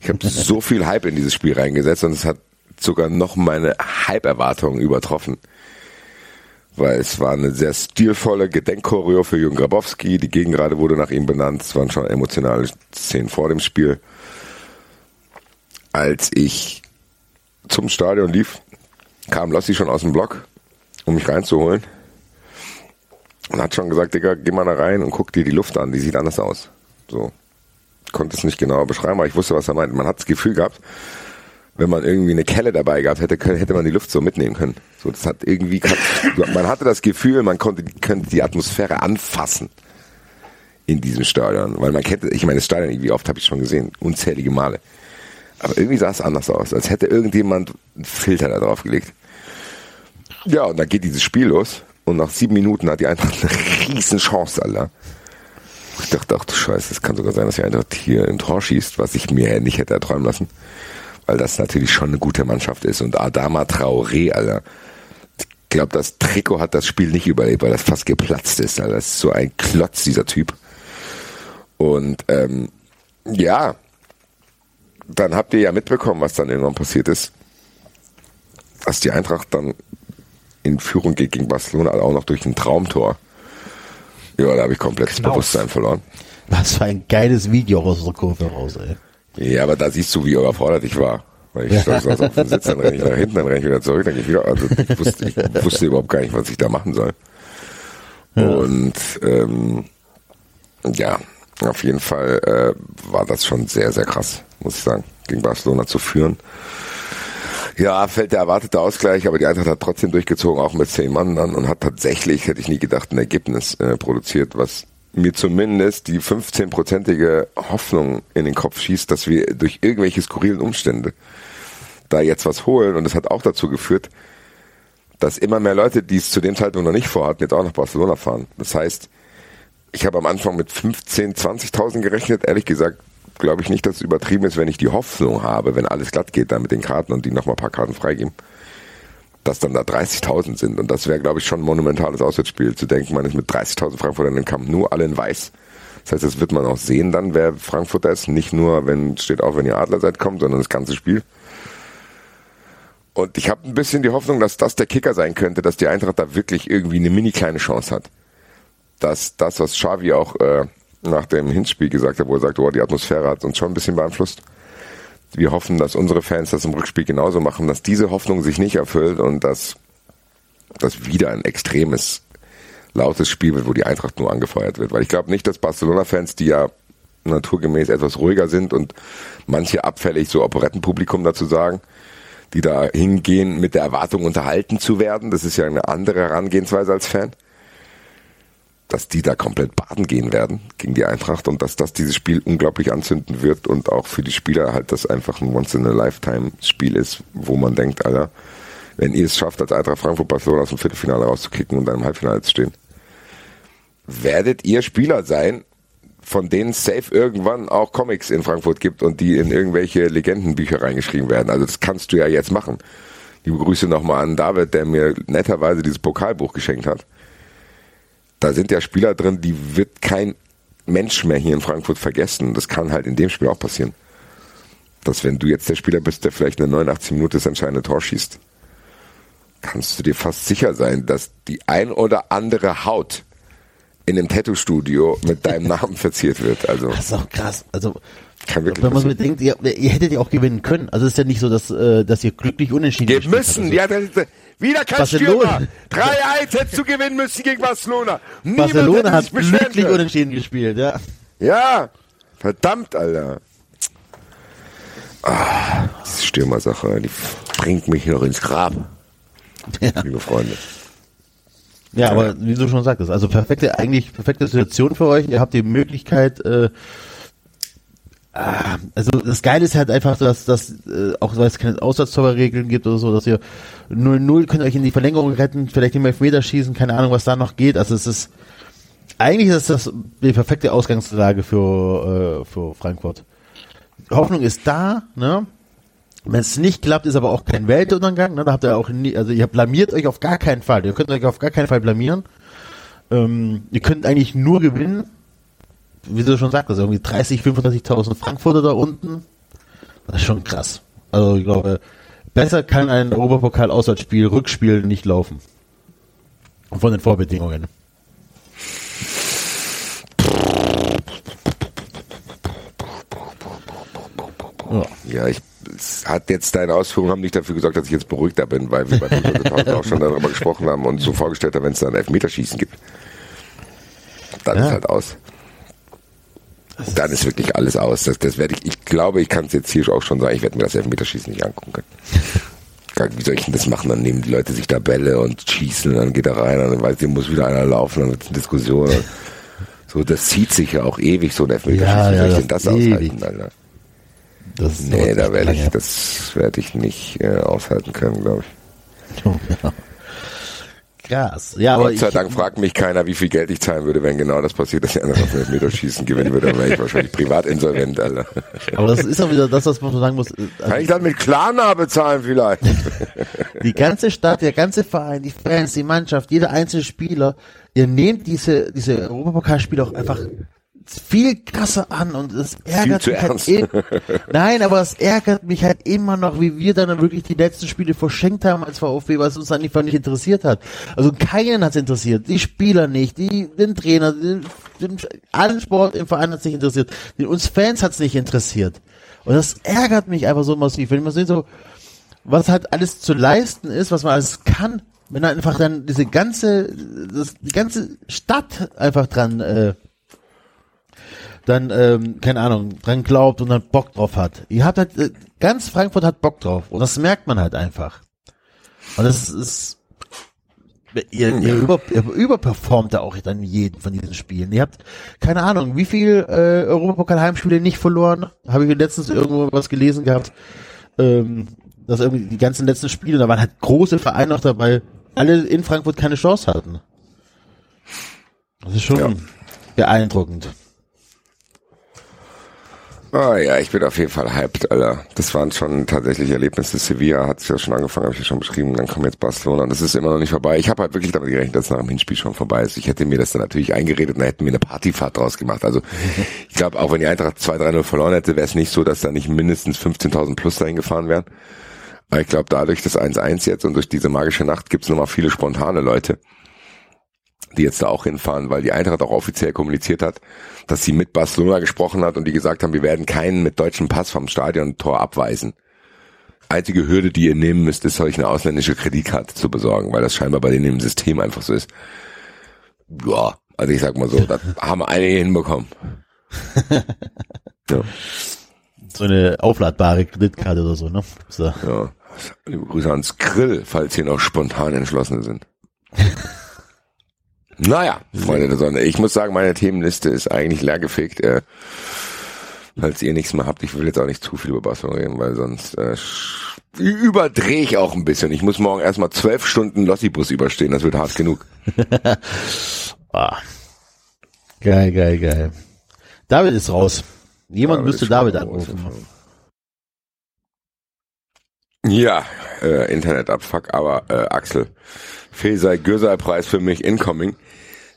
Ich habe so viel Hype in dieses Spiel reingesetzt und es hat sogar noch meine Hype-Erwartungen übertroffen. Weil es war eine sehr stilvolle Gedenkchoreo für Jürgen Grabowski. Die Gegengrade wurde nach ihm benannt. Es waren schon emotionale Szenen vor dem Spiel. Als ich zum Stadion lief, kam Lossi schon aus dem Block, um mich reinzuholen. Und hat schon gesagt, Digga, geh mal da rein und guck dir die Luft an, die sieht anders aus. So. Konnte es nicht genauer beschreiben, aber ich wusste, was er meint. Man hat das Gefühl gehabt, wenn man irgendwie eine Kelle dabei gehabt hätte, hätte man die Luft so mitnehmen können. So, das hat irgendwie, [laughs] man hatte das Gefühl, man konnte, könnte die Atmosphäre anfassen in diesem Stadion. Weil man kennt, ich meine, das Stadion, wie oft habe ich schon gesehen, unzählige Male. Aber irgendwie sah es anders aus, als hätte irgendjemand einen Filter da drauf gelegt. Ja, und dann geht dieses Spiel los und nach sieben Minuten hat die Eintracht eine [laughs] riesen Chance, Alter. Ich dachte, ach du Scheiße, es kann sogar sein, dass die Eintracht hier ein Tor schießt, was ich mir nicht hätte erträumen lassen. Weil das natürlich schon eine gute Mannschaft ist. Und Adama Traoré, Alter. Ich glaube, das Trikot hat das Spiel nicht überlebt, weil das fast geplatzt ist. Alter. Das ist so ein Klotz, dieser Typ. Und ähm, ja, dann habt ihr ja mitbekommen, was dann irgendwann passiert ist. Dass die Eintracht dann in Führung geht gegen Barcelona, auch noch durch ein Traumtor. Ja, da habe ich komplett das Knauf. Bewusstsein verloren. Was für ein geiles Video aus der Kurve raus, ey. Ja, aber da siehst du, wie überfordert ich war. Weil ich saß auf dem Sitz, dann renne ich nach hinten, dann renne ich wieder zurück, dann gehe ich wieder. Also ich wusste, ich wusste überhaupt gar nicht, was ich da machen soll. Und ähm, ja, auf jeden Fall äh, war das schon sehr, sehr krass, muss ich sagen, gegen Barcelona zu führen. Ja, fällt der erwartete Ausgleich, aber die Eintracht hat trotzdem durchgezogen, auch mit zehn Mann dann und hat tatsächlich, hätte ich nie gedacht, ein Ergebnis äh, produziert, was mir zumindest die 15-prozentige Hoffnung in den Kopf schießt, dass wir durch irgendwelche skurrilen Umstände da jetzt was holen und das hat auch dazu geführt, dass immer mehr Leute, die es zu dem Zeitpunkt noch nicht vorhatten, jetzt auch nach Barcelona fahren. Das heißt, ich habe am Anfang mit 15, 20.000 gerechnet. Ehrlich gesagt, glaube ich nicht, dass es übertrieben ist, wenn ich die Hoffnung habe, wenn alles glatt geht, dann mit den Karten und die nochmal ein paar Karten freigeben, dass dann da 30.000 sind. Und das wäre, glaube ich, schon ein monumentales Auswärtsspiel, zu denken, man ist mit 30.000 Frankfurtern im Camp nur alle in weiß. Das heißt, das wird man auch sehen dann, wer Frankfurter ist. Nicht nur, wenn steht auch, wenn ihr Adler seid, kommt, sondern das ganze Spiel. Und ich habe ein bisschen die Hoffnung, dass das der Kicker sein könnte, dass die Eintracht da wirklich irgendwie eine mini kleine Chance hat. Dass das, was Xavi auch äh, nach dem Hinspiel gesagt hat, wo er sagt, oh, die Atmosphäre hat uns schon ein bisschen beeinflusst. Wir hoffen, dass unsere Fans das im Rückspiel genauso machen, dass diese Hoffnung sich nicht erfüllt und dass das wieder ein extremes, lautes Spiel wird, wo die Eintracht nur angefeuert wird. Weil ich glaube nicht, dass Barcelona-Fans, die ja naturgemäß etwas ruhiger sind und manche abfällig so Operettenpublikum dazu sagen, die da hingehen mit der Erwartung unterhalten zu werden. Das ist ja eine andere Herangehensweise als Fan. Dass die da komplett baden gehen werden gegen die Eintracht und dass das dieses Spiel unglaublich anzünden wird und auch für die Spieler halt das einfach ein Once-in-a-Lifetime-Spiel ist, wo man denkt, Alter, wenn ihr es schafft, als Eintracht Frankfurt Barcelona aus dem Viertelfinale rauszukicken und dann im Halbfinale zu stehen, werdet ihr Spieler sein, von denen safe irgendwann auch Comics in Frankfurt gibt und die in irgendwelche Legendenbücher reingeschrieben werden. Also das kannst du ja jetzt machen. Liebe Grüße nochmal an David, der mir netterweise dieses Pokalbuch geschenkt hat. Da sind ja Spieler drin, die wird kein Mensch mehr hier in Frankfurt vergessen. Das kann halt in dem Spiel auch passieren. Dass wenn du jetzt der Spieler bist, der vielleicht eine 89 Minuten das entscheidende Tor schießt, kannst du dir fast sicher sein, dass die ein oder andere Haut in einem Tattoo-Studio mit deinem [laughs] Namen verziert wird. Also Das ist auch krass. Also kann wirklich wenn man so bedenkt, ihr, ihr hättet ja auch gewinnen können. Also es ist ja nicht so, dass, äh, dass ihr glücklich unentschieden Wir müssen, ja, das ist, wieder kein Barcelona. Stürmer. 3-1 hättest du gewinnen müssen gegen Barcelona. Niemand Barcelona hat glücklich unentschieden gespielt, ja. Ja, verdammt, Alter. Ah, diese Stürmersache, die bringt mich noch ins Grab, ja. liebe Freunde. Ja, aber wie du schon sagtest, also perfekte, eigentlich perfekte Situation für euch. Ihr habt die Möglichkeit, äh, ah, also das Geile ist halt einfach, dass, dass äh, auch weil es keine Auswärtstorregeln gibt oder so, dass ihr 0-0 könnt euch in die Verlängerung retten, vielleicht im Elfmeter schießen, keine Ahnung, was da noch geht. Also es ist eigentlich ist das die perfekte Ausgangslage für, äh, für Frankfurt. Hoffnung ist da, ne? Wenn es nicht klappt, ist aber auch kein Weltuntergang. Ne? Da habt ihr auch nie, also ihr blamiert euch auf gar keinen Fall. Ihr könnt euch auf gar keinen Fall blamieren. Ähm, ihr könnt eigentlich nur gewinnen. Wie du schon sagtest, irgendwie 30, 35.000 Frankfurter da unten. Das ist schon krass. Also ich glaube, besser kann ein Europapokal-Auswärtsspiel, Rückspiel nicht laufen. Von den Vorbedingungen. Ja. Ja, ich, es hat jetzt deine Ausführungen haben nicht dafür gesorgt, dass ich jetzt beruhigter bin, weil wir bei Fußball [laughs] auch schon darüber gesprochen haben und so vorgestellt haben, wenn es dann Elfmeterschießen gibt. Dann Ja. ist halt aus. Dann ist wirklich alles aus. Das, das werde ich, ich glaube, ich kann es jetzt hier auch schon sagen, ich werde mir das Elfmeterschießen nicht angucken können. [laughs] Wie soll ich denn das machen? Dann nehmen die Leute sich da Bälle und schießen, dann geht er rein, dann weiß ich, muss wieder einer laufen, dann wird es eine Diskussion. So, das zieht sich ja auch ewig, so ein Elfmeterschießen. Ja, Wie ja, soll ich denn das ewig. aushalten, Alter? Das Nee, da werde ich, das werde ich nicht äh, aushalten können, glaube ich. [laughs] Ja. Krass. Ja, Gott sei Dank fragt mich keiner, wie viel Geld ich zahlen würde, wenn genau das passiert, dass der andere auf den Meterschießen gewinnen würde, dann wäre ich wahrscheinlich privat insolvent, Alter. aber das ist auch wieder das, was man so sagen muss. äh, Also Kann ich dann mit Klarna bezahlen vielleicht? [laughs] die ganze Stadt, der ganze Verein, die Fans, die Mannschaft, jeder einzelne Spieler, ihr nehmt diese, diese Europapokalspiele auch einfach viel krasser an und es ärgert mich halt im, [laughs] Nein, aber es ärgert mich halt immer noch, wie wir dann wirklich die letzten Spiele verschenkt haben als VfB, was uns dann einfach nicht interessiert hat. Also keinen hat es interessiert, die Spieler nicht, die, den Trainer, den, den, allen Sport im Verein hat es nicht interessiert, den, uns Fans hat es nicht interessiert. Und das ärgert mich einfach so massiv, wenn man sieht so, was halt alles zu leisten ist, was man alles kann, wenn einfach dann diese ganze, das, die ganze Stadt einfach dran, äh, dann, ähm, keine Ahnung, dran glaubt und dann Bock drauf hat. Ihr habt halt, äh, ganz Frankfurt hat Bock drauf und das merkt man halt einfach. Und das ist, ihr, ihr, über, ihr überperformt da auch dann jeden von diesen Spielen. Ihr habt, keine Ahnung, wie viel äh, Europapokal-Heimspiele nicht verloren? Habe ich letztens irgendwo was gelesen gehabt, ähm, dass irgendwie die ganzen letzten Spiele, da waren halt große Vereine noch dabei, alle in Frankfurt keine Chance hatten. Das ist schon Ja. beeindruckend. Ah ja, ich bin auf jeden Fall hyped, Alter. Das waren schon tatsächlich Erlebnisse. Sevilla hat sich ja schon angefangen, habe ich ja schon beschrieben. Dann kommt jetzt Barcelona und das ist immer noch nicht vorbei. Ich habe halt wirklich damit gerechnet, dass es nach dem Hinspiel schon vorbei ist. Ich hätte mir das dann natürlich eingeredet und dann hätten wir eine Partyfahrt draus gemacht. Also [laughs] ich glaube, auch wenn die Eintracht 2-3-0 verloren hätte, wäre es nicht so, dass da nicht mindestens 15.000 plus dahin gefahren wären. Aber ich glaube, dadurch das 1-1 jetzt und durch diese magische Nacht gibt es nochmal viele spontane Leute, die jetzt da auch hinfahren, weil die Eintracht auch offiziell kommuniziert hat, dass sie mit Barcelona gesprochen hat und die gesagt haben, wir werden keinen mit deutschem Pass vom Stadiontor abweisen. Einzige Hürde, die ihr nehmen müsst, ist euch eine ausländische Kreditkarte zu besorgen, weil das scheinbar bei denen im System einfach so ist. Ja, also ich sag mal so, [laughs] das haben einige hinbekommen. [laughs] Ja, So eine aufladbare Kreditkarte oder so, ne? So. ja. Liebe Grüße ans Grill, falls hier noch spontan entschlossene sind. [laughs] Naja, Freunde der Sonne. Ich muss sagen, meine Themenliste ist eigentlich leergefegt. Äh, falls ihr nichts mehr habt, ich will jetzt auch nicht zu viel über Barcelona reden, weil sonst äh, überdrehe ich auch ein bisschen. Ich muss morgen erstmal zwölf Stunden Lossibus überstehen, das wird hart genug. [laughs] Ah. Geil, geil, geil. David ist raus. Jemand David müsste David anrufen. Ja, äh, Internetabfuck, aber äh, Axel, Fehlsei Gürsei-Preis für mich incoming.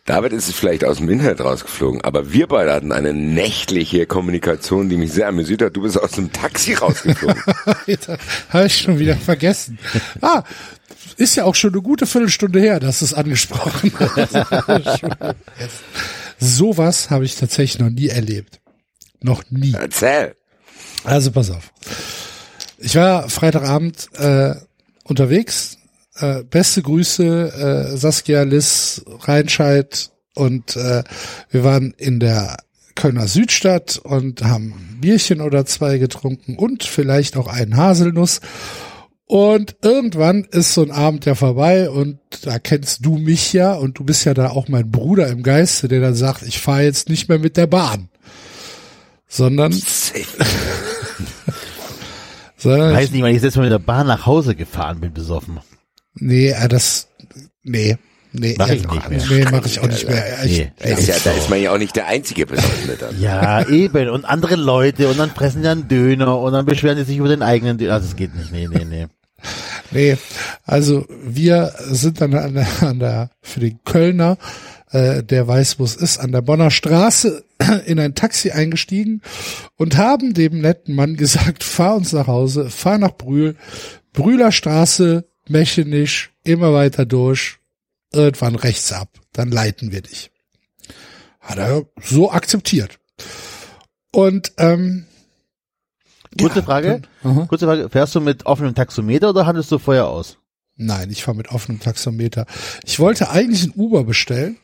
David ist vielleicht aus dem Internet rausgeflogen, aber wir beide hatten eine nächtliche Kommunikation, die mich sehr amüsiert hat. Du bist aus dem Taxi rausgeflogen. [laughs] Habe ich schon wieder vergessen. Ah, ist ja auch schon eine gute Viertelstunde her, dass du es angesprochen hast. [laughs] Sowas habe ich tatsächlich noch nie erlebt. Noch nie. Erzähl. Also pass auf. Ich war Freitagabend äh, unterwegs. Äh, beste Grüße, äh, Saskia, Liz, Reinscheid und äh, wir waren in der Kölner Südstadt und haben ein Bierchen oder zwei getrunken und vielleicht auch einen Haselnuss. Und irgendwann ist so ein Abend ja vorbei und da kennst du mich ja und du bist ja da auch mein Bruder im Geiste, der dann sagt, ich fahre jetzt nicht mehr mit der Bahn, sondern, [laughs] sondern Weiß nicht, weil ich jetzt mal mit der Bahn nach Hause gefahren bin, besoffen. Nee, äh, das, nee, nee, Mach äh, ich nicht mehr. nee, mach ich auch nicht mehr. Ich, Nee. Da ist, ja, da ist man ja auch nicht der einzige Besoffene dann. Ja, eben. Und andere Leute und dann fressen die einen Döner und dann beschweren die sich über den eigenen Döner. Also, das geht nicht. Nee, nee, nee. [laughs] Nee, also wir sind dann an der, an der für den Kölner, äh, der weiß, wo es ist, an der Bonner Straße [clears throat] in ein Taxi eingestiegen und haben dem netten Mann gesagt, fahr uns nach Hause, fahr nach Brühl, Brühler Straße, Mechenisch, immer weiter durch, irgendwann rechts ab, dann leiten wir dich. Hat er so akzeptiert. Und ähm, Kurze ja, Frage. dann-. Kurze Frage. Fährst du mit offenem Taxometer oder handelst du vorher aus? Nein, ich fahre mit offenem Taxometer. Ich wollte eigentlich ein Uber bestellen,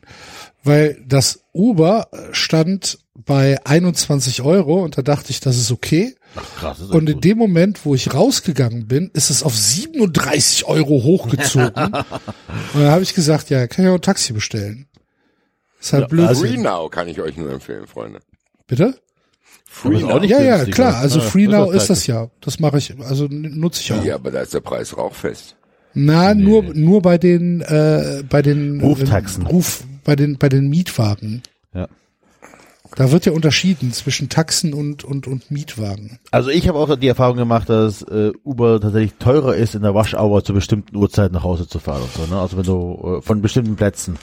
weil das Uber stand bei 21 Euro und da dachte ich, das ist okay. Krass. Das ist Und in gut. dem Moment, wo ich rausgegangen bin, ist es auf 37 Euro hochgezogen. [laughs] und da habe ich gesagt, ja, kann ich auch ein Taxi bestellen. Ist halt Ja, blöd. also- Free Now kann ich euch nur empfehlen, Freunde. Bitte? Auch nicht Ja, ja, klar. Also Ja, FreeNow das ist das ja. Das mache ich, also nutze ich auch. Ja, aber da ist der Preis rauchfest. Na, nur nur bei den äh, bei den Ruftaxen. äh, Ruf bei den bei den Mietwagen. Ja. Da wird ja unterschieden zwischen Taxen und und und Mietwagen. Also ich habe auch die Erfahrung gemacht, dass äh, Uber tatsächlich teurer ist, in der Waschauer zu bestimmten Uhrzeiten nach Hause zu fahren und so, ne? Also wenn du äh, von bestimmten Plätzen.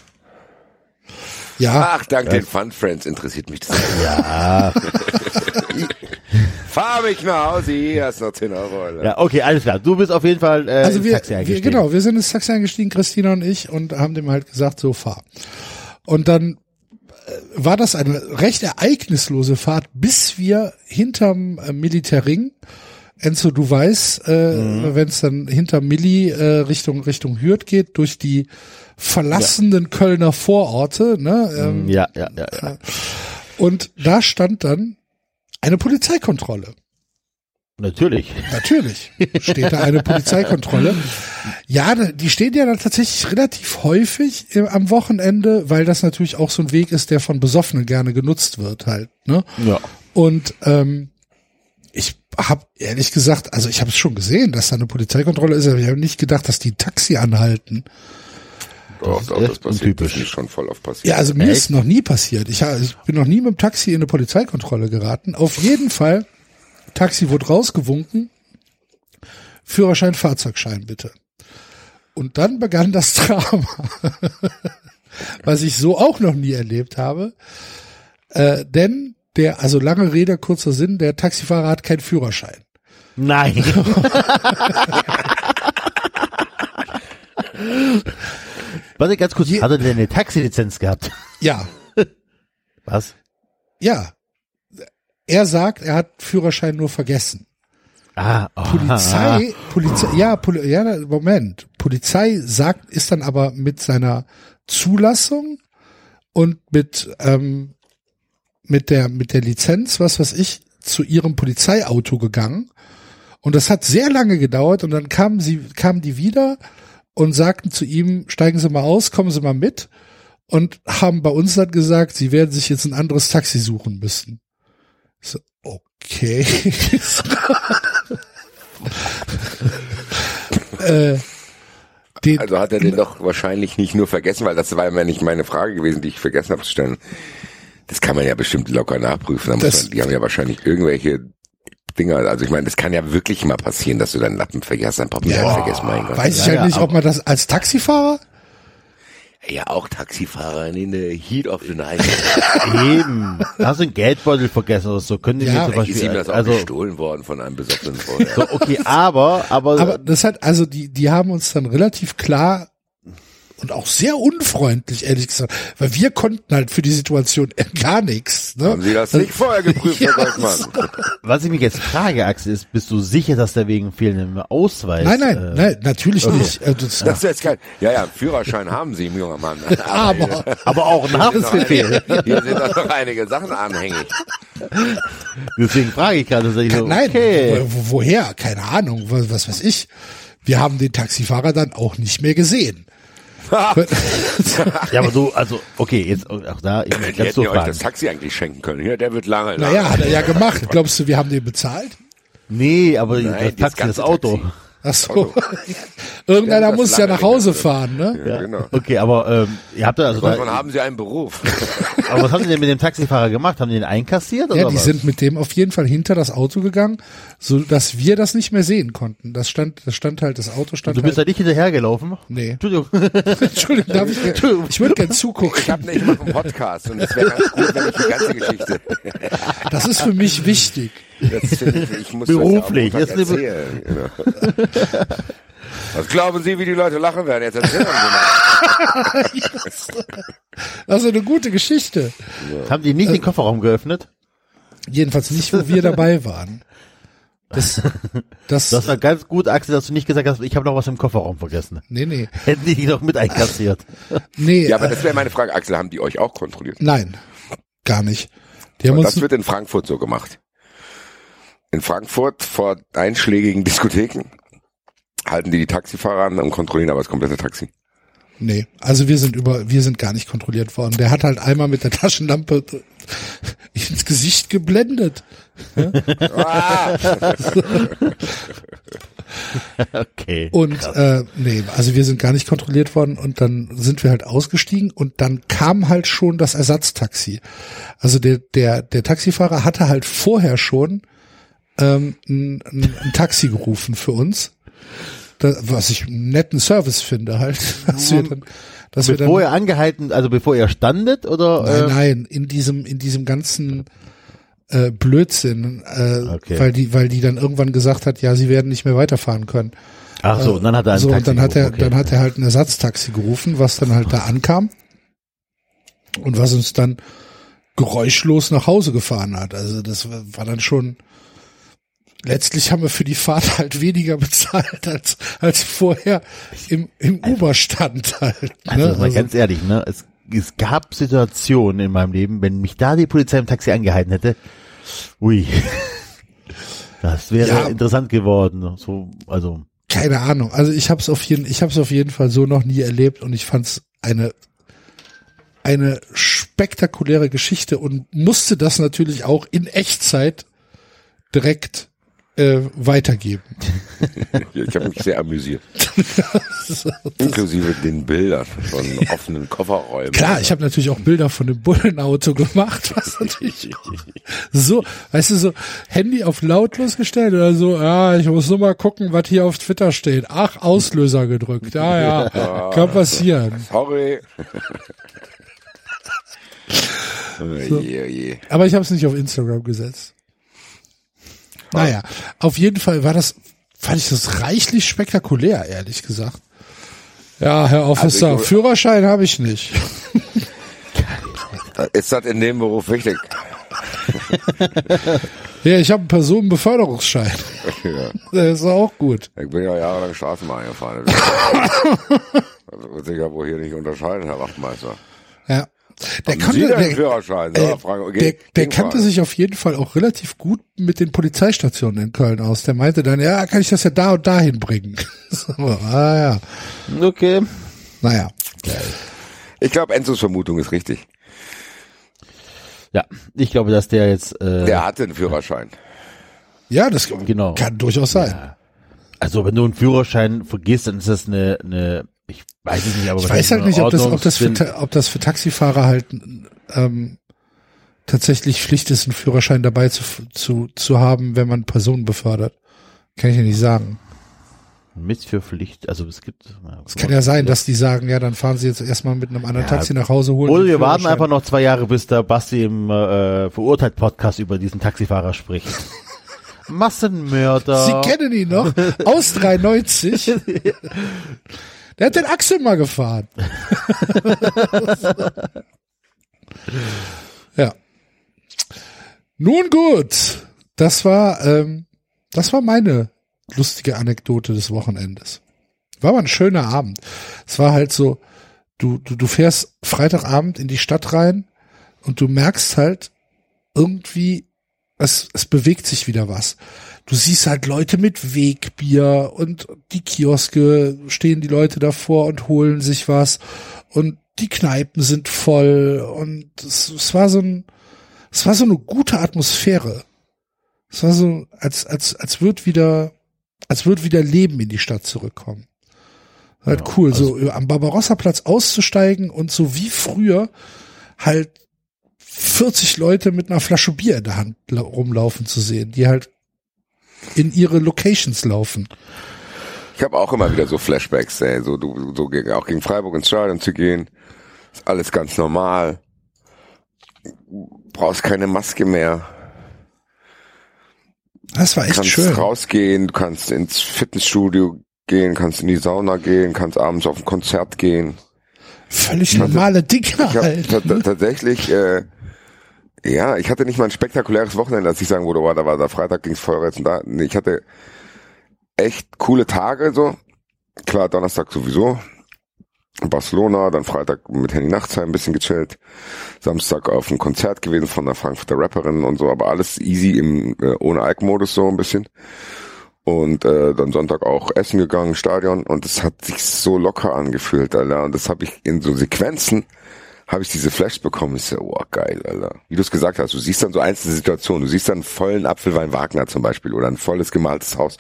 Ja, Ach, dank den Fun Friends interessiert mich das. Ja, [laughs] Fahr mich nach Hause, hier hast noch 10 Euro. Alter. ja, okay, alles klar. Du bist auf jeden Fall äh, also ins wir, Taxi wir eingestiegen. genau, wir sind ins Taxi eingestiegen, Christina und ich, und haben dem halt gesagt, so fahr. Und dann war das eine recht ereignislose Fahrt, bis wir hinterm äh, Militärring, Enzo, du weißt, äh, Mhm. wenn es dann hinter Milli äh, Richtung Richtung Hürth geht, durch die verlassenen Kölner Vororte, ne? Ähm, Ja, ja, ja, ja. Und da stand dann eine Polizeikontrolle. Natürlich. Natürlich steht da eine Polizeikontrolle. Ja, die stehen ja dann tatsächlich relativ häufig im- am Wochenende, weil das natürlich auch so ein Weg ist, der von Besoffenen gerne genutzt wird halt. Ne? Ja. Und ähm, ich habe ehrlich gesagt, also ich habe es schon gesehen, dass da eine Polizeikontrolle ist, aber ich habe nicht gedacht, dass die ein Taxi anhalten. Doch, ist doch, das passiert. untypisch. Das ist schon voll oft passiert. Ja, also mir Echt? ist noch nie passiert. Ich, ich bin noch nie mit dem Taxi in eine Polizeikontrolle geraten. Auf jeden Fall, Taxi wurde rausgewunken. Führerschein, Fahrzeugschein bitte. Und dann begann das [laughs] Drama, was ich so auch noch nie erlebt habe. Äh, denn der, also lange Rede, kurzer Sinn, der Taxifahrer hat keinen Führerschein. Nein. [laughs] Warte ganz kurz, hat er denn eine Taxilizenz gehabt? Ja, Was? ja. Er sagt, er hat Führerschein nur vergessen. Ah, oh, Polizei, Polizei, ja, Poli ja, Moment. Polizei sagt, ist dann aber mit seiner Zulassung und mit, ähm, mit der, mit der Lizenz, was weiß ich, zu ihrem Polizeiauto gegangen. Und das hat sehr lange gedauert und dann kamen sie, kamen die wieder und sagten zu ihm, steigen Sie mal aus, kommen Sie mal mit und haben bei uns dann gesagt, sie werden sich jetzt ein anderes Taxi suchen müssen. So, okay. [laughs] äh, den, Also hat er den doch wahrscheinlich nicht nur vergessen, weil das war ja nicht meine Frage gewesen, die ich vergessen habe zu stellen. Das kann man ja bestimmt locker nachprüfen. Da muss Das- man, die haben ja wahrscheinlich irgendwelche Dinger. Also ich meine, das kann ja wirklich mal passieren, dass du deinen Lappen vergisst, dein Portemonnaie Ja. vergisst, mein Gott. Weiß ich Ja, halt ja, nicht, ob man das als Taxifahrer? Ja, auch Taxifahrer in the heat of the night. Eben. Hast du einen Geldbeutel vergessen oder so? Können die Ja, mir zum Ist ihm Beispiel, das auch also, gestohlen worden von einem besoffenen vorher. so, okay, aber, aber, Aber das hat, also die, die haben uns dann relativ klar und auch sehr unfreundlich, ehrlich gesagt, weil wir konnten halt für die Situation [laughs] gar nichts. Ne? Haben Sie das nicht vorher geprüft, Herr Ja, Goldmann? was ich mich jetzt frage, Axel, ist, bist du sicher, dass der wegen fehlendem Ausweis? Nein, nein, äh, nein, natürlich nicht. Äh, Das, Das ist jetzt kein, ja, ja, Führerschein haben Sie, junger Mann. [laughs] aber Aber auch ein Haftbefehl. Hier sind doch noch einige Sachen anhängig. Deswegen frage ich gerade, ich so, nein, okay. wo, woher? Keine Ahnung, was, was weiß ich. Wir haben den Taxifahrer dann auch nicht mehr gesehen. [laughs] Ja, aber du, also, okay, jetzt auch da, ich Die hätten so ja euch das. Taxi eigentlich schenken können. Hier, der wird lange. naja, lange. hat er ja gemacht. Glaubst du, wir haben den bezahlt? Nee, aber Nein, das das Taxi, das ganze Auto. Taxi. Ach so. [laughs] Irgendeiner das muss ja nach Hause fahren, ne? Ja, genau. Okay, aber ähm, ihr habt da, also Goldmann, da, haben Sie einen Beruf? [laughs] aber was haben die denn mit dem Taxifahrer gemacht? Haben die den einkassiert oder Ja, die was? sind mit dem auf jeden Fall hinter das Auto gegangen, so dass wir das nicht mehr sehen konnten. Das stand, das stand halt, das Auto stand Du bist da halt. nicht hinterhergelaufen? Nee. Entschuldigung. [laughs] Entschuldigung, darf ich, ich würde gern zugucken. Ich habe nicht mal einen Podcast und es wäre ganz gut, wenn ich die ganze Geschichte. Das ist für mich wichtig. Das ich, ich muss Beruflich, Das jetzt ja erzählen. Genau. [laughs] Was glauben Sie, wie die Leute lachen werden? Jetzt erzählen Sie mal. [laughs] Also eine gute Geschichte. haben die nicht den Kofferraum geöffnet? Jedenfalls nicht, wo wir dabei waren. Das, das, [laughs] Das war ganz gut, Axel, dass du nicht gesagt hast, ich habe noch was im Kofferraum vergessen. nee, nee, Hätten die die noch mit einkassiert. nee, Ja, aber äh, das wäre meine Frage. Axel, haben die euch auch kontrolliert? nein, gar nicht. Die haben Und uns, das wird in Frankfurt so gemacht. In Frankfurt vor einschlägigen Diskotheken halten die die Taxifahrer an und kontrollieren aber das komplette Taxi. nee, also wir sind über, wir sind gar nicht kontrolliert worden. Der hat halt einmal mit der Taschenlampe [laughs] ins Gesicht geblendet. [laughs] Okay. Und äh, nee, also wir sind gar nicht kontrolliert worden und dann sind wir halt ausgestiegen und dann kam halt schon das Ersatztaxi. Also der der der Taxifahrer hatte halt vorher schon ähm, ein, ein, ein Taxi gerufen für uns, da, was ich einen netten Service finde halt, [laughs] dass wir dann, dass wir dann Bevor ihr angehalten, also bevor ihr standet oder? Nein, äh, nein, in diesem, in diesem ganzen äh, Blödsinn, äh, Okay. weil die, weil die dann irgendwann gesagt hat, ja, sie werden nicht mehr weiterfahren können. Ach so, und dann hat er ein so, Taxi und dann hat er, okay. dann hat er halt ein Ersatztaxi gerufen, was dann halt da ankam und was uns dann geräuschlos nach Hause gefahren hat. Also das war dann schon. Letztlich haben wir für die Fahrt halt weniger [laughs] bezahlt als als vorher im im Uber stand halt. Ne? Also, mal ganz ehrlich, ne? Es, es gab Situationen in meinem Leben, wenn mich da die Polizei im Taxi angehalten hätte, ui, [laughs] das wäre Ja. interessant geworden. So, also keine Ahnung. Also ich habe es auf jeden, ich habe es auf jeden Fall so noch nie erlebt und ich fand es eine eine spektakuläre Geschichte und musste das natürlich auch in Echtzeit direkt äh, weitergeben. ich habe mich sehr amüsiert. [laughs] Inklusive den Bildern von offenen Kofferräumen. Klar, ich habe natürlich auch Bilder von dem Bullenauto gemacht, was natürlich so, weißt du, so Handy auf lautlos gestellt oder so, ja, ich muss nur mal gucken, was hier auf Twitter steht. Ach, Auslöser gedrückt. Ja, ja, [laughs] kann passieren. Sorry. [laughs] Je. Aber ich habe es nicht auf Instagram gesetzt. Naja, auf jeden Fall war das, fand ich das reichlich spektakulär, ehrlich gesagt. Ja, Herr Officer, Also Führerschein habe ich nicht. [laughs] Ist das in dem Beruf wichtig? [laughs] Ja, ich habe einen Personenbeförderungsschein. [laughs] Ja. Das ist auch gut. Ich bin ja jahrelang Straßenbahn gefahren. Also wird sich ja wohl hier nicht unterscheiden, Herr Wachtmeister. Ja. Der einen der, Führerschein? Äh, Frage, der, Geg- der Gegenfrage. kannte sich auf jeden Fall auch relativ gut mit den Polizeistationen in Köln aus. Der meinte dann, ja, kann ich das ja da und dahin bringen. [laughs] So, ah ja, okay. naja. Ich glaube, Enzos Vermutung ist richtig. Ja, ich glaube, dass der jetzt, äh, Der hatte einen Führerschein. Ja, das Genau. kann durchaus sein. also wenn du einen Führerschein vergisst, dann ist das eine, eine ich weiß es nicht, aber Ich weiß halt nicht, ob das, ob das, für, ob das für Taxifahrer halt ähm, tatsächlich Pflicht ist, einen Führerschein dabei zu, zu, zu haben, wenn man Personen befördert. Kann ich ja nicht sagen. Mit für Pflicht, also es gibt. Es kann ja sein, dass die sagen, ja, dann fahren sie jetzt erstmal mit einem anderen Ja. Taxi nach Hause holen. Oder wir warten einfach noch zwei Jahre, bis der Basti im äh, verurteilt Podcast über diesen Taxifahrer spricht. [laughs] Massenmörder. Sie kennen ihn noch aus 93. [laughs] Der hat den Axel mal gefahren. [laughs] ja. Nun gut, das war ähm, das war meine lustige Anekdote des Wochenendes. War aber ein schöner Abend. Es war halt so, du du du fährst Freitagabend in die Stadt rein und du merkst halt irgendwie es, es bewegt sich wieder was. Du siehst halt Leute mit Wegbier und die Kioske stehen die Leute davor und holen sich was und die Kneipen sind voll und es, es war so ein, es war so eine gute Atmosphäre. Es war so, als, als, als wird wieder, als wird wieder Leben in die Stadt zurückkommen. Halt Ja, cool, also- so am Barbarossa-Platz auszusteigen und so wie früher halt 40 Leute mit einer Flasche Bier in der Hand la- rumlaufen zu sehen, die halt in ihre Locations laufen. Ich habe auch immer wieder so Flashbacks, ey, so du so gegen, auch gegen Freiburg ins Stadion zu gehen, ist alles ganz normal. Brauchst keine Maske mehr. Das war echt kannst schön. rausgehen, du kannst ins Fitnessstudio gehen, kannst in die Sauna gehen, kannst abends auf ein Konzert gehen. Völlig normale Dinge Ich habe halt. tatsächlich, äh, ja, ich hatte nicht mal ein spektakuläres Wochenende, als ich sagen würde, wow, da war da Freitag ging's und da. Nee, ich hatte echt coole Tage so. Klar, Donnerstag sowieso. Barcelona, dann Freitag mit Henny Nachtsheim ein bisschen gechillt. Samstag auf ein Konzert gewesen von einer Frankfurter Rapperin und so, aber alles easy im äh, ohne Alk-Modus so ein bisschen. Und äh, dann Sonntag auch essen gegangen, Stadion und es hat sich so locker angefühlt, Alter. Und das habe ich in so Sequenzen habe ich diese Flash bekommen. Ich so, oh geil, Alter. Wie du es gesagt hast, du siehst dann so einzelne Situationen. Du siehst dann einen vollen Apfelwein Wagner zum Beispiel oder ein volles gemaltes Haus,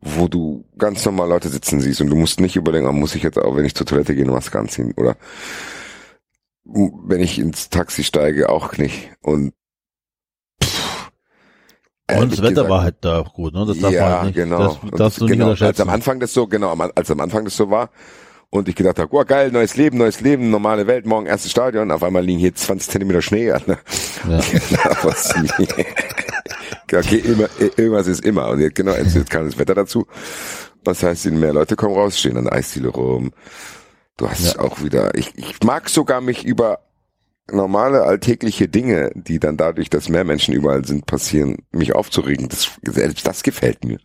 wo du ganz normal Leute sitzen siehst und du musst nicht überlegen, muss ich jetzt auch, wenn ich zur Toilette gehe, eine Maske anziehen oder wenn ich ins Taxi steige, auch nicht. Und Und das Wetter gesagt, war halt da gut, ne? Das darf ja, man halt nicht, genau. das Und du nicht genau, Als am Anfang das so, genau, als am Anfang das so war und ich gedacht habe, oh geil, neues Leben, neues Leben, normale Welt, morgen erstes Stadion, auf einmal liegen hier 20 Zentimeter Schnee. Ja, ne? Ja. [laughs] Was nie. [laughs] okay, immer, irgendwas ist immer. Und jetzt, genau, jetzt kam das Wetter dazu. Das heißt, mehr Leute kommen raus, stehen an der Eisdiele rum. Du hast auch wieder, ich, ich mag sogar mich über normale alltägliche Dinge, die dann dadurch, dass mehr Menschen überall sind, passieren, mich aufzuregen. Das, selbst das gefällt mir.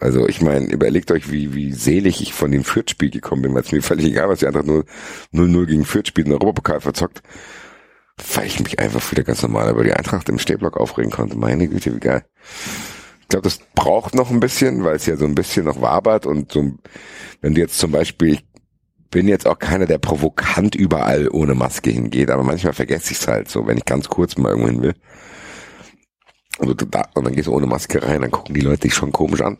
Also ich meine, überlegt euch, wie, wie selig ich von dem Fürth-Spiel gekommen bin, weil es mir völlig egal war, dass die Eintracht nur 0-0 gegen Fürth spielt den Europapokal verzockt, weil ich mich einfach wieder ganz normal über die Eintracht im Stehblock aufregen konnte. Meine Güte, wie geil. Ich glaube, das braucht noch ein bisschen, weil es ja so ein bisschen noch wabert und so, wenn du jetzt zum Beispiel, ich bin jetzt auch keiner, der provokant überall ohne Maske hingeht, aber manchmal vergesse ich es halt so, wenn ich ganz kurz mal irgendwo hin will. Und, du da, und dann gehst du ohne Maske rein, dann gucken die Leute dich schon komisch an.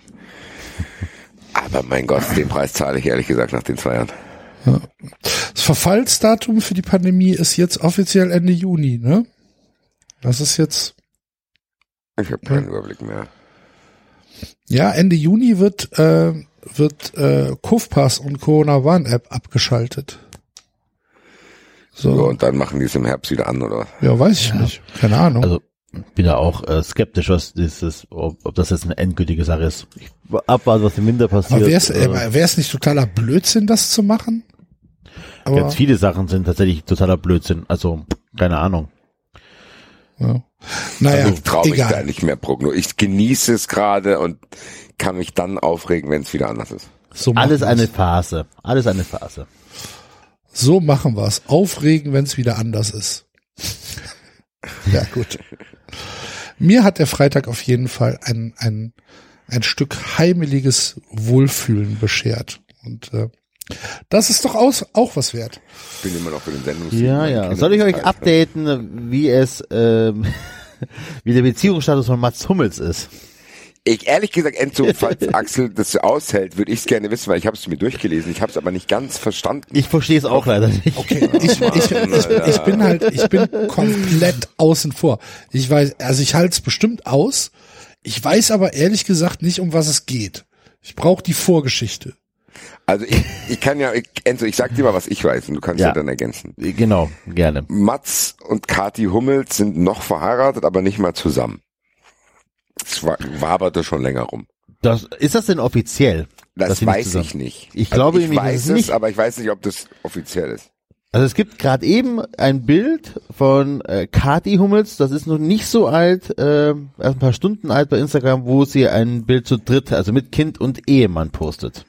Aber mein Gott, den Preis zahle ich ehrlich gesagt nach den zwei Jahren. Das Verfallsdatum für die Pandemie ist jetzt offiziell Ende Juni, ne? Das ist jetzt, Ich habe keinen Überblick mehr. ja, Ende Juni wird, äh, wird äh, Kufpass und Corona One App abgeschaltet. So, So, und dann machen die es im Herbst wieder an, oder? ja, weiß ich nicht. Keine Ahnung. Also bin da auch äh, skeptisch, was dieses, ob, ob das jetzt eine endgültige Sache ist. Ich abwarten, was im Winter passiert. Wäre es äh, wär's nicht totaler Blödsinn, das zu machen? Aber, ganz viele Sachen sind tatsächlich totaler Blödsinn. Also keine Ahnung. ja. Naja, Ich traue mich da egal. nicht mehr progno. Ich genieße es gerade und kann mich dann aufregen, wenn es wieder anders ist. So Alles eine. Phase. Alles eine Phase. So machen wir's. Aufregen, wenn es wieder anders ist. [laughs] ja, gut. Mir hat der Freitag auf jeden Fall ein, ein, ein Stück heimeliges Wohlfühlen beschert. Und äh, das ist doch aus, auch was wert. Ich bin immer noch für den Sendungs. Ja, ja. Soll ich euch updaten, wie es, ähm, [laughs] wie der Beziehungsstatus von Mats Hummels ist? Ich ehrlich gesagt, Enzo, falls [laughs] Axel das aushält, würde ich es gerne wissen, weil ich habe es mir durchgelesen. Ich habe es aber nicht ganz verstanden. Ich verstehe es auch leider nicht. Okay, ich, ich, ich, ich bin halt, ich bin komplett außen vor. Ich weiß, also ich halte es bestimmt aus. Ich weiß aber ehrlich gesagt nicht, um was es geht. Ich brauche die Vorgeschichte. Also ich, ich kann ja, ich, Enzo, ich sag dir mal, was ich weiß und du kannst ja, Ja. dann ergänzen. Genau, gerne. Mats und Kati Hummels sind noch verheiratet, aber nicht mal zusammen. Es war, waberte schon länger rum. Das, ist das denn offiziell? Das weiß ich nicht. Ich glaube also ich weiß es es, nicht- aber ich weiß nicht, ob das offiziell ist. Also es gibt gerade eben ein Bild von äh, Kati Hummels, das ist noch nicht so alt, äh, erst ein paar Stunden alt bei Instagram, wo sie ein Bild zu dritt, also mit Kind und Ehemann postet.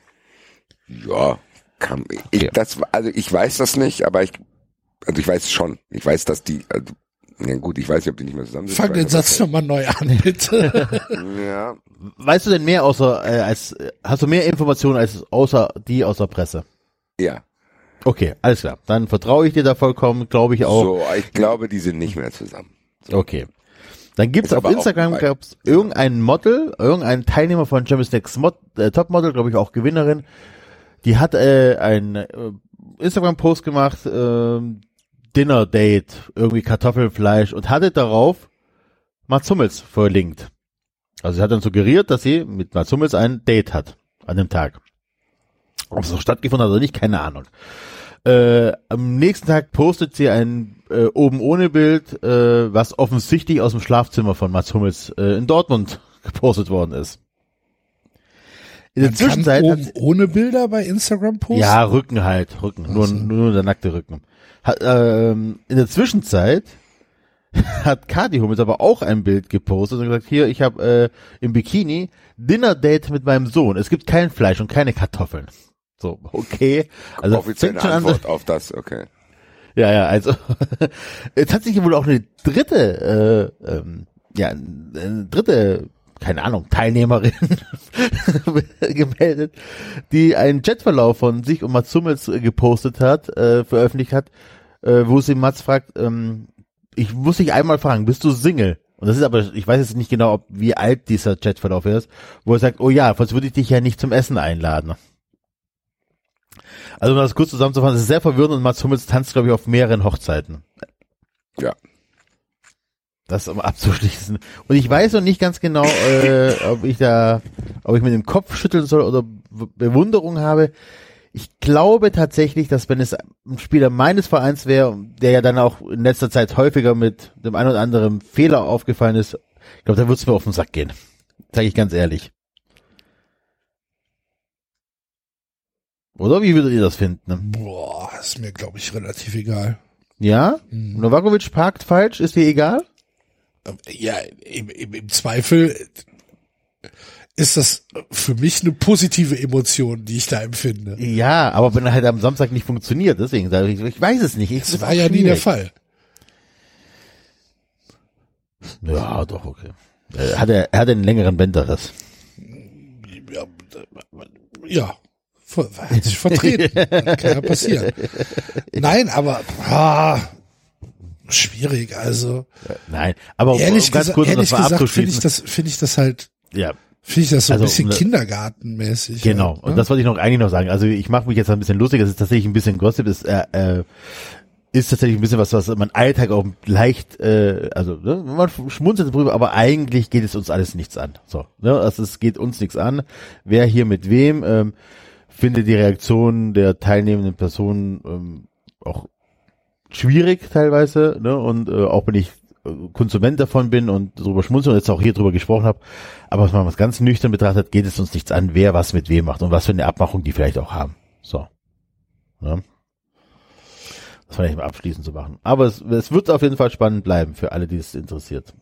Ja, kann, ich, Okay. das, also ich weiß das nicht, aber ich, also ich weiß schon. Ich weiß, dass die, also, ja gut, ich weiß nicht, ob die nicht mehr zusammen sind. Fang den Satz nochmal neu an, bitte. aber- [laughs] Ja, Weißt du denn mehr außer äh, als äh, hast du mehr Informationen als außer die aus der Presse? ja. Okay, alles klar. Dann vertraue ich dir da vollkommen, glaube ich auch. So, ich glaube, die sind nicht mehr zusammen. Okay. Dann gibt's Ist auf Instagram gab's irgendein Model, irgendein Teilnehmer von Champions Next Mod, äh, Topmodel, glaube ich auch Gewinnerin. Die hat äh, ein äh, Instagram Post gemacht, ähm, Dinner Date, irgendwie Kartoffelfleisch und hatte darauf Mats Hummels verlinkt. Also sie hat dann suggeriert, dass sie mit Mats Hummels ein Date hat an dem Tag. Ob es so stattgefunden hat oder nicht, keine Ahnung. Äh, am nächsten Tag postet sie ein äh, oben ohne Bild, äh, was offensichtlich aus dem Schlafzimmer von Mats Hummels äh, in Dortmund [laughs] gepostet worden ist. In der Man Zwischenzeit oben ohne Bilder bei Instagram posten. ja Rücken halt, Rücken, nur, so. nur der nackte Rücken. Hat, ähm, in der Zwischenzeit [laughs] hat Kati Hummels aber auch ein Bild gepostet und gesagt, hier, ich habe äh, im Bikini Dinner Date mit meinem Sohn. Es gibt kein Fleisch und keine Kartoffeln. So, okay. Also Offizielle fängt schon an, Antwort auf das, okay. ja, ja, also [laughs] jetzt hat sich wohl auch eine dritte, äh, ähm, ja, eine dritte, keine Ahnung, Teilnehmerin [laughs] gemeldet, die einen Chatverlauf von sich und Mats Hummels äh, gepostet hat, äh, veröffentlicht hat, äh, wo sie Mats fragt, ähm, ich muss dich einmal fragen, bist du Single? Und das ist aber, ich weiß jetzt nicht genau, ob, wie alt dieser Chatverlauf ist, wo er sagt, oh ja, sonst würde ich dich ja nicht zum Essen einladen. Also um das kurz zusammenzufassen, es ist sehr verwirrend und Mats Hummels tanzt, glaube ich, auf mehreren Hochzeiten. Ja. Das um abzuschließen. Und ich weiß noch nicht ganz genau, äh, ob ich da, ob ich mit dem Kopf schütteln soll oder Be- Bewunderung habe. Ich glaube tatsächlich, dass wenn es ein Spieler meines Vereins wäre, der ja dann auch in letzter Zeit häufiger mit dem einen oder anderen Fehler aufgefallen ist, ich glaube, da würde es mir auf den Sack gehen. Sage ich ganz ehrlich. Oder wie würdet ihr das finden? Boah, ist mir, glaube ich, relativ egal. Ja? Novakovic parkt falsch, ist dir egal? Ja, im, im, im Zweifel ist das für mich eine positive Emotion, die ich da empfinde. Ja, aber wenn er halt am Samstag nicht funktioniert, deswegen sage ich, ich weiß es nicht. Ich, Das war ja nie der Fall. Ja, doch, okay. Äh, Hat er, er hat einen längeren Bänderriss. Ja, ja hat sich vertreten. [laughs] Kann ja passieren. Nein, aber ah, schwierig. Also Nein, aber um ehrlich, ganz gesagt, kurz, um ehrlich gesagt finde ich das, finde ich das halt, ja, finde ich das so Also, ein bisschen um- Kindergartenmäßig. genau. halt, Und ne? das wollte ich noch eigentlich noch sagen. Also ich mache mich jetzt ein bisschen lustig. Das ist tatsächlich ein bisschen Gossip. Ist, äh, äh, ist tatsächlich ein bisschen was, was man Alltag auch leicht, äh, also ne, man schmunzelt drüber, aber eigentlich geht es uns alles nichts an. So, ne, also es geht uns nichts an. Wer hier mit wem ähm, finde die Reaktion der teilnehmenden Personen ähm, auch schwierig teilweise, ne? Und äh, auch wenn ich äh, Konsument davon bin und darüber schmunzeln und jetzt auch hier drüber gesprochen habe, aber was man was ganz nüchtern betrachtet, geht es uns nichts an, wer was mit wem macht und was für eine Abmachung die vielleicht auch haben. So. Ne? Das fand ich mal abschließend zu machen. Aber es, es wird auf jeden Fall spannend bleiben für alle, die es interessiert.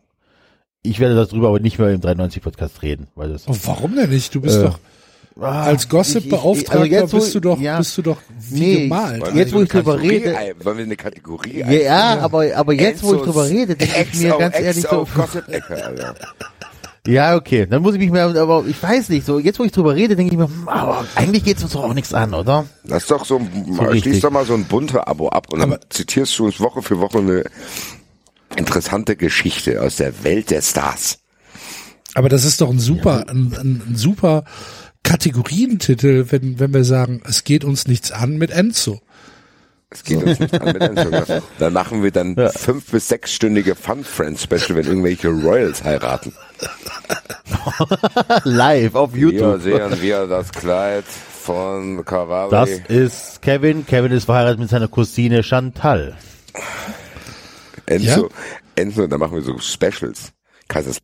Ich werde darüber aber nicht mehr im 93 Podcast reden, weil das Und warum denn nicht? Du bist Äh, doch als Gossip-Beauftragter also bist du doch, ja. bist du doch wie Nee, gemalt. Wollen Jetzt, wir wo eine ich drüber Kategorie rede- Wollen wir eine Kategorie ja, ja, aber aber jetzt, wo ich drüber rede, denke ich mir ganz ehrlich so, [laughs] ja okay, dann muss ich mich mehr, aber ich weiß nicht, so jetzt, wo ich drüber rede, denke ich mir, aber eigentlich geht's uns doch auch nichts an, oder? Lass doch so, mal, richtig. schließ doch mal so ein bunte Abo ab und dann Aber- zitierst du uns Woche für Woche eine interessante Geschichte aus der Welt der Stars. Aber das ist doch ein super, ein, ein, ein super Kategorientitel, wenn, wenn wir sagen, es geht uns nichts an mit Enzo. Es geht uns nicht an mit Enzo. Dann machen wir dann fünf bis sechsstündige Fun Friends Special, wenn irgendwelche Royals heiraten. [laughs] Live auf Hier YouTube. sehen wir das Kleid von Cavalli. Das ist Kevin. Kevin ist verheiratet mit seiner Cousine Chantal. Enzo, Enzo, dann machen wir so Specials. Kaisers.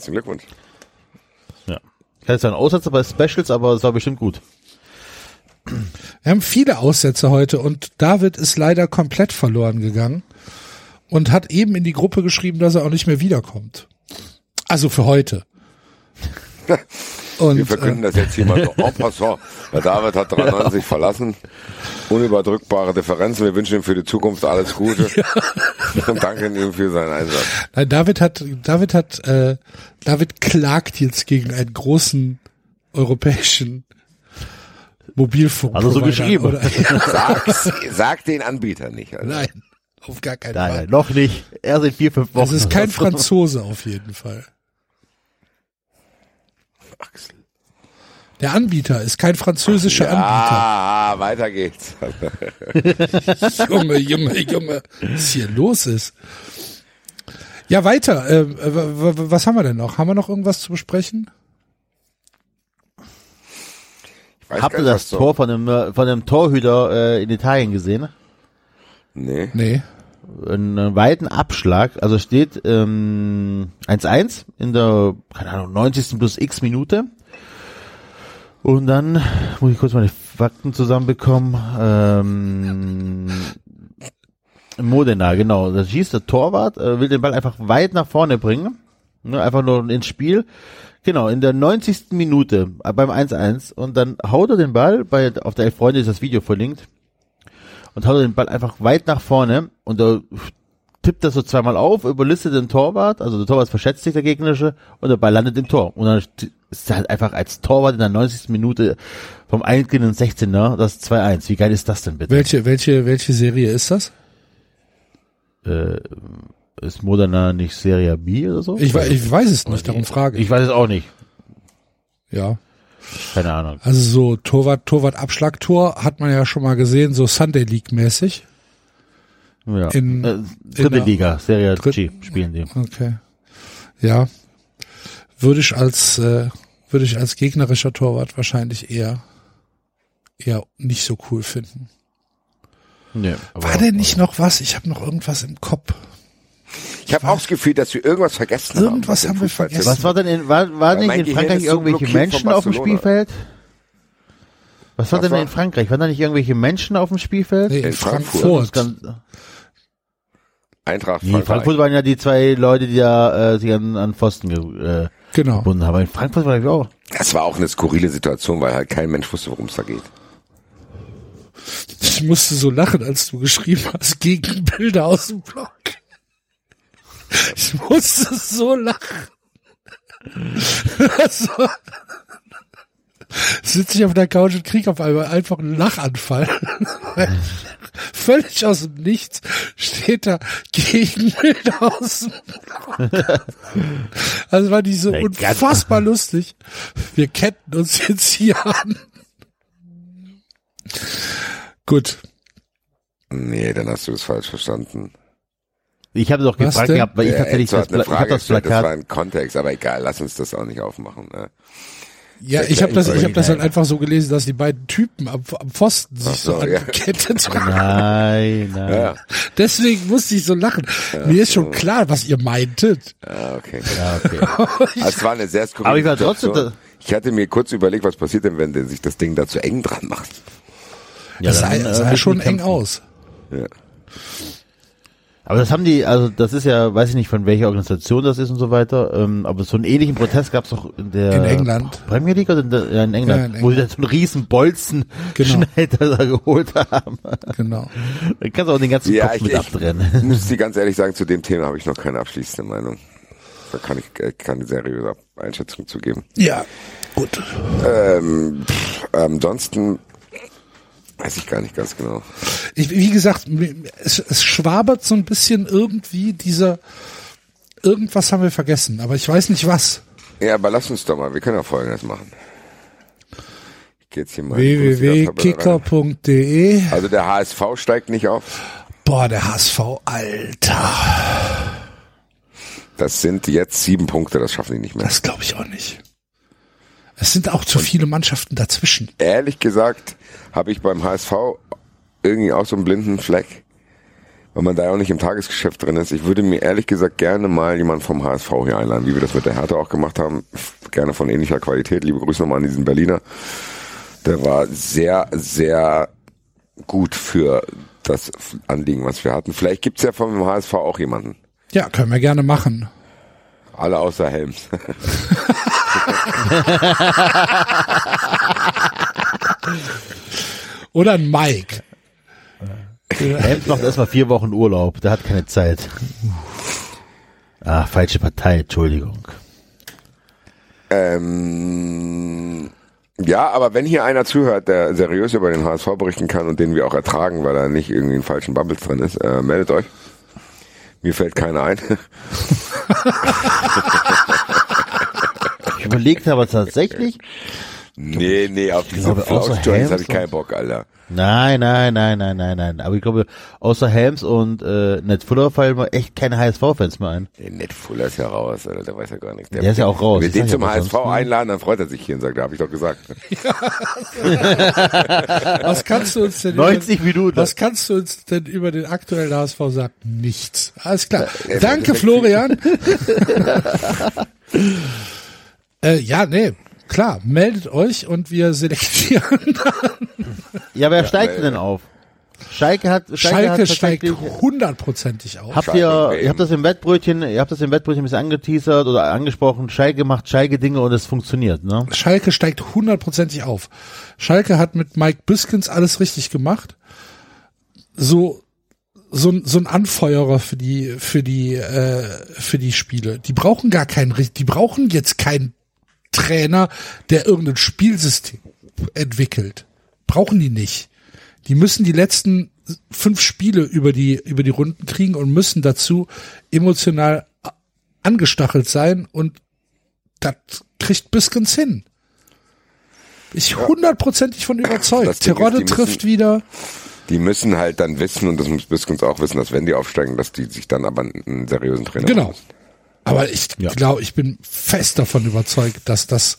Herzlichen Glückwunsch. Ja. Kann jetzt ein Aussetzer bei Specials, aber es war bestimmt gut. Wir haben viele Aussätze heute und David ist leider komplett verloren gegangen und hat eben in die Gruppe geschrieben, dass er auch nicht mehr wiederkommt. Also für heute. [laughs] Und Wir verkünden das jetzt hier mal so [laughs] en passant. Der David hat 93 verlassen. Unüberdrückbare Differenzen. Wir wünschen ihm für die Zukunft alles Gute. [laughs] Und danken ihm für seinen Einsatz. Nein, David hat, David hat, äh, David klagt jetzt gegen einen großen europäischen Mobilfunk. Also so geschrieben. Oder, [laughs] Sag's, sag den Anbieter nicht. Also. nein, auf gar keinen Nein, Fall. nein, noch nicht. Er sind vier, fünf Wochen. Das ist kein Franzose auf jeden Fall. Axel. Der Anbieter ist kein französischer Ah, weiter geht's. Anbieter. [laughs] Junge, Junge, Junge, was hier los ist. Ja, weiter. Äh, w- w- was haben wir denn noch? Haben wir noch irgendwas zu besprechen? Ich weiß Habt ihr das was so- Tor von dem, äh, von dem Torhüter äh, in Italien gesehen? Nee. Nee. Einen weiten Abschlag, also steht ähm, 1-1 in der, keine Ahnung, 90. plus x Minute. Und dann muss ich kurz meine Fakten zusammenbekommen. Ähm, Modena, genau. Da schießt der Torwart, äh, will den Ball einfach weit nach vorne bringen. Ne, einfach nur ins Spiel. Genau, in der 90. Minute äh, beim 1-1 und dann haut er den Ball, bei, auf der Elf Freunde ist das Video verlinkt, und haut den Ball einfach weit nach vorne und da tippt er so zweimal auf, überlistet den Torwart, also der Torwart verschätzt sich der gegnerische und der Ball landet im Tor. Und dann ist er halt einfach als Torwart in der 90. Minute vom eingehenden 16er das 2-1. Wie geil ist das denn bitte? Welche, welche, welche Serie ist das? Äh, ist Modena nicht Serie B oder so? Ich, ich weiß es nicht, darum frage ich. Ich weiß es auch nicht. Ja. Keine Ahnung. Also so Torwart, Torwart, Abschlagtor hat man ja schon mal gesehen, so Sunday League mäßig. Ja. In- äh, in dritte der- Liga, Serie Dritt- G spielen die. Okay. Ja. Würde ich als, äh, würde ich als gegnerischer Torwart wahrscheinlich eher, eher nicht so cool finden. Nee, War denn nicht noch was? Ich habe noch irgendwas im Kopf. Ich habe auch das Gefühl, dass wir irgendwas vergessen haben. Irgendwas was den haben wir vergessen. Was war denn in, war, war nicht in Gehirn Frankreich so irgendwelche Menschen auf dem. Spielfeld? Was war Was denn war? in Frankreich? Waren da nicht irgendwelche Menschen auf dem Spielfeld? Nee, in In Frankfurt. Frankfurt. Eintracht Nee, Frankreich. Frankfurt waren ja die zwei Leute, die da äh, sich an, an Pfosten ge, äh, Genau. gebunden haben. Aber in Frankfurt war ich auch. Das war auch eine skurrile Situation, weil halt kein Mensch wusste, worum es da geht. Ich musste so lachen, als du geschrieben hast, gegen Bilder aus dem Blog. [laughs] Ich musste so lachen. [laughs] so. Sitze ich auf der Couch und krieg auf einmal einfach einen Lachanfall. [laughs] Völlig aus dem Nichts steht da gegen Bilder aus. Also war die so unfassbar lustig. Wir ketten uns jetzt hier an. Gut. Nee, dann hast du es falsch verstanden. Ich habe doch gefragt denn? gehabt, weil ich tatsächlich das, Pla- ich hab das gestellt, das war Plakat. ein Kontext, aber egal, lass uns das auch nicht aufmachen. Ne? Ja, Sehr ich habe das, ich habe das halt einfach so gelesen, dass die beiden Typen am, am Pfosten sich Ach so, so ja. angekettet [laughs] haben. Nein, nein. Ja, Deswegen musste ich so lachen. Mir ist schon klar, was ihr meintet. ja okay. Ja, okay. [laughs] Also es war eine sehr skurrile Aber ich war trotzdem Situation. da- Ich hatte mir kurz überlegt, was passiert denn, wenn der sich das Ding da zu eng dran macht. Ja, Das sah, äh, sah müssen schon eng aus. Ja. Aber das haben die, also das ist ja, weiß ich nicht von welcher Organisation das ist und so weiter, ähm, aber so einen ähnlichen Protest gab es doch in der In England. Premier League oder in, der, ja, in England, Ja, in wo sie dann so einen riesen Bolzen Genau. Schneider da geholt haben. Genau. Dann kannst du auch den ganzen Ja, Kopf ich, mit ich abtrennen. [laughs] muss dir ganz ehrlich sagen, zu dem Thema habe ich noch keine abschließende Meinung. Da kann ich äh, keine seriöse Einschätzung zu geben. Ja, gut. Ähm, pff, ansonsten weiß ich gar nicht ganz genau. ich, wie gesagt, es, es schwabert so ein bisschen irgendwie dieser, irgendwas haben wir vergessen, aber ich weiß nicht was. Ja, aber lass uns doch mal, wir können ja Folgendes machen. Ich geh jetzt hier mal www.kicker.de Also der HSV steigt nicht auf. Boah, der HSV, Alter. Das sind jetzt sieben Punkte, das schaffen die nicht mehr. Das glaube ich auch nicht. Es sind auch zu viele Mannschaften dazwischen. Ehrlich gesagt habe ich beim HSV irgendwie auch so einen blinden Fleck, weil man da ja auch nicht im Tagesgeschäft drin ist. Ich würde mir ehrlich gesagt gerne mal jemanden vom HSV hier einladen, wie wir das mit der Hertha auch gemacht haben. Gerne von ähnlicher Qualität. Liebe Grüße nochmal an diesen Berliner. Der war sehr, sehr gut für das Anliegen, was wir hatten. Vielleicht gibt's ja vom HSV auch jemanden. Ja, können wir gerne machen. Alle außer Helms. [laughs] [laughs] Oder ein Mike. Helms macht erstmal vier Wochen Urlaub, der hat keine Zeit. Ah, falsche Partei, Entschuldigung. Ähm, ja, aber wenn hier einer zuhört, der seriös über den HSV berichten kann und den wir auch ertragen, weil er nicht irgendwie in falschen Bubbles drin ist, äh, meldet euch. Mir fällt keiner ein. [laughs] Ich überlegte aber tatsächlich, nee, nee, auf diese Flauschjoints habe ich keinen Bock, Alter. nein, nein, nein, nein, nein, nein. Aber ich glaube, außer Helms und äh, Ned Fuller fallen mir echt keine HSV-Fans mehr ein. Der Ned Fuller ist ja raus, Alter, der weiß ja gar nichts. Der ist ja auch raus, Wenn wir den zum HSV einladen, dann freut er sich hier und sagt, da habe ich doch gesagt. [laughs] Was kannst du uns denn 90 Minuten. Über, was kannst du uns denn über den aktuellen HSV sagen? Nichts. Alles klar. Ja, Danke, Florian. [laughs] äh, ja, nee, klar. Meldet euch und wir selektieren. [laughs] Ja, wer steigt denn auf? Schalke hat Schalke, Schalke hat steigt hundertprozentig auf. Habt Schalke ihr, ihr habt das im Wettbrötchen, ihr habt das im Wettbrötchen ein bisschen angeteasert oder angesprochen. Schalke macht Schalke-Dinge und es funktioniert, ne? Schalke steigt hundertprozentig auf. Schalke hat mit Mike Biskins alles richtig gemacht. So so, ein- so ein Anfeuerer für die für die äh, für die Spiele. Die brauchen gar keinen, die brauchen jetzt keinen Trainer, der irgendein Spielsystem entwickelt. Brauchen die nicht. Die müssen die letzten fünf Spiele über die über die Runden kriegen und müssen dazu emotional angestachelt sein und das kriegt Biskins hin. Ich hundertprozentig von überzeugt. Terodde die müssen- trifft wieder. Die müssen halt dann wissen, und das muss Biskens auch wissen, dass wenn die aufsteigen, dass die sich dann aber einen seriösen Trainer Genau. holen. Aber ich glaube, ich bin fest davon überzeugt, dass das,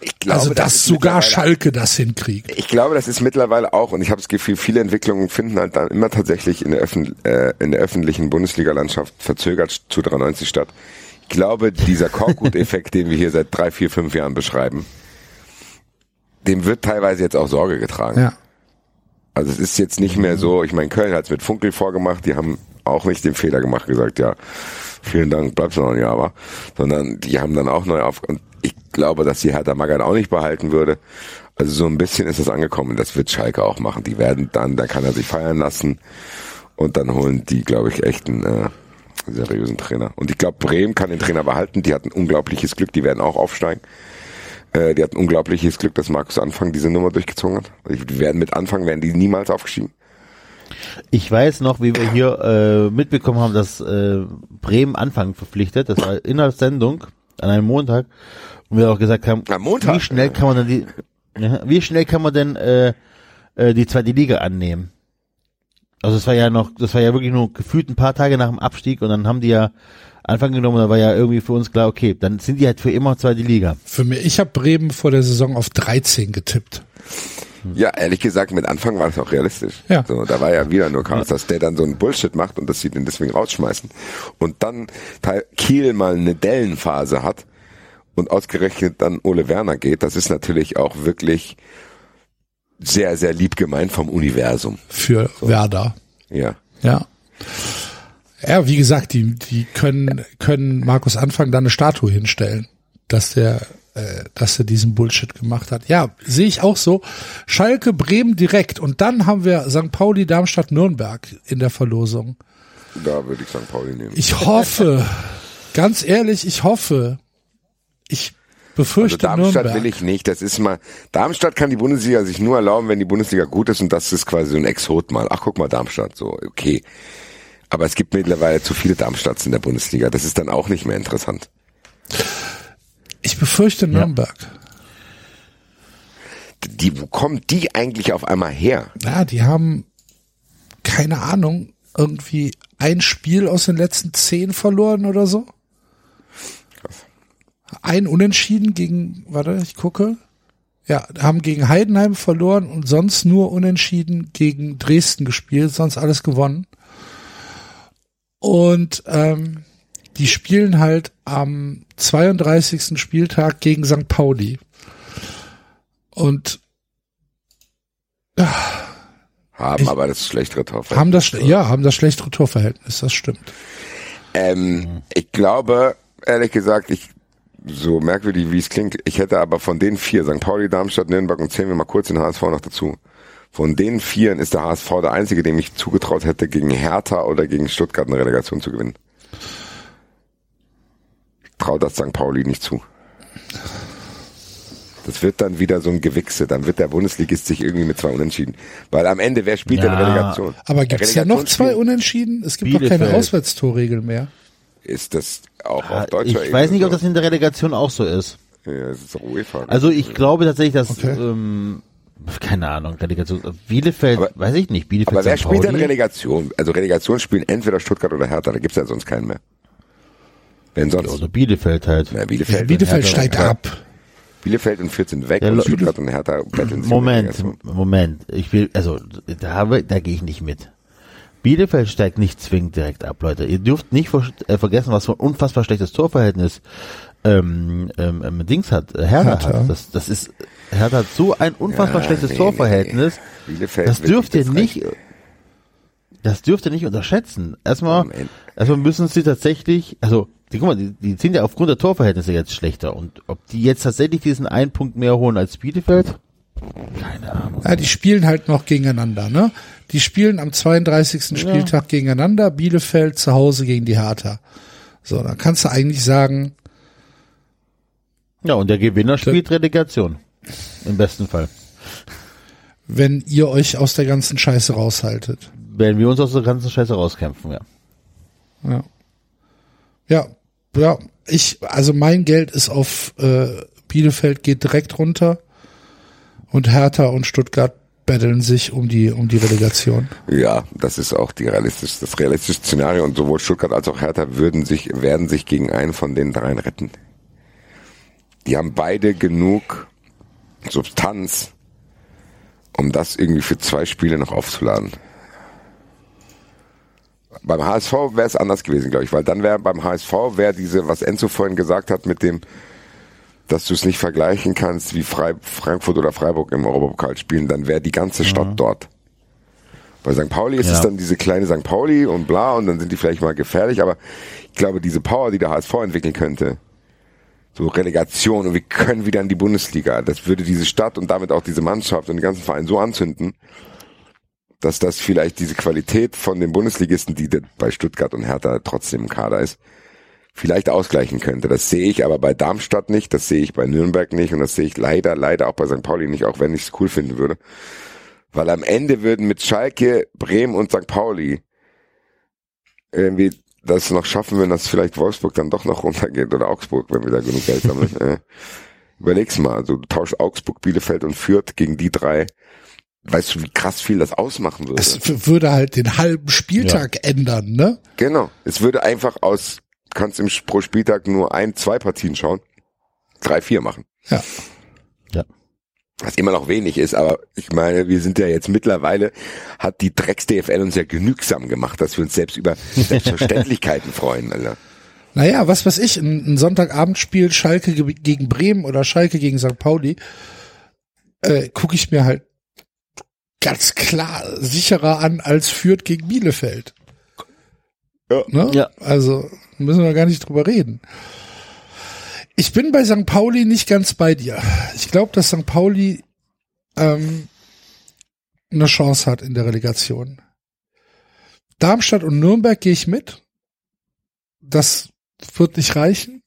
Ich glaube, also das dass ist sogar Schalke das hinkriegt. Ich glaube, das ist mittlerweile auch, und ich habe das Gefühl, viele Entwicklungen finden halt dann immer tatsächlich in der, Öffn äh, in der öffentlichen Bundesliga-Landschaft verzögert zu 93 statt. Ich glaube, dieser Korkut-Effekt, [laughs] den wir hier seit drei, vier, fünf Jahren beschreiben, dem wird teilweise jetzt auch Sorge getragen. Ja. Also es ist jetzt nicht mehr so, ich meine, Köln hat es mit Funkel vorgemacht, die haben auch nicht den Fehler gemacht, gesagt, ja, vielen Dank, bleibst du noch ein Jahr, aber, sondern die haben dann auch neu auf, und ich glaube, dass die Hertha Magath auch nicht behalten würde. Also so ein bisschen ist es angekommen, das wird Schalke auch machen. Die werden dann, da kann er sich feiern lassen und dann holen die, glaube ich, echt einen äh, seriösen Trainer. Und ich glaube, Bremen kann den Trainer behalten, die hatten unglaubliches Glück, die werden auch aufsteigen. Äh, die hatten unglaubliches Glück, dass Markus Anfang diese Nummer durchgezogen hat. Die werden mit Anfang, werden die niemals aufgestiegen. Ich weiß noch, wie wir hier äh, mitbekommen haben, dass äh, Bremen Anfang verpflichtet. Das war in der Sendung an einem Montag. Und wir auch gesagt haben, wie schnell kann man denn die, ja, wie schnell kann man denn äh, äh, die zweite Liga annehmen? Also es war ja noch, das war ja wirklich nur gefühlt ein paar Tage nach dem Abstieg und dann haben die ja Anfang genommen, da war ja irgendwie für uns klar, okay, dann sind die halt für immer zweite Liga. Für mich, ich habe Bremen vor der Saison auf 13 getippt. Ja, ehrlich gesagt, mit Anfang war das auch realistisch. Ja. So, da war ja wieder nur Chaos, dass der dann so einen Bullshit macht und dass sie den deswegen rausschmeißen. Und dann Teil Kiel mal eine Dellenphase hat und ausgerechnet dann Ole Werner geht, das ist natürlich auch wirklich sehr, sehr lieb gemeint vom Universum. für Werder. Ja. Ja. Ja, wie gesagt, die, die können, können Markus Anfang da eine Statue hinstellen, dass der, äh, dass er diesen Bullshit gemacht hat. Ja, sehe ich auch so. Schalke, Bremen direkt und dann haben wir St. Pauli, Darmstadt, Nürnberg in der Verlosung. Da würde ich St. Pauli nehmen. Ich hoffe, ganz ehrlich, ich hoffe, ich, befürchte also Darmstadt Nürnberg. will ich nicht. Das ist mal, Darmstadt kann die Bundesliga sich nur erlauben, wenn die Bundesliga gut ist und das ist quasi so ein Exot mal. Ach, guck mal, Darmstadt, so, okay. Aber es gibt mittlerweile zu viele Darmstadts in der Bundesliga. Das ist dann auch nicht mehr interessant. Ich befürchte Nürnberg. Die, wo kommen die eigentlich auf einmal her? Ja, die haben keine Ahnung, irgendwie ein Spiel aus den letzten zehn verloren oder so. Ein Unentschieden gegen, warte, ich gucke. Ja, haben gegen Heidenheim verloren und sonst nur Unentschieden gegen Dresden gespielt, sonst alles gewonnen. Und ähm, die spielen halt am 32. Spieltag gegen St. Pauli. Und Haben Ich- aber das schlechtere Torverhältnis. haben das, ja, haben das schlechtere Torverhältnis, das stimmt. Ähm, ich glaube, ehrlich gesagt, ich, so merkwürdig wie es klingt, ich hätte aber von den vier, St. Pauli, Darmstadt, Nürnberg und zählen wir mal kurz den HSV noch dazu. Von den vieren ist der HSV der einzige, dem ich zugetraut hätte, gegen Hertha oder gegen Stuttgart eine Relegation zu gewinnen. Traue das St. Pauli nicht zu. Das wird dann wieder so ein Gewichse. Dann wird der Bundesligist sich irgendwie mit zwei Unentschieden. Weil am Ende, wer spielt denn Ja. Relegation? Aber gibt es ja noch zwei Unentschieden? Es gibt doch keine Bielefeld. Auswärtstorregel mehr. Ist das auch Ah, auf deutscher Ich weiß nicht, ob so? das in der Relegation auch so ist. Ja, das ist doch UEFA. Also ich glaube tatsächlich, dass Okay. ähm, keine Ahnung, Relegation. Bielefeld, Aber- weiß ich nicht. Bielefeld. Aber wer spielt denn? Relegation? Also Relegation spielen entweder Stuttgart oder Hertha, da gibt's ja sonst keinen mehr. Wenn sonst? Also Bielefeld halt. Na, Bielefeld, Bielefeld Hertha- steigt ab. Bielefeld und 14 weg Ja, und Stuttgart und Hertha betteln Moment, Relegation. Moment. Ich will, also da habe, da gehe ich nicht mit. Bielefeld steigt nicht zwingend direkt ab, Leute. Ihr dürft nicht ver äh, vergessen, was für ein unfassbar schlechtes Torverhältnis ähm, ähm, ähm, Dings hat, äh, Hertha, Hertha. hat. Das, das ist, Hertha hat so ein unfassbar Ja, schlechtes nee, Torverhältnis. nee. Bielefeld Das dürft ihr nicht, Recht- das dürft ihr nicht unterschätzen. Erstmal, erstmal müssen sie tatsächlich, also, die, guck mal, die, die sind ja aufgrund der Torverhältnisse jetzt schlechter. Und ob die jetzt tatsächlich diesen einen Punkt mehr holen als Bielefeld? Keine Ahnung. Ja, die spielen halt noch gegeneinander, ne? Die spielen am 32. Spieltag gegeneinander, Bielefeld zu Hause gegen die Hertha. So, dann kannst du eigentlich sagen, Ja, und der Gewinner spielt Relegation. Im besten Fall. wenn ihr euch aus der ganzen Scheiße raushaltet. Werden wir uns aus der ganzen Scheiße rauskämpfen, ja. Ja. Ja, ja, ich, also mein Geld ist auf äh, Bielefeld geht direkt runter und Hertha und Stuttgart betteln sich um die um die Relegation. Ja, das ist auch die realistisch, das realistische Szenario und sowohl Stuttgart als auch Hertha würden sich, werden sich gegen einen von den dreien retten. Die haben beide genug Substanz, um das irgendwie für zwei Spiele noch aufzuladen. Beim HSV wäre es anders gewesen, glaube ich, weil dann wäre beim HSV wäre diese, was Enzo vorhin gesagt hat mit dem, dass du es nicht vergleichen kannst wie Frei, Frankfurt oder Freiburg im Europapokal spielen, dann wäre die ganze Stadt dort. Bei St. Pauli ist Ja. es dann diese kleine St. Pauli und bla und dann sind die vielleicht mal gefährlich, aber ich glaube, diese Power, die der HSV entwickeln könnte, so Relegation und wir können wieder in die Bundesliga, das würde diese Stadt und damit auch diese Mannschaft und den ganzen Verein so anzünden, dass das vielleicht diese Qualität von den Bundesligisten, die bei Stuttgart und Hertha trotzdem im Kader ist, vielleicht ausgleichen könnte. Das sehe ich aber bei Darmstadt nicht, das sehe ich bei Nürnberg nicht und das sehe ich leider, leider auch bei St. Pauli nicht, auch wenn ich es cool finden würde. Weil am Ende würden mit Schalke, Bremen und St. Pauli irgendwie das noch schaffen, wenn das vielleicht Wolfsburg dann doch noch [laughs] runtergeht oder Augsburg, wenn wir da genug Geld sammeln. [laughs] äh, überleg's mal, also du tauschst Augsburg, Bielefeld und Fürth gegen die drei. Weißt du, wie krass viel das ausmachen würde? Es würde halt den halben Spieltag ändern, ne? Genau. Es würde einfach aus, kannst im pro Spieltag nur ein, zwei Partien schauen, drei, vier machen. Ja. Ja. Was immer noch wenig ist, aber ich meine, wir sind ja jetzt mittlerweile, hat die Drecks-DFL uns ja genügsam gemacht, dass wir uns selbst über [laughs] Selbstverständlichkeiten freuen, Alter. Naja, was weiß ich, ein, ein Sonntagabendspiel Schalke ge gegen Bremen oder Schalke gegen St. Pauli, äh, gucke ich mir halt ganz klar sicherer an als Fürth gegen Bielefeld. Ja. Ne? Ja. Also müssen wir gar nicht drüber reden. Ich bin bei St. Pauli nicht ganz bei dir. Ich glaube, dass St. Pauli ähm, eine Chance hat in der Relegation. Darmstadt und Nürnberg gehe ich mit. Das wird nicht reichen.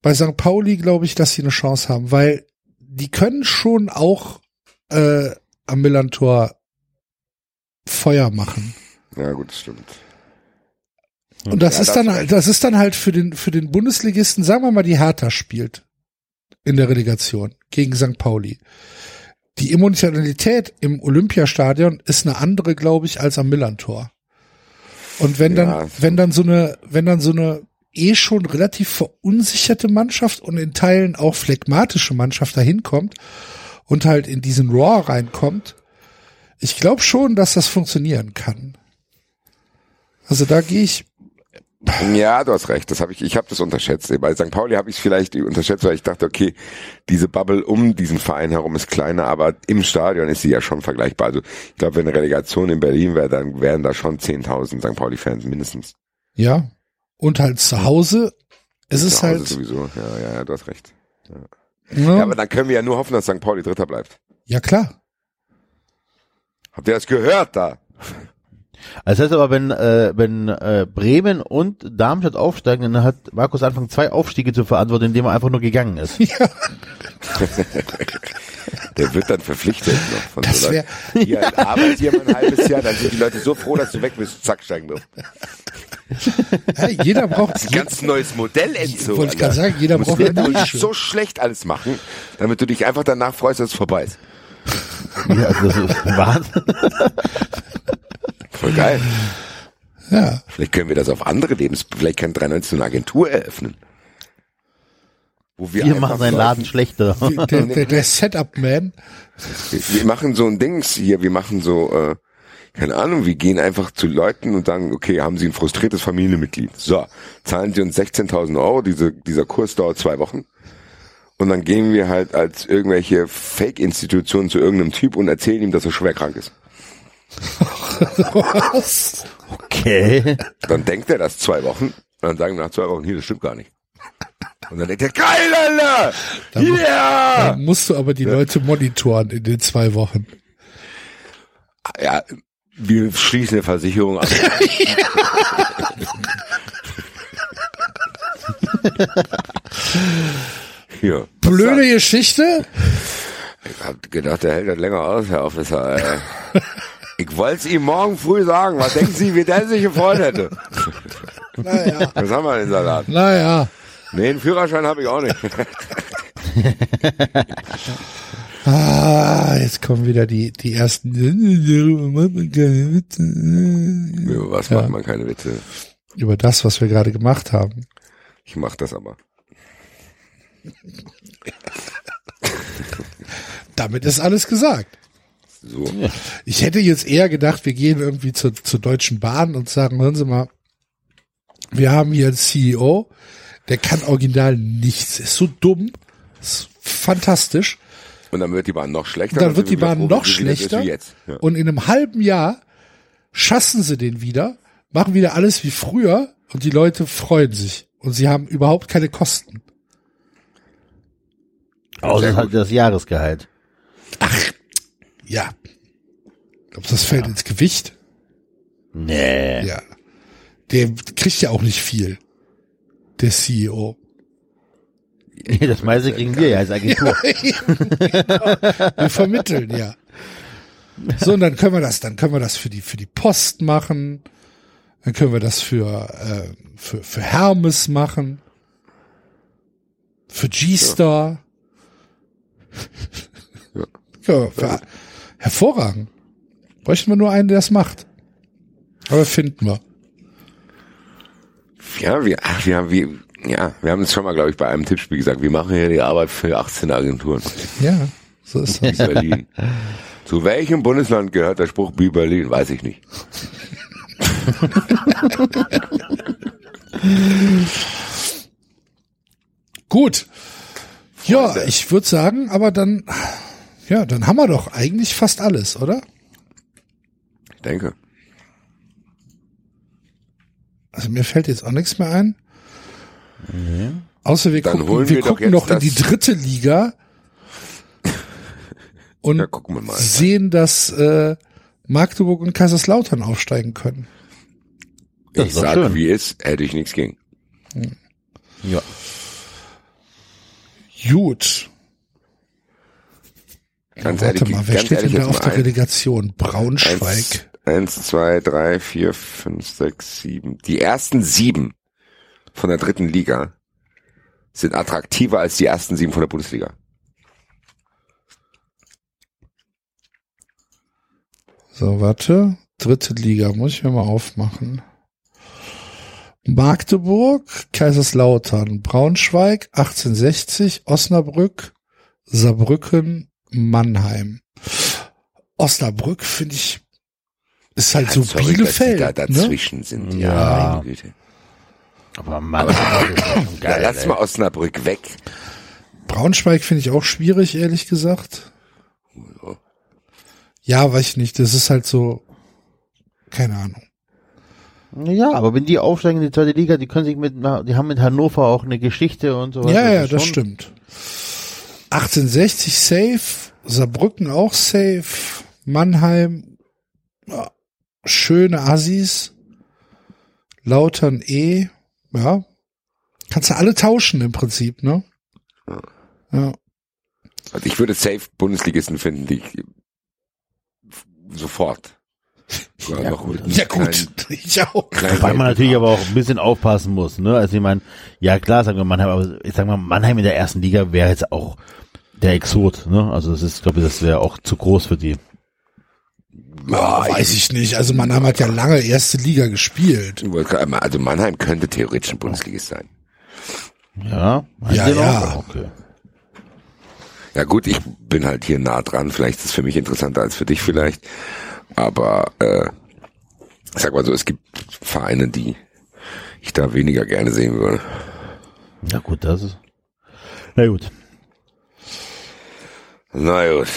bei St. Pauli glaube ich, dass sie eine Chance haben, weil die können schon auch äh, am Millantor Feuer machen. Ja, gut, das stimmt. Und das Ja, ist dann halt, das ist dann halt für den für den Bundesligisten, sagen wir mal, die Hertha spielt in der Relegation gegen St. Pauli. Die Emotionalität im Olympiastadion ist eine andere, glaube ich, als am Millantor. Und wenn dann, Ja. wenn dann so eine, wenn dann so eine eh schon relativ verunsicherte Mannschaft und in Teilen auch phlegmatische Mannschaft dahin kommt und halt in diesen Raw reinkommt, ich glaube schon, dass das funktionieren kann. Also da gehe ich, Ja, du hast recht. Das habe ich. Ich habe das unterschätzt. Bei St. Pauli habe ich es vielleicht unterschätzt, weil ich dachte, okay, diese Bubble um diesen Verein herum ist kleiner, aber im Stadion ist sie ja schon vergleichbar. Also ich glaube, wenn eine Relegation in Berlin wäre, dann wären da schon 10.000 St. Pauli-Fans mindestens. ja. Und halt zu Hause, es ist Zu Hause halt, sowieso. Ja, ja, ja, du hast recht. ne? Ja, aber dann können wir ja nur hoffen, dass St. Pauli Dritter bleibt. ja klar. Habt ihr das gehört da? Das heißt aber, wenn, äh, wenn äh, Bremen und Darmstadt aufsteigen, dann hat Markus Anfang zwei Aufstiege zu verantworten, indem er einfach nur gegangen ist. [laughs] Ja, [laughs] Der wird dann verpflichtet noch von Das so wär-. Hier, halt, arbeit hier mal ein halbes Jahr, dann sind die Leute so froh, dass du weg bist. Zack, steigen drauf. [laughs] ja jeder braucht, Ein ganz neues Modell, Enzo. wollte ich gerade sagen, jeder Du musst braucht eine dir Nische. so schlecht alles machen, damit du dich einfach danach freust, dass es vorbei ist. Ja, also das ist Wahnsinn. Voll geil. Ja, Vielleicht können wir das auf andere Lebens, vielleicht kann 319 eine Agentur eröffnen. Wo wir, Wir machen seinen Laden schlechter. [laughs] der, der, der Setup-Man. Wir, wir machen so ein Dings hier, wir machen so, äh, keine Ahnung, wir gehen einfach zu Leuten und sagen, okay, haben Sie ein frustriertes Familienmitglied? So, zahlen Sie uns 16.000 Euro, diese, dieser Kurs dauert zwei Wochen. Und dann gehen wir halt als irgendwelche Fake-Institutionen zu irgendeinem Typ und erzählen ihm, dass er schwer krank ist. Was? Okay. Dann denkt er das zwei Wochen und dann sagen wir nach zwei Wochen, hier, das stimmt gar nicht. Und dann denkt er, geil, Alter! Ja! Dann musst du aber die Leute monitoren in den zwei Wochen. Ja, wir schließen eine Versicherung ab. [laughs] ja. Blöde Geschichte? Ich hab gedacht, der hält das länger aus, Herr Officer. [laughs] Ich wollte es ihm morgen früh sagen. Was denken Sie, wie der sich gefreut hätte? Naja, Was haben wir in Salat? naja. Nee, einen Führerschein habe ich auch nicht. Ah, jetzt kommen wieder die, die ersten. Über was macht man keine Witze? Über das, was wir gerade gemacht haben. Ich mach das aber. Damit ist alles gesagt. So. Ich hätte jetzt eher gedacht, wir gehen irgendwie zur, zur Deutschen Bahn und sagen, hören Sie mal, wir haben hier einen CEO, der kann original nichts, ist so dumm, ist fantastisch. Und dann wird die Bahn noch schlechter. Dann wird die Bahn froh, noch schlechter. Ja. und in einem halben Jahr schassen sie den wieder, machen wieder alles wie früher und die Leute freuen sich und sie haben überhaupt keine Kosten. Außer halt das Jahresgehalt. Ja. Glaubst du, das fällt ins Gewicht? Nee. Ja. Der kriegt ja auch nicht viel. Der CEO. [laughs] Das meiste kriegen wir ja als Agentur. [laughs] [laughs] Wir vermitteln, ja. So, und dann können wir das, dann können wir das für die, für die Post machen. Dann können wir das für, äh, für, für Hermes machen. Für G-Star. Ja. Ja, für, hervorragend. Bräuchten wir nur einen, der das macht. Aber finden wir. Ja, wir, ach, wir haben, wir, ja, wir haben es schon mal, glaube ich, bei einem Tippspiel gesagt. Wir machen hier die Arbeit für 18 Agenturen. Ja, so ist das. Berlin. Zu welchem Bundesland gehört der Spruch wie Berlin? Weiß ich nicht. [laughs] Gut. Ja, ich würde sagen, aber dann, ja, dann haben wir doch eigentlich fast alles, oder? Ich denke. Also mir fällt jetzt auch nichts mehr ein. Außer wir Dann gucken, wir wir doch gucken noch in die dritte Liga [laughs] und Ja, gucken wir mal. sehen, dass äh, Magdeburg und Kaiserslautern aufsteigen können. Das ich sage, schön. wie ist, hätte ich nichts gegen. Ja. Gut. Ganz Warte ehrlich, mal, wer ganz steht denn da auf der. Relegation? Braunschweig. Eins, eins, zwei, drei, vier, fünf, sechs, sieben. Die ersten sieben von der dritten Liga sind attraktiver als die ersten sieben von der Bundesliga. So, warte. Dritte Liga, muss ich mir mal aufmachen. Magdeburg, Kaiserslautern, Braunschweig, 1860, Osnabrück, Saarbrücken, Mannheim. Osnabrück finde ich, ist halt so Sorry, dass die Bielefeld. da ne? dazwischen sind. Ja, Ja. meine Güte. Aber Mann, das ist schon [laughs] Ja, lass ey. mal Osnabrück weg. Braunschweig finde ich auch schwierig, ehrlich gesagt. Ja, weiß ich nicht. Das ist halt so, keine Ahnung. Ja, aber wenn die aufsteigen in die zweite Liga, die können sich mit, na, die haben mit Hannover auch eine Geschichte und so. Ja, ja, ist das stimmt. 1860 safe, Saarbrücken auch safe, Mannheim, ja, schöne Assis, Lautern eh, ja. Kannst du alle tauschen im Prinzip, ne? Ja. Also ich würde safe Bundesligisten finden, die ich sofort. Ja, gut, Ja gut, [laughs] ich auch. Weil man natürlich aber auch ein bisschen aufpassen muss, ne? Also ich meine, ja klar, sagen wir Mannheim, aber ich sag mal, Mannheim in der ersten Liga wäre jetzt auch der Exot, ne? Also das ist, ich glaube, das wäre auch zu groß für die. Ja, weiß ich nicht. Also Mannheim hat ja lange erste Liga gespielt. Ich Also Mannheim könnte theoretisch ein Bundesligist sein. Ja, Ja, ja. Okay. Ja gut, ich bin halt hier nah dran. Vielleicht ist es für mich interessanter als für dich vielleicht. Aber äh, ich sag mal so, es gibt Vereine, die ich da weniger gerne sehen würde. Ja gut, das ist. Na gut. Na gut,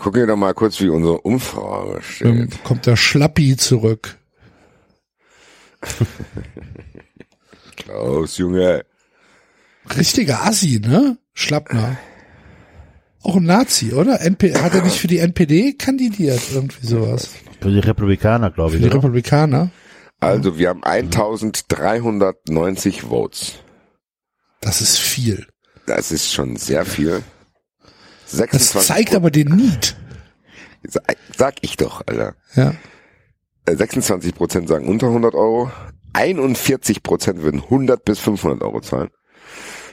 gucken wir doch mal kurz, wie unsere Umfrage Dann steht. kommt der Schlappi zurück. [laughs] Klaus, Junge. Richtiger Assi, ne? Schlappner. Auch ein Nazi, oder? NP hat er nicht für die NPD kandidiert? Irgendwie sowas. Für die Republikaner, glaube Für ich. die Oder? Republikaner. Also wir haben 1390 Votes. Das ist viel. Das ist schon sehr viel. Das 26 zeigt aber den Need. Sag ich doch, Alter. Ja. Äh, 26 Prozent sagen unter 100 Euro. 41 Prozent würden 100 bis 500 Euro zahlen.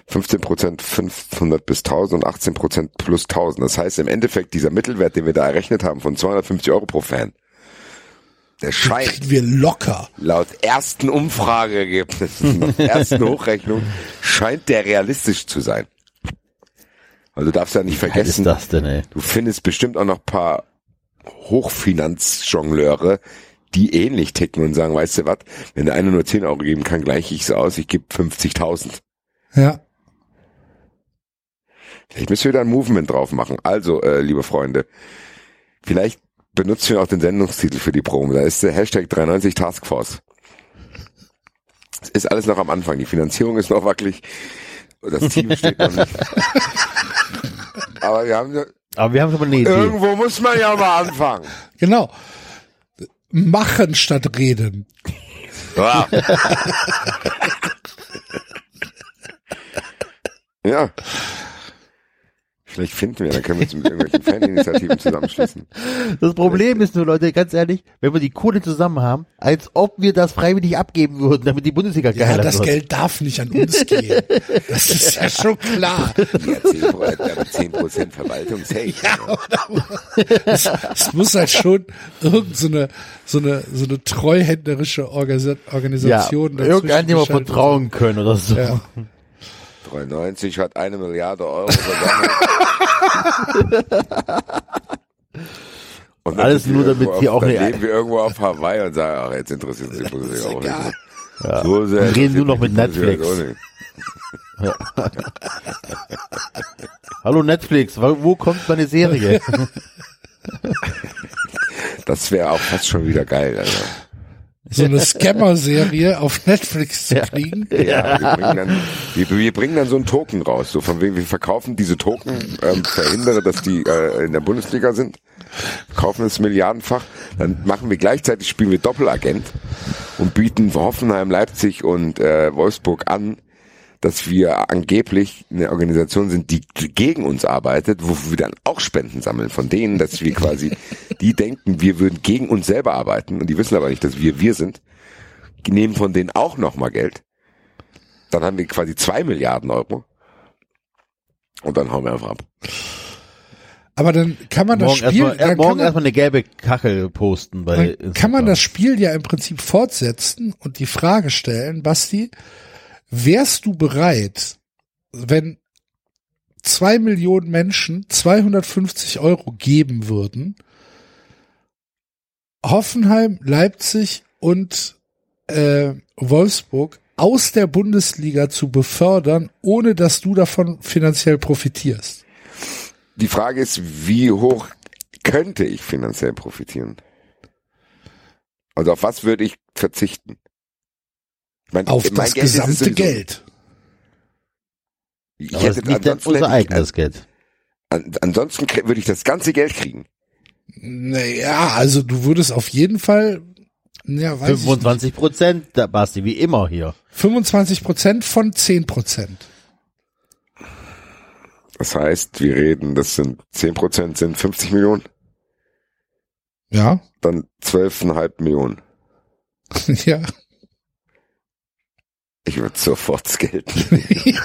15 Prozent 500 bis 1000 und 18 Prozent plus 1000. Das heißt im Endeffekt dieser Mittelwert, den wir da errechnet haben von 250 Euro pro Fan, der scheint wir locker. laut ersten Umfrageergebnissen, ersten [laughs] Hochrechnung, scheint der realistisch zu sein. Also du darfst ja nicht Was ist vergessen, das denn, ey? du findest bestimmt auch noch paar Hochfinanzjongleure, die ähnlich ticken und sagen, weißt du was, wenn der eine nur 10 Euro geben kann, gleiche ich es aus, ich gebe 50.000. Ja. Vielleicht müssen wir da ein Movement drauf machen. Also, äh, liebe Freunde, vielleicht benutzen wir auch den Sendungstitel für die Promo. Da ist der Hashtag 93 Taskforce. Es ist alles noch am Anfang. Die Finanzierung ist noch wackelig. Das Team steht noch nicht. Aber wir haben ja, Aber wir haben schon mal eine Idee. irgendwo muss man ja mal anfangen. Genau. Machen statt reden. Ja. [laughs] ja. Vielleicht finden wir, dann können wir uns mit irgendwelchen Faninitiativen [laughs] zusammenschließen. Das Problem ist nur, Leute, ganz ehrlich, wenn wir die Kohle zusammen haben, als ob wir das freiwillig abgeben würden, damit die Bundesliga Ja, geiler das wird. Geld darf nicht an uns gehen. Das ist ja [laughs] schon klar. Ja, 10 Prozent, aber 10 Prozent Verwaltungssafe. Es, es muss halt schon irgend so eine, so eine, so eine treuhänderische Organisa Ja, Organisation irgendjemand geschaltet vertrauen können oder so. Ja. [laughs] 93 hat eine Milliarde Euro versammelt. [laughs] Und Alles nur, damit hier auf, auch eine- leben wir irgendwo auf Hawaii und sagen, ach, jetzt interessiert sich Bundesliga auch egal. nicht. Ja. So sehr Und reden nur noch mit Netflix. nicht. [laughs] [laughs] Hallo Netflix, wo wo kommt meine Serie? Das wäre auch fast schon wieder geil. Also. So eine Scammer-Serie auf Netflix zu kriegen. Ja, wir bringen, dann, wir, wir bringen dann so einen Token raus, so von wegen, wir verkaufen diese Token, ähm, verhindere, dass die äh, in der Bundesliga sind, kaufen es milliardenfach, dann machen wir gleichzeitig, spielen wir Doppelagent und bieten Hoffenheim, Leipzig und äh, Wolfsburg an, dass wir angeblich eine Organisation sind, die gegen uns arbeitet, wo wir dann auch Spenden sammeln von denen, dass wir quasi, [laughs] die denken, wir würden gegen uns selber arbeiten und die wissen aber nicht, dass wir wir sind, die nehmen von denen auch nochmal Geld. Dann haben wir quasi zwei Milliarden Euro. Und dann hauen wir einfach ab. Aber dann kann man das Morgen Spiel, erstmal dann äh, morgen erstmal eine gelbe Kachel posten bei dann kann man das Spiel ja im Prinzip fortsetzen und die Frage stellen, Basti, wärst du bereit, wenn zwei Millionen Menschen 250 Euro geben würden, Hoffenheim, Leipzig und äh, Wolfsburg aus der Bundesliga zu befördern, ohne dass du davon finanziell profitierst? Die Frage ist, wie hoch könnte ich finanziell profitieren? Also auf was würde ich verzichten? Ich mein, Auf mein das Geld gesamte sowieso. Geld. Ich Aber das hätte ist nicht dein- ansonsten unser eigenes Geld. an, ansonsten würde ich das ganze Geld kriegen. Naja, also du würdest auf jeden Fall, ja, weiß ich nicht. 25 Prozent, da Basti, wie immer hier. 25 Prozent von 10 Prozent. Das heißt, wir reden, das sind 10 Prozent sind 50 Millionen, Ja, dann 12,5 Millionen. [laughs] ja. Ich würde sofort das Geld [laughs] nehmen.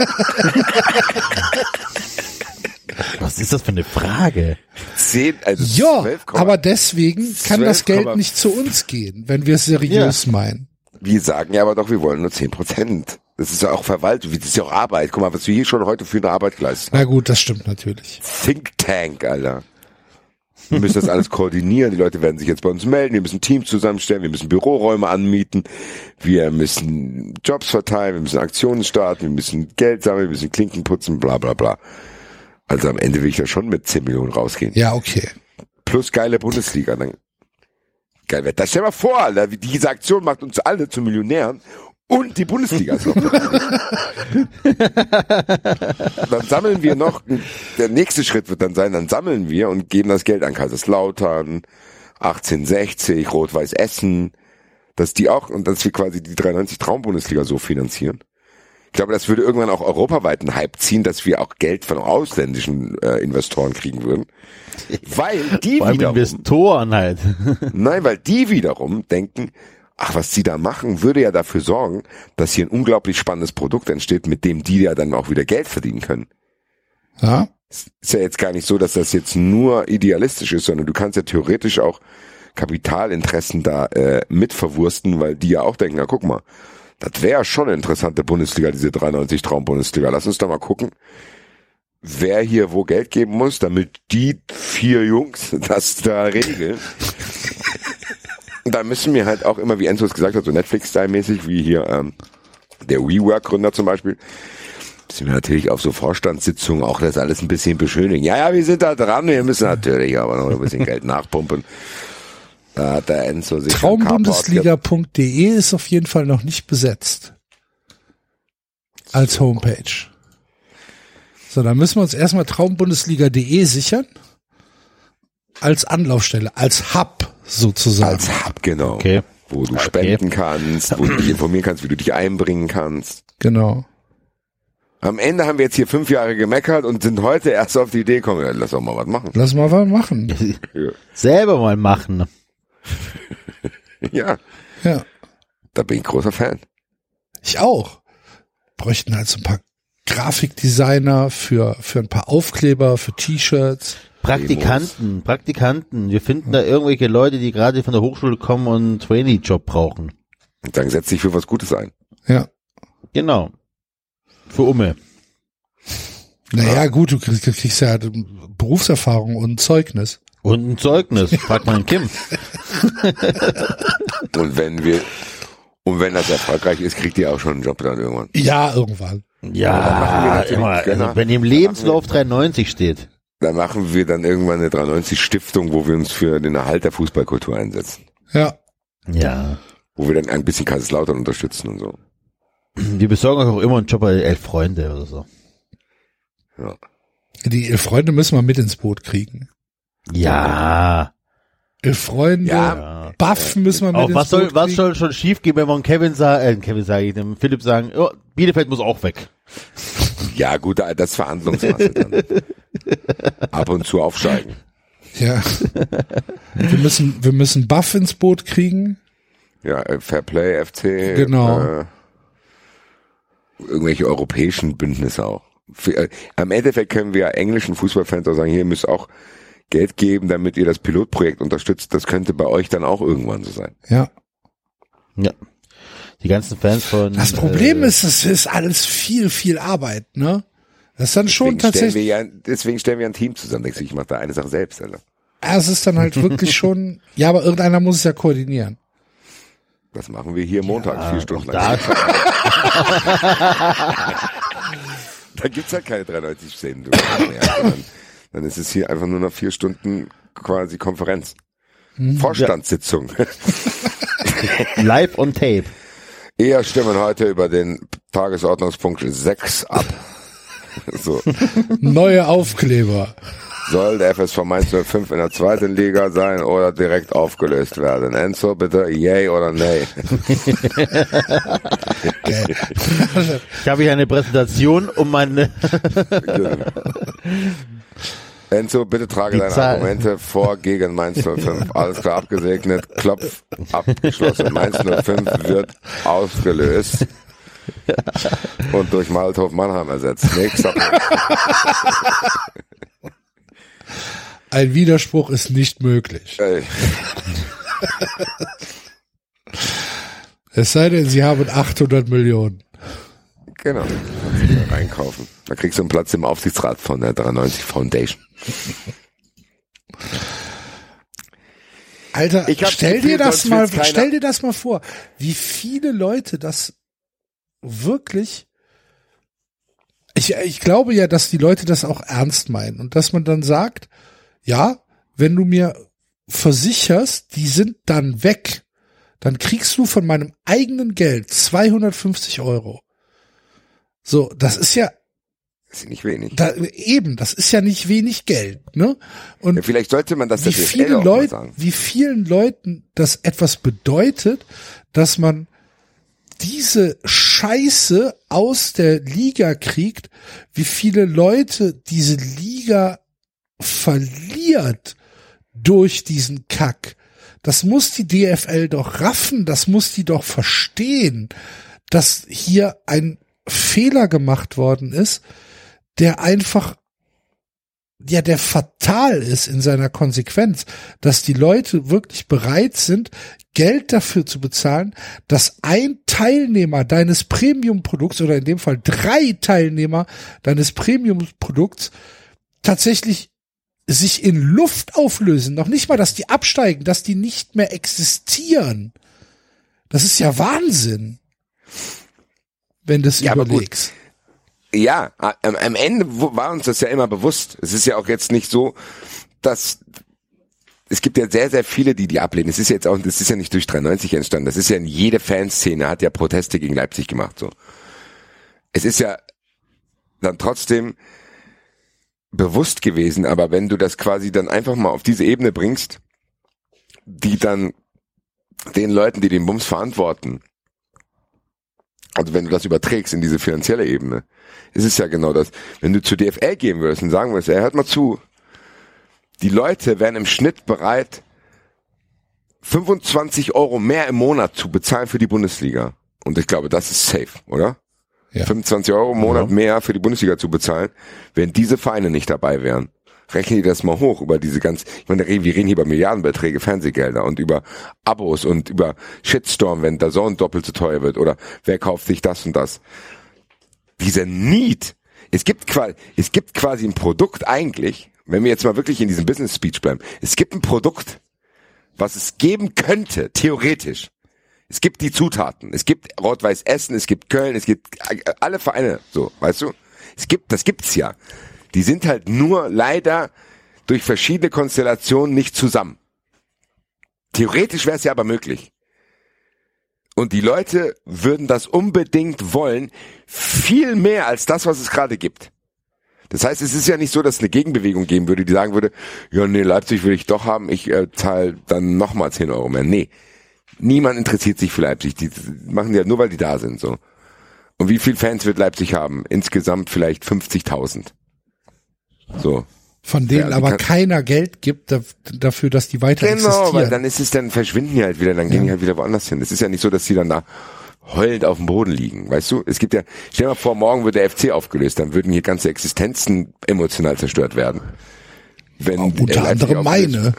Was ist das für eine Frage? 10, also Ja, 12, aber deswegen kann das 12,5. Geld nicht zu uns gehen, wenn wir es seriös meinen. Wir sagen ja aber doch, wir wollen nur 10 Prozent. Das ist ja auch Verwaltung, das ist ja auch Arbeit. Guck mal, was wir hier schon heute für eine Arbeit geleistet haben. Na gut, das stimmt natürlich. Think Tank, Alter. Wir müssen das alles koordinieren. Die Leute werden sich jetzt bei uns melden. Wir müssen Teams zusammenstellen. Wir müssen Büroräume anmieten. Wir müssen Jobs verteilen. Wir müssen Aktionen starten. Wir müssen Geld sammeln. Wir müssen Klinken putzen. Bla, bla, bla. Also am Ende will ich ja schon mit 10 Millionen rausgehen. Ja, okay. Plus geile Bundesliga. Dann geil wird. Das stell mal vor, Alter, diese Aktion macht uns alle zu Millionären und die Bundesliga ist noch dabei. Dann sammeln wir noch, der nächste Schritt wird dann sein, dann sammeln wir und geben das Geld an Kaiserslautern, 1860, Rot-Weiß Essen, dass die auch, und dass wir quasi die 93 Traumbundesliga so finanzieren. Ich glaube, das würde irgendwann auch europaweit einen Hype ziehen, dass wir auch Geld von ausländischen äh, Investoren kriegen würden. Weil die Vor allem wiederum, Investoren halt. nein, weil die wiederum denken, ach, was die da machen, würde ja dafür sorgen, dass hier ein unglaublich spannendes Produkt entsteht, mit dem die ja dann auch wieder Geld verdienen können. Ja, Ist ja jetzt gar nicht so, dass das jetzt nur idealistisch ist, sondern du kannst ja theoretisch auch Kapitalinteressen da äh, mitverwursten, weil die ja auch denken, na guck mal, das wäre schon eine interessante Bundesliga, diese 93 Traum-Bundesliga. Lass uns doch mal gucken, wer hier wo Geld geben muss, damit die vier Jungs [laughs] das da regeln. Da müssen wir halt auch immer, wie Enzo es gesagt hat, so Netflix-Style-mäßig, wie hier ähm, der WeWork-Gründer zum Beispiel, müssen wir natürlich auf so Vorstandssitzungen auch das alles ein bisschen beschönigen. Ja, ja, wir sind da dran, wir müssen natürlich aber noch ein bisschen [laughs] Geld nachpumpen. Da hat der Enzo sich Traumbundesliga.de ist auf jeden Fall noch nicht besetzt. Als Homepage. So, dann müssen wir uns erstmal traumbundesliga.de sichern. Als Anlaufstelle, als Hub sozusagen. Als Hub, genau. Okay. Wo du spenden kannst, wo du dich informieren kannst, wie du dich einbringen kannst. genau. Am Ende haben wir jetzt hier fünf Jahre gemeckert und sind heute erst auf die Idee gekommen, ja, lass doch mal was machen. Lass mal was machen. [laughs] Selber mal machen. [laughs] Ja, Ja. da bin ich großer Fan. Ich auch. Bräuchten halt so ein paar Grafikdesigner für, für ein paar Aufkleber, für T-Shirts. Praktikanten, Praktikanten. Wir finden da irgendwelche Leute, die gerade von der Hochschule kommen und einen Trainee-Job brauchen. Und dann setz dich für was Gutes ein. Ja. Genau. Für Umme. Naja, gut, du kriegst, kriegst ja Berufserfahrung und ein Zeugnis. Und ein Zeugnis. Frag mal den Kim. [laughs] Und wenn wir, und wenn das erfolgreich ist, kriegt ihr auch schon einen Job dann irgendwann. Ja, irgendwann. machen wir Ja, natürlich immer. Also, wenn im Lebenslauf 93 steht. Da machen wir dann irgendwann eine 93 Stiftung, wo wir uns für den Erhalt der Fußballkultur einsetzen. Ja. Ja. Wo wir dann ein bisschen Kaiserslautern unterstützen und so. Wir besorgen euch auch immer einen Job bei Elf Freunde oder so. Ja. Die Freunde müssen wir mit ins Boot kriegen. Ja. Ey, Freunde, Ja. Buff müssen wir mit Auch ins was soll, Boot was kriegen. soll schon schief gehen, wenn wir Kevin sagen, äh, Kevin sage ich, dem Philipp sagen, oh, Bielefeld muss auch weg. Ja, gut, das ist Verhandlungsmasse dann. [laughs] Ab und zu aufsteigen. Ja. wir müssen, wir müssen Buff ins Boot kriegen. Ja, äh, Fairplay, FC. Genau. Äh, irgendwelche europäischen Bündnisse auch. Für, äh, am Endeffekt können wir englischen Fußballfans auch sagen, hier müsst auch Geld geben, damit ihr das Pilotprojekt unterstützt. Das könnte bei euch dann auch irgendwann so sein. Ja. Ja. Die ganzen Fans von. Das Problem äh, ist, es ist alles viel, viel Arbeit, ne? Das ist dann schon Deswegen stellen, wir tatsächlich, ja, deswegen stellen wir ein Team zusammen. Denkst du, ich mache da eine Sache selbst, Alter. ja, es ist dann halt wirklich [laughs] schon, ja, aber irgendeiner muss es ja koordinieren. Das machen wir hier Montag, vier Stunden da, lang. [laughs] Da gibt's halt keine 93 Szenen. Du. mehr. Dann, dann ist es hier einfach nur noch vier Stunden quasi Konferenz. Vorstandssitzung. live on tape. Eher stimmen heute über den Tagesordnungspunkt 6 ab. [laughs] So. Neue Aufkleber. Soll der FSV Mainz 05 in der zweiten Liga sein oder direkt aufgelöst werden? Enzo, bitte yay oder nay? Ich habe hier eine Präsentation, um meine, Enzo, bitte trage Die deine Zahl. Argumente vor gegen Mainz 05. [laughs] Alles klar abgesegnet. Klopf abgeschlossen. Mainz 05 wird ausgelöst. [laughs] Und durch Malthof Mannheim ersetzt. Nächster Punkt. [laughs] Ein Widerspruch ist nicht möglich. Ey, Es sei denn, sie haben 800 Millionen. Genau. Kannst du da reinkaufen. Da kriegst du einen Platz im Aufsichtsrat von der 93 Foundation. Alter, stell Gefühl, dir das mal, stell dir das mal vor, wie viele Leute das wirklich ich, ich glaube ja, dass die Leute das auch ernst meinen und dass man dann sagt, ja, wenn du mir versicherst, die sind dann weg, dann kriegst du von meinem eigenen Geld 250 Euro. So, das ist ja ist nicht wenig. da, eben, das ist ja nicht wenig Geld, ne? Und Ja, vielleicht sollte man das wie der DFL viele auch mal Leute, sagen. wie vielen Leuten das etwas bedeutet, dass man diese Scheiße aus der Liga kriegt, wie viele Leute diese Liga verliert durch diesen Kack. Das muss die DFL doch raffen, das muss die doch verstehen, dass hier ein Fehler gemacht worden ist, der einfach ja, der fatal ist in seiner Konsequenz, dass die Leute wirklich bereit sind, Geld dafür zu bezahlen, dass ein Teilnehmer deines Premium-Produkts oder in dem Fall drei Teilnehmer deines Premium-Produkts tatsächlich sich in Luft auflösen. Noch nicht mal, dass die absteigen, dass die nicht mehr existieren. Das ist ja Wahnsinn. Wenn du es Ja, überlegst. Ja, am, am Ende war uns das ja immer bewusst. Es ist ja auch jetzt nicht so, dass es gibt ja sehr, sehr viele, die die ablehnen. Es ist jetzt auch, das ist ja nicht durch 93 entstanden. Das ist ja in jede Fanszene hat ja Proteste gegen Leipzig gemacht, so. Es ist ja dann trotzdem bewusst gewesen, aber wenn du das quasi dann einfach mal auf diese Ebene bringst, die dann den Leuten, die den Bums verantworten, also wenn du das überträgst in diese finanzielle Ebene, ist es ja genau das. Wenn du zur DFL gehen würdest und sagen würdest, ey, hört mal zu, die Leute wären im Schnitt bereit, 25 Euro mehr im Monat zu bezahlen für die Bundesliga. Und ich glaube, das ist safe, oder? Ja. 25 Euro im Monat mehr für die Bundesliga zu bezahlen, wenn diese Vereine nicht dabei wären. Rechnen die das mal hoch über diese ganz, ich meine, wir reden hier über Milliardenbeträge Fernsehgelder und über Abos und über Shitstorm, wenn der Zone doppelt so teuer wird oder wer kauft sich das und das. Dieser Need, es gibt quasi, es gibt quasi ein Produkt eigentlich, wenn wir jetzt mal wirklich in diesem Business Speech bleiben, es gibt ein Produkt, was es geben könnte, theoretisch. Es gibt die Zutaten. Es gibt Rot-Weiß Essen, es gibt Köln, es gibt äh, alle Vereine, so, weißt du? Es gibt, das gibt's ja. Die sind halt nur leider durch verschiedene Konstellationen nicht zusammen. Theoretisch wäre es ja aber möglich. Und die Leute würden das unbedingt wollen, viel mehr als das, was es gerade gibt. Das heißt, es ist ja nicht so, dass es eine Gegenbewegung geben würde, die sagen würde, ja, nee, Leipzig will ich doch haben, ich äh, zahle dann nochmal 10 Euro mehr. Nee. Niemand interessiert sich für Leipzig. Die machen die ja nur, weil die da sind, so. Und wie viel Fans wird Leipzig haben? Insgesamt vielleicht 50.000. So. Von denen Ja, aber keiner Geld gibt da, dafür, dass die weiter Genau, weil existieren. dann ist es, dann verschwinden die halt wieder, dann gehen die halt wieder woanders hin. Es ist ja nicht so, dass die dann da heulend auf dem Boden liegen, weißt du? Es gibt ja, stell dir mal vor, morgen wird der FC aufgelöst, dann würden hier ganze Existenzen emotional zerstört werden. Wenn äh, unter anderem meine.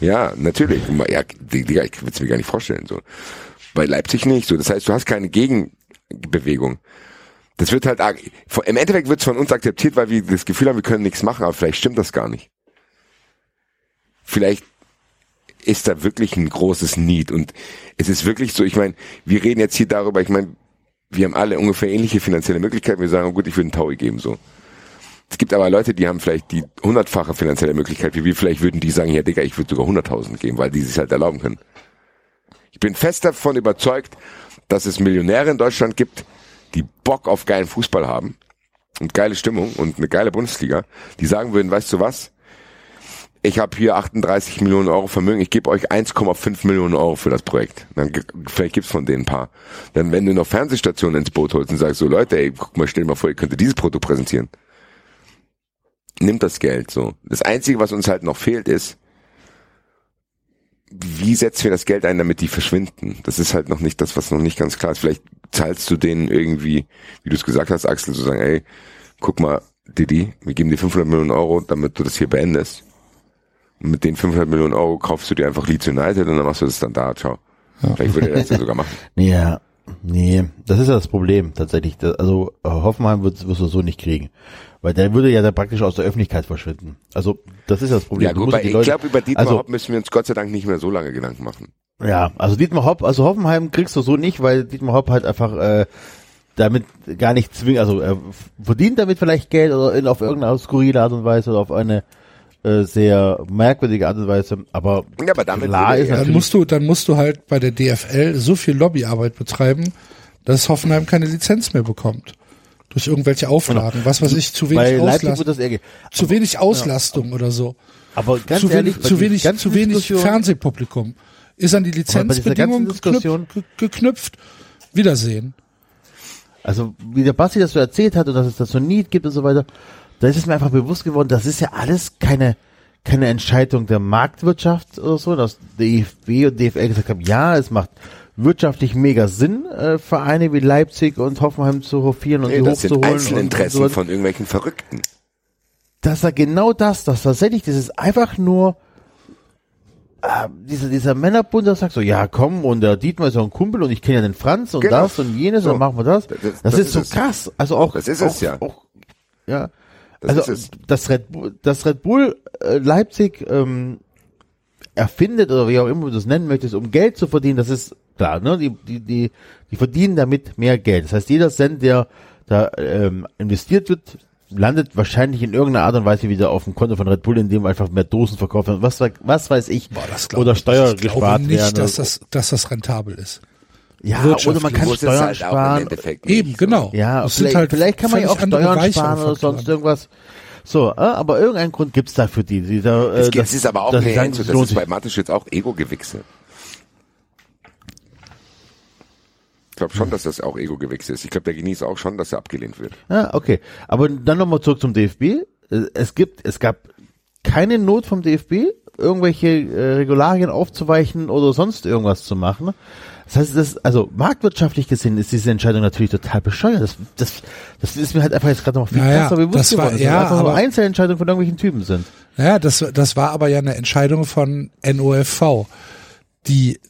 Ja, natürlich. Ja, Digga, ich will es mir gar nicht vorstellen. So. Bei Leipzig nicht. So, das heißt, du hast keine Gegenbewegung. Das wird halt, im Endeffekt wird es von uns akzeptiert, weil wir das Gefühl haben, wir können nichts machen, aber vielleicht stimmt das gar nicht. Vielleicht ist da wirklich ein großes Need und es ist wirklich so, ich meine, wir reden jetzt hier darüber, ich meine, wir haben alle ungefähr ähnliche finanzielle Möglichkeiten, wir sagen, oh gut, ich würde einen Taui geben, so. Es gibt aber Leute, die haben vielleicht die hundertfache finanzielle Möglichkeit, wie wir, vielleicht würden die sagen, ja Digga, ich würde sogar 100.000 geben, weil die sich halt erlauben können. Ich bin fest davon überzeugt, dass es Millionäre in Deutschland gibt, die Bock auf geilen Fußball haben und geile Stimmung und eine geile Bundesliga, die sagen würden, weißt du was, ich habe hier 38 Millionen Euro Vermögen, ich gebe euch 1,5 Millionen Euro für das Projekt. Dann vielleicht gibt's von denen ein paar. Dann wenn du noch Fernsehstationen ins Boot holst und sagst so, Leute, ey, guck mal, stell dir mal vor, ihr könntet dieses Produkt präsentieren. Nimmt das Geld so. Das Einzige, was uns halt noch fehlt, ist, wie setzen wir das Geld ein, damit die verschwinden? Das ist halt noch nicht das, was noch nicht ganz klar ist. Vielleicht zahlst du denen irgendwie, wie du es gesagt hast, Axel, zu sagen, ey, guck mal, Didi, wir geben dir 500 Millionen Euro, damit du das hier beendest. Und mit den 500 Millionen Euro kaufst du dir einfach Leeds United und dann machst du das dann da, ciao. Vielleicht würde er das ja sogar machen. [laughs] Ja, nee, das ist ja das Problem tatsächlich. Also äh, Hoffenheim wird, wirst du so nicht kriegen. Weil der würde ja dann praktisch aus der Öffentlichkeit verschwinden. Also das ist das Problem. Ja gut, die ich glaube, über Dietmar also, Hopp müssen wir uns Gott sei Dank nicht mehr so lange Gedanken machen. Ja, also Dietmar Hopp, also Hoffenheim kriegst du so nicht, weil Dietmar Hopp halt einfach äh, damit gar nicht zwingt, also er verdient damit vielleicht Geld oder in, auf irgendeine skurrile Art und Weise oder auf eine äh, sehr merkwürdige Art und Weise, aber Ja, aber damit klar ist er- Dann musst du, dann musst du halt bei der DFL so viel Lobbyarbeit betreiben, dass Hoffenheim keine Lizenz mehr bekommt. Durch irgendwelche Auflagen, was weiß ich, zu bei wenig Leipzig wird Auslastung, zu wenig Auslastung oder so. aber ganz zu ehrlich, wenig, zu wenig, zu wenig Fernsehpublikum. Ist an die Lizenzbedingungen geknüpft, ge- geknüpft. Wiedersehen. Also wie der Basti das so erzählt hat und dass es das so Need gibt und so weiter, da ist es mir einfach bewusst geworden, das ist ja alles keine keine Entscheidung der Marktwirtschaft oder so, dass DFB und DFL gesagt haben, ja, es macht wirtschaftlich mega Sinn, äh, Vereine wie Leipzig und Hoffenheim zu hofieren und Nee, sie das sind hochzuholen. und, Einzelinteressen und so. von irgendwelchen Verrückten. dass er genau das, dass tatsächlich dieses einfach nur äh, dieser, dieser Männerbund, der sagt so, ja komm, und der Dietmar ist ja ein Kumpel und ich kenne ja den Franz und Genau. das und jenes So. und machen wir das. Das- Das, das ist ist so es. krass. Also auch, Das ist auch, es ja. Auch, ja. Das also das Red Bull, das Red Bull äh, Leipzig ähm, erfindet oder wie auch immer du das nennen möchtest, um Geld zu verdienen, das ist klar, ne? Die, die, die, die verdienen damit mehr Geld. Das heißt, jeder Cent, der da ähm, investiert wird, landet wahrscheinlich in irgendeiner Art und Weise wieder auf dem Konto von Red Bull, in dem einfach mehr Dosen verkauft werden. Was, was weiß ich. Boah, das oder Steuer. Ich gespart glaube nicht, werden. dass das, dass das rentabel ist. ja, oder man kann Steuern halt sparen. Eben, genau. Ja, Das vielleicht, halt vielleicht kann man ja auch Steuern sparen oder sonst irgendwas. So, äh, aber irgendeinen Grund gibt's da für die. die da, äh, Es, gibt, dass- es ist aber auch sagen, Enzo, es das ist bei Mateschitz auch Ego-Gewichse. Ich glaube schon, dass das auch Ego-Gewichse ist. Ich glaube, der genießt auch schon, dass er abgelehnt wird. Ja, okay. Aber dann nochmal zurück zum DFB. Äh, Es gibt, es gab keine Not vom DFB, irgendwelche äh, Regularien aufzuweichen oder sonst irgendwas zu machen. Das heißt, das, also marktwirtschaftlich gesehen ist diese Entscheidung natürlich total bescheuert. Das, das, das ist mir halt einfach jetzt gerade noch viel Naja, krasser bewusst das war- geworden, dass ja, das einfach nur aber- Einzelentscheidungen von irgendwelchen Typen sind. Naja, das, das war aber ja eine Entscheidung von NOFV, die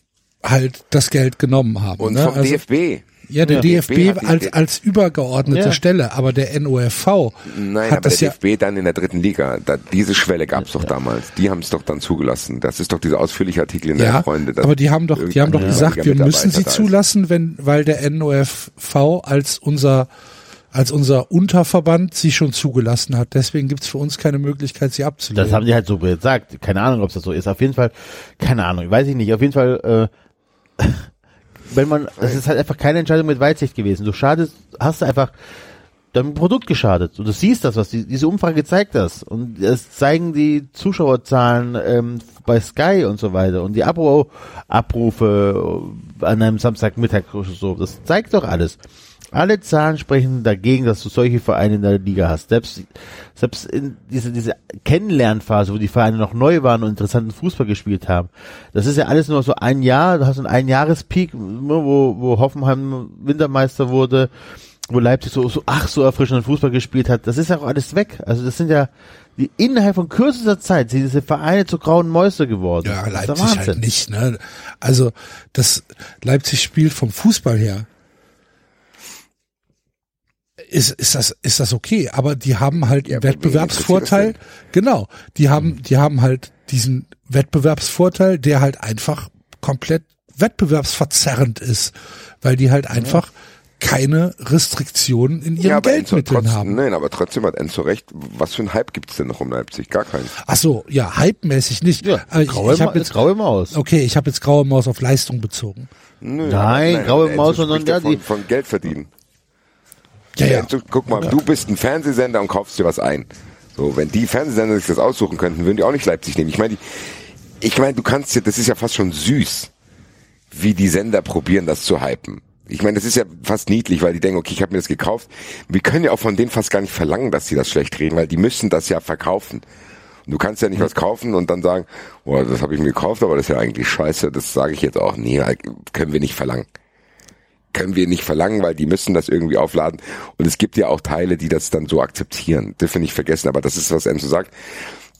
halt das Geld genommen haben. Und ne? vom also, DFB. Ja, der Ja. DFB, DFB als, als übergeordnete Ja. Stelle, aber der NOFV Nein, hat aber das der ja, DFB dann in der dritten Liga. Da, diese Schwelle gab's doch damals. Die haben es doch dann zugelassen. Das ist doch dieser ausführliche Artikel in der ja, Freunde. aber die haben doch, die haben doch gesagt, wir müssen sie zulassen, wenn, weil der NOFV als unser, als unser Unterverband sie schon zugelassen hat. Deswegen gibt's für uns keine Möglichkeit, sie abzulehnen. Das haben die halt so gesagt. Keine Ahnung, ob das so ist. Auf jeden Fall, keine Ahnung, weiß ich nicht. Auf jeden Fall, äh, wenn man, es ist halt einfach keine Entscheidung mit Weitsicht gewesen. Du schadest, hast einfach, deinem Produkt geschadet. Und du siehst das, was die, diese Umfrage zeigt das. Und es zeigen die Zuschauerzahlen ähm, bei Sky und so weiter und die Abo Abrufe an einem Samstagmittag oder so. Das zeigt doch alles. Alle Zahlen sprechen dagegen, dass du solche Vereine in der Liga hast. Selbst, selbst in diese, diese Kennenlernphase, wo die Vereine noch neu waren und interessanten Fußball gespielt haben. Das ist ja alles nur so ein Jahr, du hast einen Einjahrespeak, wo, wo Hoffenheim Wintermeister wurde, wo Leipzig so, so, ach, so erfrischenden Fußball gespielt hat. Das ist ja auch alles weg. Also das sind ja, die innerhalb von kürzester Zeit sind diese Vereine zu grauen Mäuse geworden. Ja, Leipzig halt nicht, ne? Also, das Leipzig spielt vom Fußball her ist, ist das, ist das okay. Aber die haben halt ja, einen Wettbewerbsvorteil. Genau. Die haben, die haben halt diesen Wettbewerbsvorteil, der halt einfach komplett wettbewerbsverzerrend ist, weil die halt einfach keine Restriktionen in ihren ja, Geldmitteln trotzdem, haben. Nein, aber trotzdem hat Enzo recht. Was für ein Hype gibt's denn noch um Leipzig? Gar keinen. Ach so, ja, hypemäßig nicht. Ja, ich, graue, ich habe jetzt graue Maus. Okay, ich habe jetzt graue Maus auf Leistung bezogen. Nö, nein, nein, graue Maus, sondern ja, die von, von Geld verdienen. Ja, ja. Du, guck mal, du bist ein Fernsehsender und kaufst dir was ein. So, wenn die Fernsehsender sich das aussuchen könnten, würden die auch nicht Leipzig nehmen. Ich meine, ich meine, du kannst ja, das ist ja fast schon süß, wie die Sender probieren, das zu hypen. Ich meine, das ist ja fast niedlich, weil die denken, okay, ich habe mir das gekauft. Wir können ja auch von denen fast gar nicht verlangen, dass sie das schlecht reden, weil die müssen das ja verkaufen. Und du kannst ja nicht was kaufen und dann sagen, oh, das habe ich mir gekauft, aber das ist ja eigentlich scheiße. Das sage ich jetzt auch. Nee, können wir nicht verlangen können wir nicht verlangen, weil die müssen das irgendwie aufladen. Und es gibt ja auch Teile, die das dann so akzeptieren. Dürfen wir nicht vergessen, aber das ist, was Enzo sagt.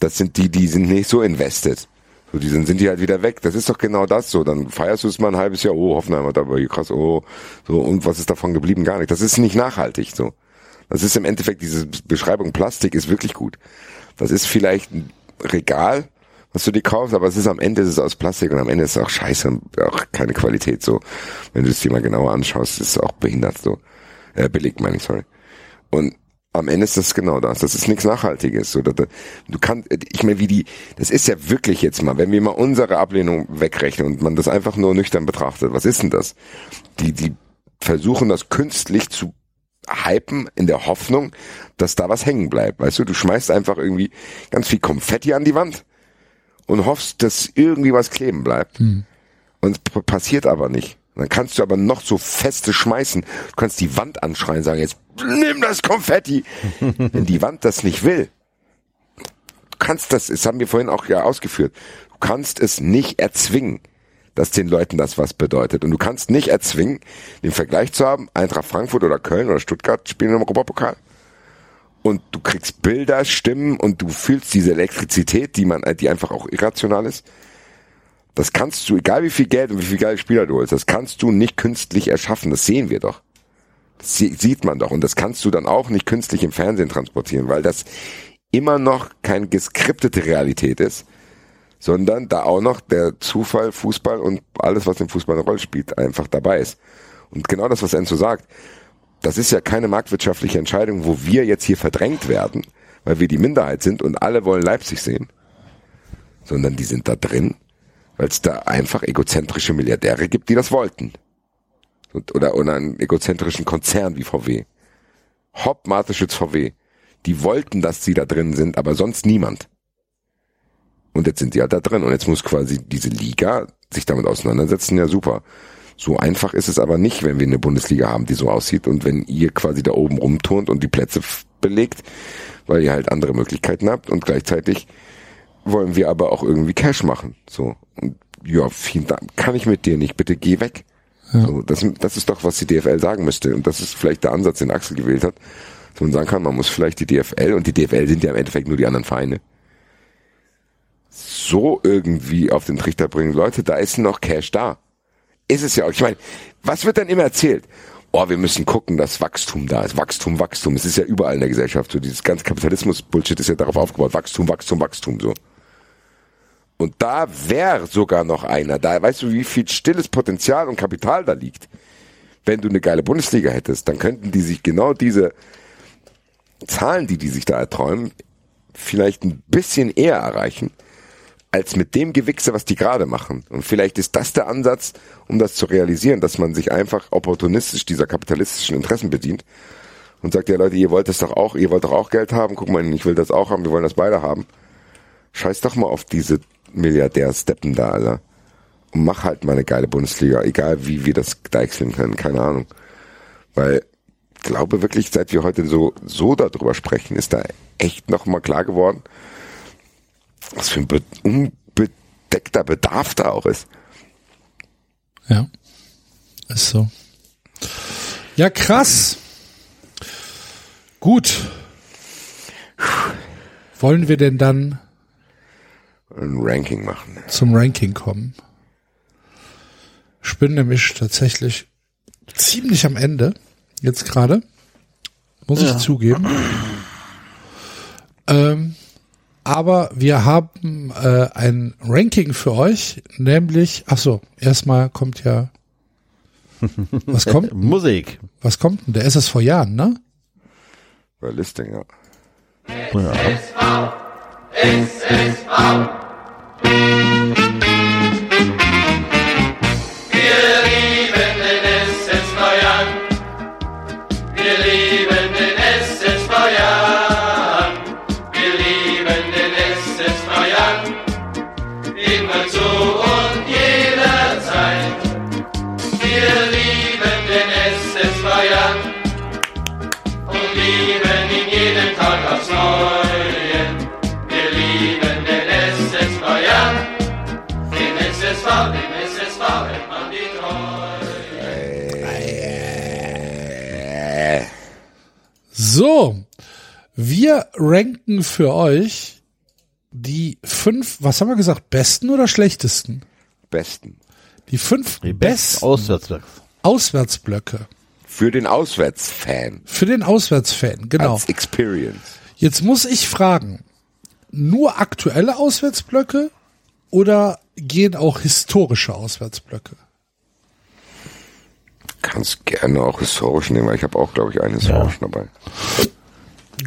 Das sind die, die sind nicht so invested. So, die sind, sind die halt wieder weg. Das ist doch genau das so. Dann feierst du es mal ein halbes Jahr, oh, Hoffenheim hat aber krass, oh, so, und was ist davon geblieben? Gar nicht. Das ist nicht nachhaltig, so. Das ist im Endeffekt, diese Beschreibung Plastik ist wirklich gut. Das ist vielleicht ein Regal, was du dir kaufst, aber es ist am Ende ist es aus Plastik und am Ende ist es auch scheiße und auch keine Qualität so. Wenn du es dir mal genauer anschaust, ist es auch behindert so. Äh, billig, meine ich, sorry. Und am Ende ist das genau das. Das ist nichts Nachhaltiges. So, du kannst, ich meine, wie die, das ist ja wirklich jetzt mal, wenn wir mal unsere Ablehnung wegrechnen und man das einfach nur nüchtern betrachtet, was ist denn das? Die, die versuchen das künstlich zu hypen in der Hoffnung, dass da was hängen bleibt. Weißt du, du schmeißt einfach irgendwie ganz viel Konfetti an die Wand und hoffst, dass irgendwie was kleben bleibt. Hm. Und es passiert aber nicht. Dann kannst du aber noch so feste schmeißen. Du kannst die Wand anschreien, sagen jetzt, nimm das Konfetti. [laughs] Wenn die Wand das nicht will, du kannst das, das haben wir vorhin auch ja ausgeführt, du kannst es nicht erzwingen, dass den Leuten das was bedeutet. Und du kannst nicht erzwingen, den Vergleich zu haben, Eintracht Frankfurt oder Köln oder Stuttgart spielen im Europapokal und du kriegst Bilder, Stimmen und du fühlst diese Elektrizität, die man, die einfach auch irrational ist. Das kannst du, egal wie viel Geld und wie viel geile Spieler du holst, das kannst du nicht künstlich erschaffen. Das sehen wir doch. Das sieht man doch. Und das kannst du dann auch nicht künstlich im Fernsehen transportieren, weil das immer noch keine geskriptete Realität ist, sondern da auch noch der Zufall, Fußball und alles, was im Fußball eine Rolle spielt, einfach dabei ist. Und genau das, was Enzo sagt das ist ja keine marktwirtschaftliche Entscheidung, wo wir jetzt hier verdrängt werden, weil wir die Minderheit sind und alle wollen Leipzig sehen, sondern die sind da drin, weil es da einfach egozentrische Milliardäre gibt, die das wollten. Oder, oder einen egozentrischen Konzern wie VW. Hopp, Mateschitz, VW. Die wollten, dass sie da drin sind, aber sonst niemand. Und jetzt sind die halt da drin. Und jetzt muss quasi diese Liga sich damit auseinandersetzen. Ja, super. So einfach ist es aber nicht, wenn wir eine Bundesliga haben, die so aussieht und wenn ihr quasi da oben rumturnt und die Plätze belegt, weil ihr halt andere Möglichkeiten habt und gleichzeitig wollen wir aber auch irgendwie Cash machen. So. Und ja, vielen Dank. Kann ich mit dir nicht. Bitte geh weg. Ja. So, das, das ist doch, was die DFL sagen müsste. Und das ist vielleicht der Ansatz, den Axel gewählt hat. Dass man sagen kann, man muss vielleicht die DFL und die DFL sind ja im Endeffekt nur die anderen Vereine. So irgendwie auf den Trichter bringen. Leute, da ist noch Cash da ist es ja auch. Ich meine, was wird dann immer erzählt? Oh, wir müssen gucken, dass Wachstum da ist. Wachstum, Wachstum. Es ist ja überall in der Gesellschaft so. Dieses ganze Kapitalismus-Bullshit ist ja darauf aufgebaut. Wachstum, Wachstum, Wachstum, so. Und da wäre sogar noch einer da. Weißt du, wie viel stilles Potenzial und Kapital da liegt? Wenn du eine geile Bundesliga hättest, dann könnten die sich genau diese Zahlen, die die sich da erträumen, vielleicht ein bisschen eher erreichen als mit dem Gewichse, was die gerade machen. Und vielleicht ist das der Ansatz, um das zu realisieren, dass man sich einfach opportunistisch dieser kapitalistischen Interessen bedient und sagt, ja Leute, ihr wollt das doch auch, ihr wollt doch auch Geld haben, guck mal, ich will das auch haben, wir wollen das beide haben. Scheiß doch mal auf diese Milliardärsteppen da, Alter. Und mach halt mal eine geile Bundesliga, egal wie wir das deichseln können, keine Ahnung. Weil, glaube wirklich, seit wir heute so, so darüber sprechen, ist da echt nochmal klar geworden, was für ein be unbedeckter Bedarf da auch ist. Ja. Ist so. Ja, krass. Gut. Wollen wir denn dann Ein Ranking machen. zum Ranking kommen? Ich bin nämlich tatsächlich ziemlich am Ende. Jetzt gerade. Muss ich zugeben. Ähm, aber wir haben äh, ein Ranking für euch, nämlich, ach so, erstmal kommt ja, [laughs] was kommt? Musik. Was kommt denn? Der ist es vor Jahren, ne? Bei Listing, ja. Ja. Wir So, wir ranken für euch die fünf, was haben wir gesagt, besten oder schlechtesten? Besten. Die fünf Die besten besten Auswärtsblöcke. Auswärtsblöcke Für den Auswärtsfan. für den Auswärtsfan, genau. Als Experience. Jetzt muss ich fragen, nur aktuelle Auswärtsblöcke oder gehen auch historische Auswärtsblöcke? Kannst gerne auch historisch nehmen, weil ich habe auch, glaube ich, einen historischen dabei.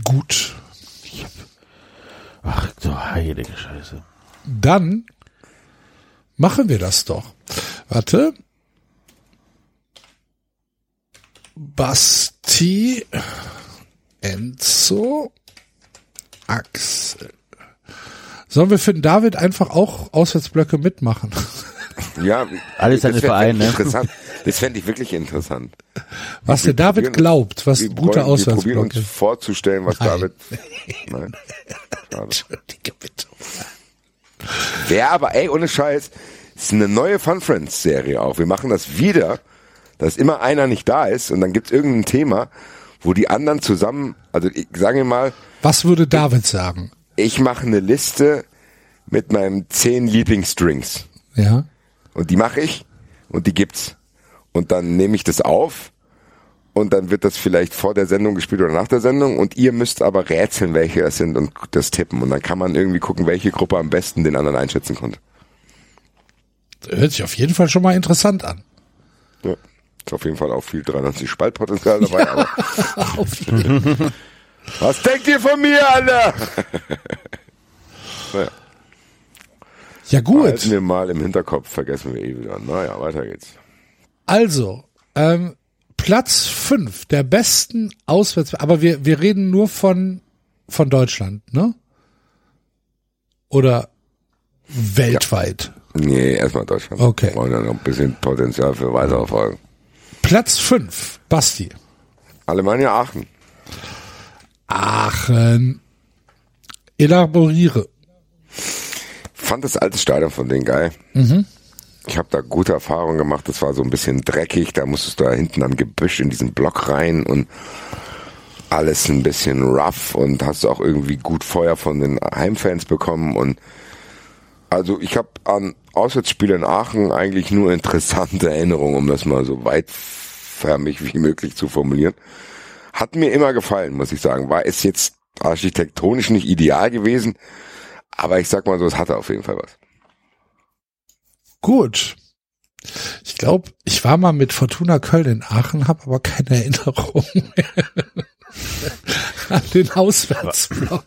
Gut. Ach, du heilige Scheiße. Dann machen wir das doch. Warte. Basti, Enzo, Axel. Sollen wir für den David einfach auch Auswärtsblöcke mitmachen? Ja, Alles Vereine, wirklich ne? Interessant. Das fände ich wirklich interessant. Was Wir der David glaubt, was Wir gute wollen- Wir probieren uns vorzustellen, was Nein. David. [laughs] Nein. Entschuldige bitte. Wäre aber, ey, ohne Scheiß, ist eine neue Fun Friends Serie auch. Wir machen das wieder, dass immer einer nicht da ist und dann gibt's irgendein Thema, wo die anderen zusammen, also ich, sagen wir mal, Was würde David sagen? ich mache eine Liste mit meinen zehn Lieblingsdrinks Ja. und die mache ich und die gibt's und dann nehme ich das auf und dann wird das vielleicht vor der Sendung gespielt oder nach der Sendung und ihr müsst aber rätseln, welche das sind und das tippen und dann kann man irgendwie gucken, welche Gruppe am besten den anderen einschätzen konnte. Hört sich auf jeden Fall schon mal interessant an. Ja. Ist auf jeden Fall auch viel 93 Spaltpotenzial dabei. [laughs] Fall. [laughs] was denkt ihr von mir, Alter? [laughs] naja, ja gut. halten wir mal im Hinterkopf, vergessen wir eh wieder. Naja, weiter geht's. Also, ähm, Platz fünf der besten Auswärts, aber wir, wir reden nur von, von Deutschland, ne? Oder weltweit. Nee, erstmal Deutschland. Okay. Wir wollen ja noch ein bisschen Potenzial für weitere Folgen. Platz fünf Basti. Alemannia Aachen. Aachen. Elaboriere. Fand das alte Stadion von denen geil. Ich habe da gute Erfahrungen gemacht. Das war so ein bisschen dreckig. Da musstest du da hinten am Gebüsch in diesen Block rein und alles ein bisschen rough und hast auch irgendwie gut Feuer von den Heimfans bekommen und also ich habe an Auswärtsspiele in Aachen eigentlich nur interessante [laughs] Erinnerungen, um das mal so weitförmig wie möglich zu formulieren. Hat mir immer gefallen, muss ich sagen. War es jetzt architektonisch nicht ideal gewesen, aber ich sag mal so, es hatte auf jeden Fall was. Gut. Ich glaube, ich war mal mit Fortuna Köln in Aachen, habe aber keine Erinnerung mehr [laughs] an den Auswärtsblock.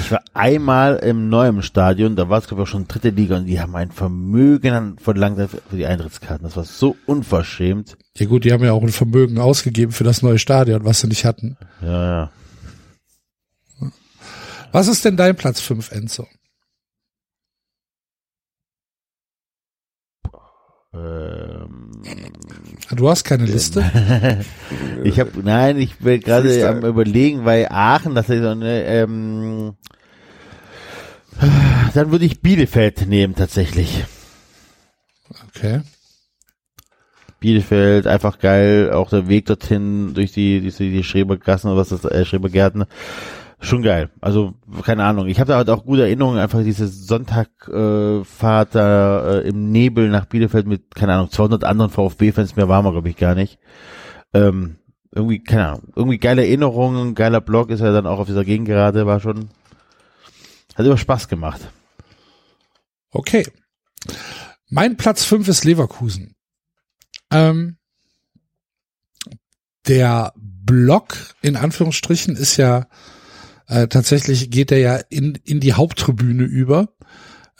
Ich war einmal im neuen Stadion, da war es glaube ich auch schon dritte Liga und die haben ein Vermögen an- verlangt für die Eintrittskarten. Das war so unverschämt. Ja gut, die haben ja auch ein Vermögen ausgegeben für das neue Stadion, was sie nicht hatten. Ja, ja. Was ist denn dein Platz 5, Enzo? Du hast keine Liste? [laughs] ich habe, nein, ich bin gerade am überlegen, weil Aachen, das ist so eine, ähm, dann würde ich Bielefeld nehmen tatsächlich. Okay. Bielefeld, einfach geil, auch der Weg dorthin durch die, durch die, die Schrebergassen oder was das, äh, Schrebergärten. Schon geil. Also, keine Ahnung. Ich habe da halt auch gute Erinnerungen, einfach diese Sonntagfahrt äh, da äh, im Nebel nach Bielefeld mit, keine Ahnung, 200 anderen VfB-Fans, mehr waren wir, glaube ich, gar nicht. Ähm, irgendwie, keine Ahnung, irgendwie geile Erinnerungen, geiler Blog ist er dann auch auf dieser Gegend gerade, war schon, hat immer Spaß gemacht. Okay. Mein Platz 5 ist Leverkusen. Ähm, der Block in Anführungsstrichen ist ja äh, tatsächlich geht er ja in, in die Haupttribüne über,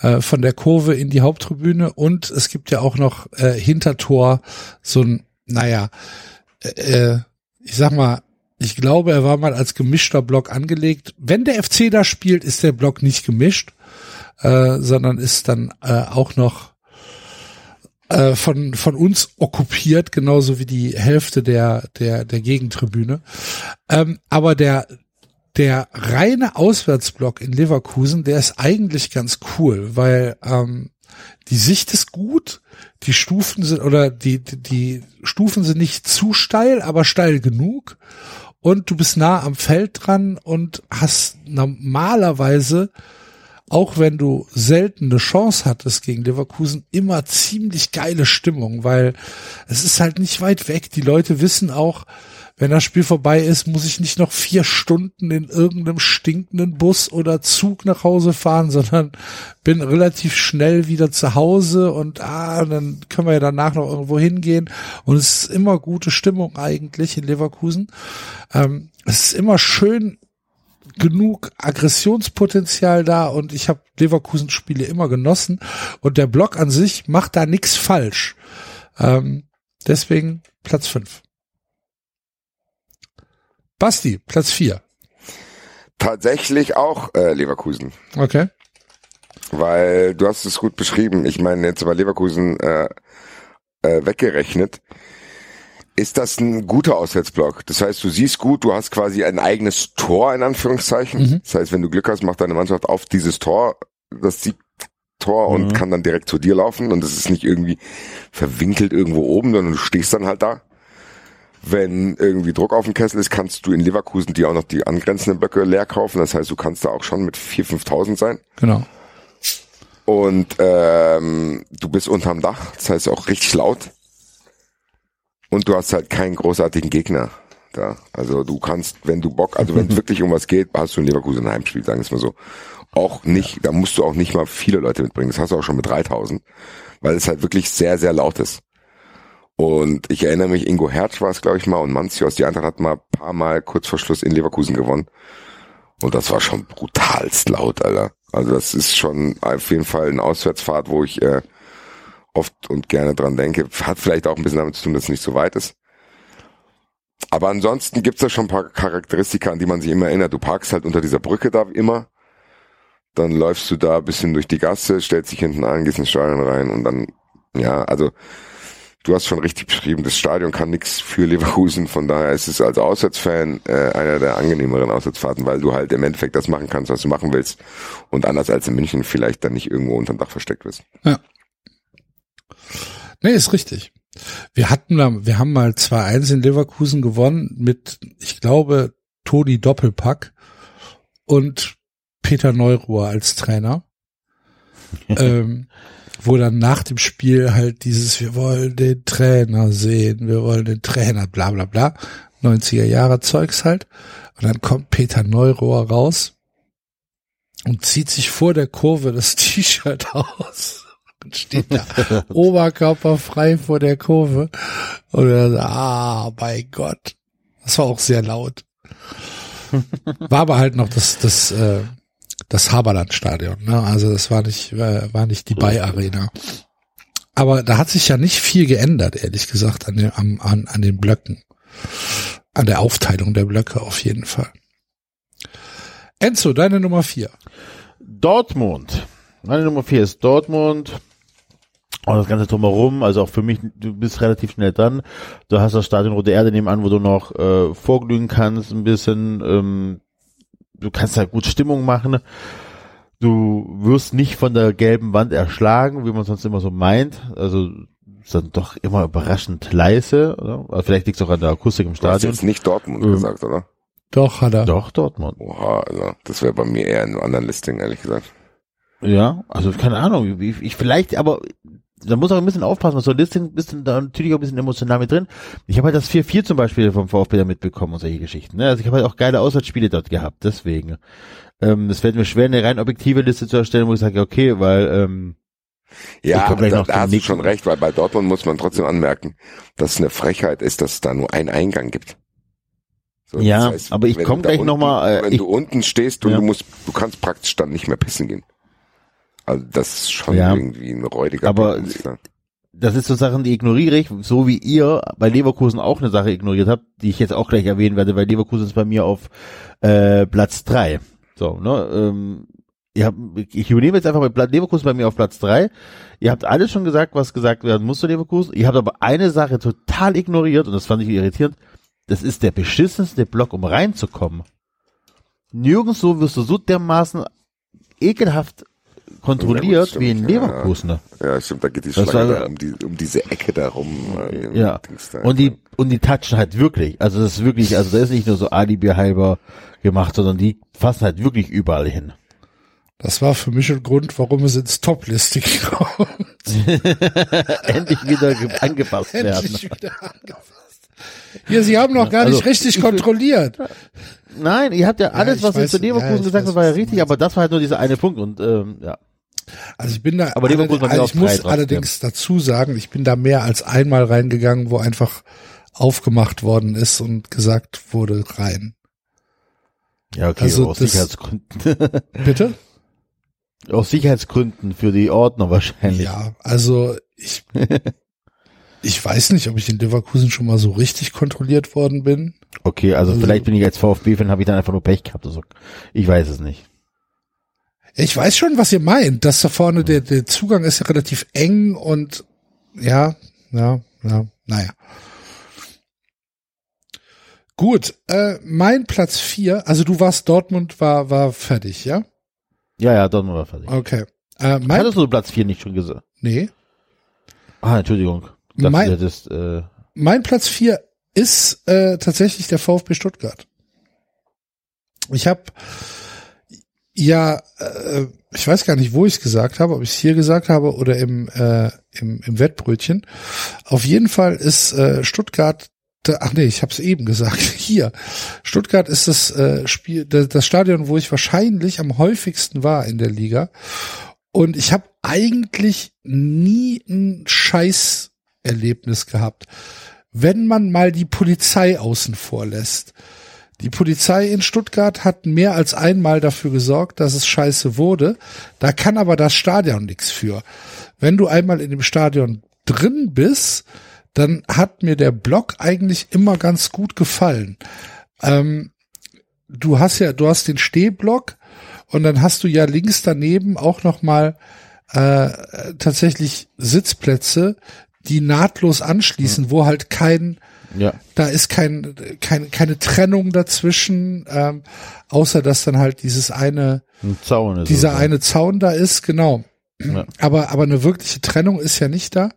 äh, von der Kurve in die Haupttribüne und es gibt ja auch noch äh, Hintertor so ein, naja, äh, äh, ich sag mal, ich glaube, er war mal als gemischter Block angelegt. Wenn der FC da spielt, ist der Block nicht gemischt, äh, sondern ist dann äh, auch noch äh, von von uns okkupiert, genauso wie die Hälfte der der der Gegentribüne. Ähm, aber der der reine Auswärtsblock in Leverkusen, der ist eigentlich ganz cool, weil ähm, die Sicht ist gut, die Stufen sind oder die die, die Stufen sind nicht zu steil, aber steil genug und du bist nah am Feld dran und hast normalerweise auch wenn du selten eine Chance hattest gegen Leverkusen, immer ziemlich geile Stimmung, weil es ist halt nicht weit weg. Die Leute wissen auch, wenn das Spiel vorbei ist, muss ich nicht noch vier Stunden in irgendeinem stinkenden Bus oder Zug nach Hause fahren, sondern bin relativ schnell wieder zu Hause und ah, dann können wir ja danach noch irgendwo hingehen. Und es ist immer gute Stimmung eigentlich in Leverkusen. Ähm, es ist immer schön, genug Aggressionspotenzial da und ich habe Leverkusen-Spiele immer genossen und der Block an sich macht da nichts falsch. Ähm, deswegen Platz 5. Basti, Platz 4. Tatsächlich auch äh, Leverkusen. Okay. Weil du hast es gut beschrieben. Ich meine, jetzt war Leverkusen äh, äh, weggerechnet. Ist das ein guter Auswärtsblock? Das heißt, du siehst gut, du hast quasi ein eigenes Tor in Anführungszeichen. Mhm. Das heißt, wenn du Glück hast, macht deine Mannschaft auf dieses Tor, das Siegtor und kann dann direkt zu dir laufen und das ist nicht irgendwie verwinkelt irgendwo oben, sondern du stehst dann halt da. Wenn irgendwie Druck auf dem Kessel ist, kannst du in Leverkusen dir auch noch die angrenzenden Blöcke leer kaufen. Das heißt, du kannst da auch schon mit 4.000, 5.000 sein. Genau. Und ähm, du bist unterm Dach, das heißt auch richtig laut. Und du hast halt keinen großartigen Gegner da. Also du kannst, wenn du Bock, also wenn [laughs] es wirklich um was geht, hast du in Leverkusen ein Heimspiel, sagen wir es mal so. Auch nicht, da musst du auch nicht mal viele Leute mitbringen. Das hast du auch schon mit 3000, weil es halt wirklich sehr, sehr laut ist. Und ich erinnere mich, Ingo Hertz war es, glaube ich mal, und Manzios, die Eintracht hat mal paar Mal kurz vor Schluss in Leverkusen gewonnen. Und das war schon brutalst laut, Alter. Also das ist schon auf jeden Fall eine Auswärtsfahrt, wo ich äh, oft und gerne dran denke. Hat vielleicht auch ein bisschen damit zu tun, dass es nicht so weit ist. Aber ansonsten gibt's da schon ein paar Charakteristika, an die man sich immer erinnert. Du parkst halt unter dieser Brücke da immer. Dann läufst du da ein bisschen durch die Gasse, stellst dich hinten an, gehst ins Stadion rein und dann, ja, also du hast schon richtig beschrieben, das Stadion kann nichts für Leverkusen, von daher ist es als Auswärtsfan äh, einer der angenehmeren Auswärtsfahrten, weil du halt im Endeffekt das machen kannst, was du machen willst und anders als in München vielleicht dann nicht irgendwo unterm Dach versteckt bist. Ja. Nee, ist richtig. Wir hatten da, wir haben mal 2-1 in Leverkusen gewonnen mit, ich glaube, Toni Doppelpack und Peter Neuruhr als Trainer. [laughs] ähm, wo dann nach dem Spiel halt dieses, wir wollen den Trainer sehen, wir wollen den Trainer, bla bla bla, 90er Jahre Zeugs halt. Und dann kommt Peter Neurohr raus und zieht sich vor der Kurve das [laughs] T-Shirt aus und steht da [laughs] oberkörperfrei vor der Kurve. Und er sagt, ah, mein Gott. Das war auch sehr laut. [laughs] War aber halt noch das, das, äh, das Haberland-Stadion. Ne? Also das war nicht, äh, war nicht die Bay-Arena. Aber da hat sich ja nicht viel geändert, ehrlich gesagt, an den, an, an den Blöcken. An der Aufteilung der Blöcke auf jeden Fall. Enzo, deine Nummer vier. Dortmund. Meine Nummer vier ist Dortmund. Und das Ganze drumherum, also auch für mich, du bist relativ schnell dran. Du hast das Stadion Rote Erde nebenan, wo du noch äh, vorglühen kannst, ein bisschen. Ähm, du kannst da gut Stimmung machen. Du wirst nicht von der gelben Wand erschlagen, wie man sonst immer so meint. Also ist dann doch immer überraschend leise. Oder? Also vielleicht liegt es auch an der Akustik im Du hast Stadion. jetzt nicht Dortmund Ähm. gesagt, oder? Doch, hat er. Doch, Dortmund. Oha, also das wäre bei mir eher in einem anderen Listing, ehrlich gesagt. Ja, also keine Ahnung, ich, ich vielleicht, aber da muss auch ein bisschen aufpassen, was so ein Listing bist du da natürlich auch ein bisschen emotional mit drin. Ich habe halt das 4-4 zum Beispiel vom VfB da mitbekommen und solche Geschichten. Ne? Also ich habe halt auch geile Auswärtsspiele dort gehabt, deswegen. Ähm, es fällt mir schwer, eine rein objektive Liste zu erstellen, wo ich sage, okay, weil ähm, Ja, da, da hast du schon recht, weil bei Dortmund muss man trotzdem anmerken, dass es eine Frechheit ist, dass es da nur einen Eingang gibt. So, Ja, aber ich wenn komm du da gleich unten- noch mal, äh, wenn ich- du unten stehst und Ja. du musst, du kannst praktisch dann nicht mehr pissen gehen. Also das ist schon Ja. irgendwie ein räudiger Aber- sagen. das ist so Sachen, die ignoriere ich, so wie ihr bei Leverkusen auch eine Sache ignoriert habt, die ich jetzt auch gleich erwähnen werde, weil Leverkusen ist bei mir auf äh, Platz drei. So, ne, ähm, ihr habt, ich übernehme jetzt einfach mal Pla- Leverkusen bei mir auf Platz drei. Ihr habt alles schon gesagt, was gesagt werden muss zu Leverkusen. Ihr habt aber eine Sache total ignoriert und das fand ich irritierend. Das ist der beschissenste Block, um reinzukommen. Nirgendwo wirst du so dermaßen ekelhaft kontrolliert wie in ja. Leverkusen. Ja, stimmt, da geht die Das Schlange war- da um, die, um diese Ecke da rum. äh, Ja. Da. Und die, und die touchen halt wirklich. Also das ist wirklich, also da ist nicht nur so Alibi halber gemacht, sondern die fassen halt wirklich überall hin. Das war für mich ein Grund, warum es ins Top-Listing [laughs] kommt. Endlich wieder ge- [laughs] angepasst werden. Endlich wieder angefasst. Hier, Sie haben noch gar nicht Also, richtig ich- kontrolliert. Nein, ihr habt ja alles, ich was ihr zu Leverkusen ja, gesagt habt, war ja richtig, aber das war halt nur dieser eine Punkt und ähm, ja. Also ich bin da, Aber Leverkusen mir also ich muss trotzdem. allerdings dazu sagen, ich bin da mehr als einmal reingegangen, wo einfach aufgemacht worden ist und gesagt wurde rein. Ja, okay, Also aus das- Sicherheitsgründen. [laughs] Bitte? aus Sicherheitsgründen für die Ordner wahrscheinlich. Ja, also ich, [laughs] ich weiß nicht, ob ich in Leverkusen schon mal so richtig kontrolliert worden bin. Okay, also, Also- vielleicht bin ich als VfB-Fan, habe ich dann einfach nur Pech gehabt. Also, ich weiß es nicht. Ich weiß schon, was ihr meint, dass da vorne der, der Zugang ist ja relativ eng und ja, ja, ja, naja. Gut, äh, mein Platz vier, also du warst Dortmund, war, war fertig, ja? Ja, ja, dann war fertig. Okay. Äh, mein, Hattest du Platz 4 nicht schon gesagt? nee, Ah, Entschuldigung. Dachte, Mein- hättest, äh, mein Platz vier ist äh, tatsächlich der VfB Stuttgart. Ich habe ja, äh, ich weiß gar nicht, wo ich es gesagt habe, ob ich es hier gesagt habe oder im, äh, im, im Wettbrötchen. Auf jeden Fall ist äh, Stuttgart, ach nee, ich habe es eben gesagt, [laughs] hier. Stuttgart ist das äh, Spiel, das Stadion, wo ich wahrscheinlich am häufigsten war in der Liga. Und ich habe eigentlich nie ein Scheißerlebnis gehabt. Wenn man mal die Polizei außen vor lässt. Die Polizei in Stuttgart hat mehr als einmal dafür gesorgt, dass es scheiße wurde. Da kann aber das Stadion nichts für. Wenn du einmal in dem Stadion drin bist, dann hat mir der Block eigentlich immer ganz gut gefallen. Ähm, du hast ja, du hast den Stehblock und dann hast du ja links daneben auch noch mal äh, tatsächlich Sitzplätze, die nahtlos anschließen, wo halt kein ja. da ist kein, kein, keine Trennung dazwischen, ähm, außer dass dann halt dieses eine, Ein Zaun ist dieser es, eine Zaun da ist, genau. Ja. Aber, aber eine wirkliche Trennung ist ja nicht da.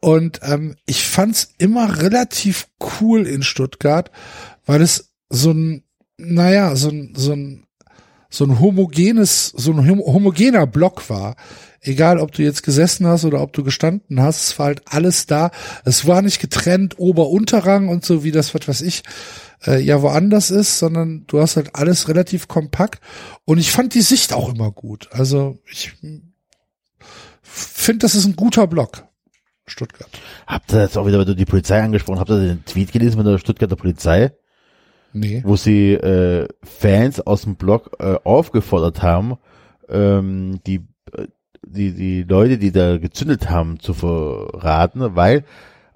Und ähm, ich fand's immer relativ cool in Stuttgart, weil es so ein, naja, so ein, so ein, so ein homogenes, so ein homo- homogener Block war. Egal, ob du jetzt gesessen hast oder ob du gestanden hast, es war halt alles da. Es war nicht getrennt Ober-Unterrang und so wie das, was weiß ich, äh, ja woanders ist, sondern du hast halt alles relativ kompakt. Und ich fand die Sicht auch immer gut. Also ich finde, das ist ein guter Block. Stuttgart. Habt ihr jetzt auch wieder, wenn du die Polizei angesprochen habt, ihr den Tweet gelesen von der Stuttgarter Polizei? Nee. wo sie äh, Fans aus dem Blog äh, aufgefordert haben, ähm, die, äh, die, die Leute, die da gezündet haben, zu verraten, weil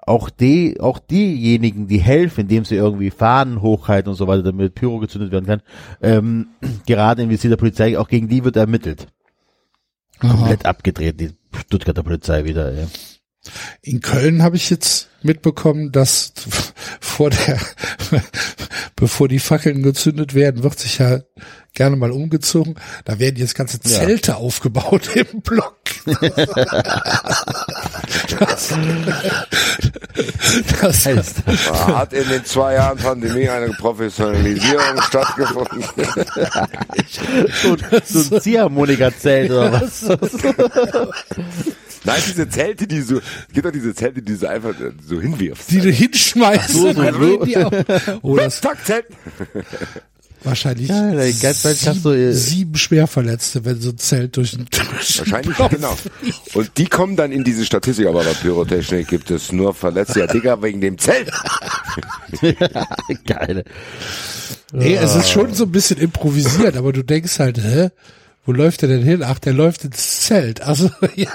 auch die, auch diejenigen, die helfen, indem sie irgendwie Fahnen hochhalten und so weiter, damit Pyro gezündet werden kann, ähm, [clears throat] gerade im Visier der Polizei, auch gegen die wird ermittelt. Aha. Komplett abgedreht, die Stuttgarter Polizei wieder, ey. In Köln habe ich jetzt mitbekommen, dass [laughs] vor der, [laughs] bevor die Fackeln gezündet werden, wird sich ja gerne mal umgezogen. Da werden jetzt ganze Zelte aufgebaut [laughs] im Block. das, das, Heißt, Hat in den zwei Jahren Pandemie eine Professionalisierung stattgefunden? so, so ein Ziehharmonika-Zelt oder was? Nein, diese Zelte, die so, es gibt doch diese Zelte, die du einfach so hinwirfst. die du hinschmeißt. so, so, dann so. gehen die auf. Oh, das Zack, Zelt. wahrscheinlich Ja, hast du, äh, sieben Schwerverletzte, wenn so ein Zelt durch den den Wahrscheinlich, Block genau. Und die kommen dann in diese Statistik, aber bei Pyrotechnik gibt es nur Verletzte. Ja, Digga, wegen dem Zelt. [laughs] Geil. Nee, es ist schon so ein bisschen improvisiert, aber du denkst halt, hä? Wo läuft der denn hin? Ach, der läuft ins Zelt. Also, [laughs] ja.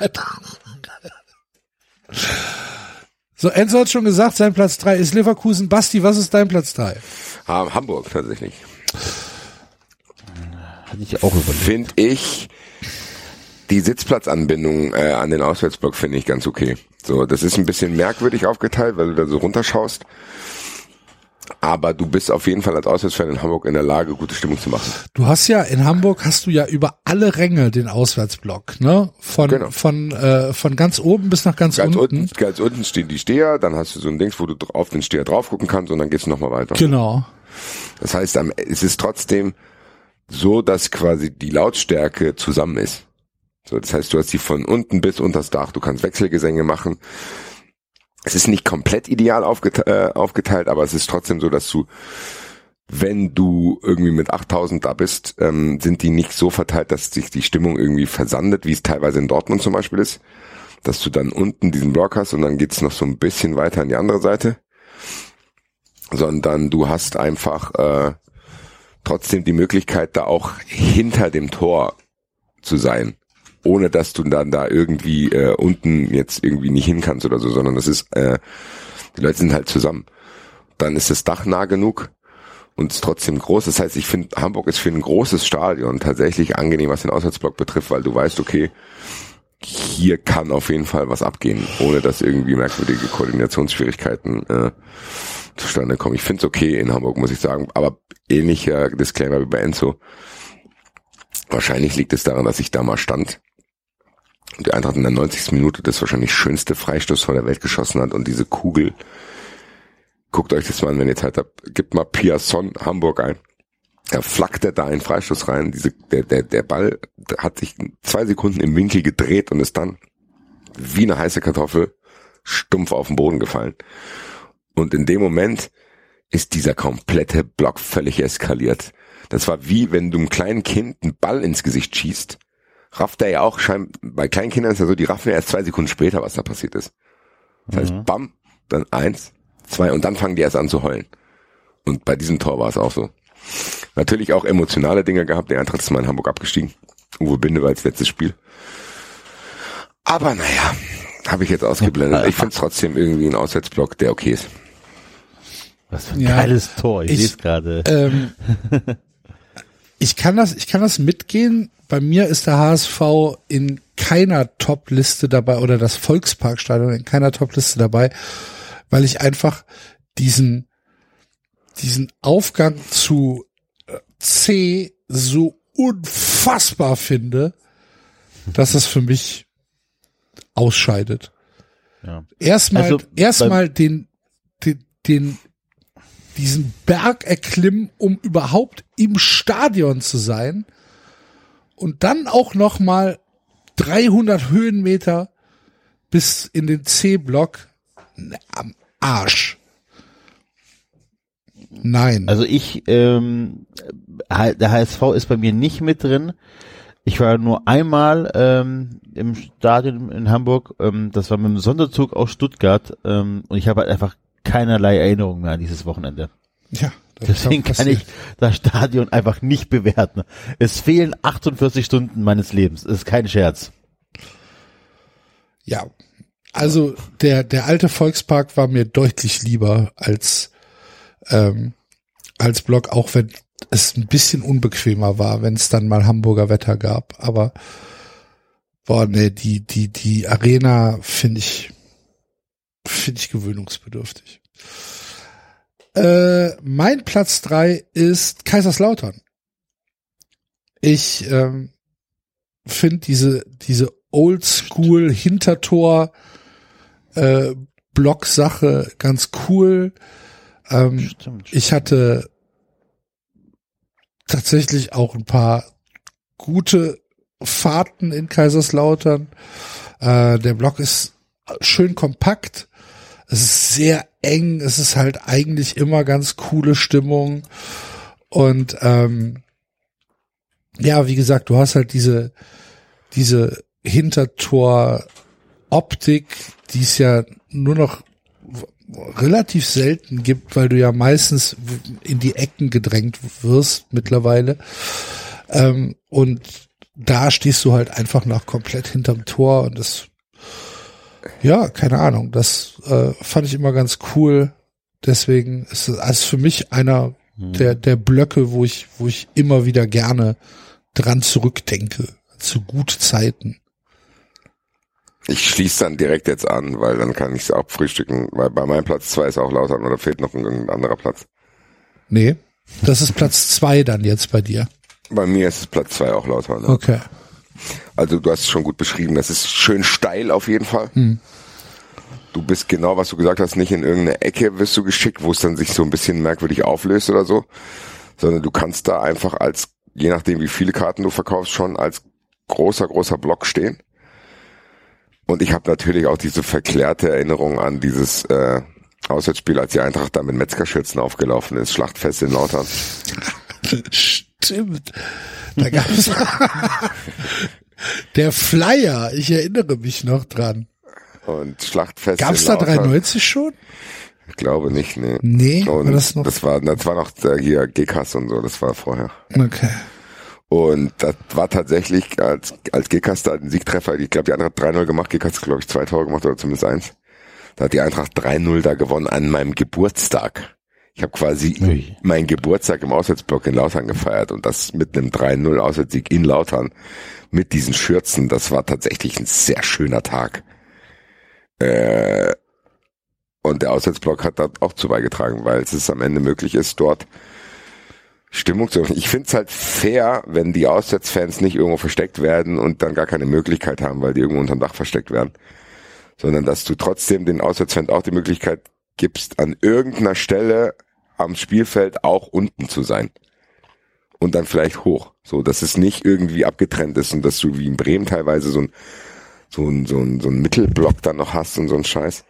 So, Enzo hat schon gesagt, sein Platz drei ist Leverkusen. Basti, was ist dein Platz drei? Ah, Hamburg tatsächlich. Hatte ich auch überlegt. Finde ich die Sitzplatzanbindung äh, an den Auswärtsblock finde ich ganz okay. So, das ist ein bisschen merkwürdig aufgeteilt, weil du da so runterschaust. Aber du bist auf jeden Fall als Auswärtsfan in Hamburg in der Lage, gute Stimmung zu machen. Du hast ja in Hamburg hast du ja über alle Ränge den Auswärtsblock, ne? Von Genau. von äh, von ganz oben bis nach ganz, Ganz unten. unten, ganz unten stehen die Steher, dann hast du so ein Dings, wo du auf den Steher drauf gucken kannst und dann geht's nochmal weiter. Genau. Das heißt, es ist trotzdem so, dass quasi die Lautstärke zusammen ist. So, das heißt, du hast die von unten bis unters Dach, du kannst Wechselgesänge machen. Es ist nicht komplett ideal aufgete äh, aufgeteilt, aber es ist trotzdem so, dass du, wenn du irgendwie mit 8000 da bist, ähm, sind die nicht so verteilt, dass sich die Stimmung irgendwie versandet, wie es teilweise in Dortmund zum Beispiel ist. Dass du dann unten diesen Block hast und dann geht's noch so ein bisschen weiter an die andere Seite. Sondern du hast einfach äh, trotzdem die Möglichkeit, da auch hinter dem Tor zu sein, ohne dass du dann da irgendwie äh, unten jetzt irgendwie nicht hin kannst oder so, sondern das ist, äh, die Leute sind halt zusammen. Dann ist das Dach nah genug und ist trotzdem groß. Das heißt, ich finde, Hamburg ist für ein großes Stadion tatsächlich angenehm, was den Auswärtsblock betrifft, weil du weißt, okay, hier kann auf jeden Fall was abgehen, ohne dass irgendwie merkwürdige Koordinationsschwierigkeiten äh, zustande kommen. Ich finde es okay in Hamburg, muss ich sagen, aber ähnlicher Disclaimer wie bei Enzo. Wahrscheinlich liegt es daran, dass ich da mal stand die Eintracht in der 90. Minute das wahrscheinlich schönste Freistoß von der Welt geschossen hat und diese Kugel, guckt euch das mal an, wenn ihr Zeit habt, gebt mal Piasson Hamburg ein. Er flackte da einen Freistoß rein, diese, der, der, der Ball hat sich zwei Sekunden im Winkel gedreht und ist dann wie eine heiße Kartoffel stumpf auf den Boden gefallen. Und in dem Moment ist dieser komplette Block völlig eskaliert. Das war wie wenn du einem kleinen Kind einen Ball ins Gesicht schießt. Rafft er ja auch schein bei kleinen Kindern ist ja so, die raffen ja erst zwei Sekunden später, was da passiert ist. Das heißt, bam, dann eins, zwei und dann fangen die erst an zu heulen. Und bei diesem Tor war es auch so. Natürlich auch emotionale Dinge gehabt. Der Eintracht ist mal in Hamburg abgestiegen. Uwe Binde war als letztes Spiel. Aber naja, habe ich jetzt ausgeblendet. Ich finde es trotzdem irgendwie ein Auswärtsblock, der okay ist. Was für ein Ja, geiles Tor. Ich, ich- sehe es gerade. Ähm, [laughs] ich kann das, ich kann das mitgehen. Bei mir ist der HSV in keiner Top-Liste dabei oder das Volksparkstadion in keiner Top-Liste dabei, weil ich einfach diesen, diesen Aufgang zu äh, C so unfassbar finde, dass es für mich ausscheidet. Ja. Erstmal, Also, erstmal den, den, den, diesen Berg erklimmen, um überhaupt im Stadion zu sein. Und dann auch noch mal 300 Höhenmeter bis in den C-Block Ne, am Arsch. Nein. Also ich, ähm, der HSV ist bei mir nicht mit drin. Ich war nur einmal ähm, im Stadion in Hamburg. Ähm, das war mit dem Sonderzug aus Stuttgart. Ähm, und ich habe halt einfach keinerlei Erinnerung mehr an dieses Wochenende. ja, [laughs] Deswegen kann ich das Stadion einfach nicht bewerten. Es fehlen 48 Stunden meines Lebens. Das ist kein Scherz. Ja, also der der alte Volkspark war mir deutlich lieber als ähm, als Block, auch wenn es ein bisschen unbequemer war, wenn es dann mal Hamburger Wetter gab. Aber boah, nee, die die die Arena finde ich finde ich gewöhnungsbedürftig. Äh, mein Platz drei ist Kaiserslautern. Ich ähm, finde diese diese Oldschool Hintertor äh, Block-Sache ganz cool. Ähm, Stimmt. ich hatte tatsächlich auch ein paar gute Fahrten in Kaiserslautern. Äh, der Block ist schön kompakt. Es ist sehr eng. Es ist halt eigentlich immer ganz coole Stimmung. Und ähm, ja, wie gesagt, du hast halt diese diese Hintertor-Optik, die es ja nur noch relativ selten gibt, weil du ja meistens in die Ecken gedrängt wirst mittlerweile. Ähm, und da stehst du halt einfach noch komplett hinterm Tor und das, ja, keine Ahnung, das äh, fand ich immer ganz cool. Deswegen ist es also für mich einer der, der Blöcke, wo ich, wo ich immer wieder gerne dran zurückdenke, zu gut Zeiten. Ich schließe dann direkt jetzt an, weil dann kann ich es auch frühstücken, weil bei meinem Platz zwei ist auch Lautern oder fehlt noch ein, ein anderer Platz. Nee, das ist Platz zwei dann jetzt bei dir. Bei mir ist es Platz zwei auch Lautern. Ne? Okay. Also du hast es schon gut beschrieben. Das ist schön steil auf jeden Fall. Du bist genau, was du gesagt hast, nicht in irgendeine Ecke wirst du geschickt, wo es dann sich so ein bisschen merkwürdig auflöst oder so, sondern du kannst da einfach als, je nachdem wie viele Karten du verkaufst, schon als großer, großer Block stehen. Und ich habe natürlich auch diese verklärte Erinnerung an dieses äh, Auswärtsspiel, als die Eintracht da mit Metzgerschürzen aufgelaufen ist, Schlachtfest in Lautern. [laughs] Stimmt. Da gab's [laughs] der Flyer, ich erinnere mich noch dran. Und Schlachtfest Gab's da Lautern. 390 schon? Ich glaube nicht, nee. Nee, Und war das noch? das war, das war noch der hier GKs und so, das war vorher. Okay. Und das war tatsächlich, als, als GKs da den Siegtreffer, ich glaube, die Eintracht hat 3-0 gemacht, GKs hat, glaube ich, zwei Tore gemacht oder zumindest eins. Da hat die Eintracht 3-0 da gewonnen an meinem Geburtstag. Ich habe quasi Ui. meinen Geburtstag im Auswärtsblock in Lautern gefeiert und das mit einem 3-0 Auswärtssieg in Lautern mit diesen Schürzen, das war tatsächlich ein sehr schöner Tag. Äh, und der Auswärtsblock hat da auch zu beigetragen, weil es am Ende möglich ist, dort Stimmung zu öffnen. Ich finde es halt fair, wenn die Auswärtsfans nicht irgendwo versteckt werden und dann gar keine Möglichkeit haben, weil die irgendwo unterm Dach versteckt werden. Sondern dass du trotzdem den Auswärtsfans auch die Möglichkeit gibst, an irgendeiner Stelle am Spielfeld auch unten zu sein. Und dann vielleicht hoch. So, dass es nicht irgendwie abgetrennt ist und dass du wie in Bremen teilweise so ein, so ein, so ein, so ein Mittelblock dann noch hast und so ein Scheiß.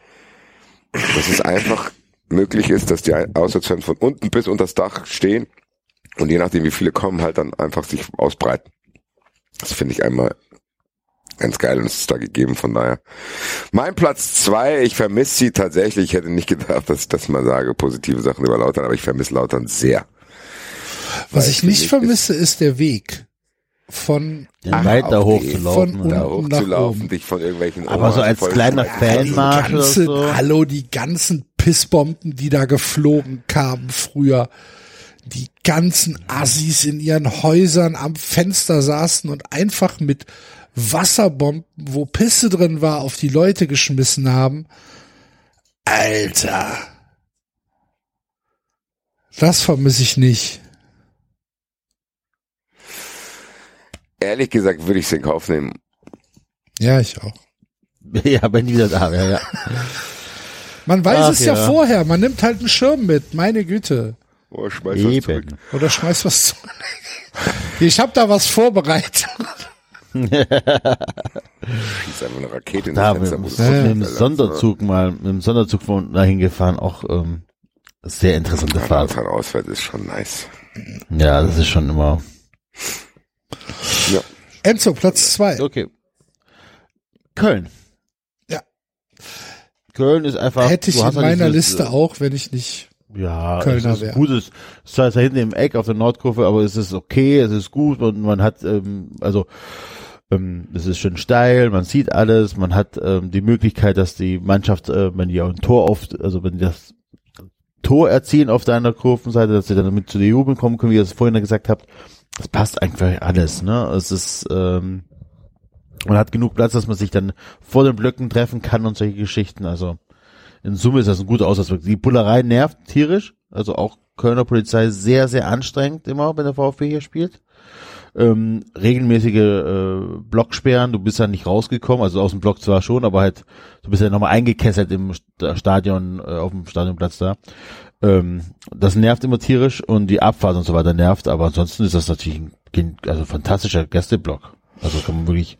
Dass es einfach möglich ist, dass die Auswärtsfans von unten bis unter das Dach stehen und je nachdem, wie viele kommen, halt dann einfach sich ausbreiten. Das finde ich einmal ganz geil und es ist da gegeben, von daher. Mein Platz zwei, ich vermisse sie tatsächlich. Ich hätte nicht gedacht, dass ich das mal sage, positive Sachen über Lautern, aber ich vermisse Lautern sehr. Was ich nicht vermisse, ist der Weg von Den weiter auf die- hochzulaufen. von Da nach hochzulaufen, oben. dich von irgendwelchen Aber so Ohren als voll- kleiner Fanmarsch oder so. hallo, die ganzen Pissbomben, die da geflogen kamen früher. Die ganzen Assis in ihren Häusern am Fenster saßen und einfach mit Wasserbomben, wo Pisse drin war, auf die Leute geschmissen haben. Alter. Das vermisse ich nicht. Ehrlich gesagt würde ich es in Kauf nehmen. Ja, ich auch. [laughs] Ja, wenn die wieder da wäre, ja. Man weiß Ach, es ja. ja. vorher. Man nimmt halt einen Schirm mit. Meine Güte. Oh, schmeiß was zurück. Eben. Oder schmeiß was zu. Ich habe da was vorbereitet. Schieß einfach eine Rakete in Da das Fenster. mit, es mit dem. Sonderzug mal, mit dem Sonderzug von dahin gefahren, auch ähm, sehr interessante Ja, Fahrt. Lautern ausfällt ist schon nice. Ja, das ist schon immer. Ja. Enzo, Platz zwei. Okay. Köln. Ja. Köln ist einfach. Hätte ich du in hast halt meiner Liste auch, wenn ich nicht Ja, Kölner es ist gut, es ist zwar hinten im Eck auf der Nordkurve, aber es ist okay, es ist gut und man hat, ähm, also ähm, es ist schön steil, man sieht alles, man hat ähm, die Möglichkeit, dass die Mannschaft, äh, wenn die auch ein Tor oft, also wenn die das Tor erzielen auf deiner Kurvenseite, dass sie dann mit zu den Jubeln kommen können, wie ihr es vorhin gesagt habt, das passt einfach alles, ne? Es ist, ähm, man hat genug Platz, dass man sich dann vor den Blöcken treffen kann und solche Geschichten, also in Summe ist das ein guter Aussatzwirk. Die Bullerei nervt tierisch, also auch Kölner Polizei sehr, sehr anstrengend immer, wenn der VfB hier spielt. Ähm, regelmäßige äh, Blocksperren, du bist ja nicht rausgekommen, also aus dem Block zwar schon, aber halt, du bist ja nochmal eingekesselt im St- Stadion, äh, auf dem Stadionplatz da. Ähm, das nervt immer tierisch und die Abfahrt und so weiter nervt, aber ansonsten ist das natürlich ein, also fantastischer Gästeblock. Also kann man wirklich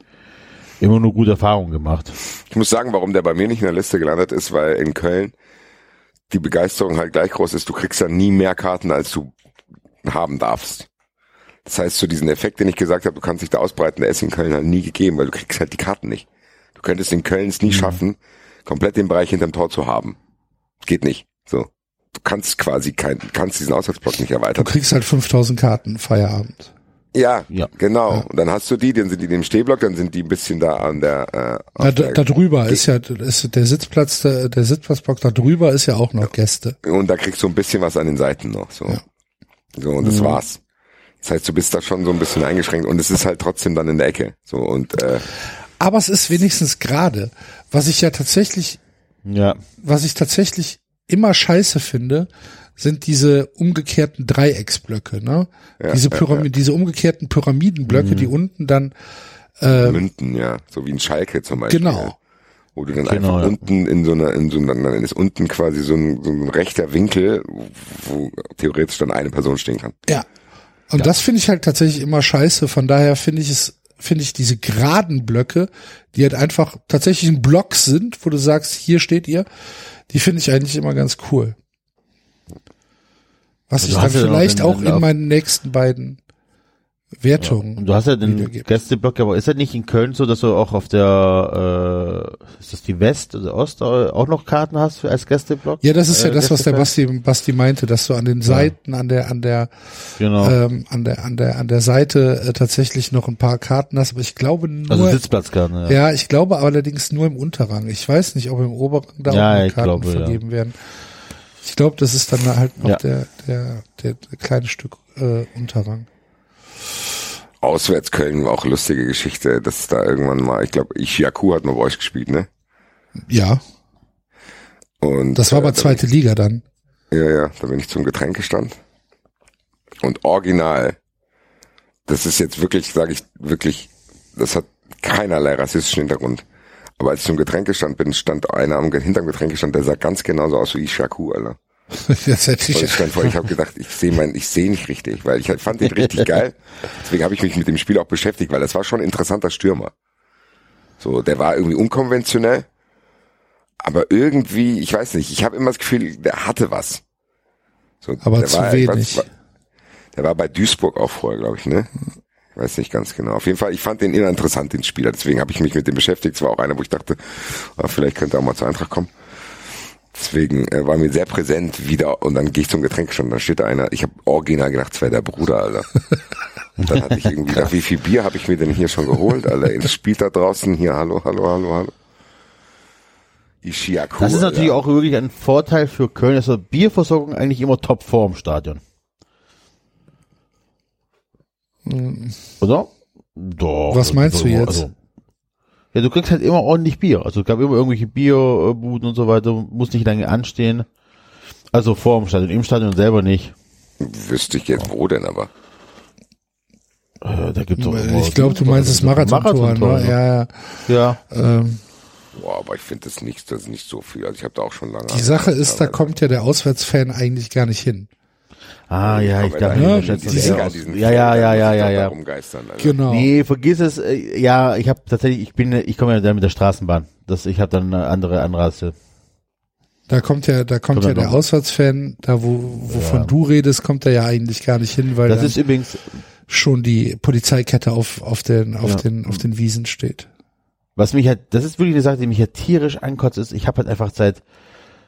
immer nur gute Erfahrungen gemacht. Ich muss sagen, warum der bei mir nicht in der Liste gelandet ist, weil in Köln die Begeisterung halt gleich groß ist. Du kriegst ja nie mehr Karten, als du haben darfst. Das heißt, so diesen Effekt, den ich gesagt habe, du kannst dich da ausbreiten, der ist in Köln halt nie gegeben, weil du kriegst halt die Karten nicht. Du könntest in Köln es nie schaffen, komplett den Bereich hinterm Tor zu haben. Geht nicht. So. Du kannst quasi kein, kannst diesen Auswärtsblock nicht Du erweitern. kriegst halt 5000 Karten Feierabend. Ja, Ja. genau. Und dann hast du die, dann sind die im Stehblock, dann sind die ein bisschen da an der, äh, Da, der da drüber ist ja ist der Sitzplatz, der, der Sitzplatzblock da drüber ist ja auch noch Gäste. Und da kriegst du ein bisschen was an den Seiten noch. So, Ja. so und das war's. Das heißt, du bist da schon so ein bisschen eingeschränkt und es ist halt trotzdem dann in der Ecke. So und äh, Aber es ist wenigstens gerade, was ich ja tatsächlich, Ja. was ich tatsächlich immer scheiße finde, sind diese umgekehrten Dreiecksblöcke, ne? diese Pyramid, diese umgekehrten Pyramidenblöcke, die unten dann Münden, ja, so wie ein Schalke zum Beispiel. genau. Wo du dann Genau, einfach ja. unten in so einer, in so einer, dann ist unten quasi so ein, so ein rechter Winkel, wo theoretisch dann eine Person stehen kann. Ja. Und das finde ich halt tatsächlich immer scheiße. Von daher finde ich es, finde ich diese geraden Blöcke, die halt einfach tatsächlich ein Block sind, wo du sagst, hier steht ihr, die finde ich eigentlich immer ganz cool. Was Du ich dann ja vielleicht auch in meinen nächsten beiden Wertungen. Und du hast ja den. Gästeblock, aber ist das nicht in Köln so, dass du auch auf der, äh, ist das die West oder Ost äh, auch noch Karten hast für, als Gästeblock? Ja, das ist ja Äh, das, was der? Basti, Basti meinte, dass du an den Seiten, an der, an der, Genau. ähm, an der, an der, an der Seite äh, tatsächlich noch ein paar Karten hast, aber ich glaube nur, also Sitzplatzkarten, ja. Ja, ich glaube allerdings nur im Unterrang. Ich weiß nicht, ob im Oberrang da Ja, auch Karten glaube, ja. vergeben werden. Ich glaube, das ist dann halt noch Ja. der, der, der, der kleine Stück äh, Unterrang. Auswärts Köln war auch lustige Geschichte, dass da irgendwann mal, ich glaube, Ishiaku hat mal bei euch gespielt, ne? Ja, Und das war äh, aber da zweite Liga dann. Ja, ja, da bin ich zum Getränkestand. Und original, das ist jetzt wirklich, sage ich wirklich, das hat keinerlei rassistischen Hintergrund. Aber als ich zum Getränkestand bin, stand einer am hinterm Getränkestand, der sah ganz genauso aus wie Ishaku, Alter. [laughs] Das hätte ich ich. stand vor, ich habe gedacht, ich sehe mein, ich sehe nicht richtig, weil ich halt fand den richtig [laughs] geil. Deswegen habe ich mich mit dem Spiel auch beschäftigt, weil das war schon ein interessanter Stürmer. So, der war irgendwie unkonventionell, aber irgendwie, ich weiß nicht, ich habe immer das Gefühl, der hatte was. So, Aber zu war, wenig. weiß, der war bei Duisburg auch vorher, glaube ich, ne? Weiß nicht ganz genau. Auf jeden Fall, ich fand den immer interessant, den Spieler. Deswegen habe ich mich mit dem beschäftigt. Es war auch einer, wo ich dachte, ah, vielleicht könnte er auch mal zur Eintracht kommen. Deswegen äh, war mir sehr präsent wieder und dann gehe ich zum Getränkestand, da steht da einer, ich habe original gedacht, es wäre der Bruder, Alter. Und dann hatte ich irgendwie gedacht, wie viel Bier habe ich mir denn hier schon geholt, Alter? Es spielt da draußen hier, hallo, hallo, hallo, hallo. Ishiaku. Das ist natürlich Alter. auch wirklich ein Vorteil für Köln, dass die Bierversorgung eigentlich immer top vor im Stadion. Oder? Doch. Was meinst Also, du jetzt? Also, ja, du kriegst halt immer ordentlich Bier. Also es gab immer irgendwelche Bierbuden und so weiter, muss nicht lange anstehen. Also vor dem Stadion, im Stadion selber nicht. Wüsste ich jetzt, wo denn aber? Äh, da gibt's auch immer, Ich glaube, du meinst das Marathontor, Marathontor, ne? Ja, ja. Ja, Ähm, Boah, aber ich finde das nicht, das ist nicht so viel. Also ich habe da auch schon lange. die Sache ist, da kommt ja der Auswärtsfan eigentlich gar nicht hin. Ah, ja, ich Aber glaube, da- Ja, ja, die schätze sind ich an aus. diesen ja, ja, ja, ja, ja, ja. Rumgeistern, Alter. Genau. Nee, vergiss es. Äh, ja, ich habe tatsächlich, ich bin, ich komme ja dann mit der Straßenbahn. Das, ich habe dann eine andere Anreise. Da kommt ja, da kommt Oder ja der noch- Auswärtsfan, da wo, wovon Ja. du redest, kommt er ja eigentlich gar nicht hin, weil Das dann ist übrigens, schon die Polizeikette auf, auf den, auf Ja. den, auf den Wiesen steht. was mich halt, das ist wirklich eine Sache, die mich halt tierisch ankotzt, ist, ich habe halt einfach seit,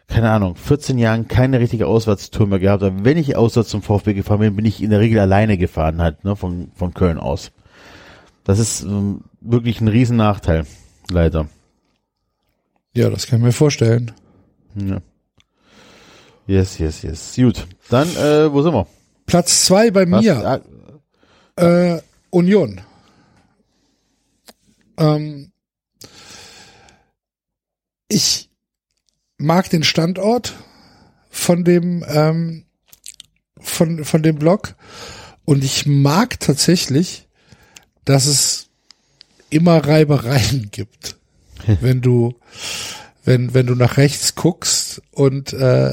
keine Ahnung, 14 Jahren keine richtige Auswärtstour mehr gehabt habe. Wenn ich auswärts zum VfB gefahren bin, bin ich in der Regel alleine gefahren halt, ne, von, von Köln aus. Das ist ähm, wirklich ein Riesennachteil, leider. Ja, das kann ich mir vorstellen. Ja. Yes, yes, yes. Gut. Dann, äh, wo sind wir? Platz zwei bei Was? mir. Ah, Äh, Union. Ähm, ich mag den Standort von dem ähm, von von dem Block und ich mag tatsächlich, dass es immer Reibereien [laughs] gibt, wenn du wenn wenn du nach rechts guckst und äh,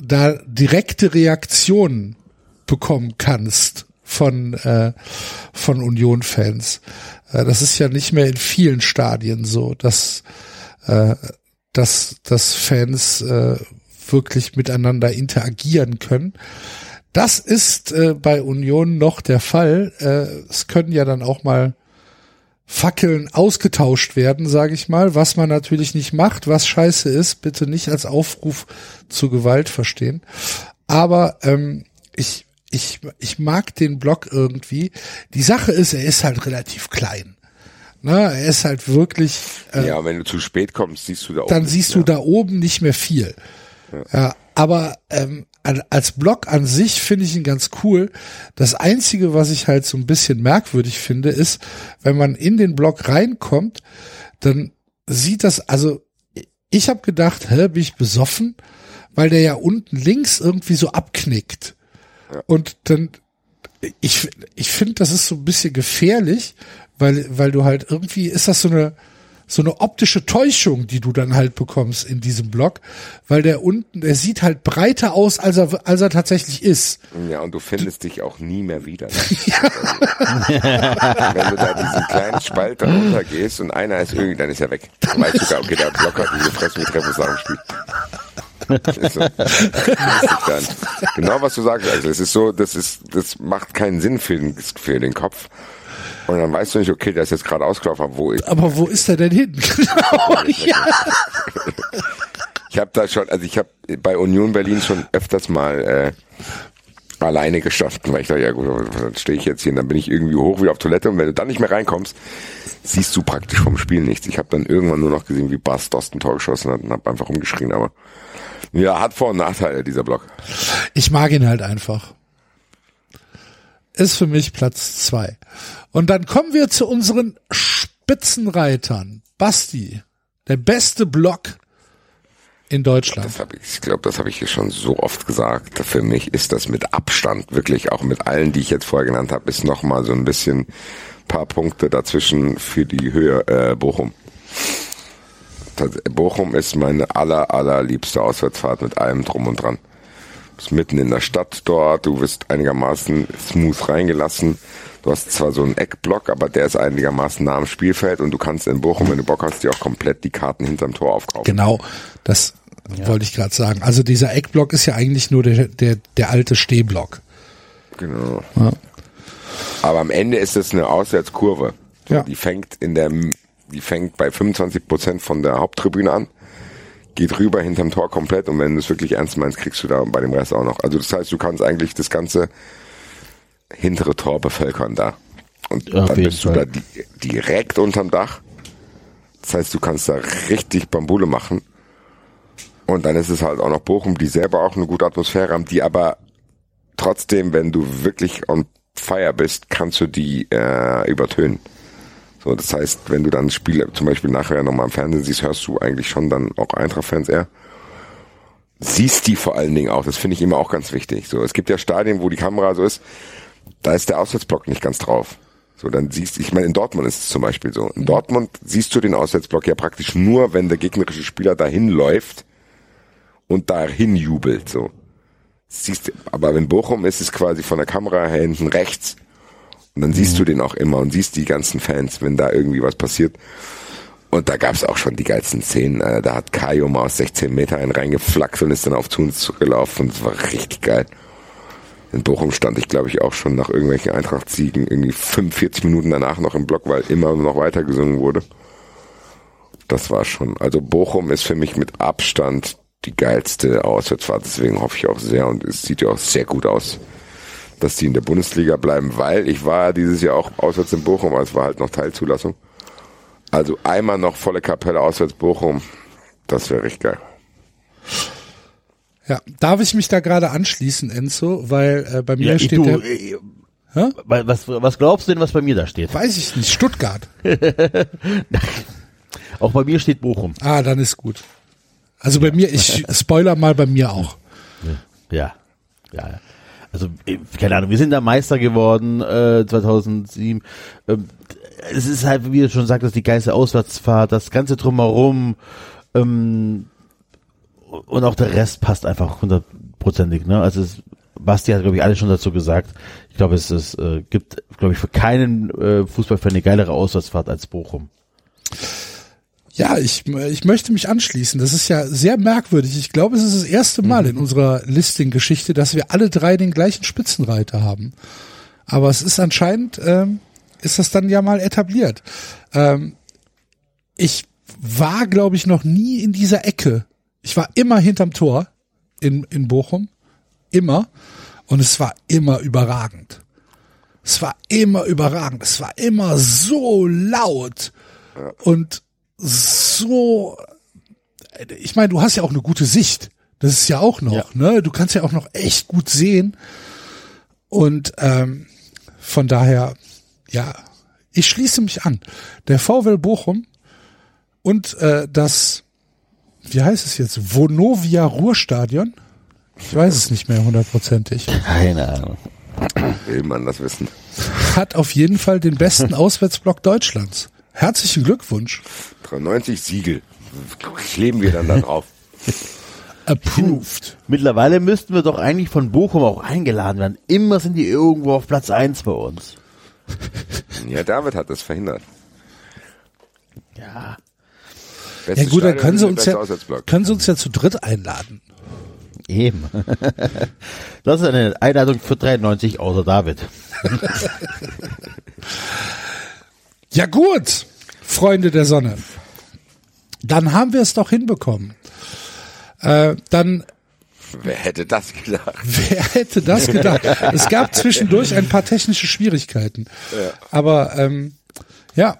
da direkte Reaktionen bekommen kannst von äh, von Union-Fans. Äh, das ist ja nicht mehr in vielen Stadien so, dass äh, dass dass Fans äh, wirklich miteinander interagieren können. Das ist äh, bei Union noch der Fall. Äh, es können ja dann auch mal Fackeln ausgetauscht werden, sage ich mal, was man natürlich nicht macht, was scheiße ist, bitte nicht als Aufruf zu Gewalt verstehen. Aber ähm, ich, ich, ich mag den Block irgendwie. Die Sache ist, er ist halt relativ klein. Na, er ist halt wirklich. Äh, Ja, wenn du zu spät kommst, siehst du da oben. dann siehst du da oben nicht mehr viel. Ja, aber ähm, als Block an sich finde ich ihn ganz cool. Das Einzige, was ich halt so ein bisschen merkwürdig finde, ist, wenn man in den Block reinkommt, dann sieht das, also ich habe gedacht, hä, bin ich besoffen, weil der ja unten links irgendwie so abknickt. Und dann, ich, ich finde, das ist so ein bisschen gefährlich, weil, weil du halt irgendwie, ist das so eine, so eine optische Täuschung, die du dann halt bekommst in diesem Block, weil der unten, der sieht halt breiter aus, als er, als er tatsächlich ist. Ja, und du findest dich auch nie mehr wieder. [laughs] Wenn du da diesen kleinen Spalt da runtergehst und einer ist irgendwie, dann ist er weg. Dann weißt du gar, okay, der Block hat diese Fresse mit treffen nach dem Spiel. Das ist so. Genau was du sagst, also es ist so, das ist, das macht keinen Sinn für den, für den Kopf. Und dann weißt du nicht, okay, der ist jetzt gerade ausgelaufen, wo ich, Aber wo ist er denn hin? [laughs] Genau, ja. ich habe da schon, also ich habe bei Union Berlin schon öfters mal äh, alleine gestanden, weil ich dachte, ja gut, dann stehe ich jetzt hier und dann bin ich irgendwie hoch wie auf Toilette und wenn du dann nicht mehr reinkommst, siehst du praktisch vom Spiel nichts. Ich habe dann irgendwann nur noch gesehen, wie Bas Dost ein Tor geschossen hat und habe einfach rumgeschrien, aber ja, hat Vor- und Nachteile, dieser Block. Ich mag ihn halt einfach. Ist für mich Platz zwei. Und dann kommen wir zu unseren Spitzenreitern. Basti, der beste Block in Deutschland. Das hab ich, ich glaube, das habe ich hier schon so oft gesagt. Für mich ist das mit Abstand wirklich, auch mit allen, die ich jetzt vorher genannt habe, ist noch mal so ein bisschen paar Punkte dazwischen für die Höhe äh, Bochum. Bochum ist meine aller, allerliebste Auswärtsfahrt mit allem drum und dran. Du bist mitten in der Stadt dort, du wirst einigermaßen smooth reingelassen. Du hast zwar so einen Eckblock, aber der ist einigermaßen nah am Spielfeld und du kannst in Bochum, wenn du Bock hast, dir auch komplett die Karten hinterm Tor aufkaufen. Genau, das wollte ich gerade sagen. Also dieser Eckblock ist ja eigentlich nur der, der, der alte Stehblock. Genau. Ja. Aber am Ende ist es eine Auswärtskurve. So, Ja. Die fängt in der, die fängt bei 25 Prozent von der Haupttribüne an, geht rüber hinterm Tor komplett und wenn du es wirklich ernst meinst, kriegst du da bei dem Rest auch noch. Also das heißt, du kannst eigentlich das ganze hintere Tor bevölkern da. Und Auf dann bist du Fall. da di direkt unterm Dach. Das heißt, du kannst da richtig Bambule machen. Und dann ist es halt auch noch Bochum, die selber auch eine gute Atmosphäre haben, die aber trotzdem, wenn du wirklich on fire bist, kannst du die äh, übertönen. So, das heißt, wenn du dann Spiele zum Beispiel nachher nochmal im Fernsehen siehst, hörst du eigentlich schon dann auch Eintracht-Fans eher. Siehst die vor allen Dingen auch, das finde ich immer auch ganz wichtig. So, es gibt ja Stadien, wo die Kamera so ist, da ist der Auswärtsblock nicht ganz drauf. So, dann siehst ich meine, in Dortmund ist es zum Beispiel so. In Dortmund siehst du den Auswärtsblock ja praktisch nur, wenn der gegnerische Spieler dahin läuft und dahin jubelt, so. Siehst, aber wenn Bochum ist, ist es quasi von der Kamera her hinten rechts. Und dann siehst du den auch immer und siehst die ganzen Fans, wenn da irgendwie was passiert. Und da gab's auch schon die geilsten Szenen. Äh, Da hat Kajo mal aus 16 Meter einen reingeflackt und ist dann auf zu uns gelaufen. Das war richtig geil. In Bochum stand ich, glaube ich, auch schon nach irgendwelchen Eintracht-Siegen irgendwie 45 Minuten danach noch im Block, weil immer noch weiter gesungen wurde. Das war schon, also Bochum ist für mich mit Abstand die geilste Auswärtsfahrt. Deswegen hoffe ich auch sehr und es sieht ja auch sehr gut aus, dass die in der Bundesliga bleiben, weil ich war ja dieses Jahr auch auswärts in Bochum, aber es war halt noch Teilzulassung. Also einmal noch volle Kapelle auswärts Bochum, das wäre richtig geil. Ja, darf ich mich da gerade anschließen, Enzo, weil äh, bei mir Ja, steht du, der, äh, Hä? was, was glaubst du denn, was bei mir da steht? weiß ich nicht, Stuttgart. [laughs] Auch bei mir steht Bochum. Ah, dann ist gut. Also bei mir, ich [laughs] spoiler mal bei mir auch. Ja, ja. ja. Also, äh, keine Ahnung, wir sind da Meister geworden, äh, 2007. Ähm, es ist halt, wie du schon sagtest, die geilste Auswärtsfahrt, das ganze drumherum, ähm, und auch der Rest passt einfach hundertprozentig, ne? Also, es, Basti hat, glaube ich, alles schon dazu gesagt. Ich glaube, es ist, äh, gibt, glaube ich, für keinen äh, Fußballfan eine geilere Auswärtsfahrt als Bochum. Ja, ich, ich möchte mich anschließen. Das ist ja sehr merkwürdig. Ich glaube, es ist das erste Mal in unserer Listing-Geschichte, dass wir alle drei den gleichen Spitzenreiter haben. Aber es ist anscheinend, ähm, ist das dann ja mal etabliert. Ähm, ich war, glaube ich, noch nie in dieser Ecke. Ich war immer hinterm Tor in, in Bochum. Immer. Und es war immer überragend. Es war immer überragend. Es war immer so laut. Und so, ich meine, du hast ja auch eine gute Sicht. Das ist ja auch noch, Ja. ne? Du kannst ja auch noch echt gut sehen. Und ähm, von daher, ja, ich schließe mich an. Der VW Bochum und äh, das, wie heißt es jetzt, Vonovia Ruhrstadion? Ich weiß es nicht mehr hundertprozentig. Keine Ahnung. Will man das wissen. Hat auf jeden Fall den besten [laughs] Auswärtsblock Deutschlands. Herzlichen Glückwunsch. 93 Siegel. Kleben wir dann da drauf. [laughs] Approved. Mittlerweile müssten wir doch eigentlich von Bochum auch eingeladen werden. Immer sind die irgendwo auf Platz eins bei uns. [laughs] Ja, David hat das verhindert. Ja. Beste Ja gut, dann können sie uns ja, können sie uns ja zu dritt einladen. Eben. [laughs] Das ist eine Einladung für 93 außer David. Ja gut, Freunde der Sonne. Dann haben wir es doch hinbekommen. Äh, dann, Wer hätte das gedacht? [laughs] wer hätte das gedacht? es gab zwischendurch ein paar technische Schwierigkeiten. Aber ähm, ja,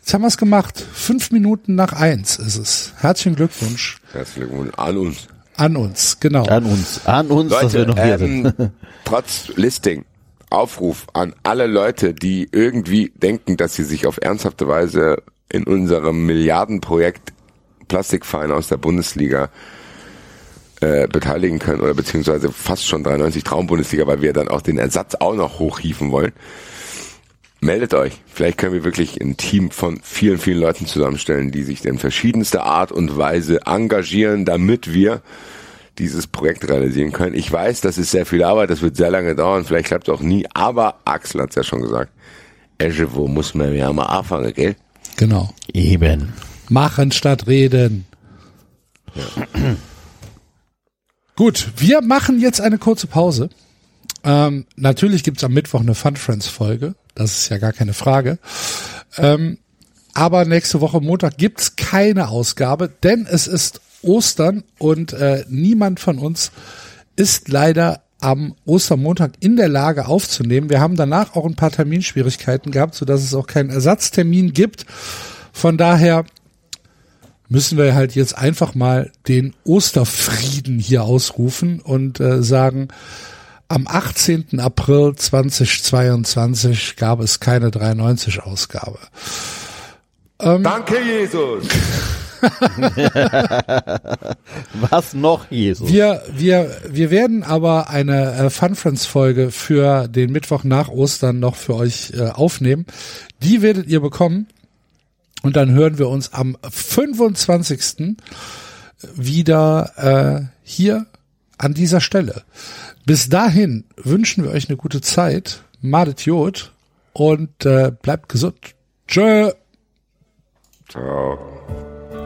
jetzt haben wir es gemacht. Fünf Minuten nach eins ist es. Herzlichen Glückwunsch Herzlichen Glückwunsch an uns. an uns, genau. An uns. An uns, dass wir Leute, noch hier sind. ähm, [laughs] trotz Listing, Aufruf an alle Leute, die irgendwie denken, dass sie sich auf ernsthafte Weise in unserem Milliardenprojekt Plastikverein aus der Bundesliga äh, beteiligen können oder beziehungsweise fast schon 93 Traumbundesliga, weil wir dann auch den Ersatz auch noch hochhieven wollen. Meldet euch. Vielleicht können wir wirklich ein Team von vielen, vielen Leuten zusammenstellen, die sich in verschiedenster Art und Weise engagieren, damit wir dieses Projekt realisieren können. Ich weiß, das ist sehr viel Arbeit, das wird sehr lange dauern, vielleicht klappt es auch nie, aber Axel hat es ja schon gesagt. Esche, wo muss man ja mal anfangen, gell? Genau. Eben. Machen statt reden. Gut, wir machen jetzt eine kurze Pause. Ähm, natürlich gibt's am Mittwoch eine Fun Friends Folge. Das ist ja gar keine Frage. Ähm, aber nächste Woche Montag gibt's keine Ausgabe, denn es ist Ostern und äh, niemand von uns ist leider am Ostermontag in der Lage aufzunehmen. Wir haben danach auch ein paar Terminschwierigkeiten gehabt, sodass es auch keinen Ersatztermin gibt. Von daher müssen wir halt jetzt einfach mal den Osterfrieden hier ausrufen und äh, sagen, am 18. April 2022 gab es keine 93-Ausgabe. Danke, Jesus! [laughs] [laughs] Was noch, Jesus? Wir, wir, wir werden aber eine äh, Fun Friends Folge für den Mittwoch nach Ostern noch für euch äh, aufnehmen. Die werdet ihr bekommen. Und dann hören wir uns am 25. wieder äh, hier an dieser Stelle. Bis dahin wünschen wir euch eine gute Zeit. Madet Jod und äh, bleibt gesund. Tschö. Ciao.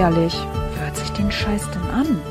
ehrlich, hört sich den Scheiß denn an?